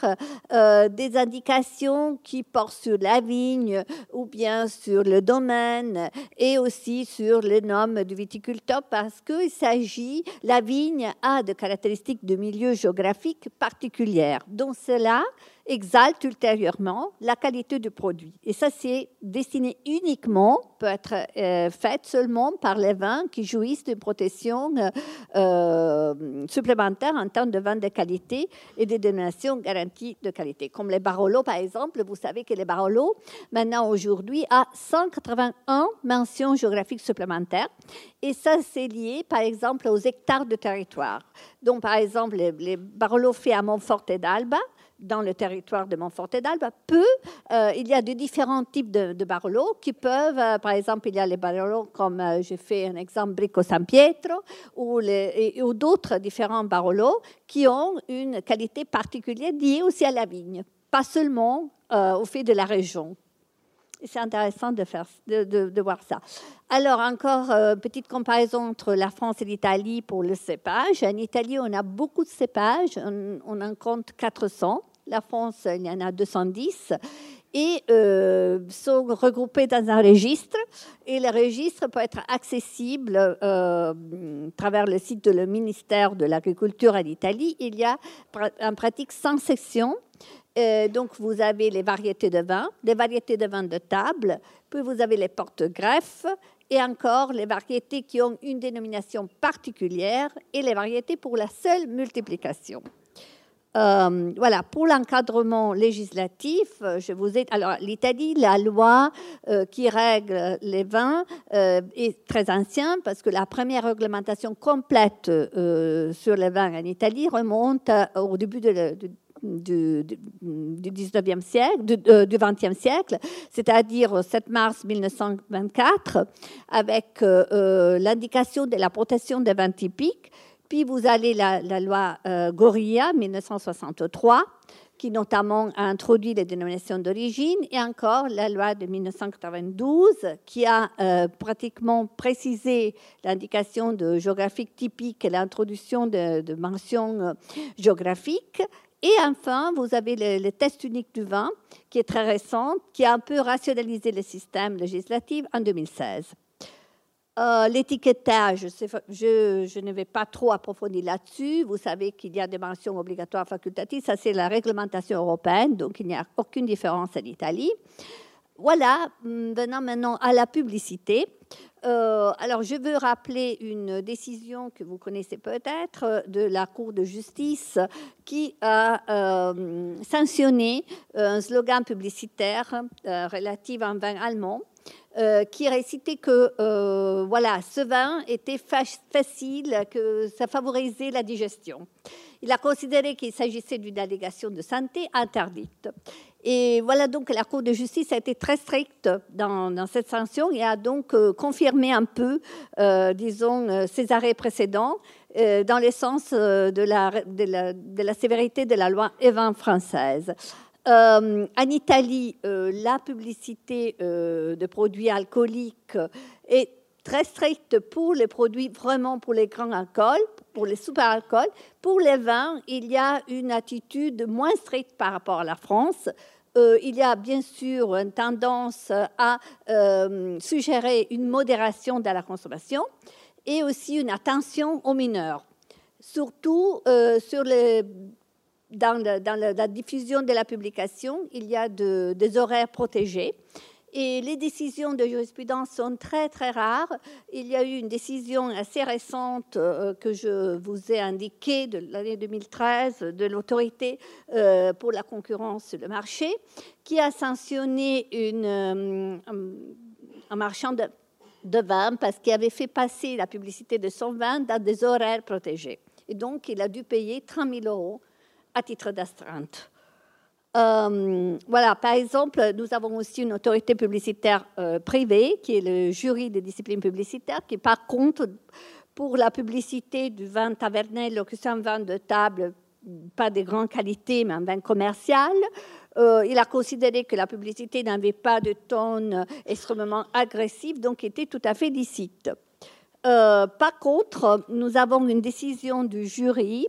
euh, des indications qui portent sur la vigne ou bien sur le domaine et aussi sur le nom du viticulteur parce qu'il s'agit, la vigne a des caractéristiques de milieu géographique particulières. Donc cela exalte ultérieurement la qualité du produit. Et ça, c'est destiné uniquement, peut être euh, fait seulement par les vins qui jouissent d'une protection euh, euh, supplémentaire en termes de vins de qualité et des dénominations garanties de qualité. Comme les Barolo, par exemple, vous savez que les Barolo, maintenant, aujourd'hui, a 181 mentions géographiques supplémentaires. Et ça, c'est lié, par exemple, aux hectares de territoire. Donc, par exemple, les, les faits à Montfort et d'Alba, dans le territoire de Montfort et d'Alba, peu, euh, il y a de différents types de, de qui peuvent, euh, par exemple, il y a les Barolo comme euh, j'ai fait un exemple Brico San Pietro ou, d'autres différents Barolo qui ont une qualité particulière liée aussi à la vigne, pas seulement au fait de la région. C'est intéressant de, faire, de, voir ça. Alors, encore une petite comparaison entre la France et l'Italie pour le cépage. En Italie, on a beaucoup de cépages, on en compte 400. La France, il y en a 210 et euh, sont regroupés dans un registre. Et le registre peut être accessible euh, à travers le site du ministère de l'Agriculture en Italie. Il y a en pratique 100 sections. Euh, donc, vous avez les variétés de vin, les variétés de vin de table, puis vous avez les porte-greffes et encore les variétés qui ont une dénomination particulière et les variétés pour la seule multiplication. Euh, voilà, pour l'encadrement législatif, euh. Alors, l'Italie, la loi euh, qui règle les vins est très ancienne parce que la première réglementation complète sur les vins en Italie remonte au début de, du, 19e siècle, du, du 20e siècle, c'est-à-dire 7 mars 1924, avec l'indication de la protection des vins typiques puis vous avez la, loi euh, Gorilla 1963 qui notamment a introduit les dénominations d'origine, et encore la loi de 1992 qui a euh, pratiquement précisé l'indication de géographique typique et l'introduction de, de mentions euh, géographiques. Et enfin, vous avez le, le, test unique du vin, qui est très récent, qui a un peu rationalisé le système législatif en 2016. Euh, L'étiquetage, je, ne vais pas trop approfondir là-dessus. Vous savez qu'il y a des mentions obligatoires facultatives. Ça, c'est la réglementation européenne, donc il n'y a aucune différence en Italie. Voilà, hum, venant maintenant à la publicité. Euh, alors, je veux rappeler une décision que vous connaissez peut-être de la Cour de justice qui a euh, sanctionné un slogan publicitaire relatif à un vin allemand euh, qui récitait que euh, voilà, ce vin était facile, que ça favorisait la digestion. Il a considéré qu'il s'agissait d'une allégation de santé interdite. Et voilà donc la Cour de justice a été très stricte dans, cette sanction et a donc euh, confirmé un peu, disons, ses arrêts précédents dans le sens de la sévérité de la loi Evin française. Euh, en Italie, euh, la publicité euh, de produits alcooliques est très stricte pour les produits vraiment pour les grands alcools, pour les super-alcools. Pour les vins, il y a une attitude moins stricte par rapport à la France. Euh, il y a bien sûr une tendance à suggérer une modération de la consommation et aussi une attention aux mineurs, surtout sur les dans, la diffusion de la publication, il y a de, des horaires protégés. Et les décisions de jurisprudence sont très, très rares. Il y a eu une décision assez récente euh, que je vous ai indiquée de l'année 2013 de l'autorité euh, pour la concurrence sur le marché qui a sanctionné euh, un marchand de, de vin parce qu'il avait fait passer la publicité de son vin dans des horaires protégés. Et donc, il a dû payer 30 000 euros à titre d'astreinte. Euh, voilà, par exemple, nous avons aussi une autorité publicitaire euh, privée, qui est le jury des disciplines publicitaires, qui par contre, pour la publicité du vin tavernel, que c'est un vin de table, pas de grande qualité, mais un vin commercial, euh, il a considéré que la publicité n'avait pas de ton extrêmement agressif, donc était tout à fait licite. Euh, par contre, nous avons une décision du jury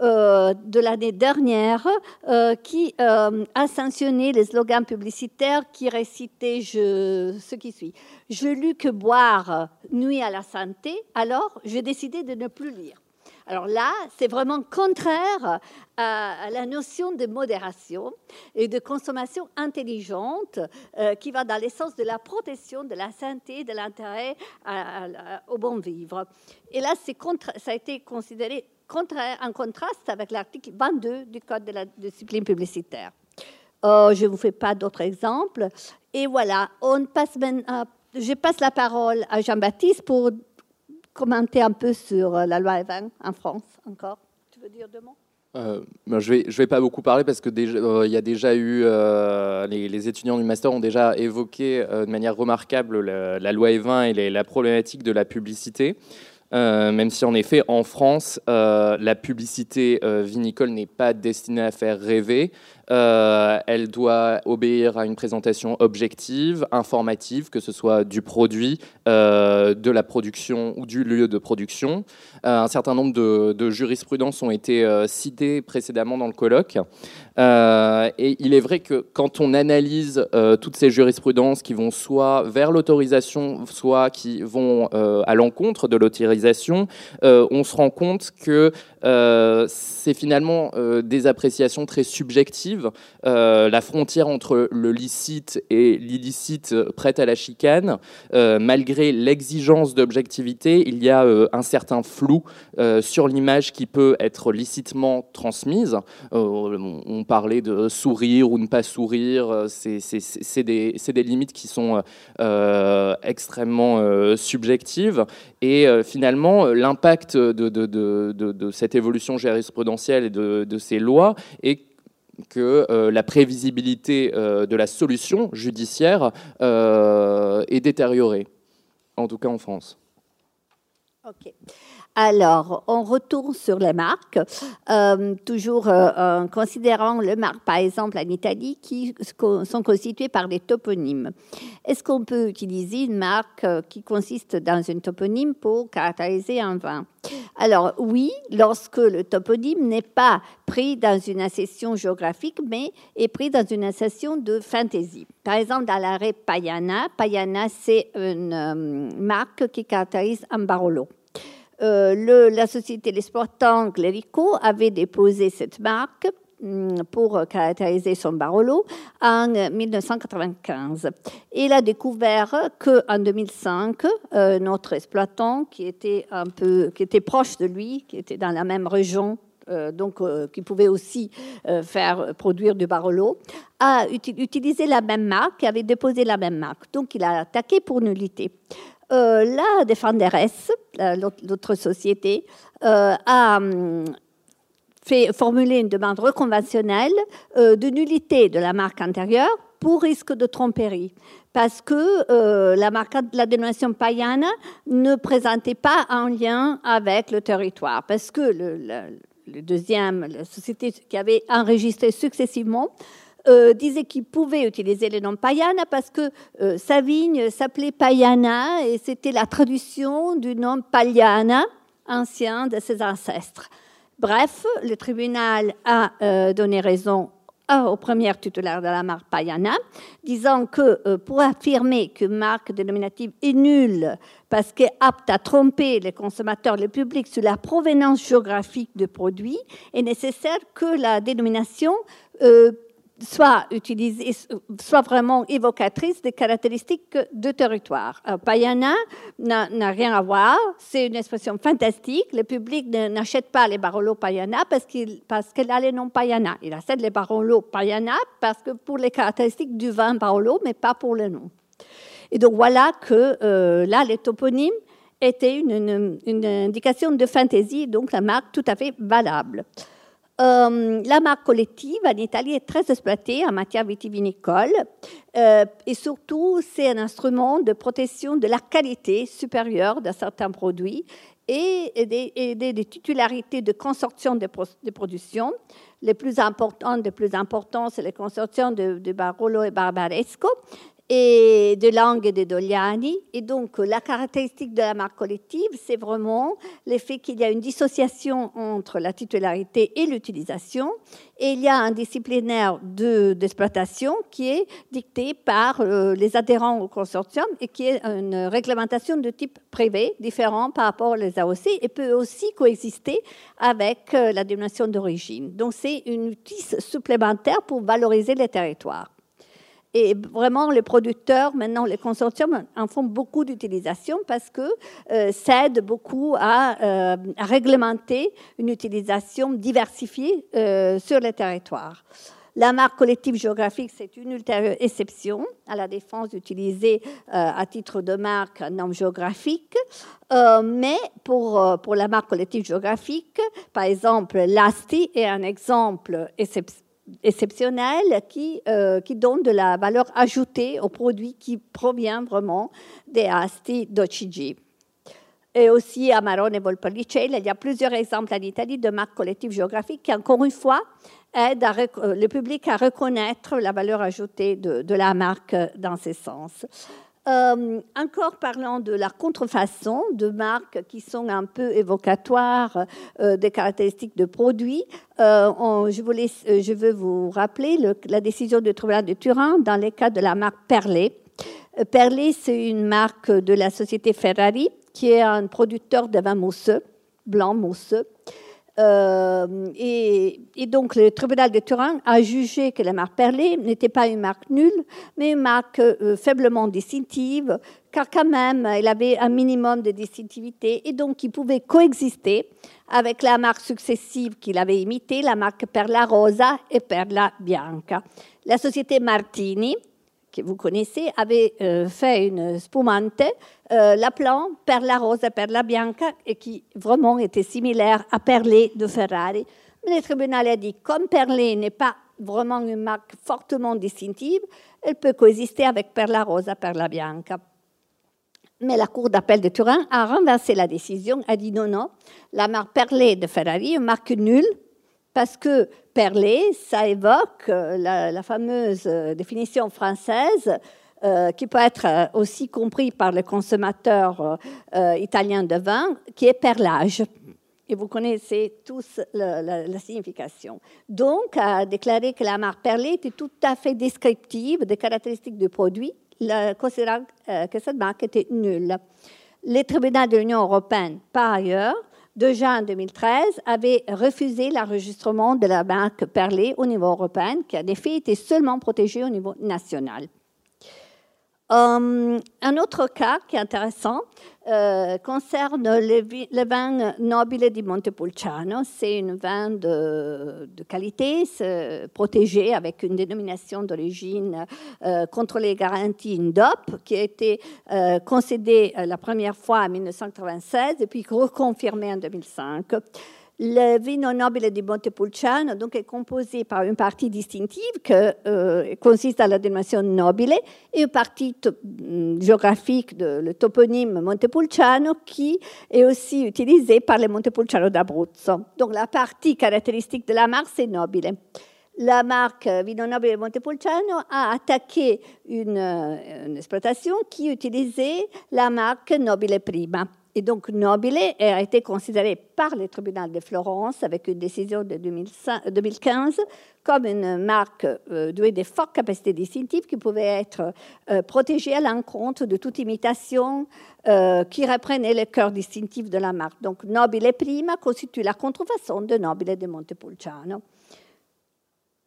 euh, de l'année dernière euh, qui a sanctionné les slogans publicitaires qui récitaient je, ce qui suit. Je lus que boire nuit à la santé, alors j'ai décidé de ne plus lire. Alors là, c'est vraiment contraire à, la notion de modération et de consommation intelligente euh, qui va dans l'essence de la protection de la santé, de l'intérêt au bon vivre. Et là, ça a été considéré contraire, en contraste avec l'article 22 du Code de la discipline publicitaire. Euh, je ne vous fais pas d'autres exemples. Et voilà, je passe la parole à Jean-Baptiste pour commenter un peu sur euh, la loi Evin en France encore. Tu veux dire deux mots? Euh, je vais, je vais pas beaucoup parler parce que euh, y a déjà eu les, étudiants du master ont déjà évoqué de manière remarquable la, loi E20 et la problématique de la publicité. Même si en effet en France la publicité vinicole n'est pas destinée à faire rêver, euh, elle doit obéir à une présentation objective, informative, que ce soit du produit, euh, de la production ou du lieu de production. Euh, un certain nombre de, de jurisprudences ont été euh, citées précédemment dans le colloque. Euh, et il est vrai que quand on analyse toutes ces jurisprudences qui vont soit vers l'autorisation, soit qui vont à l'encontre de l'autorisation, on se rend compte que c'est finalement des appréciations très subjectives la frontière entre le licite et l'illicite prête à la chicane, malgré l'exigence d'objectivité, il y a un certain flou euh, sur l'image qui peut être licitement transmise. Euh, on parlait de sourire ou ne pas sourire, c'est des, limites qui sont extrêmement subjectives. Et finalement, l'impact de, cette évolution jurisprudentielle et de, ces lois est que euh, la prévisibilité euh, de la solution judiciaire euh, est détériorée, en tout cas en France. Alors, on retourne sur les marques, euh, toujours euh, en considérant les marques, par exemple en Italie, qui sont constituées par des toponymes. Est-ce qu'on peut utiliser une marque euh, qui consiste dans une toponyme pour caractériser un vin? Alors oui, lorsque le toponyme n'est pas pris dans une accession géographique, mais est pris dans une accession de fantaisie. Par exemple, dans l'arrêt Payana, Payana, c'est une marque qui caractérise un Barolo. Euh, la société l'exploitant Glérico avait déposé cette marque hum, pour caractériser son Barolo en 1995. Il a découvert qu'en 2005, euh, notre exploitant, qui était un peu, qui était proche de lui, qui était dans la même région, euh, donc qui pouvait aussi faire produire du Barolo, a utilisé la même marque, avait déposé la même marque. Donc il a attaqué pour nullité. Euh, la Defenderesse, l'autre société, euh, a hum, fait formuler une demande reconventionnelle euh, de nullité de la marque antérieure pour risque de tromperie, parce que la, dénomination payana ne présentait pas un lien avec le territoire, parce que le deuxième, la société qui avait enregistré successivement, euh, disait qu'il pouvait utiliser le nom Payana parce que euh, sa vigne s'appelait Payana et c'était la traduction du nom Paliana, ancien de ses ancêtres. Bref, le tribunal a euh, donné raison au premier titulaire de la marque Payana, disant que pour affirmer qu'une marque dénominative est nulle parce qu'elle est apte à tromper les consommateurs, le public sur la provenance géographique du produit, est nécessaire que la dénomination soit soit vraiment évocatrice des caractéristiques de territoire. Euh, Payana n'a rien à voir, c'est une expression fantastique. Le public n'achète pas les Barolo Payana parce qu'il qu'elle a le nom Payana. Il achète les Barolo Payana parce que pour les caractéristiques du vin Barolo, mais pas pour le nom. Et donc voilà que euh, là, les toponymes étaient une, une indication de fantaisie, donc la marque tout à fait valable. Euh, la marque collective en Italie est très exploitée en matière vitivinicole euh, et surtout c'est un instrument de protection de la qualité supérieure de certains produits et, des, titularités de consortium de, de, production. Les plus importantes, les plus importants, c'est les consortiums de Barolo et Barbaresco et de Langue et de Dogliani. Et donc, la caractéristique de la marque collective, c'est vraiment l'effet qu'il y a une dissociation entre la titularité et l'utilisation. Et il y a un disciplinaire d'exploitation qui est dicté par euh, les adhérents au consortium et qui est une réglementation de type privé, différent par rapport aux AOC, et peut aussi coexister avec euh, la dénomination d'origine. Donc, c'est une outil supplémentaire pour valoriser les territoires. Et vraiment, les producteurs, maintenant, les consortiums en font beaucoup d'utilisation parce que euh, ça aide beaucoup à, euh, réglementer une utilisation diversifiée euh, sur les territoires. La marque collective géographique, c'est une ultérieure exception à la défense d'utiliser à titre de marque un nom géographique. mais pour, pour la marque collective géographique, par exemple, l'ASTI est un exemple exceptionnel exceptionnel qui, euh, qui donne de la valeur ajoutée au produit qui provient vraiment des asti d'Ocigi. Et aussi à Marone il y a plusieurs exemples en Italie de marques collectives géographiques qui, encore une fois, aident euh, le public à reconnaître la valeur ajoutée de, de la marque dans ces sens. Euh, encore parlant de la contrefaçon de marques qui sont un peu évocatoires euh, des caractéristiques de produits, euh, je, veux vous rappeler la décision du tribunal de Turin dans le cas de la marque Perlé. Perlé, c'est une marque de la société Ferrari qui est un producteur de vin mousseux, blanc mousseux. Euh, et, donc le tribunal de Turin a jugé que la marque Perlé n'était pas une marque nulle, mais une marque euh, faiblement distinctive, car quand même, elle avait un minimum de distinctivité et donc il pouvait coexister avec la marque successive qu'il avait imitée, la marque Perla Rosa et Perla Bianca. La société Martini, que vous connaissez, avait euh, fait une spumante, euh, l'appelant Perla Rosa, Perla Bianca, et qui vraiment était similaire à Perlé de Ferrari. Mais le tribunal a dit, comme Perlé n'est pas vraiment une marque fortement distinctive, elle peut coexister avec Perla Rosa, Perla Bianca. Mais la Cour d'appel de Turin a renversé la décision, a dit non, non, la marque Perlé de Ferrari est une marque nulle parce que Perlé, ça évoque euh, la, fameuse euh, définition française euh, qui peut être aussi compris par le consommateur euh, italien de vin, qui est perlage. Et vous connaissez tous la, signification. Donc, a déclaré que la marque Perlé était tout à fait descriptive des caractéristiques du produit, considérant que cette marque était nulle. Les tribunaux de l'Union européenne, par ailleurs, de juin 2013, avaient refusé l'enregistrement de la marque Perlé au niveau européen, qui en effet était seulement protégée au niveau national. Euh, un autre cas qui est intéressant euh, concerne le, vi- le vin Nobile di Montepulciano. C'est un vin de, qualité, protégé avec une dénomination d'origine euh, contre les garanties INDOP, qui a été euh, concédée euh, la première fois en 1996 et puis reconfirmée en 2005. Le vino nobile di Montepulciano donc, est composé par une partie distinctive qui consiste à la dénomination nobile et une partie mm, géographique, de, le toponyme Montepulciano, qui est aussi utilisé par les Montepulciano d'Abruzzo. Donc la partie caractéristique de la marque, c'est nobile. La marque Vino Nobile Montepulciano a attaqué une, euh, une exploitation qui utilisait la marque Nobile Prima. Et donc Nobile a été considéré par le tribunal de Florence avec une décision de 2005 2015 comme une marque euh, douée de fortes capacités distinctives qui pouvait être euh, protégée à l'encontre de toute imitation euh, qui reprenait le cœur distinctif de la marque. Donc Nobile Prima constitue la contrefaçon de Nobile de Montepulciano.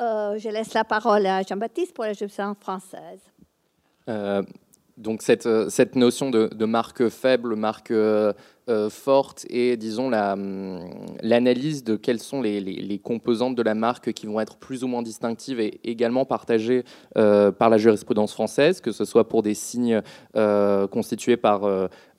Euh, je laisse la parole à Jean-Baptiste pour la traduction française. Euh, donc cette, euh, cette notion de, marque faible, marque euh, euh, forte et disons hum, l'analyse de quelles sont les, les- composantes de la marque qui vont être plus ou moins distinctives et également partagées par la jurisprudence française, que ce soit pour des signes constitués par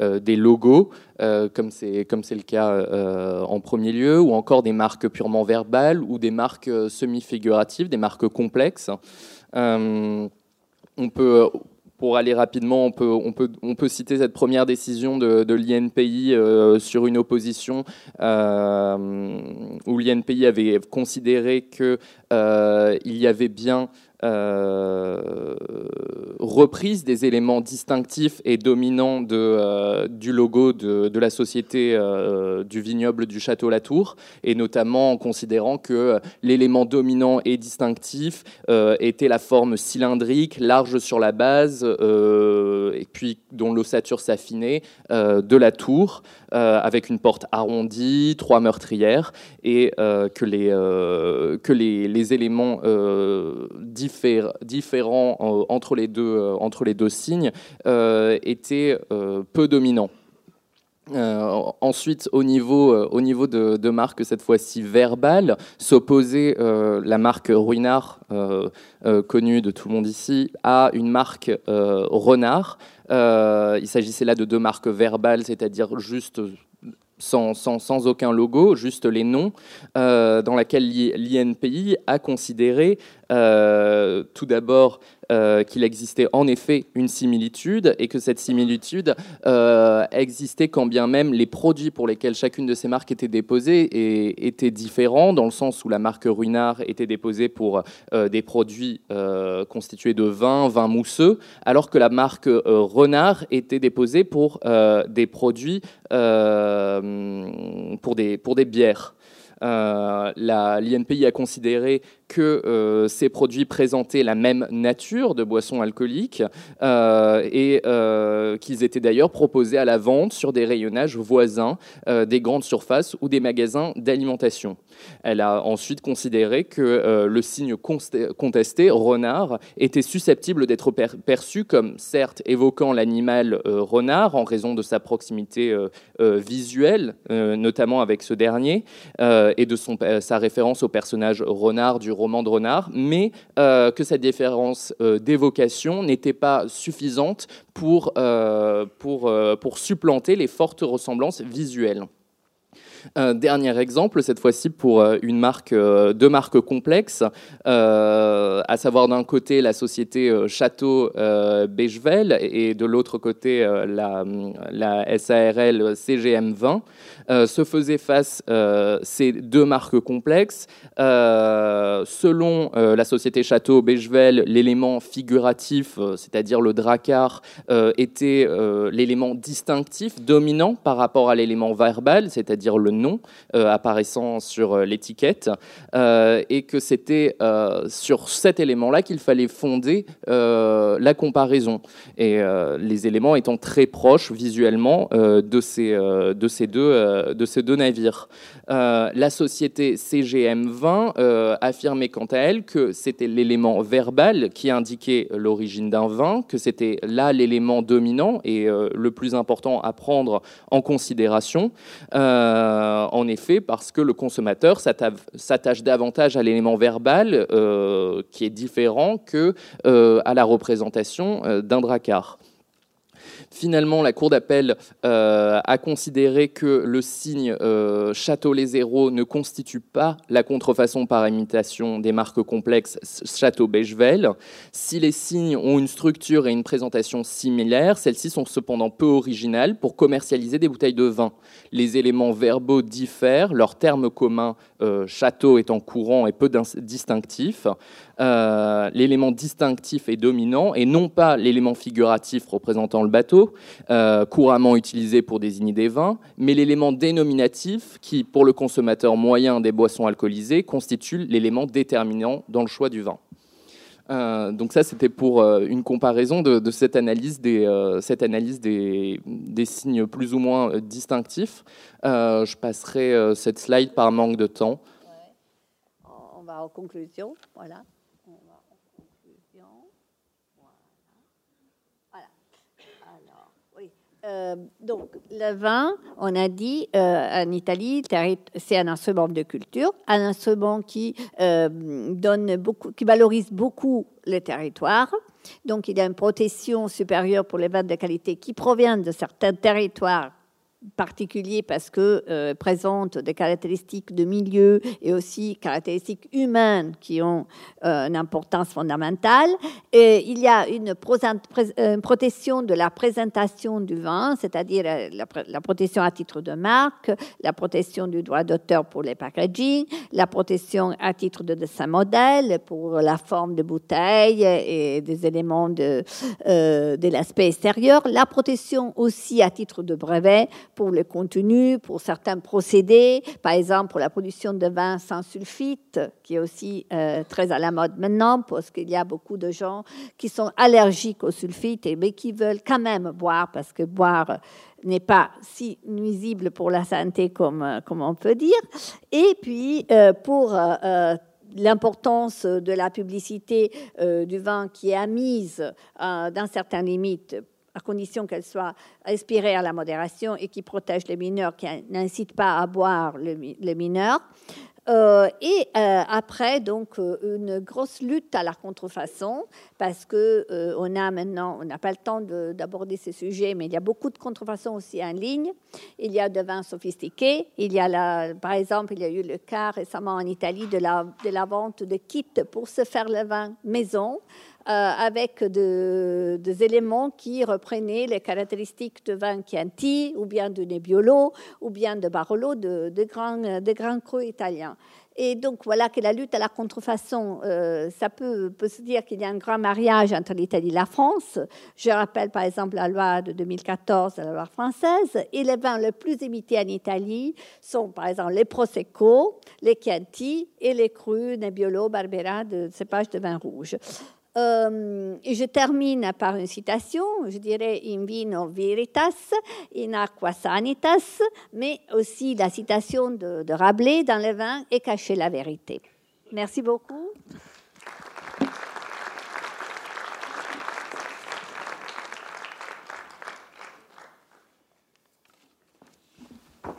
des logos, comme c'est le cas en premier lieu, ou encore des marques purement verbales ou des marques semi-figuratives, des marques complexes. Euh, on peut, pour aller rapidement, on peut, citer cette première décision de, l'INPI euh, sur une opposition euh, où l'INPI avait considéré que euh, y avait bien euh, reprise des éléments distinctifs et dominants euh, du logo de, la société euh, du vignoble du Château Latour, et notamment en considérant que l'élément dominant et distinctif était la forme cylindrique, large sur la base, et puis dont l'ossature s'affinait, de la tour, avec une porte arrondie, trois meurtrières, et que les, que les, les éléments euh, diffé- différents euh, entre, les deux, euh, entre les deux signes euh, étaient euh, peu dominants. Euh, ensuite, au niveau, au niveau de, de marque, cette fois-ci verbale, s'opposait la marque Ruinard, connue de tout le monde ici, à une marque Renard. Il s'agissait là de deux marques verbales, c'est-à-dire juste sans, aucun logo, juste les noms, dans laquelle l'I- l'INPI a considéré euh, tout d'abord euh, qu'il existait en effet une similitude et que cette similitude euh, existait quand bien même les produits pour lesquels chacune de ces marques était déposée étaient différents, dans le sens où la marque Ruinard était déposée pour des produits constitués de vin, vin mousseux, alors que la marque Renard était déposée pour des produits pour des bières. Euh, L'INPI a considéré que euh, ces produits présentaient la même nature de boissons alcooliques euh, et qu'ils étaient d'ailleurs proposés à la vente sur des rayonnages voisins des grandes surfaces ou des magasins d'alimentation. Elle a ensuite considéré que euh, le signe contesté, renard, était susceptible d'être per- perçu comme certes évoquant l'animal euh, renard en raison de sa proximité euh, visuelle, notamment avec ce dernier, et de sa référence au personnage renard du roman de renard, mais que cette différence d'évocation n'était pas suffisante pour, pour, pour supplanter les fortes ressemblances visuelles. Un dernier exemple, cette fois-ci pour euh, une marque, euh, deux marques complexes, euh, à savoir d'un côté la société euh, Château euh, et de l'autre côté euh, la, SARL CGM 20, euh, se faisaient face euh, ces deux marques complexes. Euh, selon euh, la société Château Bechevel, l'élément figuratif, euh, c'est-à-dire le dracar, euh, était euh, l'élément distinctif, dominant par rapport à l'élément verbal, c'est-à-dire le nom euh, apparaissant sur euh, l'étiquette, euh, et que c'était sur cet élément-là qu'il fallait fonder la comparaison. Et les éléments étant très proches visuellement de, ces, de, ces deux, navires. La société CGM 20 euh, affirmait quant à elle que c'était l'élément verbal qui indiquait l'origine d'un vin, que c'était là l'élément dominant et le plus important à prendre en considération. En effet, parce que le consommateur s'atta- s'attache davantage à l'élément verbal euh, qui est différent que euh, à la représentation euh, d'un dracar. Finalement, la Cour d'appel euh, a considéré que le signe euh, Château les Zéros ne constitue pas la contrefaçon par imitation des marques complexes Château Bechevel. Si les signes ont une structure et une présentation similaires, celles-ci sont cependant peu originales pour commercialiser des bouteilles de vin. Les éléments verbaux diffèrent, leur terme commun euh, château étant courant et peu distinctif. Euh, l'élément distinctif est dominant et non pas l'élément figuratif représentant le bateau, euh, couramment utilisé pour désigner des vins, mais l'élément dénominatif qui, pour le consommateur moyen des boissons alcoolisées, constitue l'élément déterminant dans le choix du vin. Euh, donc ça, c'était pour euh, une comparaison de, cette analyse, des, euh, des, signes plus ou moins distinctifs. Je passerai cette slide par manque de temps. On va en conclusion. Voilà. On va en conclusion. Voilà. Voilà. Alors, oui. Euh, donc, le vin, on a dit, euh, en Italie, c'est un instrument de culture, un instrument qui, euh, donne beaucoup, qui valorise beaucoup le territoire. Donc, il y a une protection supérieure pour les vins de qualité qui proviennent de certains territoires particulier parce que euh, présente des caractéristiques de milieu et aussi caractéristiques humaines qui ont euh, une importance fondamentale. Il y a euh, une protection de la présentation du vin, c'est-à-dire la, pr- la protection à titre de marque, la protection du droit d'auteur pour les packaging, la protection à titre de dessin modèle pour la forme de bouteille et des éléments de, de l'aspect extérieur, la protection aussi à titre de brevet pour le contenu, pour certains procédés, par exemple pour la production de vin sans sulfite, qui est aussi euh, très à la mode maintenant, parce qu'il y a beaucoup de gens qui sont allergiques au sulfite, mais qui veulent quand même boire, parce que boire n'est pas si nuisible pour la santé comme, euh, comme on peut dire. Et puis, euh, pour... l'importance de la publicité du vin qui est admise dans certaines limites à condition qu'elle soit inspirée à la modération et qui protège les mineurs, qui n'incite pas à boire les mineurs. Euh, et euh, après, donc, euh, une grosse lutte à la contrefaçon, parce que euh, on a maintenant, on n'a pas le temps de- d'aborder ces sujets, mais il y a beaucoup de contrefaçons aussi en ligne. Il y a de vins sophistiqués. Il y a, par exemple, il y a eu le cas récemment en Italie de la vente de kits pour se faire le vin maison. Euh, avec de- des éléments qui reprenaient les caractéristiques de vin Chianti, ou bien de Nebbiolo, ou bien de Barolo, de, grands, de crus italiens. Et donc voilà que la lutte à la contrefaçon, euh, ça peut, peut se dire qu'il y a un grand mariage entre l'Italie et la France. Je rappelle par exemple la loi de 2014, la loi française, et les vins les plus imités en Italie sont par exemple les Prosecco, les Chianti et les crus Nebbiolo, Barbera, de cépages de vin rouge. Euh, je termine par une citation, je dirais in vino veritas, in aqua sanitas, mais aussi la citation de, de Rabelais dans le vin et cacher la vérité. Merci beaucoup.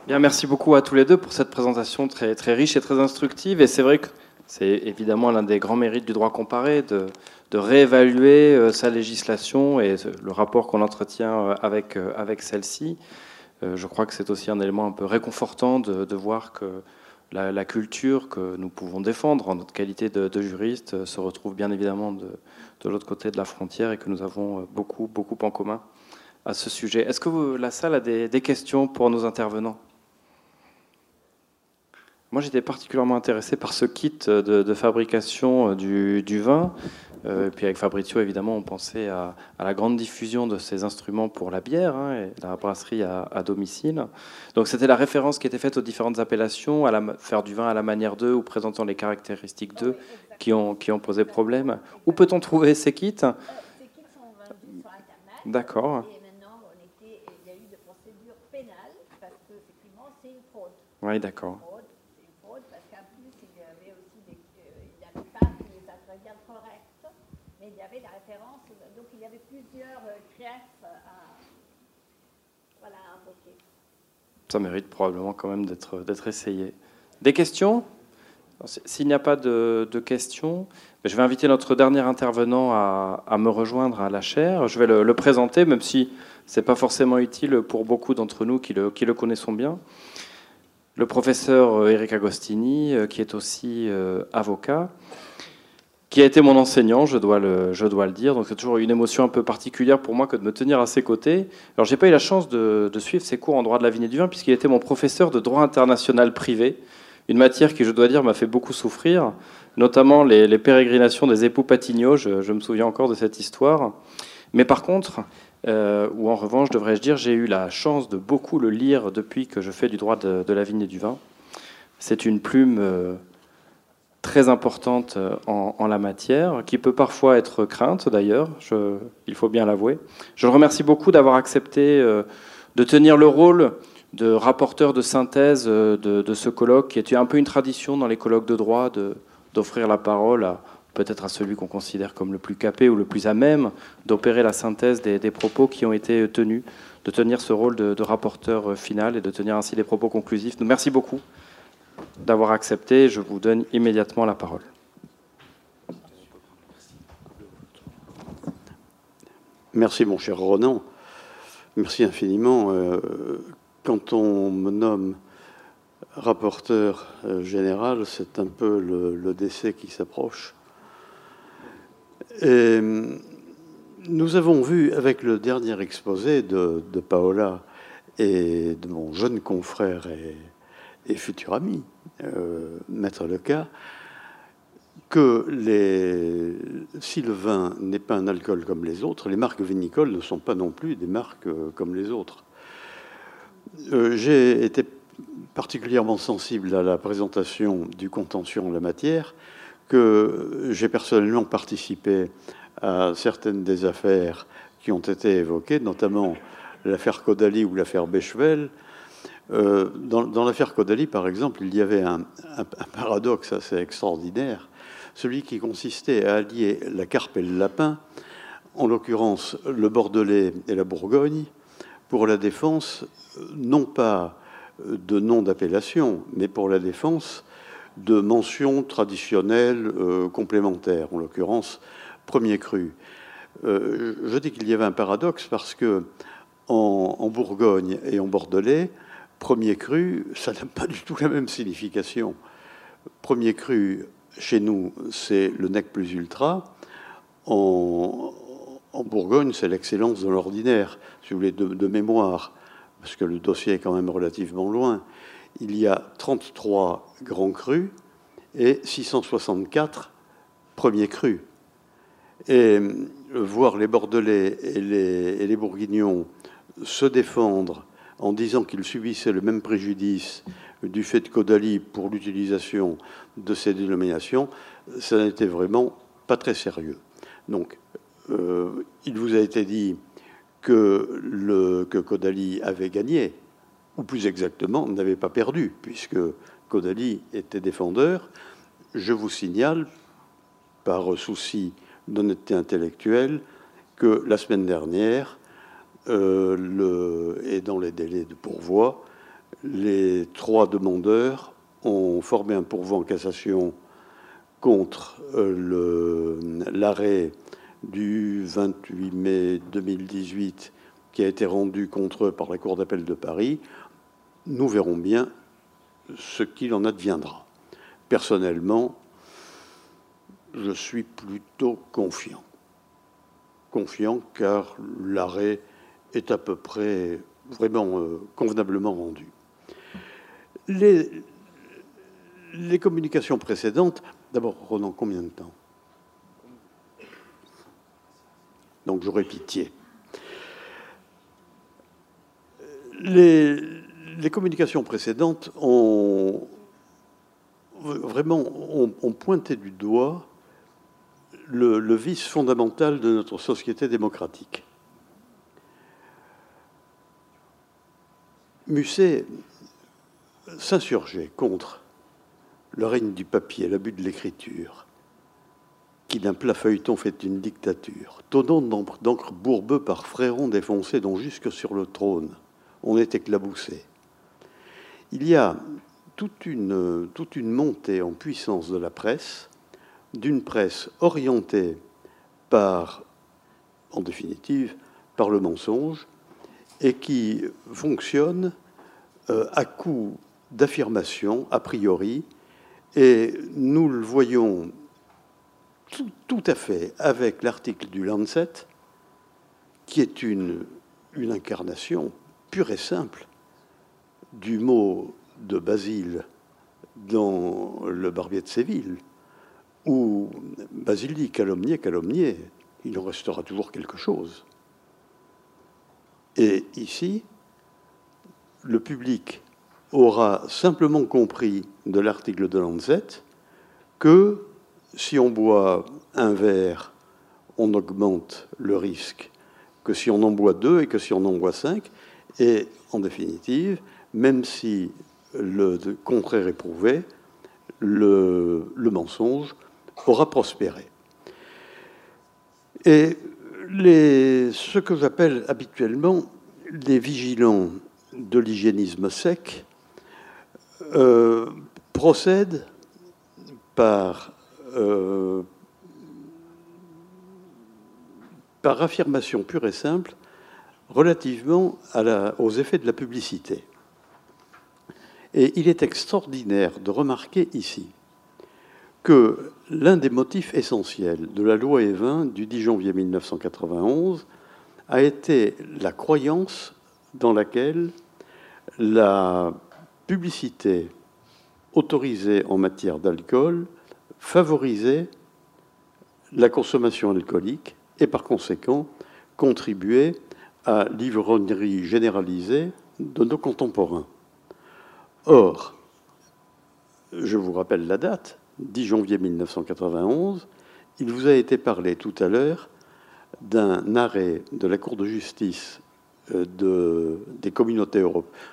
Bien, merci beaucoup à tous les deux pour cette présentation très, très riche et très instructive. Et c'est vrai que c'est évidemment l'un des grands mérites du droit comparé de, réévaluer euh, sa législation et le rapport qu'on entretient euh, avec, euh, avec celle-ci. je crois que c'est aussi un élément un peu réconfortant de, voir que la, culture que nous pouvons défendre en notre qualité de, juriste se retrouve bien évidemment de, l'autre côté de la frontière et que nous avons beaucoup, beaucoup en commun à ce sujet. Est-ce que la salle a des, questions pour nos intervenants? Moi, j'étais particulièrement intéressé par ce kit de, fabrication du, du vin. Euh, puis avec Fabrizio, évidemment, on pensait à, la grande diffusion de ces instruments pour la bière hein, et la brasserie à, domicile. Donc c'était la référence qui était faite aux différentes appellations, à la, faire du vin à la manière d'eux ou présentant les caractéristiques d'eux qui ont, qui ont posé problème. Où peut-on trouver ces kits? D'accord. Oui, d'accord. Ça mérite probablement quand même d'être essayé. Des questions? S'il n'y a pas de, questions, je vais inviter notre dernier intervenant à, me rejoindre à la chaire. Je vais le, présenter, même si ce n'est pas forcément utile pour beaucoup d'entre nous qui le, qui le connaissons bien le professeur Eric Agostini, euh, qui est aussi euh, avocat, qui a été mon enseignant, je dois le, je dois le dire. Donc c'est toujours une émotion un peu particulière pour moi que de me tenir à ses côtés. Alors j'ai pas eu la chance de, suivre ses cours en droit de la vigne et du vin puisqu'il était mon professeur de droit international privé, une matière qui, je dois dire, m'a fait beaucoup souffrir, notamment les, pérégrinations des époux Patignot. Je, me souviens encore de cette histoire. Mais par contre, euh, ou en revanche, devrais-je dire, j'ai eu la chance de beaucoup le lire depuis que je fais du droit de, la vigne et du vin. C'est une plume euh, très importante euh, en, la matière, qui peut parfois être crainte d'ailleurs, il faut bien l'avouer. Je le remercie beaucoup d'avoir accepté de tenir le rôle de rapporteur de synthèse de, de, ce colloque, qui était un peu une tradition dans les colloques de droit, d'offrir la parole à, peut-être à celui qu'on considère comme le plus capé ou le plus à même d'opérer la synthèse des, propos qui ont été tenus, de tenir ce rôle de, rapporteur final et de tenir ainsi des propos conclusifs. merci beaucoup d'avoir accepté. Je vous donne immédiatement la parole. Merci mon cher Ronan. Merci infiniment. Euh, quand on me nomme rapporteur euh, général, c'est un peu le décès qui s'approche. Et nous avons vu avec le dernier exposé de, Paola et de mon jeune confrère et, futur ami, euh, Maître Leca, que si le vin n'est pas un alcool comme les autres, les marques vinicoles ne sont pas non plus des marques euh, comme les autres. Euh, j'ai été particulièrement sensible à la présentation du contentieux en la matière, que j'ai personnellement participé à certaines des affaires qui ont été évoquées, notamment l'affaire Caudalie ou l'affaire Bechevel. Euh, dans, l'affaire Caudalie, par exemple, il y avait un, paradoxe assez extraordinaire, celui qui consistait à allier la carpe et le lapin, en l'occurrence le Bordelais et la Bourgogne, pour la défense, non pas de nom d'appellation, mais pour la défense de mentions traditionnelles euh, complémentaires, en l'occurrence premier cru. Euh, je dis qu'il y avait un paradoxe parce que en, Bourgogne et en Bordelais, premier cru, ça n'a pas du tout la même signification. Premier cru, chez nous, c'est le nec plus ultra. En, Bourgogne, c'est l'excellence de l'ordinaire, si vous voulez, de mémoire, parce que le dossier est quand même relativement loin il y a 33 grands crus et 664 premiers crus. Et euh, voir les Bordelais et les, Bourguignons se défendre en disant qu'ils subissaient le même préjudice du fait de Caudalie pour l'utilisation de ces dénominations, ça n'était vraiment pas très sérieux. Donc, euh, il vous a été dit que, le, que Caudalie avait gagné ou plus exactement, n'avait pas perdu, puisque Caudalie était défendeur. Je vous signale, par souci d'honnêteté intellectuelle, que la semaine dernière, euh, et dans les délais de pourvoi, les trois demandeurs ont formé un pourvoi en cassation contre euh, l'arrêt du 28 mai 2018 qui a été rendu contre eux par la Cour d'appel de Paris, nous verrons bien ce qu'il en adviendra. Personnellement, je suis plutôt confiant. Confiant car l'arrêt est à peu près vraiment euh, convenablement rendu. Les, communications précédentes, d'abord, Ronan, combien de temps? Donc j'aurais pitié. Les, communications précédentes ont vraiment ont, pointé du doigt le vice fondamental de notre société démocratique. Musset s'insurgeait contre le règne du papier, l'abus de l'écriture, qui d'un plat feuilleton fait une dictature, tonnant d'encre bourbeux par fréron défoncé dont jusque sur le trône on est éclaboussé. Il y a toute une, toute une montée en puissance de la presse, d'une presse orientée par, en définitive, par le mensonge, et qui fonctionne à coup d'affirmation a priori, et nous le voyons tout, à fait avec l'article du Lancet, qui est une, une incarnation pure et simple du mot de Basile dans Le Barbier de Séville, où Basile dit calomnier, calomnier, il en restera toujours quelque chose. Et ici, le public aura simplement compris de l'article de Lancet que si on boit un verre, on augmente le risque que si on en boit deux et que si on en boit cinq. Et en définitive, même si le contraire est prouvé, le, mensonge aura prospéré. Et ce que j'appelle habituellement les vigilants de l'hygiénisme sec euh, procèdent par, euh, par affirmation pure et simple relativement aux effets de la publicité. Et il est extraordinaire de remarquer ici que l'un des motifs essentiels de la loi Evin du 10 janvier 1991 a été la croyance dans laquelle la publicité autorisée en matière d'alcool favorisait la consommation alcoolique et par conséquent contribuait à l'ivrognerie généralisée de nos contemporains. Or, je vous rappelle la date, 10 janvier 1991, il vous a été parlé tout à l'heure d'un arrêt de la Cour de justice de, des communautés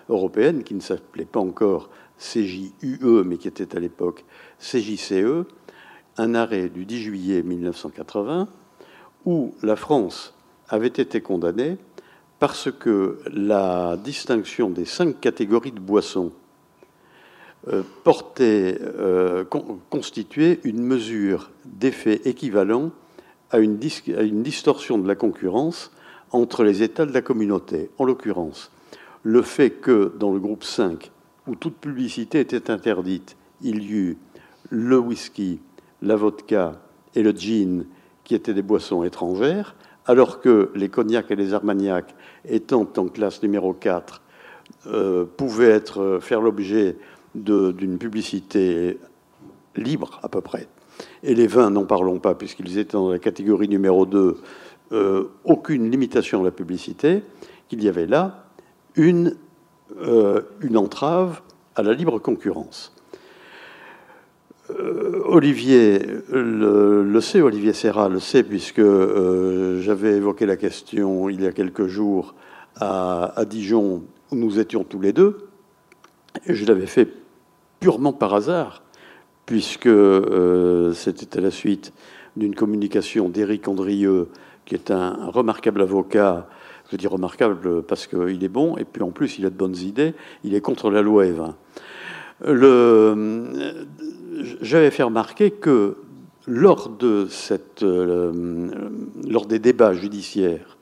européennes, qui ne s'appelait pas encore CJUE, mais qui était à l'époque CJCE, un arrêt du 10 juillet 1980, où la France avait été condamnée parce que la distinction des cinq catégories de boissons euh, euh, constituait une mesure d'effet équivalent à une distorsion de la concurrence entre les États de la communauté. En l'occurrence, le fait que dans le groupe 5, où toute publicité était interdite, il y eut le whisky, la vodka et le gin, qui étaient des boissons étrangères, alors que les cognacs et les armagnacs, étant en classe numéro 4, euh, pouvaient être, faire l'objet d'une publicité libre à peu près. Et les vins, n'en parlons pas, puisqu'ils étaient dans la catégorie numéro 2, euh, aucune limitation de la publicité, qu'il y avait là une, euh, une entrave à la libre concurrence. Euh, Olivier le, sait, Olivier Serra le sait, puisque j'avais évoqué la question il y a quelques jours à, à Dijon, où nous étions tous les deux. Et je l'avais fait purement par hasard, puisque c'était à la suite d'une communication d'Éric Andrieux qui est un, remarquable avocat. Je dis remarquable parce qu'il est bon, et puis en plus, il a de bonnes idées. Il est contre la loi Evin. J'avais fait remarquer que lors, de cette, euh, lors des débats judiciaires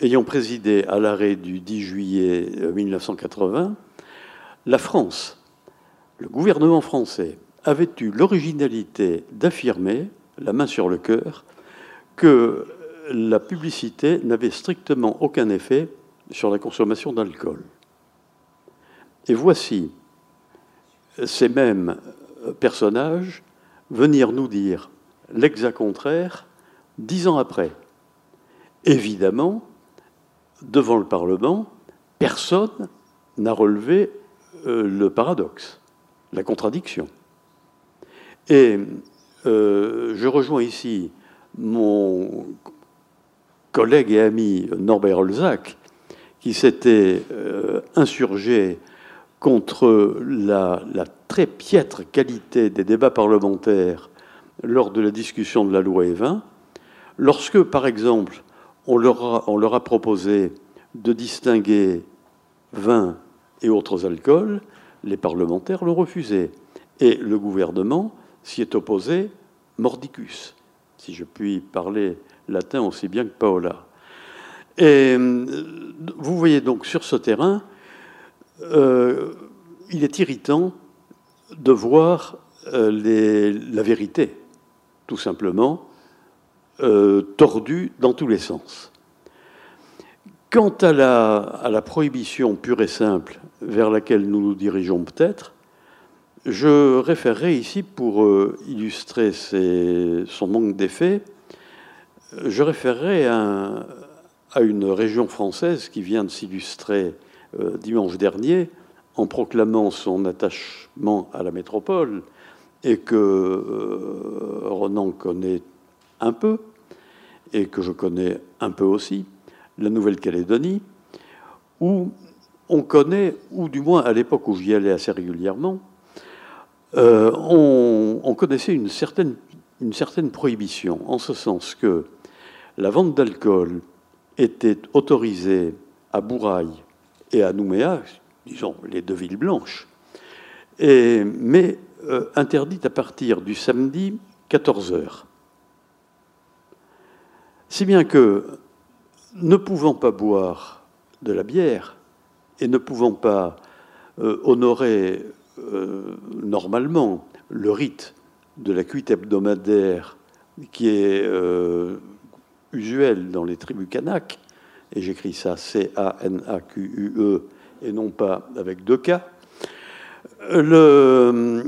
ayant présidé à l'arrêt du 10 juillet 1980, la France, le gouvernement français, avait eu l'originalité d'affirmer, la main sur le cœur, que la publicité n'avait strictement aucun effet sur la consommation d'alcool. Et voici ces mêmes personnages venir nous dire l'exact contraire dix ans après. Évidemment, devant le Parlement, personne n'a relevé euh, le paradoxe, la contradiction. Et euh, je rejoins ici mon collègue et ami Norbert Holzac, qui s'était euh, insurgé contre la, très piètre qualité des débats parlementaires lors de la discussion de la loi E20, lorsque, par exemple, on leur a, on leur a proposé de distinguer vin et autres alcools, les parlementaires l'ont refusé. Et le gouvernement s'y est opposé mordicus, si je puis parler latin aussi bien que Paola. Et euh, vous voyez donc sur ce terrain euh, il est irritant de voir euh, la vérité, tout simplement, tordue dans tous les sens. Quant à la, prohibition pure et simple vers laquelle nous nous dirigeons peut-être, je référerai ici, pour illustrer son manque d'effet, je référerai à, une région française qui vient de s'illustrer euh, dimanche dernier en proclamant son attachement à la métropole et que euh, Ronan connaît un peu et que je connais un peu aussi, la Nouvelle-Calédonie, où on connaît, ou du moins à l'époque où j'y allais assez régulièrement, euh, on, on, connaissait une certaine, une certaine prohibition, en ce sens que la vente d'alcool était autorisée à Bouraille et à Nouméa, disons les deux villes blanches, mais euh, interdite à partir du samedi 14 heures. Si bien que, ne pouvant pas boire de la bière et ne pouvant pas euh, honorer euh, normalement le rite de la cuite hebdomadaire qui est usuel dans les tribus kanaks, et j'écris ça C-A-N-A-Q-U-E, et non pas avec deux K. Le...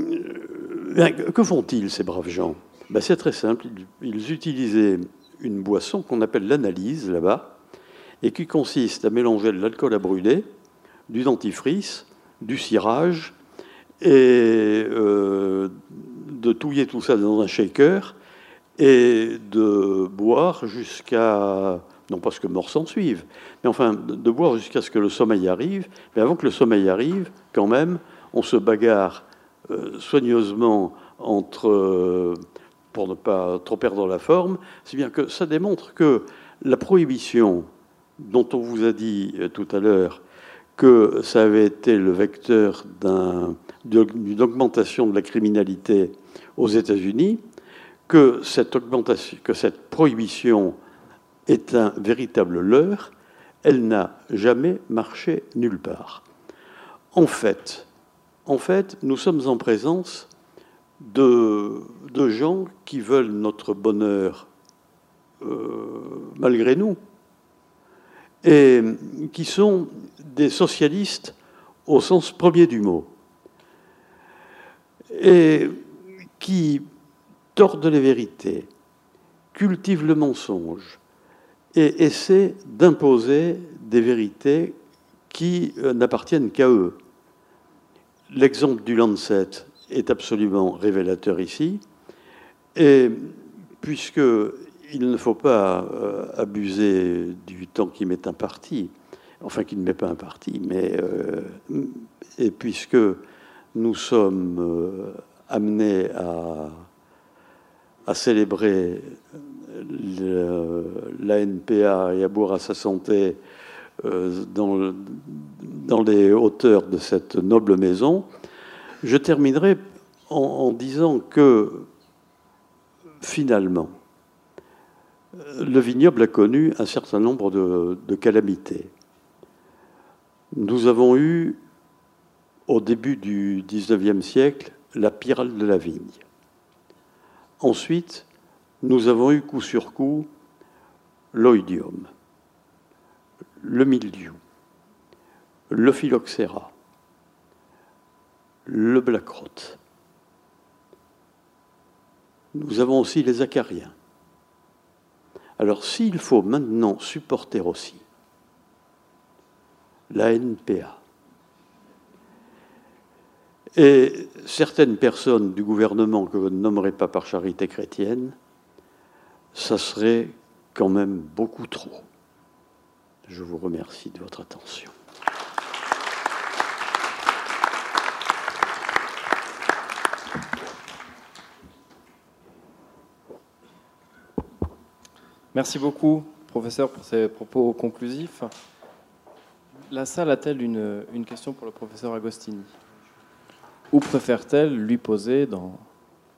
Que font-ils, ces braves gens? Ben, C'est très simple. Ils utilisaient une boisson qu'on appelle l'analyse là-bas, et qui consiste à mélanger de l'alcool à brûler, du dentifrice, du cirage, et euh, de touiller tout ça dans un shaker, et de boire jusqu'à non pas ce que mort s'en suive, mais enfin de boire jusqu'à ce que le sommeil arrive. Mais avant que le sommeil arrive, quand même, on se bagarre euh, soigneusement entre, euh, pour ne pas trop perdre la forme, si bien que ça démontre que la prohibition dont on vous a dit euh, tout à l'heure que ça avait été le vecteur d'une augmentation de la criminalité aux États-Unis, que cette prohibition est un véritable leurre, elle n'a jamais marché nulle part. En fait, en fait, nous sommes en présence de, de gens qui veulent notre bonheur euh, malgré nous, et qui sont des socialistes au sens premier du mot, et qui tordent les vérités, cultivent le mensonge, et essaient d'imposer des vérités qui euh, n'appartiennent qu'à eux. L'exemple du Lancet est absolument révélateur ici, et puisqu'il ne faut pas euh, abuser du temps qui met un parti, enfin qui ne met pas un parti, mais euh, et puisque nous sommes amenés à, à célébrer l'ANPA et à boire à sa santé euh, dans, dans les hauteurs de cette noble maison, je terminerai en, disant que finalement, le vignoble a connu un certain nombre de, calamités. Nous avons eu, au début du XIXe siècle, la pyrale de la vigne. Ensuite, nous avons eu coup sur coup l'oïdium, le mildiou, le phylloxéra, le black rot. Nous avons aussi les acariens. Alors s'il faut maintenant supporter aussi la NPA et certaines personnes du gouvernement que vous ne nommerez pas par charité chrétienne, ça serait quand même beaucoup trop. Je vous remercie de votre attention. Merci beaucoup, professeur, pour ces propos conclusifs. La salle a-t-elle une, une question pour le professeur Agostini? Ou préfère-t-elle lui poser dans,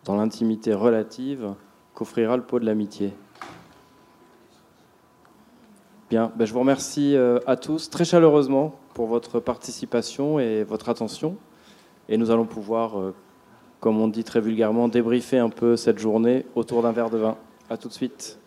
l'intimité relative qu'offrira le pot de l'amitié? Bien, ben, je vous remercie euh, à tous très chaleureusement pour votre participation et votre attention. Et nous allons pouvoir, euh, comme on dit très vulgairement, débriefer un peu cette journée autour d'un verre de vin. À tout de suite.